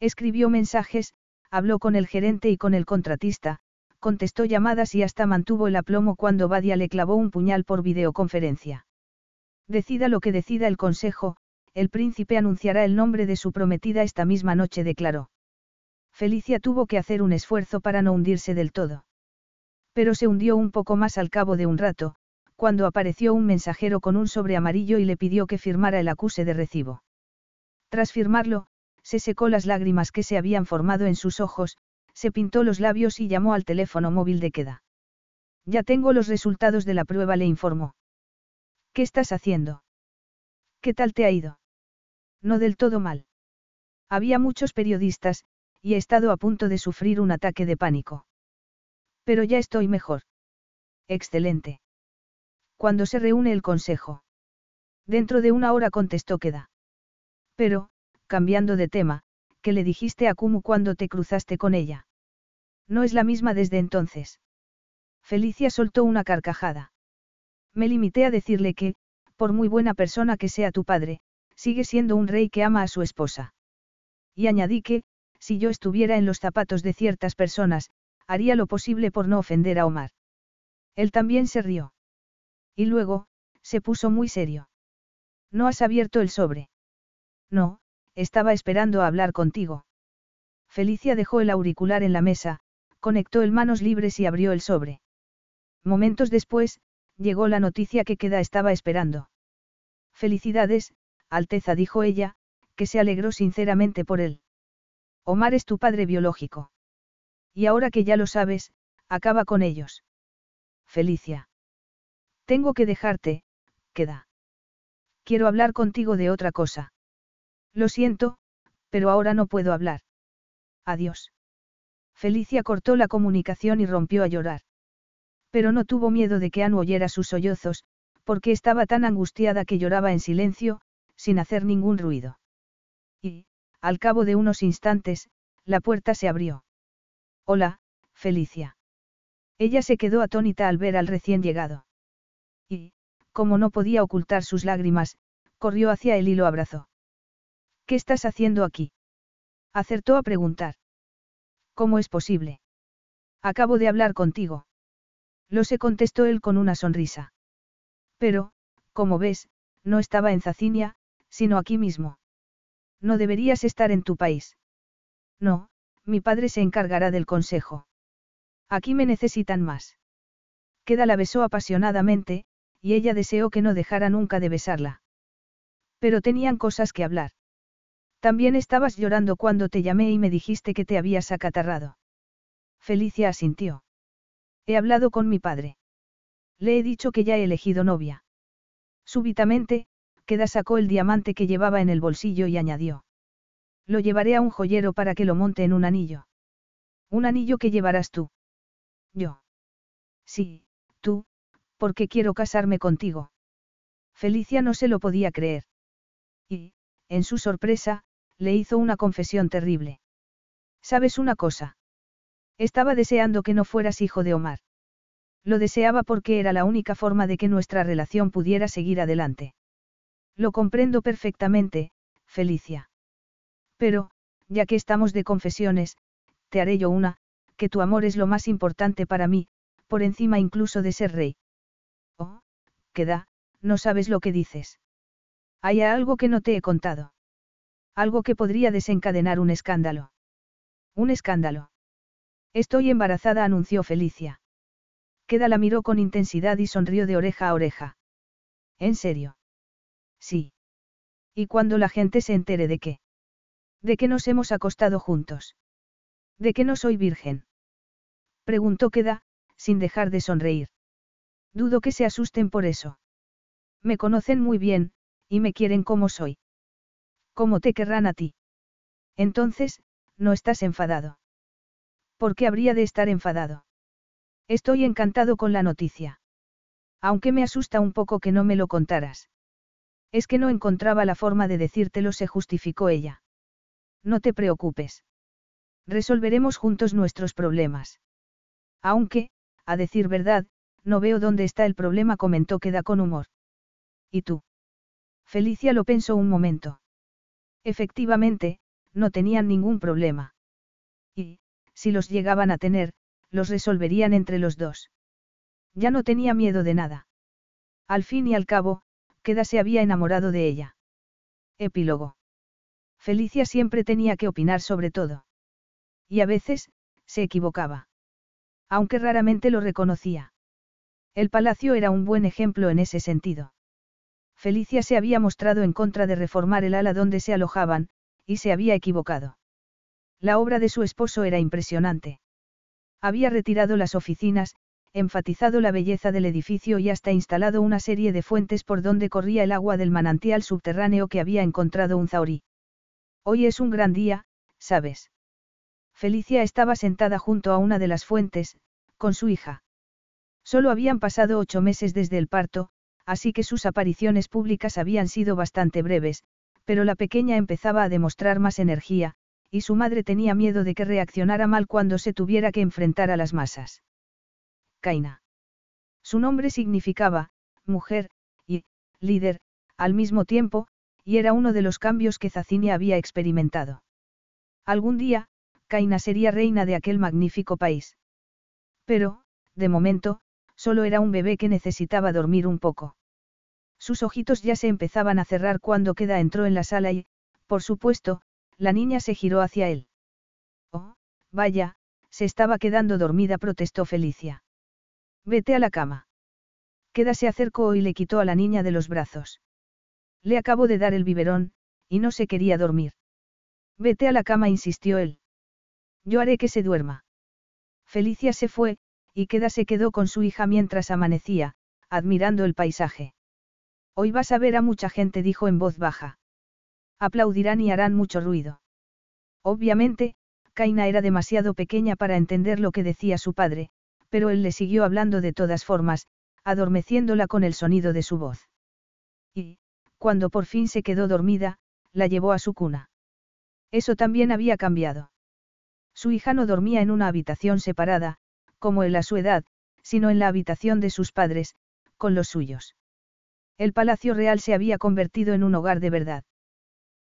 S2: Escribió mensajes, habló con el gerente y con el contratista, contestó llamadas y hasta mantuvo el aplomo cuando Badia le clavó un puñal por videoconferencia. Decida lo que decida el consejo, el príncipe anunciará el nombre de su prometida esta misma noche, declaró. Felicia tuvo que hacer un esfuerzo para no hundirse del todo. Pero se hundió un poco más al cabo de un rato, cuando apareció un mensajero con un sobre amarillo y le pidió que firmara el acuse de recibo. Tras firmarlo, se secó las lágrimas que se habían formado en sus ojos, se pintó los labios y llamó al teléfono móvil de queda. Ya tengo los resultados de la prueba, le informó. ¿Qué estás haciendo? ¿Qué tal te ha ido? No del todo mal. Había muchos periodistas, y he estado a punto de sufrir un ataque de pánico. Pero ya estoy mejor. Excelente. Cuando se reúne el consejo? Dentro de una hora contestó Queda. Pero, cambiando de tema, ¿qué le dijiste a Kumu cuando te cruzaste con ella? No es la misma desde entonces. Felicia soltó una carcajada. Me limité a decirle que, por muy buena persona que sea tu padre, sigue siendo un rey que ama a su esposa. Y añadí que, si yo estuviera en los zapatos de ciertas personas, haría lo posible por no ofender a Omar. Él también se rió. Y luego, se puso muy serio. ¿No has abierto el sobre? No, estaba esperando hablar contigo. Felicia dejó el auricular en la mesa, conectó el manos libres y abrió el sobre. Momentos después, llegó la noticia que Queda estaba esperando. Felicidades, Alteza dijo ella, que se alegró sinceramente por él. Omar es tu padre biológico. Y ahora que ya lo sabes, acaba con ellos. Felicia. Tengo que dejarte, queda. Quiero hablar contigo de otra cosa. Lo siento, pero ahora no puedo hablar. Adiós. Felicia cortó la comunicación y rompió a llorar. Pero no tuvo miedo de que Anu oyera sus sollozos, porque estaba tan angustiada que lloraba en silencio, sin hacer ningún ruido. Y, al cabo de unos instantes, la puerta se abrió. Hola, Felicia. Ella se quedó atónita al ver al recién llegado. Y, como no podía ocultar sus lágrimas, corrió hacia él y lo abrazó. ¿Qué estás haciendo aquí? Acertó a preguntar. ¿Cómo es posible? Acabo de hablar contigo. Lo se contestó él con una sonrisa. Pero, como ves, no estaba en Zacinia, sino aquí mismo. No deberías estar en tu país. No, mi padre se encargará del consejo. Aquí me necesitan más. Queda la besó apasionadamente, y ella deseó que no dejara nunca de besarla. Pero tenían cosas que hablar. También estabas llorando cuando te llamé y me dijiste que te habías acatarrado. Felicia asintió. He hablado con mi padre. Le he dicho que ya he elegido novia. Súbitamente, Queda sacó el diamante que llevaba en el bolsillo y añadió. Lo llevaré a un joyero para que lo monte en un anillo. Un anillo que llevarás tú. Yo. Sí, tú, porque quiero casarme contigo. Felicia no se lo podía creer. Y, en su sorpresa, le hizo una confesión terrible. ¿Sabes una cosa? Estaba deseando que no fueras hijo de Omar. Lo deseaba porque era la única forma de que nuestra relación pudiera seguir adelante. Lo comprendo perfectamente, Felicia. Pero, ya que estamos de confesiones, te haré yo una, que tu amor es lo más importante para mí, por encima incluso de ser rey. Oh, queda, no sabes lo que dices. Hay algo que no te he contado. Algo que podría desencadenar un escándalo. Un escándalo. Estoy embarazada, anunció Felicia. Queda la miró con intensidad y sonrió de oreja a oreja. ¿En serio? Sí. ¿Y cuando la gente se entere de qué? De que nos hemos acostado juntos. ¿De que no soy virgen? Preguntó Queda, sin dejar de sonreír. Dudo que se asusten por eso. Me conocen muy bien, y me quieren como soy. ¿Cómo te querrán a ti? Entonces, no estás enfadado. ¿Por qué habría de estar enfadado? Estoy encantado con la noticia. Aunque me asusta un poco que no me lo contaras. Es que no encontraba la forma de decírtelo, se justificó ella. No te preocupes. Resolveremos juntos nuestros problemas. Aunque, a decir verdad, no veo dónde está el problema, comentó Queda con humor. ¿Y tú? Felicia lo pensó un momento. Efectivamente, no tenían ningún problema. Y, si los llegaban a tener, los resolverían entre los dos. Ya no tenía miedo de nada. Al fin y al cabo, Queda se había enamorado de ella. Epílogo. Felicia siempre tenía que opinar sobre todo. Y a veces, se equivocaba. Aunque raramente lo reconocía. El palacio era un buen ejemplo en ese sentido. Felicia se había mostrado en contra de reformar el ala donde se alojaban, y se había equivocado. La obra de su esposo era impresionante. Había retirado las oficinas, enfatizado la belleza del edificio y hasta instalado una serie de fuentes por donde corría el agua del manantial subterráneo que había encontrado un zaurí. Hoy es un gran día, ¿sabes? Felicia estaba sentada junto a una de las fuentes, con su hija. Solo habían pasado ocho meses desde el parto, así que sus apariciones públicas habían sido bastante breves, pero la pequeña empezaba a demostrar más energía, y su madre tenía miedo de que reaccionara mal cuando se tuviera que enfrentar a las masas. Kaina. Su nombre significaba, mujer, y, líder, al mismo tiempo, y era uno de los cambios que Zacinia había experimentado. Algún día, Kaina sería reina de aquel magnífico país. Pero, de momento, solo era un bebé que necesitaba dormir un poco. Sus ojitos ya se empezaban a cerrar cuando Queda entró en la sala y, por supuesto, la niña se giró hacia él. Oh, vaya, se estaba quedando dormida, protestó Felicia. Vete a la cama. Queda se acercó y le quitó a la niña de los brazos. Le acabo de dar el biberón, y no se quería dormir. Vete a la cama, insistió él. Yo haré que se duerma. Felicia se fue, y Queda se quedó con su hija mientras amanecía, admirando el paisaje. Hoy vas a ver a mucha gente, dijo en voz baja. Aplaudirán y harán mucho ruido. Obviamente, Kaina era demasiado pequeña para entender lo que decía su padre, pero él le siguió hablando de todas formas, adormeciéndola con el sonido de su voz. Y, cuando por fin se quedó dormida, la llevó a su cuna. Eso también había cambiado. Su hija no dormía en una habitación separada, como él a su edad, sino en la habitación de sus padres, con los suyos. El Palacio Real se había convertido en un hogar de verdad.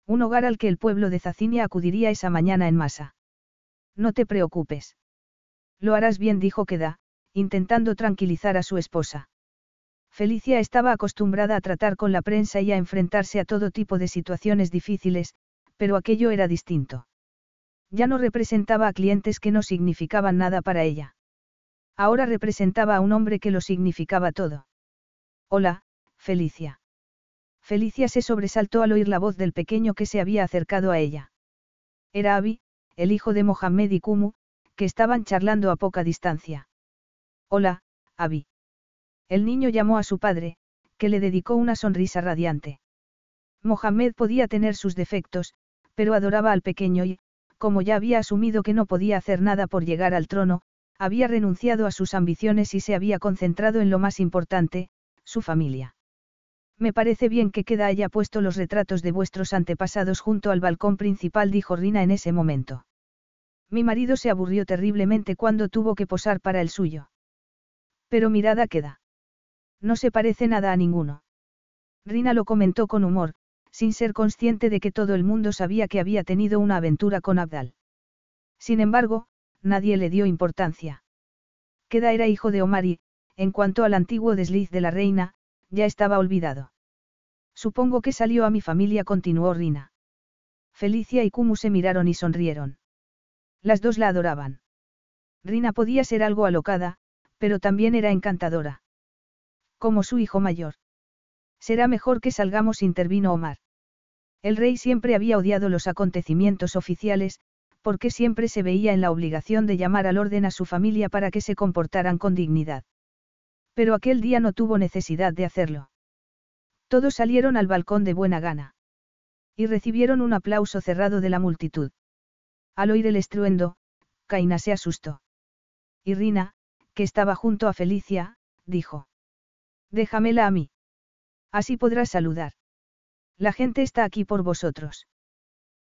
S2: Un hogar al que el pueblo de Zacinia acudiría esa mañana en masa. No te preocupes. Lo harás bien, dijo Queda, intentando tranquilizar a su esposa. Felicia estaba acostumbrada a tratar con la prensa y a enfrentarse a todo tipo de situaciones difíciles, pero aquello era distinto. Ya no representaba a clientes que no significaban nada para ella. Ahora representaba a un hombre que lo significaba todo. Hola, Felicia. Felicia se sobresaltó al oír la voz del pequeño que se había acercado a ella. Era Abi, el hijo de Mohamed y Kumu, que estaban charlando a poca distancia. Hola, Abi. El niño llamó a su padre, que le dedicó una sonrisa radiante. Mohamed podía tener sus defectos, pero adoraba al pequeño y, como ya había asumido que no podía hacer nada por llegar al trono, había renunciado a sus ambiciones y se había concentrado en lo más importante, su familia. Me parece bien que queda haya puesto los retratos de vuestros antepasados junto al balcón principal, dijo Rina en ese momento. Mi marido se aburrió terriblemente cuando tuvo que posar para el suyo. Pero mirada queda. No se parece nada a ninguno. Rina lo comentó con humor, sin ser consciente de que todo el mundo sabía que había tenido una aventura con Abdal. Sin embargo, nadie le dio importancia. Queda era hijo de Omar y, en cuanto al antiguo desliz de la reina, ya estaba olvidado. Supongo que salió a mi familia, continuó Rina. Felicia y Kumu se miraron y sonrieron. Las dos la adoraban. Rina podía ser algo alocada, pero también era encantadora. Como su hijo mayor. Será mejor que salgamos, intervino Omar. El rey siempre había odiado los acontecimientos oficiales, porque siempre se veía en la obligación de llamar al orden a su familia para que se comportaran con dignidad. Pero aquel día no tuvo necesidad de hacerlo. Todos salieron al balcón de buena gana. Y recibieron un aplauso cerrado de la multitud. Al oír el estruendo, Kaina se asustó. Y Rina, que estaba junto a Felicia, dijo. Déjamela a mí. Así podrás saludar. La gente está aquí por vosotros.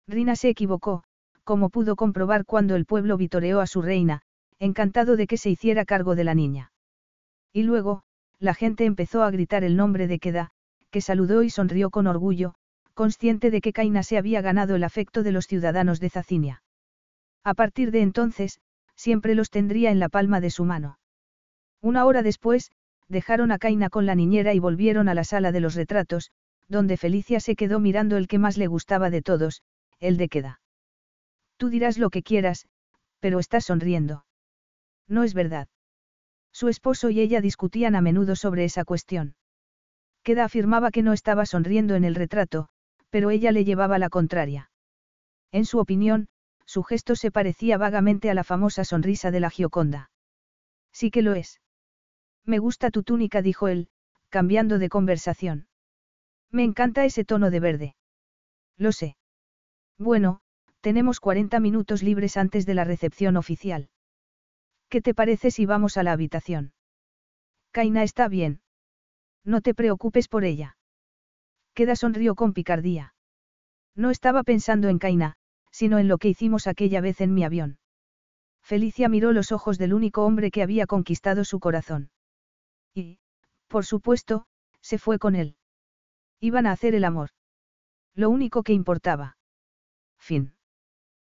S2: Rina se equivocó, como pudo comprobar cuando el pueblo vitoreó a su reina, encantado de que se hiciera cargo de la niña. Y luego, la gente empezó a gritar el nombre de Queda, que saludó y sonrió con orgullo, consciente de que Kaina se había ganado el afecto de los ciudadanos de Zacinia. A partir de entonces, siempre los tendría en la palma de su mano. Una hora después, dejaron a Kaina con la niñera y volvieron a la sala de los retratos, donde Felicia se quedó mirando el que más le gustaba de todos, el de Queda. Tú dirás lo que quieras, pero estás sonriendo. No es verdad. Su esposo y ella discutían a menudo sobre esa cuestión. Queda afirmaba que no estaba sonriendo en el retrato, pero ella le llevaba la contraria. En su opinión, su gesto se parecía vagamente a la famosa sonrisa de la Gioconda. Sí que lo es. Me gusta tu túnica, dijo él, cambiando de conversación. Me encanta ese tono de verde. Lo sé. Bueno, tenemos 40 minutos libres antes de la recepción oficial. ¿Qué te parece si vamos a la habitación? Kaina está bien. No te preocupes por ella. Queda sonrió con picardía. No estaba pensando en Kaina, sino en lo que hicimos aquella vez en mi avión. Felicia miró los ojos del único hombre que había conquistado su corazón. Y, por supuesto, se fue con él. Iban a hacer el amor. Lo único que importaba. Fin.